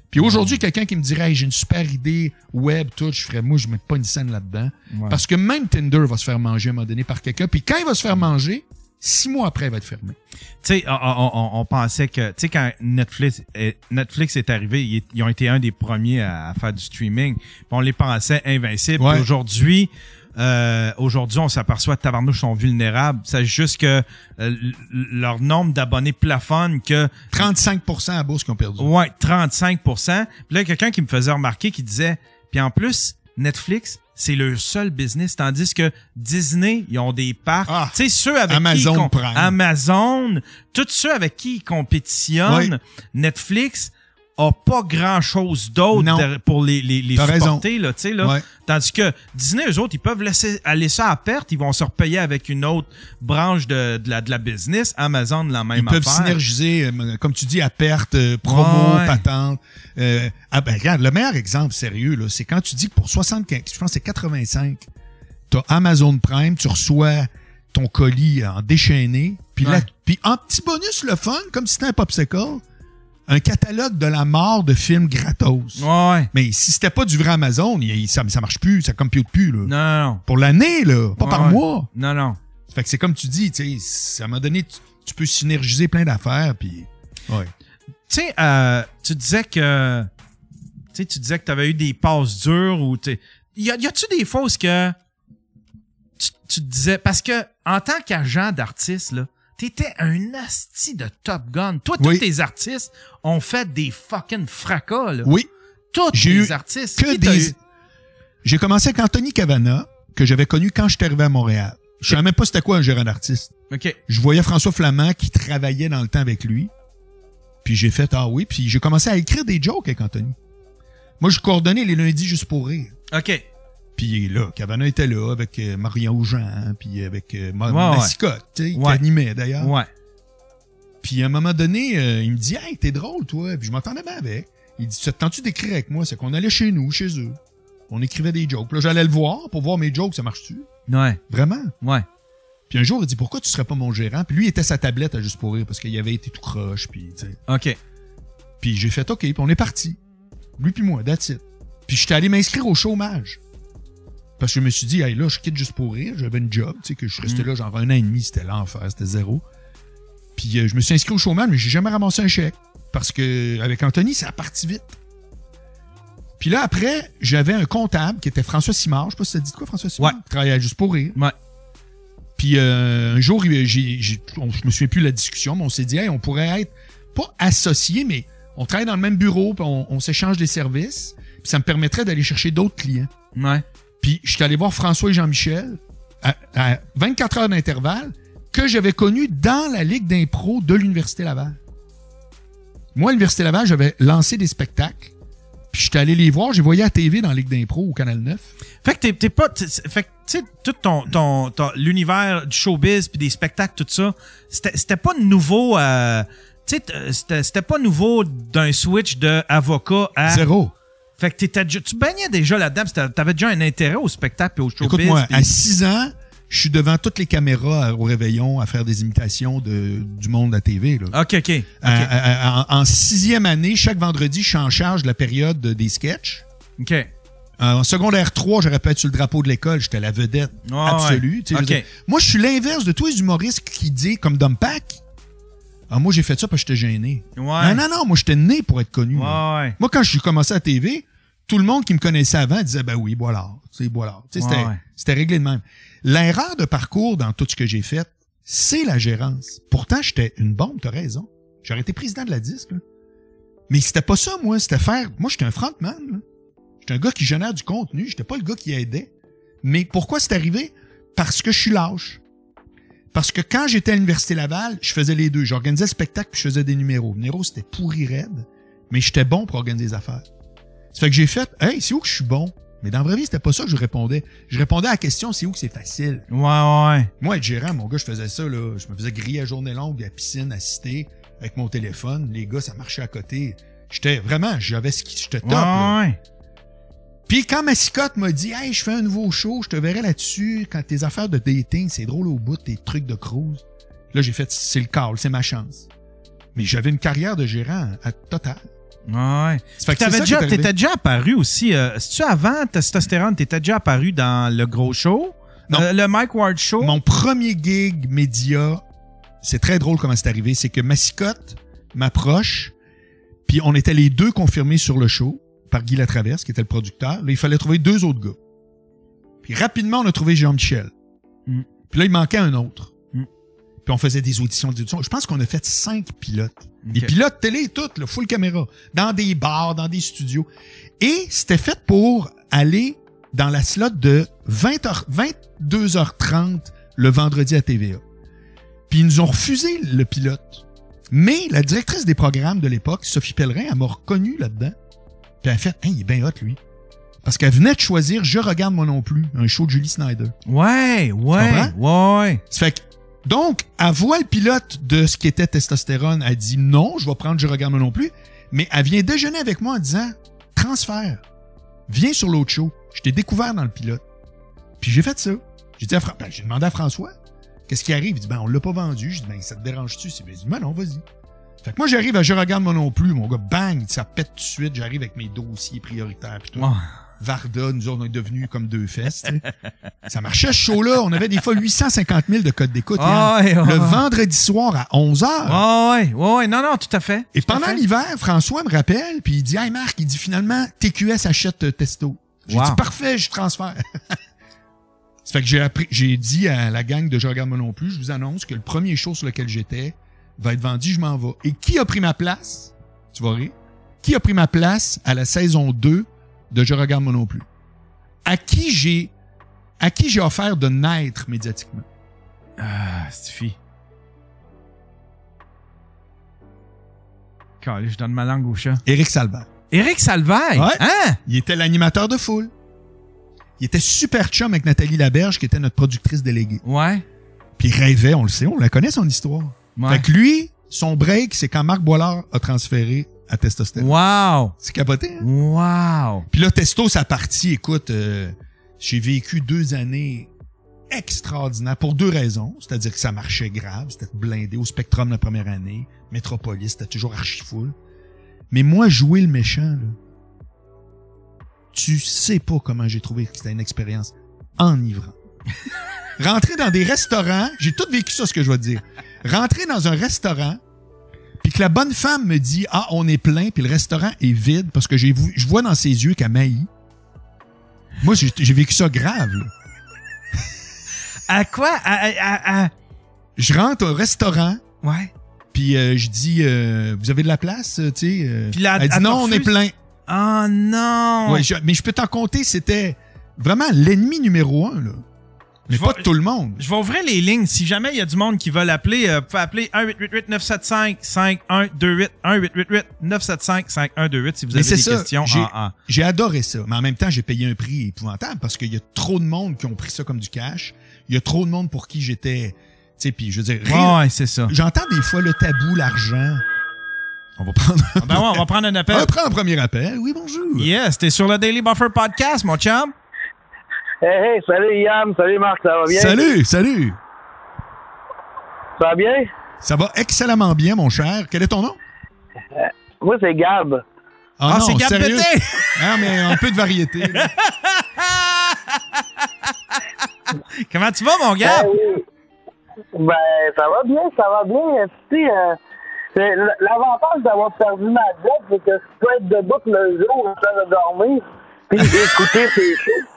Puis aujourd'hui, quelqu'un qui me dirait, Hey, j'ai une super idée web, tout, je ferais, moi, je mets pas une scène là-dedans. Ouais. Parce que même Tinder va se faire manger à un moment donné par quelqu'un. Puis quand il va se faire manger, Six mois après, elle va être fermée. Tu sais, on, on- on- pensait que, tu sais, quand Netflix, est- Netflix est arrivé, ils, ils ont été un des premiers à, à faire du streaming. On les pensait invincibles. Ouais. Aujourd'hui, euh, aujourd'hui, on s'aperçoit que tabarnouche sont vulnérables. C'est juste que euh, leur nombre d'abonnés plafonne que 35% à bourse qui ont perdu. Ouais, 35% Puis là, il y a quelqu'un qui me faisait remarquer qui disait, puis en plus, Netflix, c'est le seul business, tandis que Disney, ils ont des parcs. Ah, tu sais, ceux avec Amazon qui Prime. Amazon, tous ceux avec qui ils compétitionnent, Netflix a pas grand chose d'autre pour les, les, les supporter, là, tu sais, là. Ouais. Tandis que Disney, eux autres, ils peuvent laisser aller ça à perte, ils vont se repayer avec une autre branche de, de la, de la business. Amazon, la même Ils peuvent affaire. synergiser, euh, comme tu dis, à perte, euh, promo, Ouais. patente. Euh, ah ben, regarde, le meilleur exemple sérieux, là, c'est quand tu dis que pour 75, je pense que c'est 85, t'as Amazon Prime, tu reçois ton colis en déchaîné, puis là, Ouais. puis en petit bonus, le fun, comme si c'était un popsicle, un catalogue de la mort de films gratos. Ouais. Mais si c'était pas du vrai Amazon, il- ça, ça marche plus, ça compute plus, là. Non, non, non. Pour l'année, là, pas Ouais, par ouais. mois. Non, non. Fait que c'est comme tu dis, tu sais, à un moment donné, tu, tu peux synergiser plein d'affaires, puis... Ouais. Tu sais, euh, tu disais que. Tu sais, tu disais que tu avais eu des passes dures ou. Y a- y a-tu des fois où que. Tu, tu te disais. Parce que, en tant qu'agent d'artiste, là, t'étais un asti de Top Gun. Toi, tous tes artistes ont fait des fucking fracas, là. Oui, Tous les artistes. que des... J'ai commencé avec Anthony Cavana, que j'avais connu quand j'étais arrivé à Montréal. Je savais même pas c'était quoi un gérant d'artiste. OK. Je voyais François Flamand qui travaillait dans le temps avec lui. Puis j'ai fait, ah oui, puis j'ai commencé à écrire des jokes avec Anthony. Moi, je coordonnais les lundis juste pour rire. OK. Puis là, Cavana était là avec euh, Marion Aujean, puis avec euh, Ma- Ouais, sais, qui Ouais. animait d'ailleurs. Ouais. Puis à un moment donné, euh, il me dit Hey, t'es drôle, toi. Puis je m'entendais bien avec. Il dit Ça te tente-tu d'écrire avec moi? C'est qu'on allait chez nous, chez eux. On écrivait des jokes. Puis là, j'allais le voir pour voir mes jokes, ça marche-tu? Ouais. Vraiment? Ouais. Puis un jour, il dit Pourquoi tu serais pas mon gérant Puis lui, il était sa tablette à juste pour rire parce qu'il avait été tout croche. Puis, tu sais. OK. puis j'ai fait OK, puis on est parti. Lui, puis moi, that's it. Puis j'étais allé m'inscrire au chômage. Parce que je me suis dit, hey, là, je quitte juste pour rire. J'avais une job, tu sais, que je restais Mm. là genre un an et demi, c'était l'enfer, c'était zéro. Puis euh, je me suis inscrit au chômage, mais j'ai jamais ramassé un chèque. Parce que avec Anthony, ça a parti vite. Puis là, après, j'avais un comptable qui était François Simard. Je sais pas si ça dit de quoi, François Simard? Ouais. Qui travaillait juste pour rire. Ouais. Puis euh, un jour, j'ai, j'ai- on- je me souviens plus de la discussion, mais on s'est dit, hey, on pourrait être pas associés, mais on travaille dans le même bureau, puis on, on s'échange des services. Puis ça me permettrait d'aller chercher d'autres clients. Ouais. Puis je suis allé voir François et Jean-Michel à, à 24 heures d'intervalle que j'avais connu dans la Ligue d'impro de l'Université Laval. Moi, à l'Université Laval, j'avais lancé des spectacles. Puis je suis allé les voir, j'ai voyé à TV dans la Ligue d'impro au Canal 9. Fait que t'es, pas. fait que, tu sais, tout ton, ton, ton- l'univers du showbiz puis des spectacles, tout ça, c'était, c'était pas nouveau. euh, tu sais, t- c'était, c'était pas nouveau d'un switch de avocat à. Zéro. Fait que t'étais, tu baignais déjà là-dedans, t'avais déjà un intérêt au spectacle et au showbiz. Écoute-moi, à 6 ans, je suis devant toutes les caméras au réveillon à faire des imitations de, du monde à TV. Là. Ok, ok. ok. À- à- à- en, en sixième année, chaque vendredi, je suis en charge de la période de- des sketchs. ok. En secondaire 3, j'aurais être sur le drapeau de l'école. J'étais la vedette absolue. ouais. tu sais, je veux Ok. dire. Moi, je suis l'inverse de tous les humoristes qui disent, comme Dom Pack, ah, moi, j'ai fait ça parce que j'étais gêné. Ouais. Non, non, non, moi, j'étais né pour être connu. moi. Ouais, ouais. Moi, quand je suis commencé à TV, tout le monde qui me connaissait avant disait, ben oui, Boilard. C'est Ouais, C'était réglé de même. L'erreur de parcours dans tout ce que j'ai fait, c'est la gérance. Pourtant, j'étais une bombe, t'as raison. J'aurais été président de la disque, là. Mais c'était pas ça, moi. C'était faire. Moi, j'étais un frontman. J'étais un gars qui génère du contenu. J'étais pas le gars qui aidait. Mais pourquoi c'est arrivé? Parce que je suis lâche. Parce que quand j'étais à l'Université Laval, je faisais les deux. J'organisais le spectacle puis je faisais des numéros. Numéros, c'était pourri raide, mais j'étais bon pour organiser des affaires. Ça fait que j'ai fait, hey, c'est où que je suis bon? Mais dans la vraie vie, c'était pas ça que je répondais. Je répondais à la question, c'est où que c'est facile? Ouais, ouais. Moi, être gérant, mon gars, je faisais ça, là. Je me faisais griller à journée longue à la piscine, à cité, avec mon téléphone. Les gars, ça marchait à côté. J'étais vraiment, j'avais ce qui, j'étais top, là. Ouais, ouais. Puis quand Massicotte m'a dit Hey, je fais un nouveau show, je te verrai là-dessus quand tes affaires de dating, c'est drôle au bout, tes trucs de cruise. Là, j'ai fait c'est le call, c'est ma chance. Mais j'avais une carrière de gérant à total. Ouais. Fait que déjà, t'étais déjà apparu aussi. Euh, tu avant Testostérone, t'étais déjà apparu dans le gros show? Non. Euh, le Mike Ward Show? Mon premier gig média c'est très drôle comment c'est arrivé. C'est que Massicotte m'approche, puis on était les deux confirmés sur le show par Guy Latraverse, qui était le producteur. Là, il fallait trouver deux autres gars. Puis rapidement, on a trouvé Jean-Michel. Mm. Puis là, il manquait un autre. Mm. Puis on faisait des auditions, des auditions. Je pense qu'on a fait cinq pilotes. Des pilotes télé, toutes, là, full caméra. Dans des bars, dans des studios. Et c'était fait pour aller dans la slot de 20h, 22h30 le vendredi à TVA. Puis ils nous ont refusé le pilote. Mais la directrice des programmes de l'époque, Sophie Pellerin, elle m'a reconnu là-dedans. Puis elle a fait, hein, il est bien hot, lui. Parce qu'elle venait de choisir Je regarde moi non plus, un show de Julie Snyder. Ouais, ouais, ouais. Ça fait que, donc, elle voit le pilote de ce qui était testostérone. Elle dit non, je vais prendre Je regarde moi non plus. Mais elle vient déjeuner avec moi en disant transfert. Viens sur l'autre show. Je t'ai découvert dans le pilote. Puis j'ai fait ça. J'ai dit à Fra- ben, j'ai demandé à François, qu'est-ce qui arrive? Il dit, ben, on l'a pas vendu. J'ai dit, ben, ça te dérange-tu? Il dit, ben non, vas-y. Fait que moi, j'arrive à Je regarde moi non plus. Mon gars, bang, ça pète tout de suite. J'arrive avec mes dossiers prioritaires. Puis tout. Varda, nous autres, on est devenus comme deux fesses. ça marchait, ce show-là. On avait des fois 850 000 de codes d'écoute. Ah ouais, ouais, le vendredi soir à 11 h. Ouais, ouais, ouais, ouais. Non, non, tout à fait. Et pendant l'hiver, François me rappelle, puis il dit Hey Marc, il dit finalement, TQS achète euh, Testo. J'ai Wow. dit parfait, je transfère. ça fait que j'ai appris, j'ai dit à la gang de Je regarde moi non plus, je vous annonce que le premier show sur lequel j'étais va être vendu, je m'en vais. Et qui a pris ma place? Tu vas rire. Qui a pris ma place à la saison 2 de Je regarde moi non plus? À qui j'ai, à qui j'ai offert de naître médiatiquement? Ah. Calé, je donne ma langue au chat. Éric Salvat. Éric Salvaille. Ouais. Hein? Il était l'animateur de foule. Il était super chum avec Nathalie Laberge, qui était notre productrice déléguée. Ouais. Puis il rêvait, on le sait, on la connaît son histoire. Ouais. Fait que lui, son break, c'est quand Marc Boilard a transféré à Testostérone. Wow. C'est capoté, hein? Wow. Puis là, Testo, sa partie, écoute, euh, j'ai vécu deux années extraordinaires pour deux raisons. C'est-à-dire que ça marchait grave, c'était blindé au Spectrum la première année, Métropolis, c'était toujours archi full. Mais moi, jouer le méchant, là, tu sais pas comment j'ai trouvé que c'était une expérience enivrante. Rentrer dans des restaurants, j'ai tout vécu ça, ce que je vais te dire. Rentrer dans un restaurant, puis que la bonne femme me dit ah on est plein puis le restaurant est vide parce que j'ai vu- je vois dans ses yeux qu'elle maillit. Moi j'ai vécu ça grave. là. À quoi? À, à, à- à- Je rentre au restaurant Ouais. puis euh, je dis euh, vous avez de la place euh, tu sais Puis là, elle dit non on est plein. Oh non. Ouais, je- mais je peux t'en compter c'était vraiment l'ennemi numéro un là. Mais Je pas de tout le monde. Je vais ouvrir les lignes. Si jamais il y a du monde qui veut l'appeler, euh, vous pouvez appeler 1-888-975-5128. 1-888-975-5128 si vous Mais avez des ça. questions. J'ai- en- en- J'ai adoré ça, mais en même temps, j'ai payé un prix épouvantable parce qu'il y a trop de monde qui ont pris ça comme du cash. Il y a trop de monde pour qui j'étais, tu sais, puis je veux dire, rire- Ouais, c'est ça. j'entends des fois le tabou, l'argent. On va prendre, Ben ouais, on va prendre un on appel. va prendre un premier appel. Oui, bonjour. Yes, t'es sur le Daily Buffer Podcast, mon chum. Hey, hey, salut Yann, salut Marc, ça va bien? Salut, salut. Ça va bien? Ça va excellemment bien, mon cher. Quel est ton nom? Moi, c'est Gab. Ah, c'est Gab sérieux? Pété. Non, mais un peu de variété. Comment tu vas, mon gars? Ben. Ben, ça va bien, ça va bien. Tu sais, euh, l'avantage d'avoir perdu ma job, c'est que je peux être debout le jour en train de dormir, puis écouter ces choses.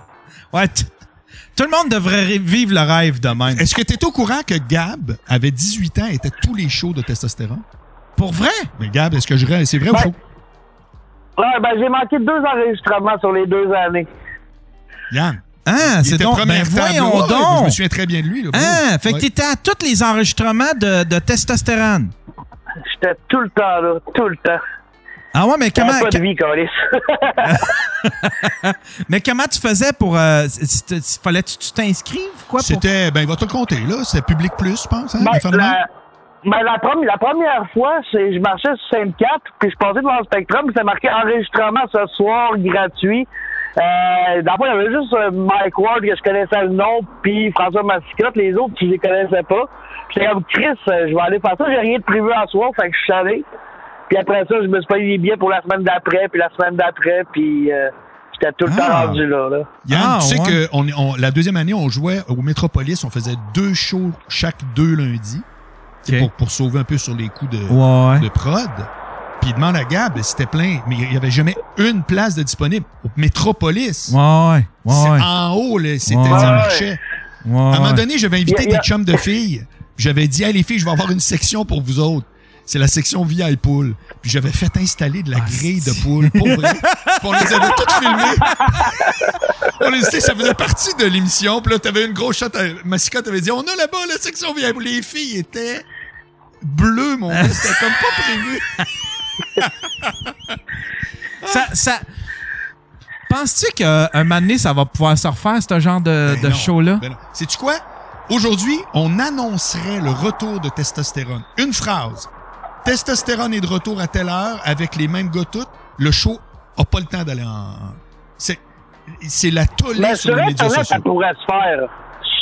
Ouais, tout le monde devrait vivre le rêve de même. Est-ce que tu es au courant que Gab avait 18 ans et était tous les shows de testostérone? Pour vrai? Mais Gab, est-ce que je rêve? C'est vrai ou Ouais. faux? Ouais, ben, j'ai manqué deux enregistrements sur les deux années. Yann. Hein, il c'est donc. première Ben voyons Ouais, Je me donc. souviens très bien de lui. Là. Hein, fait que t'étais à tous les enregistrements de, de testostérone. J'étais tout le temps là, tout le temps. Ah ouais, mais comment, pas de vie, mais comment tu faisais pour. Euh, fallait que tu t'inscrives, quoi? Pour... C'était, ben, il va te le compter, là. C'était Public Plus, je pense, hein? Ben, la, ben, la, la première fois, c'est je marchais sur Sainte-Cat, puis je passais devant le Spectrum, puis c'était marqué enregistrement ce soir gratuit. Euh, fond, il y avait juste euh, Mike Ward que je connaissais le nom, puis François Massicotte, les autres, je les connaissais pas. Puis J'étais comme Chris, euh, je vais aller faire ça, j'ai rien de prévu à soir, fait que je suis allé. Puis après ça, je me suis payé les billets pour la semaine d'après, puis la semaine d'après, puis euh, j'étais tout le Ah. temps rendu là. là. Yann, Ah, tu sais ouais. que on, on- la deuxième année, on jouait au Métropolis, on faisait deux shows chaque deux lundis. Pour, pour sauver un peu sur les coups de, Ouais. de prod. Puis il demande à Gab, c'était plein, mais il y avait jamais une place de disponible. Au Métropolis. Ouais, ouais. En haut, là, c'était, Ouais. ça marchait. ouais. À un moment donné, j'avais invité Y a- y a- des chums de filles. J'avais dit, hey, les filles, je vais avoir une section pour vous autres. C'est la section VIP poule. Puis j'avais fait installer de la grille de poule, pour vrai. Puis on les avait toutes filmées. on les, tu sais, ça faisait partie de l'émission. Puis là, t'avais une grosse shot. à- Massica t'avait dit, on a là-bas la section VIP poule. Les filles étaient bleues, mon gars. C'était comme pas prévu. Ça, ça... Penses-tu qu'un moment donné, ça va pouvoir se refaire, ce genre de, Ben de show-là? Ben. Sais-tu quoi? Aujourd'hui, on annoncerait le retour de testostérone. Une phrase. Testostérone est de retour à telle heure avec les mêmes gars toutes. Le show a pas le temps d'aller en... C'est, c'est la tollée sur les médias Internet, ça sociaux. pourrait se faire.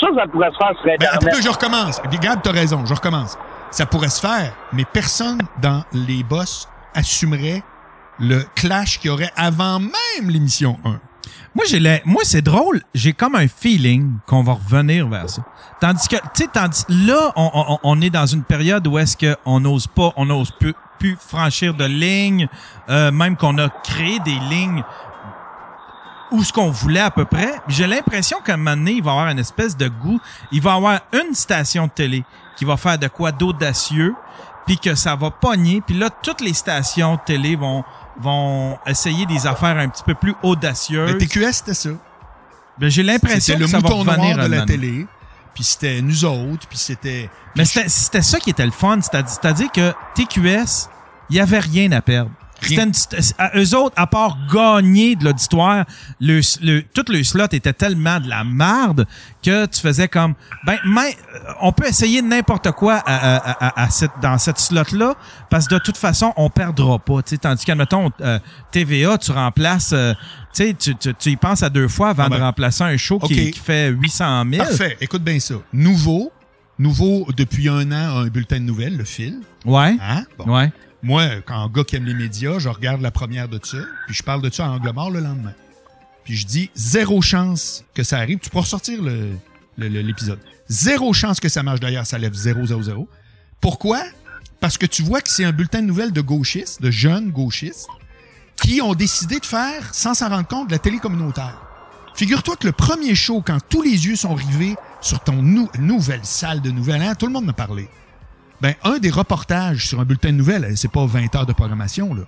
Ça, ça pourrait se faire sur Ben, Internet. un peu, je recommence. Gab, t'as raison, je recommence. Ça pourrait se faire, mais personne dans les boss assumerait le clash qu'il y aurait avant même l'émission 1. Moi, j'ai la- moi c'est drôle, j'ai comme un feeling qu'on va revenir vers ça. Tandis que, tu sais, tandis là, on, on, on est dans une période où est-ce qu'on n'ose pas, on n'ose plus, plus franchir de lignes, euh, même qu'on a créé des lignes où ce qu'on voulait à peu près. J'ai l'impression qu'à un moment donné, il va y avoir une espèce de goût. Il va y avoir une station de télé qui va faire de quoi d'audacieux, puis que ça va pogner. Puis là, toutes les stations de télé vont vont essayer des affaires un petit peu plus audacieuses. Le TQS, c'était ça. Ben, j'ai l'impression C'était que le ça va noir revenir de la télé. Puis c'était nous autres, puis c'était... Mais c'était c'était ça qui était le fun. C'est-à-dire que TQS, il y avait rien à perdre. Une- à eux autres, à part gagner de l'auditoire, le, le, tout le slot était tellement de la marde que tu faisais comme, ben, mais, euh, on peut essayer n'importe quoi à, à- à- à cette, dans cette slot-là, parce que de toute façon, on perdra pas. tu sais. Tandis qu'admettons, euh, TVA, tu remplaces, euh, tu tu, tu, tu y penses à deux fois avant Ah ben, de remplacer un show qui, qui fait 800 000. Parfait. Écoute bien ça. Nouveau. Nouveau, depuis un an, un bulletin de nouvelles, le fil. Ouais. Hein? Bon. Ouais. Moi, quand un gars qui aime les médias, je regarde la première de ça, puis je parle de ça à angle mort le lendemain. Puis je dis, zéro chance que ça arrive. Tu pourras ressortir l'épisode. Zéro chance que ça marche d'ailleurs, ça lève 0, 0, 0. Pourquoi? Parce que tu vois que c'est un bulletin de nouvelles de gauchistes, de jeunes gauchistes, qui ont décidé de faire, sans s'en rendre compte, la télé communautaire. Figure-toi que le premier show, quand tous les yeux sont rivés sur ton nou- nouvelle salle de nouvelles, tout le monde m'a parlé. Ben, un des reportages sur un bulletin de nouvelles, c'est pas 20 heures de programmation, là.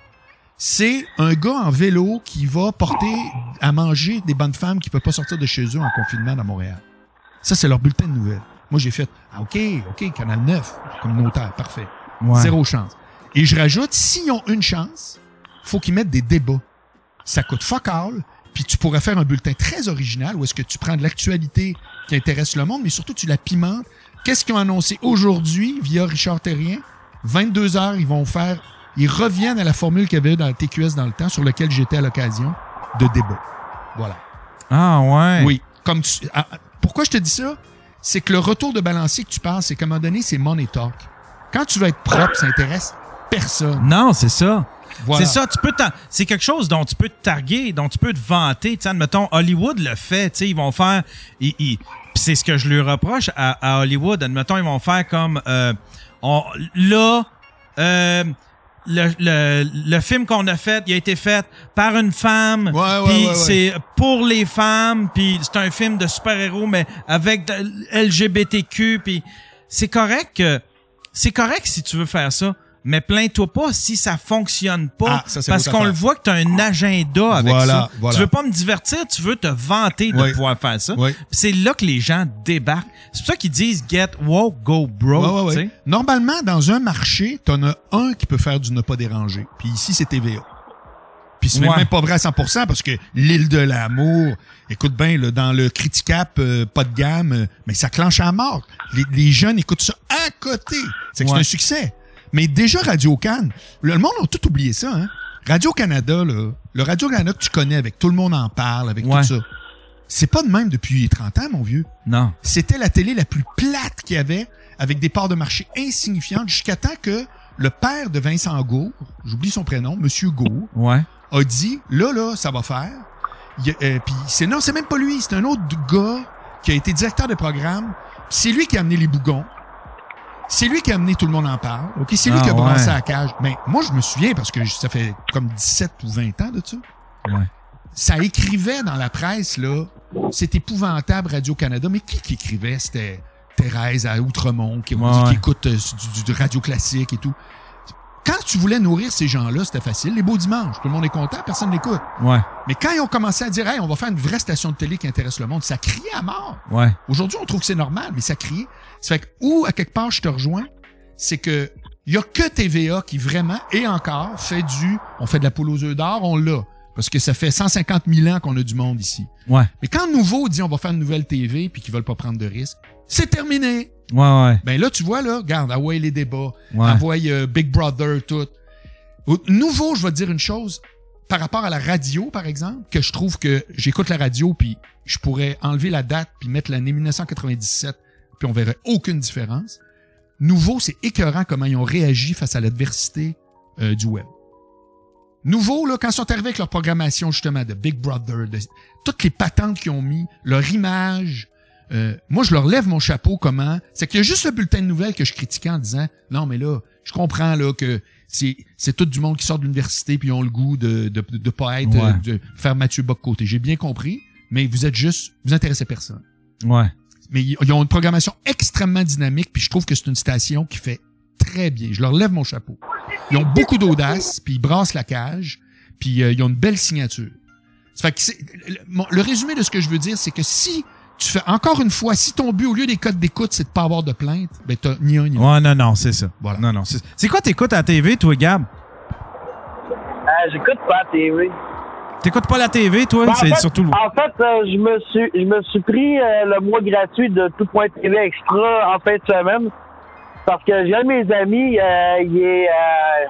C'est un gars en vélo qui va porter à manger des bonnes femmes qui peuvent pas sortir de chez eux en confinement dans Montréal. Ça, c'est leur bulletin de nouvelles. Moi, j'ai fait, ah, OK, OK, Canal 9, communautaire, parfait. Ouais. Zéro chance. Et je rajoute, s'ils ont une chance, faut qu'ils mettent des débats. Ça coûte fuck all, puis tu pourrais faire un bulletin très original où est-ce que tu prends de l'actualité qui intéresse le monde, mais surtout tu la pimentes. Qu'est-ce qu'ils ont annoncé aujourd'hui via Richard Terrien? 22 heures, ils vont faire, ils reviennent à la formule qu'il y avait dans le TQS dans le temps, sur lequel j'étais à l'occasion de débat. Voilà. Ah ouais. Oui. Comme tu, ah, pourquoi je te dis ça? C'est que le retour de balancier que tu penses, c'est qu'à un moment donné, c'est money talk. Quand tu veux être propre, ça intéresse personne. Non, c'est ça. Voilà. C'est ça, tu peux t'en- c'est quelque chose dont tu peux te targuer, dont tu peux te vanter. Tu sais, admettons, Hollywood le fait, tu sais, ils vont faire, ils, c'est ce que je lui reproche à, à Hollywood. Admettons, ils vont faire comme, euh, on, là, euh, le, le, le film qu'on a fait, il a été fait par une femme, Ouais, ouais, puis ouais, ouais. c'est pour les femmes, puis c'est un film de super-héros, mais avec de LGBTQ, puis c'est correct que c'est correct si tu veux faire ça, mais plains-toi pas si ça fonctionne pas, Ah, ça, parce qu'on le voit que tu as un agenda avec Voilà, ça. voilà. Tu veux pas me divertir, tu veux te vanter de Oui. pouvoir faire ça. Oui. C'est là que les gens débarquent. C'est pour ça qu'ils disent get woke, go broke. Ouais, ouais, ouais. tu sais. Normalement, dans un marché, t'en as un qui peut faire du ne pas déranger. Puis ici, c'est TVA. Puis c'est Ouais. même pas vrai à 100% parce que l'île de l'amour, écoute bien, là, dans le Criticap, euh, pas de gamme, euh, mais ça clenche à mort. Les, les jeunes écoutent ça à côté. C'est que c'est un succès. Mais déjà, Radio Cannes, le, monde a tout oublié ça, hein. Radio-Canada, là, le Radio-Canada que tu connais avec tout le monde en parle, avec Ouais. tout ça, c'est pas de même depuis 30 ans, mon vieux Non. c'était la télé la plus plate qu'il y avait, avec des parts de marché insignifiantes, jusqu'à temps que le père de Vincent Gour, j'oublie son prénom, Monsieur Gour, Ouais. a dit, là, là, ça va faire. Euh, Puis c'est non, c'est même pas lui, c'est un autre gars qui a été directeur de programme. C'est lui qui a amené les bougons. C'est lui qui a amené tout le monde en parle. OK, c'est lui Ah, qui a brassé ouais. la cage. Ben, moi, je me souviens parce que ça fait comme 17 ou 20 ans de ça. Ouais. Ça écrivait dans la presse, là. C'est épouvantable, Radio-Canada. Mais qui qui écrivait? C'était Thérèse à Outremont, qui, Ouais, qui ouais. écoute euh, du, du radio classique et tout. Quand tu voulais nourrir ces gens-là, c'était facile. Les beaux dimanches, tout le monde est content, personne n'écoute. Ouais. Mais quand ils ont commencé à dire, hey, on va faire une vraie station de télé qui intéresse le monde, ça criait à mort. Ouais. Aujourd'hui, on trouve que c'est normal, mais ça criait. Ça fait que, où, à quelque part, je te rejoins, c'est que il y a que TVA qui vraiment, et encore, fait du, on fait de la poule aux œufs d'or, on l'a. Parce que ça fait 150 000 ans qu'on a du monde ici. Ouais. Mais quand Nouveau dit on va faire une nouvelle TV puis qu'ils veulent pas prendre de risques, c'est terminé. Ouais, ouais. Ben là, tu vois, là, regarde, envoie les débats, Ouais. envoie euh, Big Brother, tout. Au- Nouveau, je vais te dire une chose, par rapport à la radio, par exemple, que je trouve que j'écoute la radio puis je pourrais enlever la date puis mettre l'année 1997 puis on verrait aucune différence. Nouveau, c'est écœurant comment ils ont réagi face à l'adversité euh, du web. Nouveau, là, quand ils sont arrivés avec leur programmation, justement, de Big Brother, de toutes les patentes qu'ils ont mis, leur image, euh, moi, je leur lève mon chapeau comment. C'est qu'il y a juste le bulletin de nouvelles que je critiquais en disant, non, mais là, je comprends, là, que c'est, c'est tout du monde qui sort de l'université puis ils ont le goût de, de, de pas être, Ouais. euh, de faire Mathieu Bock côté. J'ai bien compris, mais vous êtes juste, vous intéressez personne. Ouais. Mais ils ont une programmation extrêmement dynamique, puis je trouve que c'est une station qui fait très bien. Je leur lève mon chapeau. Ils ont beaucoup d'audace, puis ils brassent la cage, puis euh, ils ont une belle signature. Ça fait que c'est- le, le résumé de ce que je veux dire, c'est que si tu fais encore une fois, si ton but au lieu des codes d'écoute, c'est de pas avoir de plainte, ben t'as ni un ni l'autre. Ouais, non, non, c'est ça. Voilà. Non, non. C'est c'est quoi t'écoutes à la TV, toi, Gab? Euh, J'écoute pas la TV. T'écoutes pas la TV, toi? Ben, en c'est fait- surtout. En fait, euh, je me suis je me suis pris euh, le mois gratuit de tout.tv extra en fin de semaine. Parce que j'ai un de mes amis, euh, il est euh,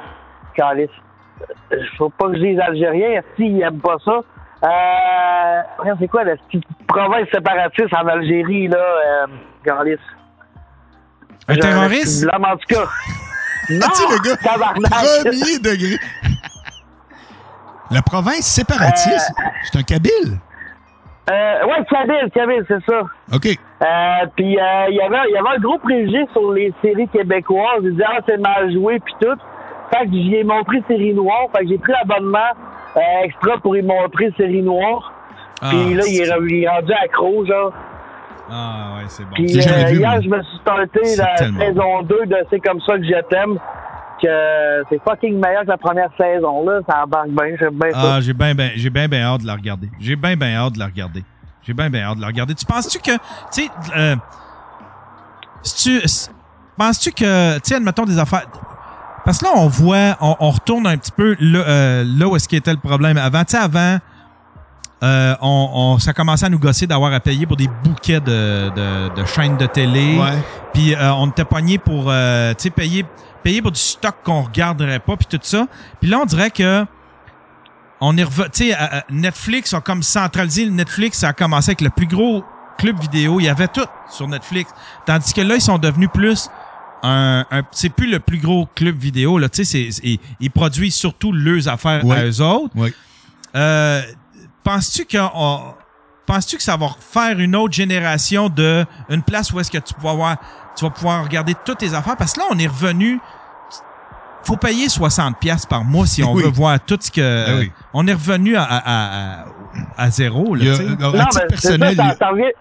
calice. Faut pas que je dise algérien, s'il aime pas ça. Euh, regarde, c'est quoi la petite province séparatiste en Algérie, là, euh? Un terroriste? Blanc, en tout cas. Non, Tu sais, le gars, premier degré. La province séparatiste, c'est un Kabyle? Euh, ouais, Kabyle, Kabyle, c'est ça. OK. Euh, puis euh, il y avait y avait un gros préjugé sur les séries québécoises. Il disait ah c'est mal joué puis tout. Fait que j'y ai montré série noire. Fait que j'ai pris l'abonnement euh, extra pour y montrer série noire. Puis là il est, re- il est rendu accro genre. Ah, ouais, c'est bon. Puis euh, vu, hier je me suis C'est la saison 2 de C'est comme ça que je t'aime. Que c'est fucking meilleur que la première saison là. Ça embarque bien. J'aime bien ça. Ah, j'ai bien, ben, j'ai bien, ben hâte de la regarder. J'ai bien, ben hâte de la regarder. J'ai bien, ben hâte de la regarder. Tu penses-tu que, tu sais, euh, si tu, penses-tu que, tu sais, admettons des affaires. Parce que là, on voit, on, on retourne un petit peu là, euh, là où est-ce était le problème avant. Tu sais, avant, euh, on, on, ça commençait à nous gosser d'avoir à payer pour des bouquets de, de, de chaînes de télé. Ouais. Puis euh, on était pogné pour euh, tu sais payer payer pour du stock qu'on regarderait pas puis tout ça. Puis là on dirait que on est revenu tu sais Netflix a comme centralisé Netflix, ça a commencé avec le plus gros club vidéo, il y avait tout sur Netflix. Tandis que là ils sont devenus plus un, un c'est plus le plus gros club vidéo là, tu sais ils, ils produisent surtout leurs affaires à eux autres. Ouais. Euh, penses-tu que penses-tu que ça va faire une autre génération de une place où est-ce que tu vas avoir tu vas pouvoir regarder toutes tes affaires parce que là on est revenu faut payer 60 pièces par mois si on Oui. veut voir tout ce que Ben oui. on est revenu à, à, à, à zéro là, a- non, à titre mais c'est ça, revient,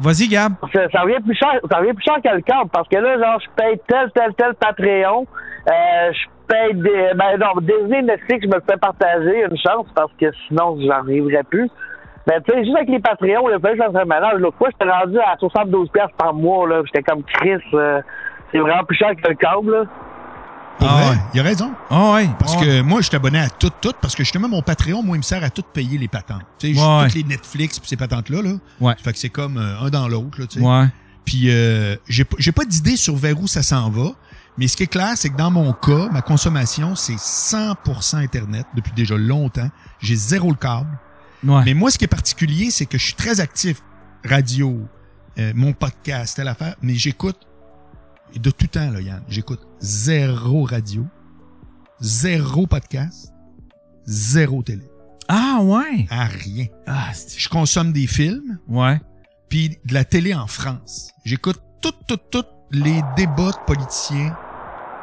Vas-y Gab. ça, ça revient plus cher, ça revient plus cher que le câble parce que là, genre, je paye tel, tel, tel Patreon. Euh, je paye des, ben non, Disney, Netflix, je me le fais partager une chance parce que sinon, j'en arriverais plus. Mais tu sais, juste avec les Patreons, le fait que je fasse un ménage, l'autre fois, j'étais rendu à 72 pièces par mois, là. J'étais comme Chris, euh, c'est vraiment plus cher que le câble, là. Ah ouais. il a raison. Ah ouais. Parce ouais. que moi, je suis abonné à tout, tout, parce que justement, mon Patreon, moi, il me sert à tout payer les patentes. Tu sais, Ouais. toutes les Netflix pis ces patentes-là, là. Ouais. Ça fait que c'est comme euh, un dans l'autre, là, tu sais. Ouais. Puis euh, j'ai pas- j'ai pas d'idée sur vers où ça s'en va, mais ce qui est clair, c'est que dans mon cas, ma consommation, c'est 100% Internet depuis déjà longtemps. J'ai zéro le câble. Ouais. Mais moi, ce qui est particulier, c'est que je suis très actif. Radio, euh, mon podcast, telle affaire, mais j'écoute, de tout temps, là, Yann, j'écoute zéro radio, zéro podcast, zéro télé. Ah ouais. À rien. Ah, Je consomme des films, ouais. puis de la télé en France. J'écoute tout, tout, tout les débats de politiciens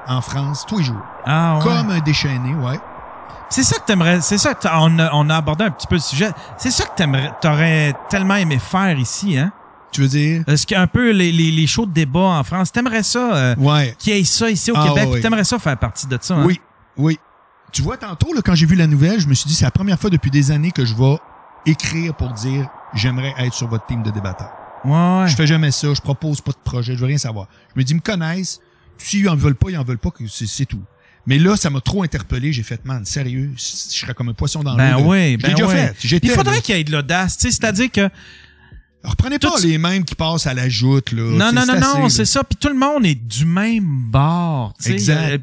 en France tous les jours. Ah, ouais. Comme un déchaîné, ouais. C'est ça que t'aimerais, c'est ça que on a, on a abordé un petit peu le sujet. C'est ça que t'aimerais, t'aurais tellement aimé faire ici, hein? Tu veux dire? Est-ce qu'un peu les, les, les shows de débat en France, t'aimerais ça, euh, Ouais. qu'il y ait ça ici au Ah, Québec, ouais, t'aimerais ça faire partie de ça, hein? Oui, oui. Tu vois, tantôt, là, quand j'ai vu la nouvelle, je me suis dit, c'est la première fois depuis des années que je vais écrire pour dire, j'aimerais être sur votre team de débatteurs. Ouais, ouais. Je fais jamais ça, je propose pas de projet, je veux rien savoir. Je me dis, ils me connaissent. S'ils en veulent pas, ils en veulent pas, c'est tout. Mais là, ça m'a trop interpellé. J'ai fait, man, sérieux, je serais comme un poisson dans Ben l'eau. de- oui, ben déjà oui. fait. Il faudrait qu'il y ait de l'audace, tu sais, c'est-à-dire que Reprenez pas les mêmes qui passent à la joute, là. non, non, non, non, c'est ça. Puis tout le monde est du même bord. Exact.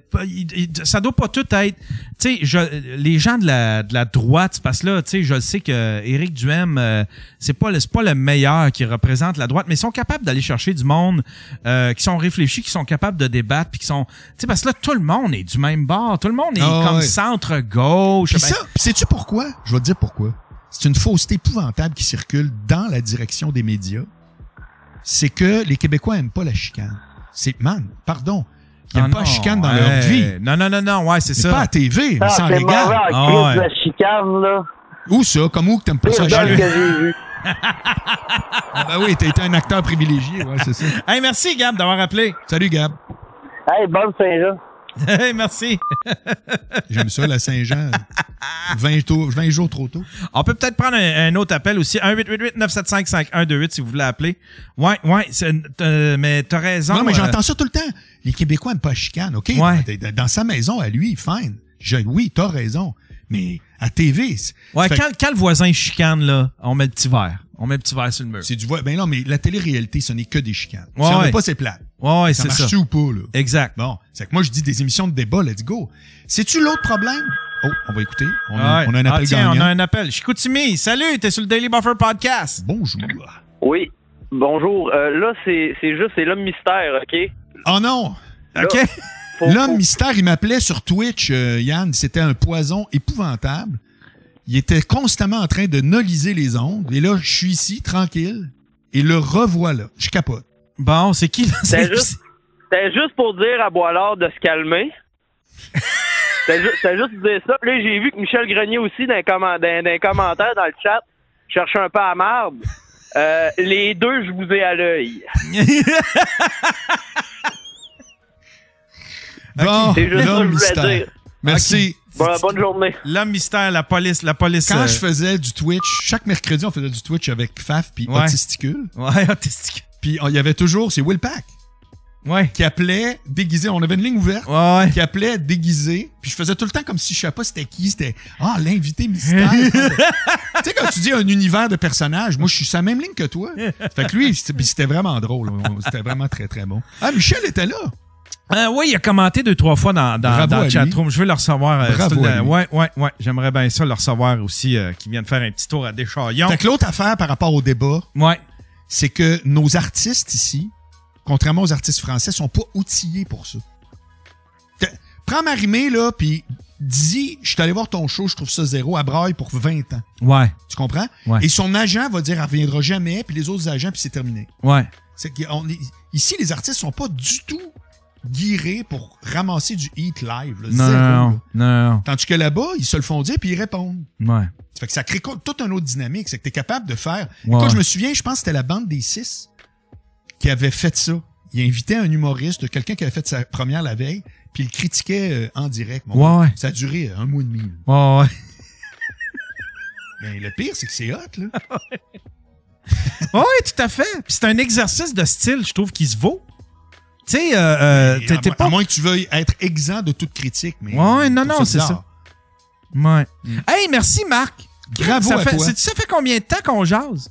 Ça doit pas tout être. Tu sais, je- les gens de la, de la droite, parce que là, tu sais, je sais que Éric Duhem, euh, c'est pas pas le meilleur qui représente la droite, mais ils sont capables d'aller chercher du monde euh, qui sont réfléchis, qui sont capables de débattre, puis qui sont, tu sais, parce que là, tout le monde est du même bord. Tout le monde est Ah, comme centre gauche. Puis Ben, ça, sais-tu pourquoi? Je vais te dire pourquoi. C'est une fausseté épouvantable qui circule dans la direction des médias. C'est que les Québécois aiment pas la chicane. C'est, man, pardon. Ils ah aiment pas la chicane dans ouais. leur vie. Non, non, non, non, ouais, c'est C'est ça. pas à TV, Ah, ça en c'est mauvais régale. en Ah, crise ouais. de la chicane, là. Où ça? Comme où que t'aimes pas ça? que j'ai vu. Ah ben oui, t'as été un acteur privilégié, ouais, c'est ça. Hey, merci, Gab, d'avoir appelé. Salut, Gab. Hey, bonne Saint-Jean. Hey, merci. J'aime ça, la Saint-Jean. 20, tôt- 20 jours trop tôt. On peut peut-être prendre un, un autre appel aussi. 1-888-975-5128 si vous voulez appeler. Ouais, ouais, euh, mais t'as raison. Non, mais euh, j'entends ça tout le temps. Les Québécois aiment pas chicane, OK? Ouais. Dans- sa maison, à lui, fine. Je, oui, t'as raison. Mais à TV, c'est- Ouais, quand, quand le voisin chicane, là, on met le petit verre. On met le petit verre sur le mur. c'est du voix. Ben non, mais la télé-réalité, ce n'est que des chicanes. Ouais, si on ouais. pas, c'est plat. Ouais, ouais, Ça marche-tu ou pas, là? Exact. Bon, c'est que moi, je dis des émissions de débat, let's go. C'est-tu l'autre problème? Oh, on va écouter. On, a, Ouais. on a un appel ah, tiens, gagnant. on a un appel. Chicoutimi, salut, t'es sur le Daily Buffer Podcast. Bonjour. Oui. Bonjour. Euh, là, c'est c'est juste, c'est l'homme mystère, OK? Oh non! OK? L'homme mystère, il m'appelait sur Twitch, euh, Yann. C'était un poison épouvantable. Il était constamment en train de noliser les ondes. Et là, je suis ici, tranquille. Et le revoilà. Je capote. Bon, c'est qui? C'était juste, c'était juste pour dire à Boilard de se calmer. C'était ju- c'était juste pour dire ça. Puis là, j'ai vu que Michel Grenier aussi, dans les, commen- dans- dans les commentaires, dans le chat, cherchait un peu à marde. Euh, les deux, je vous ai à l'œil. Bon, C'est juste ça que je l'homme voulais mystère. dire. Merci. Bon, bonne journée. L'homme mystère, la police, la police. Quand euh, je faisais du Twitch, chaque mercredi, on faisait du Twitch avec Faf puis Ouais. Autisticule. Ouais, autistique. Puis on- il y avait toujours, c'est Will Pack, Ouais. qui appelait déguisé. On avait une ligne ouverte. Ouais, ouais. qui appelait déguisé, puis je faisais tout le temps comme si je savais pas c'était qui, c'était ah l'invité mystère. tu sais quand tu dis un univers de personnages, moi je suis sur la même ligne que toi. Fait que lui c'était vraiment drôle, c'était vraiment très très bon. Ah Michel était là. Euh, oui, il a commenté deux, trois fois dans, dans, le chatroom. Je veux le recevoir. euh, Bravo une- ouais, ouais, ouais. J'aimerais bien ça le recevoir aussi, euh, qui vienne faire un petit tour à Deschaillons. Fait que l'autre affaire par rapport au débat, Ouais. c'est que nos artistes ici, contrairement aux artistes français, sont pas outillés pour ça. Prends Marimé là, puis dis, je suis allé voir ton show, je trouve ça zéro, à braille pour 20 ans. Ouais. Tu comprends? Ouais. Et son agent va dire, elle reviendra jamais, puis les autres agents, puis c'est terminé. Ouais. C'est ici, les artistes sont pas du tout guirés pour ramasser du hit live. là, Non, zéro, non, là. non, non, Tandis que là-bas, ils se le font dire puis ils répondent. Ouais. Ça fait que ça crée toute une autre dynamique. C'est que tu es capable de faire. Ouais, Quand je me souviens, je pense que c'était la bande des six qui avait fait ça. Il invitait un humoriste, quelqu'un qui avait fait sa première la veille, puis il le critiquait euh, en direct. mon Ouais. Ça a duré euh, un mois et demi. là. Ouais, ouais. Mais le pire, c'est que c'est hot, là. Oui, tout à fait. Puis c'est un exercice de style, je trouve, qui se vaut. Tu sais, euh, euh, t'es pas... à moins que tu veuilles être exempt de toute critique. Mais Ouais, non, non, c'est ça. Ouais. Hey, merci, Marc. Bravo ça à fait, toi. Ça fait combien de temps qu'on jase?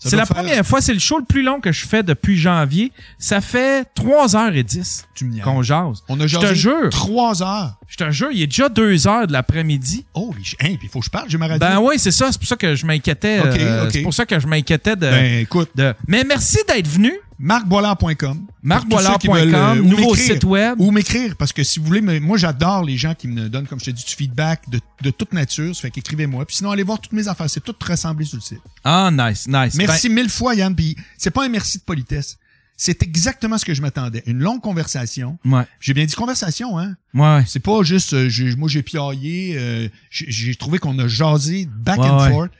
C'est la faire- première fois, c'est le show le plus long que je fais depuis janvier. Ça fait 3h10 Tu me niaises. qu'on jase. On a Je te jasé jure. trois heures. Je te jure, il est déjà 2h de l'après-midi. Oh, hein, puis il faut que je parle, j'ai ma radio. Ben oui, c'est ça. C'est pour ça que je m'inquiétais. Euh. C'est pour ça que je m'inquiétais de, Ben, écoute, de... Mais merci d'être venu. marcboilard.com. Marcboilard.com, euh, ou nouveau m'écrire. site web. Ou m'écrire, parce que si vous voulez, moi j'adore les gens qui me donnent, comme je te dis, du feedback de, de toute nature. Ça fait qu'écrivez-moi. Puis sinon, allez voir toutes mes affaires. C'est tout rassemblé sur le site. Ah, nice, nice. Merci mille fois, Yann. Puis c'est pas un merci de politesse. C'est exactement ce que je m'attendais. Une longue conversation. Ouais. J'ai bien dit conversation, hein? Ouais. C'est pas juste, euh, moi j'ai piaillé, euh, j'ai trouvé qu'on a jasé back Ouais, and ouais. forth.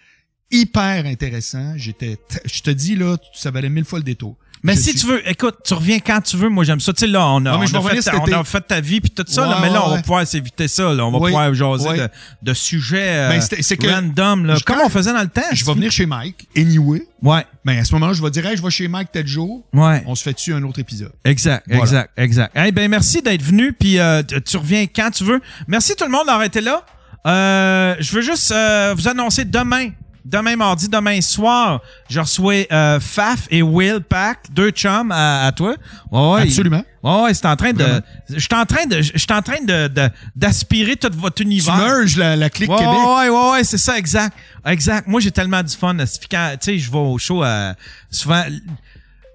Hyper intéressant. J'étais, je te dis là, ça valait mille fois le détour. Mais Je si suis- tu veux, écoute, tu reviens quand tu veux. Moi, j'aime ça. Tu sais, là, on a, mais on a fait, ta- on été. a fait ta vie puis tout ça, là, mais là, on va pouvoir s'éviter ça. Là. On va Oui, pouvoir jaser oui. de, de sujets euh, Ben, c'est- c'est que- random. Là. je- Comme on faisait dans le temps. Je vais venir chez Mike, anyway. Ouais, Ben, à ce moment-là, je vais dire, hey, je vais chez Mike tel jour. ouais. On se fait dessus un autre épisode? Exact, Voilà. exact, exact. Eh ben merci d'être venu, puis euh, tu tu reviens quand tu veux. Merci tout le monde d'avoir été là. Euh, je veux juste euh, vous annoncer demain, demain mardi, demain soir, je reçois euh, Faf et Will Pack, deux chums à, à toi. Ouais, ouais, Absolument. ils- Ouais, ouais, c'est en train de, je suis en train de, je suis en train de de- d'aspirer tout votre Tu univers. merges la, la clique Ouais, Québec. ouais, ouais, ouais, c'est ça, exact. Exact. Moi, j'ai tellement du fun. Tu sais, je vais au show, euh, souvent,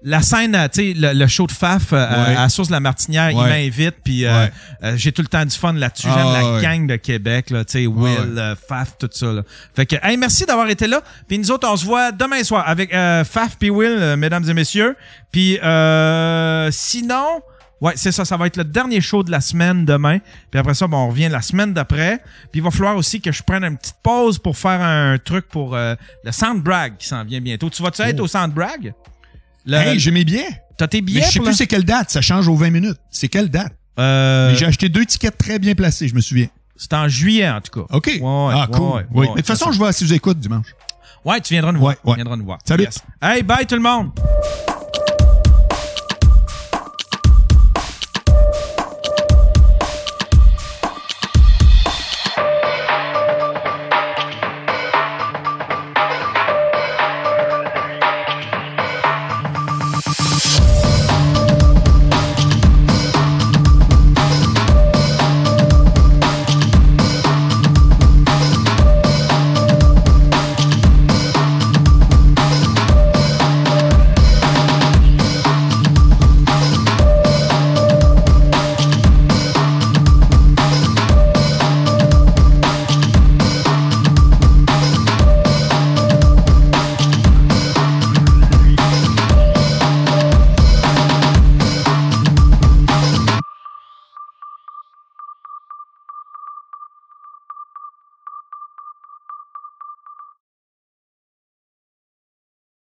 la scène, euh, tu sais, le, le show de Faf euh, Ouais. à la source de la Martinière, il m'invite, puis euh, Ouais. euh, j'ai tout le temps du fun là-dessus. Ah, J'aime la ouais. gang de Québec, là, tu sais, Will, euh, Faf, tout ça. Là. Fait que, hey, merci d'avoir été là. Puis nous autres, on se voit demain soir avec euh, Faf puis Will, euh, mesdames et messieurs. Puis euh, sinon... Ouais, c'est ça, ça va être le dernier show de la semaine demain. Puis après ça, bon, on revient la semaine d'après. Puis il va falloir aussi que je prenne une petite pause pour faire un truc pour euh, le Soundbrag qui s'en vient bientôt. Tu vas-tu être au Soundbrag? Le- Hey, j'ai mes billets. T'as tes Mais billets je sais pour plus c'est quelle date. Ça change aux 20 minutes. C'est quelle date? Euh, Mais j'ai acheté deux tickets très bien placés, je me souviens. c'est en juillet, en tout cas. OK. Ouais, ouais, ah, ouais, cool. ouais, oui. ouais, Mais de toute façon, je vais à sous écoute dimanche. Ouais, tu viendras nous voir. Ouais, ouais. Tu viendras nous voir. Salut. Hey, bye tout le monde!